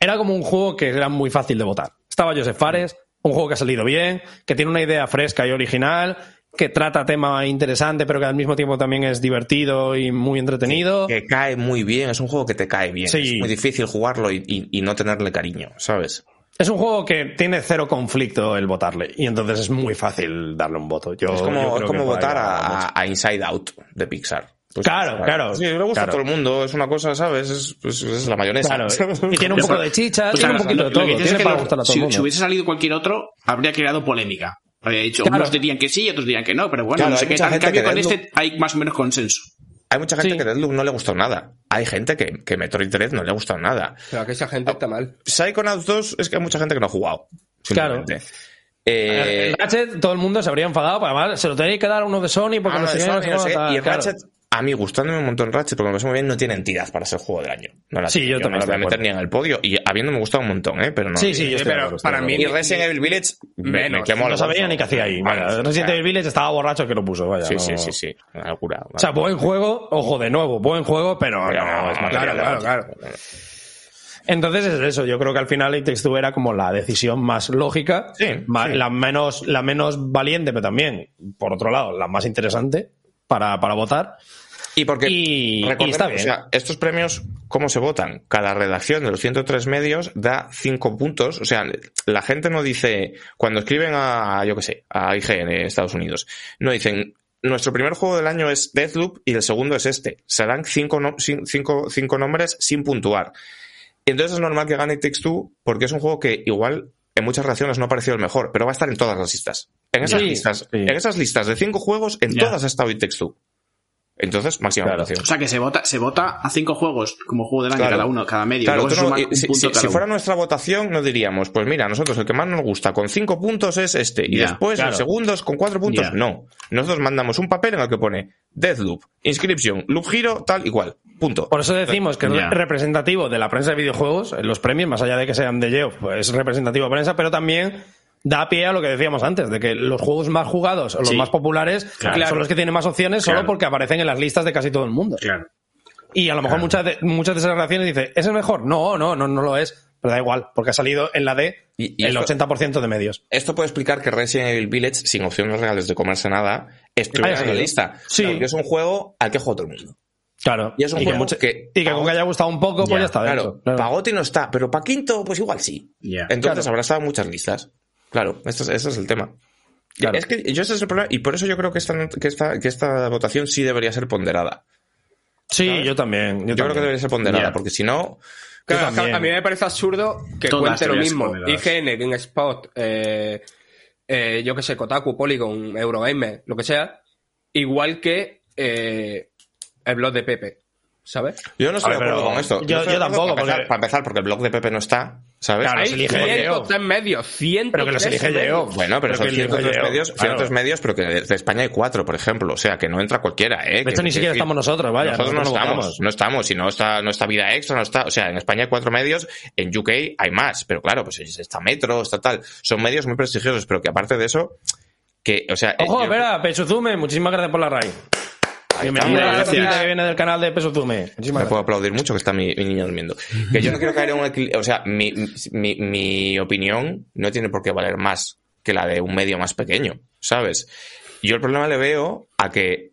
Speaker 5: era como un juego que era muy fácil de votar. Estaba Joseph Fares, un juego que ha salido bien, que tiene una idea fresca y original, que trata tema interesante, pero que al mismo tiempo también es divertido y muy entretenido.
Speaker 2: Que cae muy bien, es un juego que te cae bien.
Speaker 5: Sí.
Speaker 2: Es muy difícil jugarlo y, y- y no tenerle cariño, ¿sabes?
Speaker 5: Es un juego que tiene cero conflicto el votarle y entonces es muy fácil darle un voto. Yo,
Speaker 2: es
Speaker 5: yo
Speaker 2: como, es
Speaker 5: que
Speaker 2: votar a,
Speaker 5: mucho.
Speaker 2: a- a Inside Out de Pixar. Pues,
Speaker 5: Claro, claro,
Speaker 2: Sí, le gusta
Speaker 5: claro.
Speaker 2: a todo el mundo, es una cosa, ¿sabes? Es, es- es la mayonesa.
Speaker 5: Claro, y tiene un poco de chicha,
Speaker 4: Pues
Speaker 5: tiene un poquito
Speaker 4: lo-
Speaker 5: de
Speaker 4: lo
Speaker 5: todo,
Speaker 4: que tienes
Speaker 5: tiene
Speaker 4: es que
Speaker 5: para
Speaker 4: lo-
Speaker 5: gustar a todo
Speaker 4: si,
Speaker 5: el mundo.
Speaker 4: si hubiese salido cualquier otro, habría creado polémica. Habría dicho,
Speaker 5: Claro.
Speaker 4: unos dirían que sí y otros dirían que no, pero bueno,
Speaker 2: Claro,
Speaker 4: no sé qué tal. En cambio, con
Speaker 2: Deathloop-
Speaker 4: este hay más o menos consenso.
Speaker 2: Hay mucha gente
Speaker 5: Sí.
Speaker 2: que Deathloop no le gustó nada. Hay gente que, que Metroid Dread no le ha gustado nada.
Speaker 6: Pero que esa gente está mal.
Speaker 2: Psychonauts 2 es que hay mucha gente que no ha jugado.
Speaker 5: Claro.
Speaker 2: simplemente. Eh,
Speaker 5: El Ratchet, todo el mundo se habría enfadado, pero además se lo tenía que dar a uno de Sony porque
Speaker 2: ah,
Speaker 5: no
Speaker 2: no, de Sony,
Speaker 5: no sé,
Speaker 2: y el
Speaker 5: claro.
Speaker 2: Ratchet, a mí gustándome un montón Ratchet, porque me parece muy bien, no tiene entidad para ser juego del año. No la
Speaker 5: Sí,
Speaker 2: tiene.
Speaker 5: yo también
Speaker 2: no la voy a meter ni en el podio. Y habiéndome gustado un montón, ¿eh? Pero no.
Speaker 5: Sí, sí,
Speaker 6: pero
Speaker 5: acuerdo,
Speaker 6: para mí-
Speaker 2: Y. Resident Evil Village me, me
Speaker 6: Menos,
Speaker 2: quemó
Speaker 5: no sabía ni qué hacía ahí. Resident Evil Village estaba borracho que lo puso, vaya.
Speaker 2: Sí,
Speaker 5: no-
Speaker 2: sí, sí, sí. Una locura.
Speaker 5: O sea, buen juego, ojo, de nuevo, buen juego, pero
Speaker 2: Pero
Speaker 5: no,
Speaker 2: no,
Speaker 5: es
Speaker 2: claro,
Speaker 5: material
Speaker 6: claro,
Speaker 5: Ratchet.
Speaker 6: claro.
Speaker 5: Entonces es eso, yo creo que al final It Takes Two era como la decisión más lógica,
Speaker 2: Sí,
Speaker 5: ma-
Speaker 2: sí.
Speaker 5: la menos la menos valiente, pero también, por otro lado, la más interesante para, para votar.
Speaker 2: Y porque
Speaker 5: Y- y está bien.
Speaker 2: o sea, estos premios, ¿cómo se votan? Cada redacción de los 103 medios da 5 puntos. O sea, la gente no dice, cuando escriben a, yo qué sé, a IGN en Estados Unidos, no dicen, nuestro primer juego del año es Deathloop y el segundo es este. Se dan 5 cinco, cinco nombres sin puntuar. Entonces es normal que gane Takes Two porque es un juego que igual en muchas reacciones no ha parecido el mejor, pero va a estar en todas las listas. En esas
Speaker 5: Sí,
Speaker 2: listas,
Speaker 5: sí.
Speaker 2: en esas listas de 5 juegos, en todas ha estado It Takes Two. Entonces, máxima
Speaker 5: Claro.
Speaker 2: votación.
Speaker 4: O sea, que se vota, se vota a cinco juegos como juego del año
Speaker 2: Claro.
Speaker 4: cada uno, cada medio.
Speaker 2: Claro,
Speaker 4: Luego
Speaker 2: tú
Speaker 4: se
Speaker 2: no-
Speaker 4: suma
Speaker 2: y
Speaker 4: un
Speaker 2: si,
Speaker 4: punto
Speaker 2: si-
Speaker 4: cada
Speaker 2: si
Speaker 4: uno.
Speaker 2: fuera nuestra votación, no diríamos, pues mira, nosotros el que más nos gusta con cinco puntos es este, y después
Speaker 5: claro.
Speaker 2: el segundo es con cuatro puntos, no. Nosotros mandamos un papel en el que pone Deathloop, Inscription, Loop Hero, tal y cual. Punto.
Speaker 5: Por eso decimos que
Speaker 4: Ya.
Speaker 5: es representativo de la prensa de videojuegos, los premios, más allá de que sean de Geoff, pues es representativo de prensa, pero también da pie a lo que decíamos antes, de que los juegos más jugados o los
Speaker 4: Sí.
Speaker 5: más populares
Speaker 4: Claro.
Speaker 5: son los que tienen más opciones solo
Speaker 4: Claro.
Speaker 5: porque aparecen en las listas de casi todo el mundo.
Speaker 4: Claro.
Speaker 5: Y a lo mejor muchas, de, muchas de esas reacciones dicen, ¿es el mejor? No, no, no, no lo es. Pero da igual, porque ha salido en la D
Speaker 2: Y- y
Speaker 5: el
Speaker 2: esto-
Speaker 5: 80% de medios.
Speaker 2: Esto puede explicar que Resident Evil Village, sin opciones reales de comerse nada, estuviera en la lista.
Speaker 5: Sí.
Speaker 2: Porque es un juego al que juega todo el mundo.
Speaker 5: Claro.
Speaker 2: Y es un
Speaker 5: que
Speaker 2: juego
Speaker 5: mucho-
Speaker 2: que-
Speaker 5: y que con que haya gustado un poco, pues
Speaker 4: Ya,
Speaker 5: ya está
Speaker 2: Claro.
Speaker 5: Claro.
Speaker 2: Pagotti no está, pero pa' quinto, pues igual sí.
Speaker 4: Ya.
Speaker 2: Entonces
Speaker 5: Claro.
Speaker 2: habrá estado en muchas listas. Claro, esto es- ese es el tema.
Speaker 5: Claro.
Speaker 2: Es que yo ese es el problema, y por eso yo creo que esta, que esta, que esta votación sí debería ser ponderada.
Speaker 5: Sí,
Speaker 2: ¿sabes?
Speaker 5: yo también. Yo,
Speaker 2: Yo, creo que debería ser ponderada, porque si no,
Speaker 6: Claro, a mí me parece absurdo que
Speaker 4: Todas
Speaker 6: cuente lo mismo. IGN, GameSpot, eh, eh, yo que sé, Kotaku, Polygon, Eurogamer, lo que sea, igual que eh, el blog de Pepe, ¿sabes?
Speaker 2: yo no estoy de acuerdo con esto.
Speaker 5: yo- yo tampoco,
Speaker 2: Para empezar,
Speaker 5: porque-
Speaker 2: para empezar, porque el blog de Pepe no está, ¿sabes?
Speaker 5: Claro,
Speaker 6: Hay
Speaker 5: se elige
Speaker 6: 103 medios, 100
Speaker 5: Pero que los elige Geoff.
Speaker 2: Bueno, pero,
Speaker 5: Pero
Speaker 2: son
Speaker 5: que el
Speaker 2: 103
Speaker 5: Geo,
Speaker 2: medios,
Speaker 5: claro.
Speaker 2: 103 medios, pero que de, España hay cuatro, por ejemplo. O sea, que no entra cualquiera, ¿eh?
Speaker 5: De
Speaker 2: Que-
Speaker 5: ni siquiera
Speaker 2: que-
Speaker 5: estamos nosotros, vaya.
Speaker 2: Nosotros no estamos, no estamos, y no está, no está Vida Extra, no está, o sea, en España hay cuatro medios, en UK hay más, pero claro, pues está Metro, está tal, son medios muy prestigiosos, pero que aparte de eso, que, o sea,
Speaker 5: Ojo, espera, Pesuzume, muchísimas gracias por la raid. Bienvenido a la
Speaker 4: Gracias.
Speaker 5: que viene del canal de Pesuzume. Muchísimas
Speaker 2: me
Speaker 5: gracias.
Speaker 2: puedo aplaudir mucho que está mi, mi niño durmiendo. Que yo no quiero caer en un equilibrio, o sea, mi, mi, mi opinión no tiene por qué valer más que la de un medio más pequeño, ¿sabes? Yo el problema le veo a que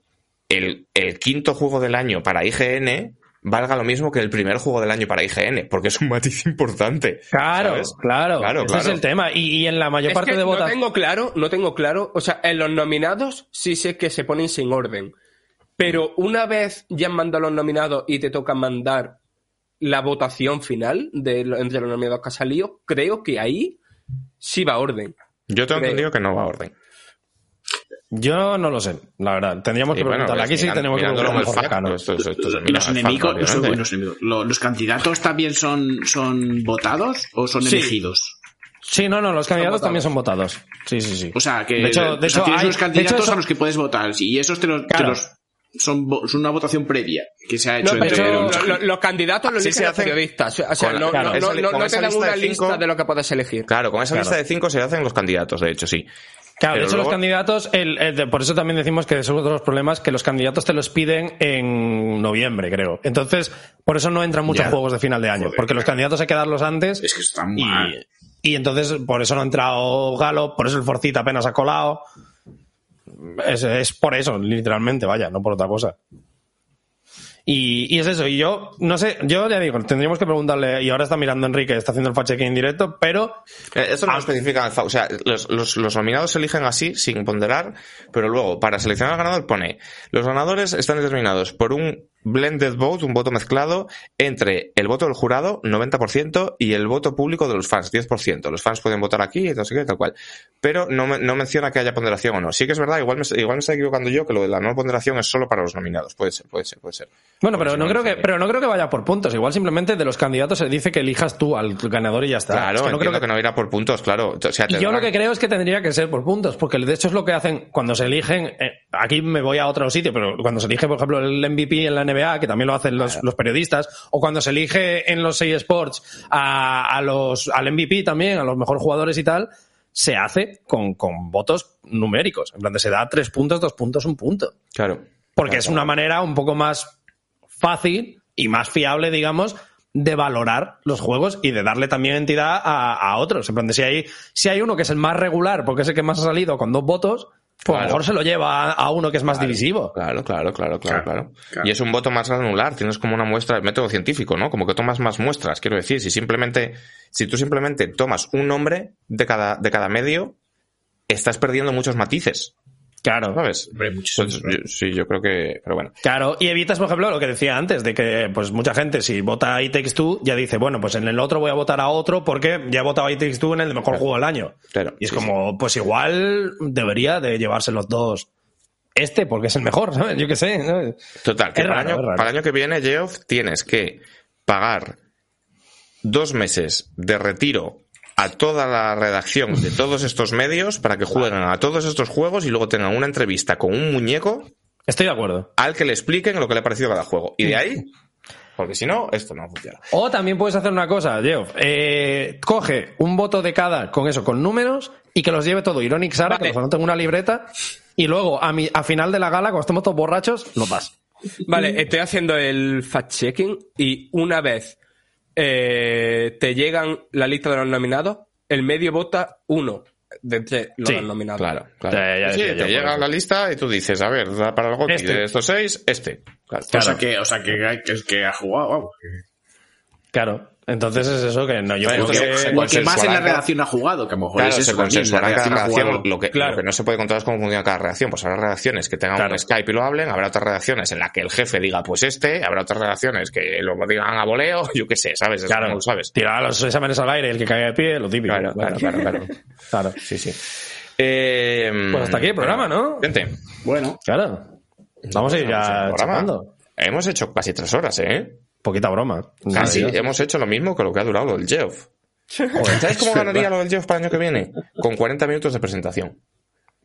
Speaker 2: el, el quinto juego del año para IGN valga lo mismo que el primer juego del año para IGN, porque es un matiz importante.
Speaker 5: Claro,
Speaker 2: ¿sabes?
Speaker 5: claro,
Speaker 2: Claro,
Speaker 5: Ese
Speaker 2: claro.
Speaker 5: es el tema. Y, y en la mayor
Speaker 6: Es
Speaker 5: parte
Speaker 6: que
Speaker 5: de
Speaker 6: no
Speaker 5: votaciones.
Speaker 6: tengo claro, no tengo claro. O sea, en los nominados sí sé que se ponen sin orden. Pero una vez ya han mandado los nominados y te toca mandar la votación final de, lo- entre los nominados que ha salido, creo que ahí sí va orden.
Speaker 2: Yo tengo
Speaker 6: Creo.
Speaker 2: entendido que no va a orden.
Speaker 5: Yo no lo sé, la verdad. Tendríamos
Speaker 2: Y
Speaker 5: que preguntarle.
Speaker 2: pues
Speaker 5: Aquí sí tenemos que preguntarle
Speaker 2: mira
Speaker 4: Los enemigos, los,
Speaker 2: obviamente.
Speaker 4: los enemigos. Lo- ¿Los candidatos también son, son votados o son
Speaker 6: Sí.
Speaker 4: elegidos?
Speaker 5: Sí, no, no, los candidatos también son votados. Sí, sí, sí.
Speaker 4: O sea, que
Speaker 5: De hecho-
Speaker 4: o
Speaker 5: de
Speaker 4: sea,
Speaker 5: hecho,
Speaker 4: tienes
Speaker 5: hay-
Speaker 4: unos candidatos
Speaker 5: hecho, eso-
Speaker 4: a los que puedes votar y esos te los, te
Speaker 5: Claro.
Speaker 4: los- son, vo- son una votación previa que se ha hecho
Speaker 6: No, pero
Speaker 4: entre
Speaker 5: hecho,
Speaker 6: lo- lo- los candidatos los eligen
Speaker 2: se
Speaker 6: los
Speaker 2: hacen
Speaker 6: periodistas. O sea,
Speaker 2: con-
Speaker 6: no,
Speaker 2: claro,
Speaker 6: no- te dan una
Speaker 2: de
Speaker 6: lista de lo que puedes elegir.
Speaker 2: Claro, con esa
Speaker 5: Claro.
Speaker 2: lista de cinco se hacen los candidatos, de hecho, sí.
Speaker 5: Claro, de hecho,
Speaker 2: luego-
Speaker 5: los candidatos, el- el de- por eso también decimos que es otro de los problemas, que los candidatos te los piden en noviembre, creo. Entonces, por eso no entran muchos
Speaker 2: Ya.
Speaker 5: juegos de final de año,
Speaker 4: Joder,
Speaker 5: porque los candidatos hay que darlos antes.
Speaker 4: Es que está mal.
Speaker 5: y, y entonces, por eso no ha entrado Galo, por eso el Forcita apenas ha colado. Es, es por eso, literalmente, vaya, no por otra cosa. Y, y es eso, y yo, no sé, yo ya digo, tendríamos que preguntarle, y ahora está mirando Enrique, está haciendo el fact en directo, pero
Speaker 2: Eh, Eso no lo especifica. O sea, los, los, los nominados se eligen así, sin ponderar, pero luego, para seleccionar al ganador, pone, los ganadores están determinados por un blended vote, un voto mezclado, entre el voto del jurado, 90%, y el voto público de los fans, 10%. Los fans pueden votar aquí, y no sé qué, tal cual. Pero no, no menciona que haya ponderación o no. Sí que es verdad, igual me, igual me estoy equivocando yo, que lo de la no ponderación es solo para los nominados. Puede ser, puede ser, puede ser.
Speaker 5: Bueno, pero no creo que, pero no creo que vaya por puntos. Igual simplemente de los candidatos se dice que elijas tú al ganador y ya está.
Speaker 2: Claro,
Speaker 5: Es que no creo
Speaker 2: que... no irá por puntos, claro. O sea,
Speaker 5: Y yo lo que creo es que tendría que ser por puntos, porque de hecho es lo que hacen cuando se eligen. eh, aquí me voy a otro sitio, pero cuando se elige, por ejemplo, el MVP en la NBA, que también lo hacen los, los periodistas, o cuando se elige en los 6 Sports a, a los, al MVP también, a los mejores jugadores y tal, se hace con, con votos numéricos. En plan, de se da tres puntos, dos puntos, un punto.
Speaker 2: Claro.
Speaker 5: Porque
Speaker 2: Claro,
Speaker 5: es
Speaker 2: claro.
Speaker 5: una manera un poco más fácil y más fiable, digamos, de valorar los juegos y de darle también entidad a, a otros. En plan, de si hay, si hay uno que es el más regular, porque es el que más ha salido con dos votos, pues a lo mejor se lo lleva a, uno que es más divisivo.
Speaker 2: Claro, claro, claro, claro,
Speaker 4: Claro,
Speaker 2: claro.
Speaker 4: claro.
Speaker 2: Y es un voto más granular, tienes como una muestra, el método científico, ¿no? Como que tomas más muestras, quiero decir, si simplemente, si tú simplemente tomas un nombre de cada, de cada medio, estás perdiendo muchos matices,
Speaker 5: Claro.
Speaker 2: ¿sabes?
Speaker 4: Hombre, muchos,
Speaker 2: Entonces,
Speaker 4: claro.
Speaker 2: yo- sí, yo creo que, pero bueno.
Speaker 5: Claro, y evitas, por ejemplo, lo que decía antes, de que pues mucha gente si vota Takes Two, ya dice, bueno, pues en el otro voy a votar a otro porque ya he votado Takes Two en el mejor
Speaker 2: Claro.
Speaker 5: juego del año.
Speaker 2: Claro,
Speaker 5: Y es
Speaker 2: sí,
Speaker 5: como, pues igual debería de llevarse los dos este porque es el mejor, ¿sabes? Yo qué sé, ¿sabes?
Speaker 2: Total, que
Speaker 5: Es
Speaker 2: para,
Speaker 5: raro,
Speaker 2: año, para el año que viene, Geoff, tienes que pagar dos meses de retiro a toda la redacción de todos estos medios para que jueguen a todos estos juegos y luego tengan una entrevista con un muñeco
Speaker 5: Estoy de acuerdo.
Speaker 2: al que le expliquen lo que le ha parecido cada juego. Y de ahí, porque si no, esto no funciona.
Speaker 5: O también puedes hacer una cosa, Geoff. Eh, coge un voto de cada con eso, con números, y que los lleve todo Ironic Sara,
Speaker 6: Vale.
Speaker 5: que los anote en una libreta, y luego a, mi, a final de la gala, cuando estemos todos borrachos, lo das.
Speaker 6: Vale, estoy haciendo el fact-checking y una vez eh, te llegan la lista de los nominados, el medio vota uno de entre los
Speaker 5: Sí,
Speaker 6: nominados.
Speaker 2: Claro, claro.
Speaker 5: Ya, ya
Speaker 2: Sí,
Speaker 5: decía yo,
Speaker 2: te llega la lista y tú dices, a ver, da para el
Speaker 5: Este.
Speaker 2: de estos seis, este. Claro.
Speaker 4: O sea que, o sea que, que, que ha jugado, vamos.
Speaker 5: Claro. Entonces es eso que no, yo
Speaker 2: Bueno,
Speaker 5: creo
Speaker 2: se-
Speaker 5: que...
Speaker 2: se-
Speaker 4: O el que más en la redacción ha jugado, que a lo mejor
Speaker 2: Claro,
Speaker 4: es
Speaker 2: se
Speaker 4: eso
Speaker 2: consensuará cada
Speaker 4: jugado.
Speaker 2: Lo que,
Speaker 6: Claro.
Speaker 2: lo que no se puede controlar es cómo funciona cada redacción. Pues habrá redacciones que tengan
Speaker 5: Claro.
Speaker 2: un Skype y lo hablen, habrá otras redacciones en las que el jefe diga, pues este, habrá otras redacciones que lo digan a voleo, yo qué sé, ¿sabes? Eso
Speaker 5: Claro,
Speaker 2: no lo sabes.
Speaker 5: tirar los exámenes al aire, el que caiga de pie, lo típico.
Speaker 2: Claro, claro, claro, claro.
Speaker 5: Claro.
Speaker 2: Sí, sí. Eh,
Speaker 5: Pues hasta aquí el programa, ¿no?
Speaker 2: Gente,
Speaker 4: Bueno,
Speaker 5: Claro. Vamos a ir
Speaker 2: Vamos
Speaker 5: ya
Speaker 2: hemos hecho casi tres horas, ¿eh?
Speaker 5: Poquita broma.
Speaker 2: Casi
Speaker 5: Dios.
Speaker 2: hemos hecho lo mismo que lo que ha durado lo del Geoff. ¿Sabes cómo ganaría lo del Geoff para el año que viene? Con 40 minutos de presentación.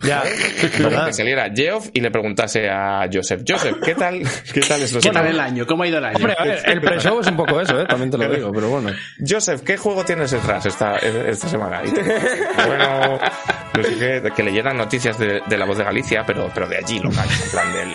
Speaker 5: Ya, ¿verdad?
Speaker 2: que saliera Geoff y le preguntase a Joseph, Joseph, ¿qué tal? ¿Qué tal estos
Speaker 4: ¿qué tal el año? ¿Cómo ha ido el año?
Speaker 5: Hombre, a ver, el pre-show es un poco eso, ¿eh? También te lo digo, pero bueno.
Speaker 2: Joseph, ¿qué juego tienes detrás esta, esta semana? Y te- bueno, no sé qué, que leyeran noticias de, de la voz de Galicia, pero, pero de allí, local, en plan del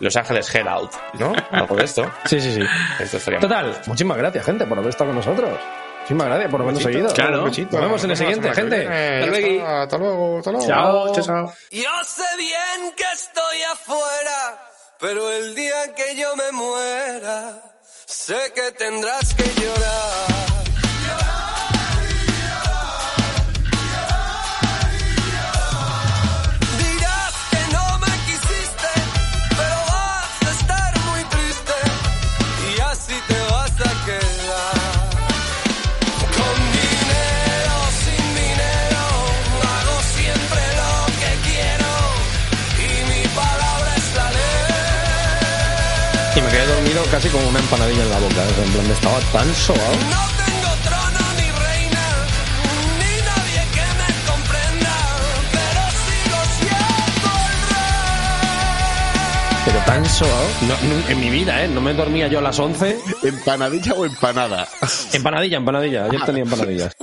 Speaker 2: Los Ángeles Herald, ¿no? Algo de esto.
Speaker 5: Sí, sí, sí.
Speaker 2: Esto estaría
Speaker 5: Total, muchísimas gracias, gente, por haber estado con nosotros. Muchísimas gracias por habernos seguido.
Speaker 4: Claro.
Speaker 5: Nos vemos en el siguiente, gente.
Speaker 6: luego.
Speaker 2: Hasta luego, hasta luego.
Speaker 5: Chao.
Speaker 4: Chao, chao.
Speaker 1: Yo sé bien que estoy afuera, pero el día que yo me muera, sé que tendrás que llorar. Me
Speaker 5: quedé dormido casi con una empanadilla en la boca. ¿eh? En plan, estaba tan sobado.
Speaker 1: No tengo trono ni reina, ni nadie que me comprenda, pero sigo siendo el rey.
Speaker 5: Pero tan sobado. No, no- en mi vida, ¿eh? No me dormía yo a las 11.
Speaker 3: ¿Empanadilla o empanada?
Speaker 5: Empanadilla, empanadilla. Ayer tenía empanadillas.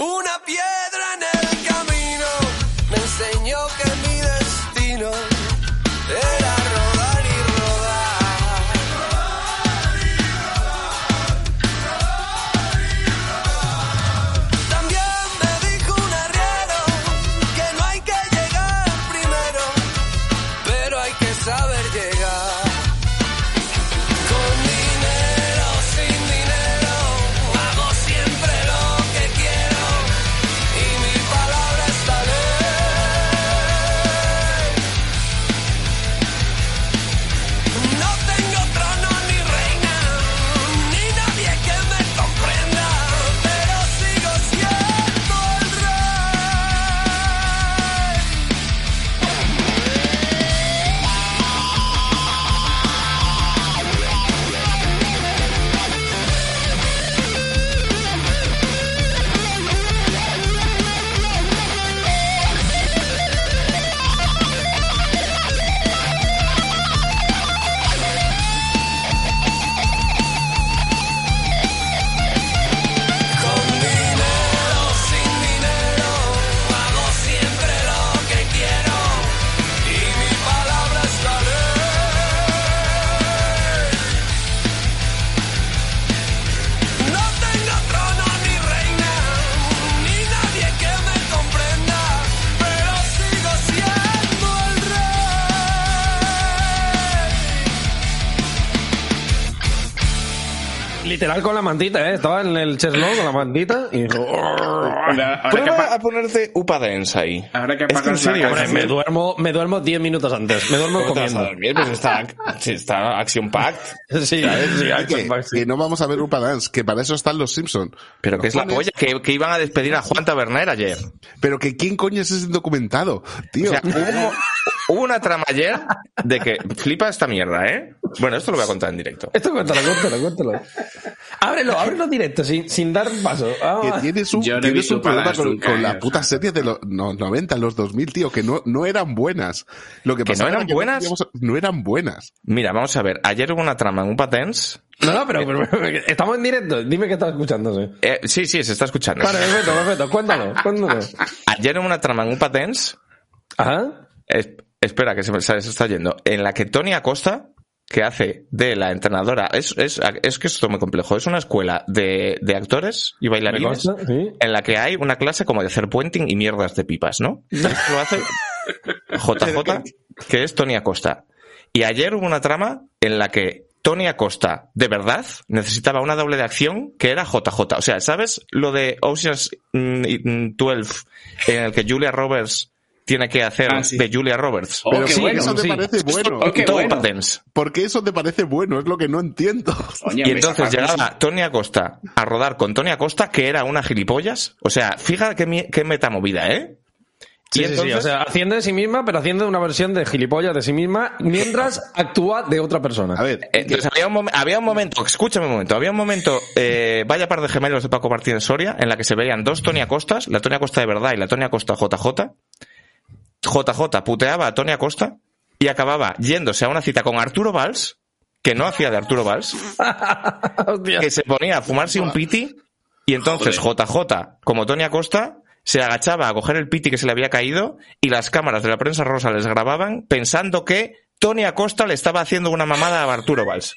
Speaker 5: Literal con la mantita, ¿eh? Estaba en el cheslo con la mantita y dijo...
Speaker 4: Ahora, ahora
Speaker 2: Prueba a ponerte Upa Dance ahí.
Speaker 4: Ahora que
Speaker 2: es que en serio,
Speaker 5: Me duermo, me duermo 10 minutos antes. Me duermo
Speaker 2: ¿Cómo te vas a
Speaker 5: comiendo.
Speaker 2: dormir? Pues está, sí, está Action Packed.
Speaker 5: Sí, sí,
Speaker 3: que, que no vamos a ver Upa Dance, que para eso están los Simpson.
Speaker 2: Pero que es la polla, que, que iban a despedir a Juan Taberner ayer.
Speaker 3: Pero que quién coño es ese documentado, tío.
Speaker 2: O sea, hubo, hubo una trama ayer de que flipa esta mierda, ¿eh? Bueno, esto lo voy a contar en directo.
Speaker 5: Esto cuéntalo, cuéntalo, cuéntalo. Ábrelo, ábrelo en directo, sin, sin dar paso. Ah,
Speaker 3: que tienes un,
Speaker 4: no
Speaker 3: tienes un problema con, con
Speaker 4: eh,
Speaker 3: la
Speaker 4: o
Speaker 3: puta serie de los no, 90, los 2000, tío, que no, no eran buenas. Lo que,
Speaker 2: ¿Que no
Speaker 3: era
Speaker 2: eran buenas?
Speaker 3: no eran buenas.
Speaker 2: Mira, vamos a ver. Ayer hubo una trama en Upa Dance.
Speaker 5: No, no, pero, pero- pero- estamos en directo. Dime que estás escuchándose.
Speaker 2: Eh, sí, sí, se está escuchando.
Speaker 5: Vale, perfecto, perfecto. Cuéntalo, cuéntalo.
Speaker 2: Ayer hubo una trama en Upa Dance.
Speaker 5: Ajá.
Speaker 2: Es- espera, que se me se está yendo. En la que Tony Acosta, que hace de la entrenadora, es, es, es que esto es muy complejo. Es una escuela de, de actores y bailarines
Speaker 5: consta, sí.
Speaker 2: en la que hay una clase como de hacer puenting y mierdas de pipas, ¿no? Esto lo hace JJ, que es Tony Acosta. Y ayer hubo una trama en la que Tony Acosta, de verdad, necesitaba una doble de acción que era JJ. O sea, ¿sabes lo de Ocean's mm, mm, 12 en el que Julia Roberts tiene que hacer
Speaker 4: Ah, sí.
Speaker 2: de Julia Roberts?
Speaker 4: Oh,
Speaker 3: Pero
Speaker 4: qué
Speaker 3: sí,
Speaker 4: bueno,
Speaker 3: eso te
Speaker 5: sí.
Speaker 3: parece bueno.
Speaker 4: Oh, qué
Speaker 2: Todo
Speaker 4: bueno.
Speaker 2: Patents.
Speaker 3: ¿Por qué eso te parece bueno? Es lo que no entiendo.
Speaker 2: Y entonces llegaba Tony Acosta a rodar con Tony Acosta, que era una gilipollas. O sea, fíjate qué, qué metamovida, ¿eh?
Speaker 5: Sí,
Speaker 2: Y
Speaker 5: sí, sí,
Speaker 2: entonces-
Speaker 5: o sea, haciendo de sí misma, pero haciendo una versión de gilipollas de sí misma mientras actúa de otra persona.
Speaker 3: A ver,
Speaker 2: Eh, Entonces había un, mom- había un momento, escúchame un momento, había un momento, eh, vaya par de gemelos de Paco Martínez Soria, en la que se veían dos Tony Acostas, la Tony Acosta de verdad y la Tony Acosta JJ. JJ puteaba a Tony Acosta y acababa yéndose a una cita con Arturo Valls, que no hacía de Arturo Valls, que se ponía a fumarse un piti y entonces JJ, como Tony Acosta, se agachaba a coger el piti que se le había caído y las cámaras de la prensa rosa les grababan pensando que Tony Acosta le estaba haciendo una mamada a Arturo Valls.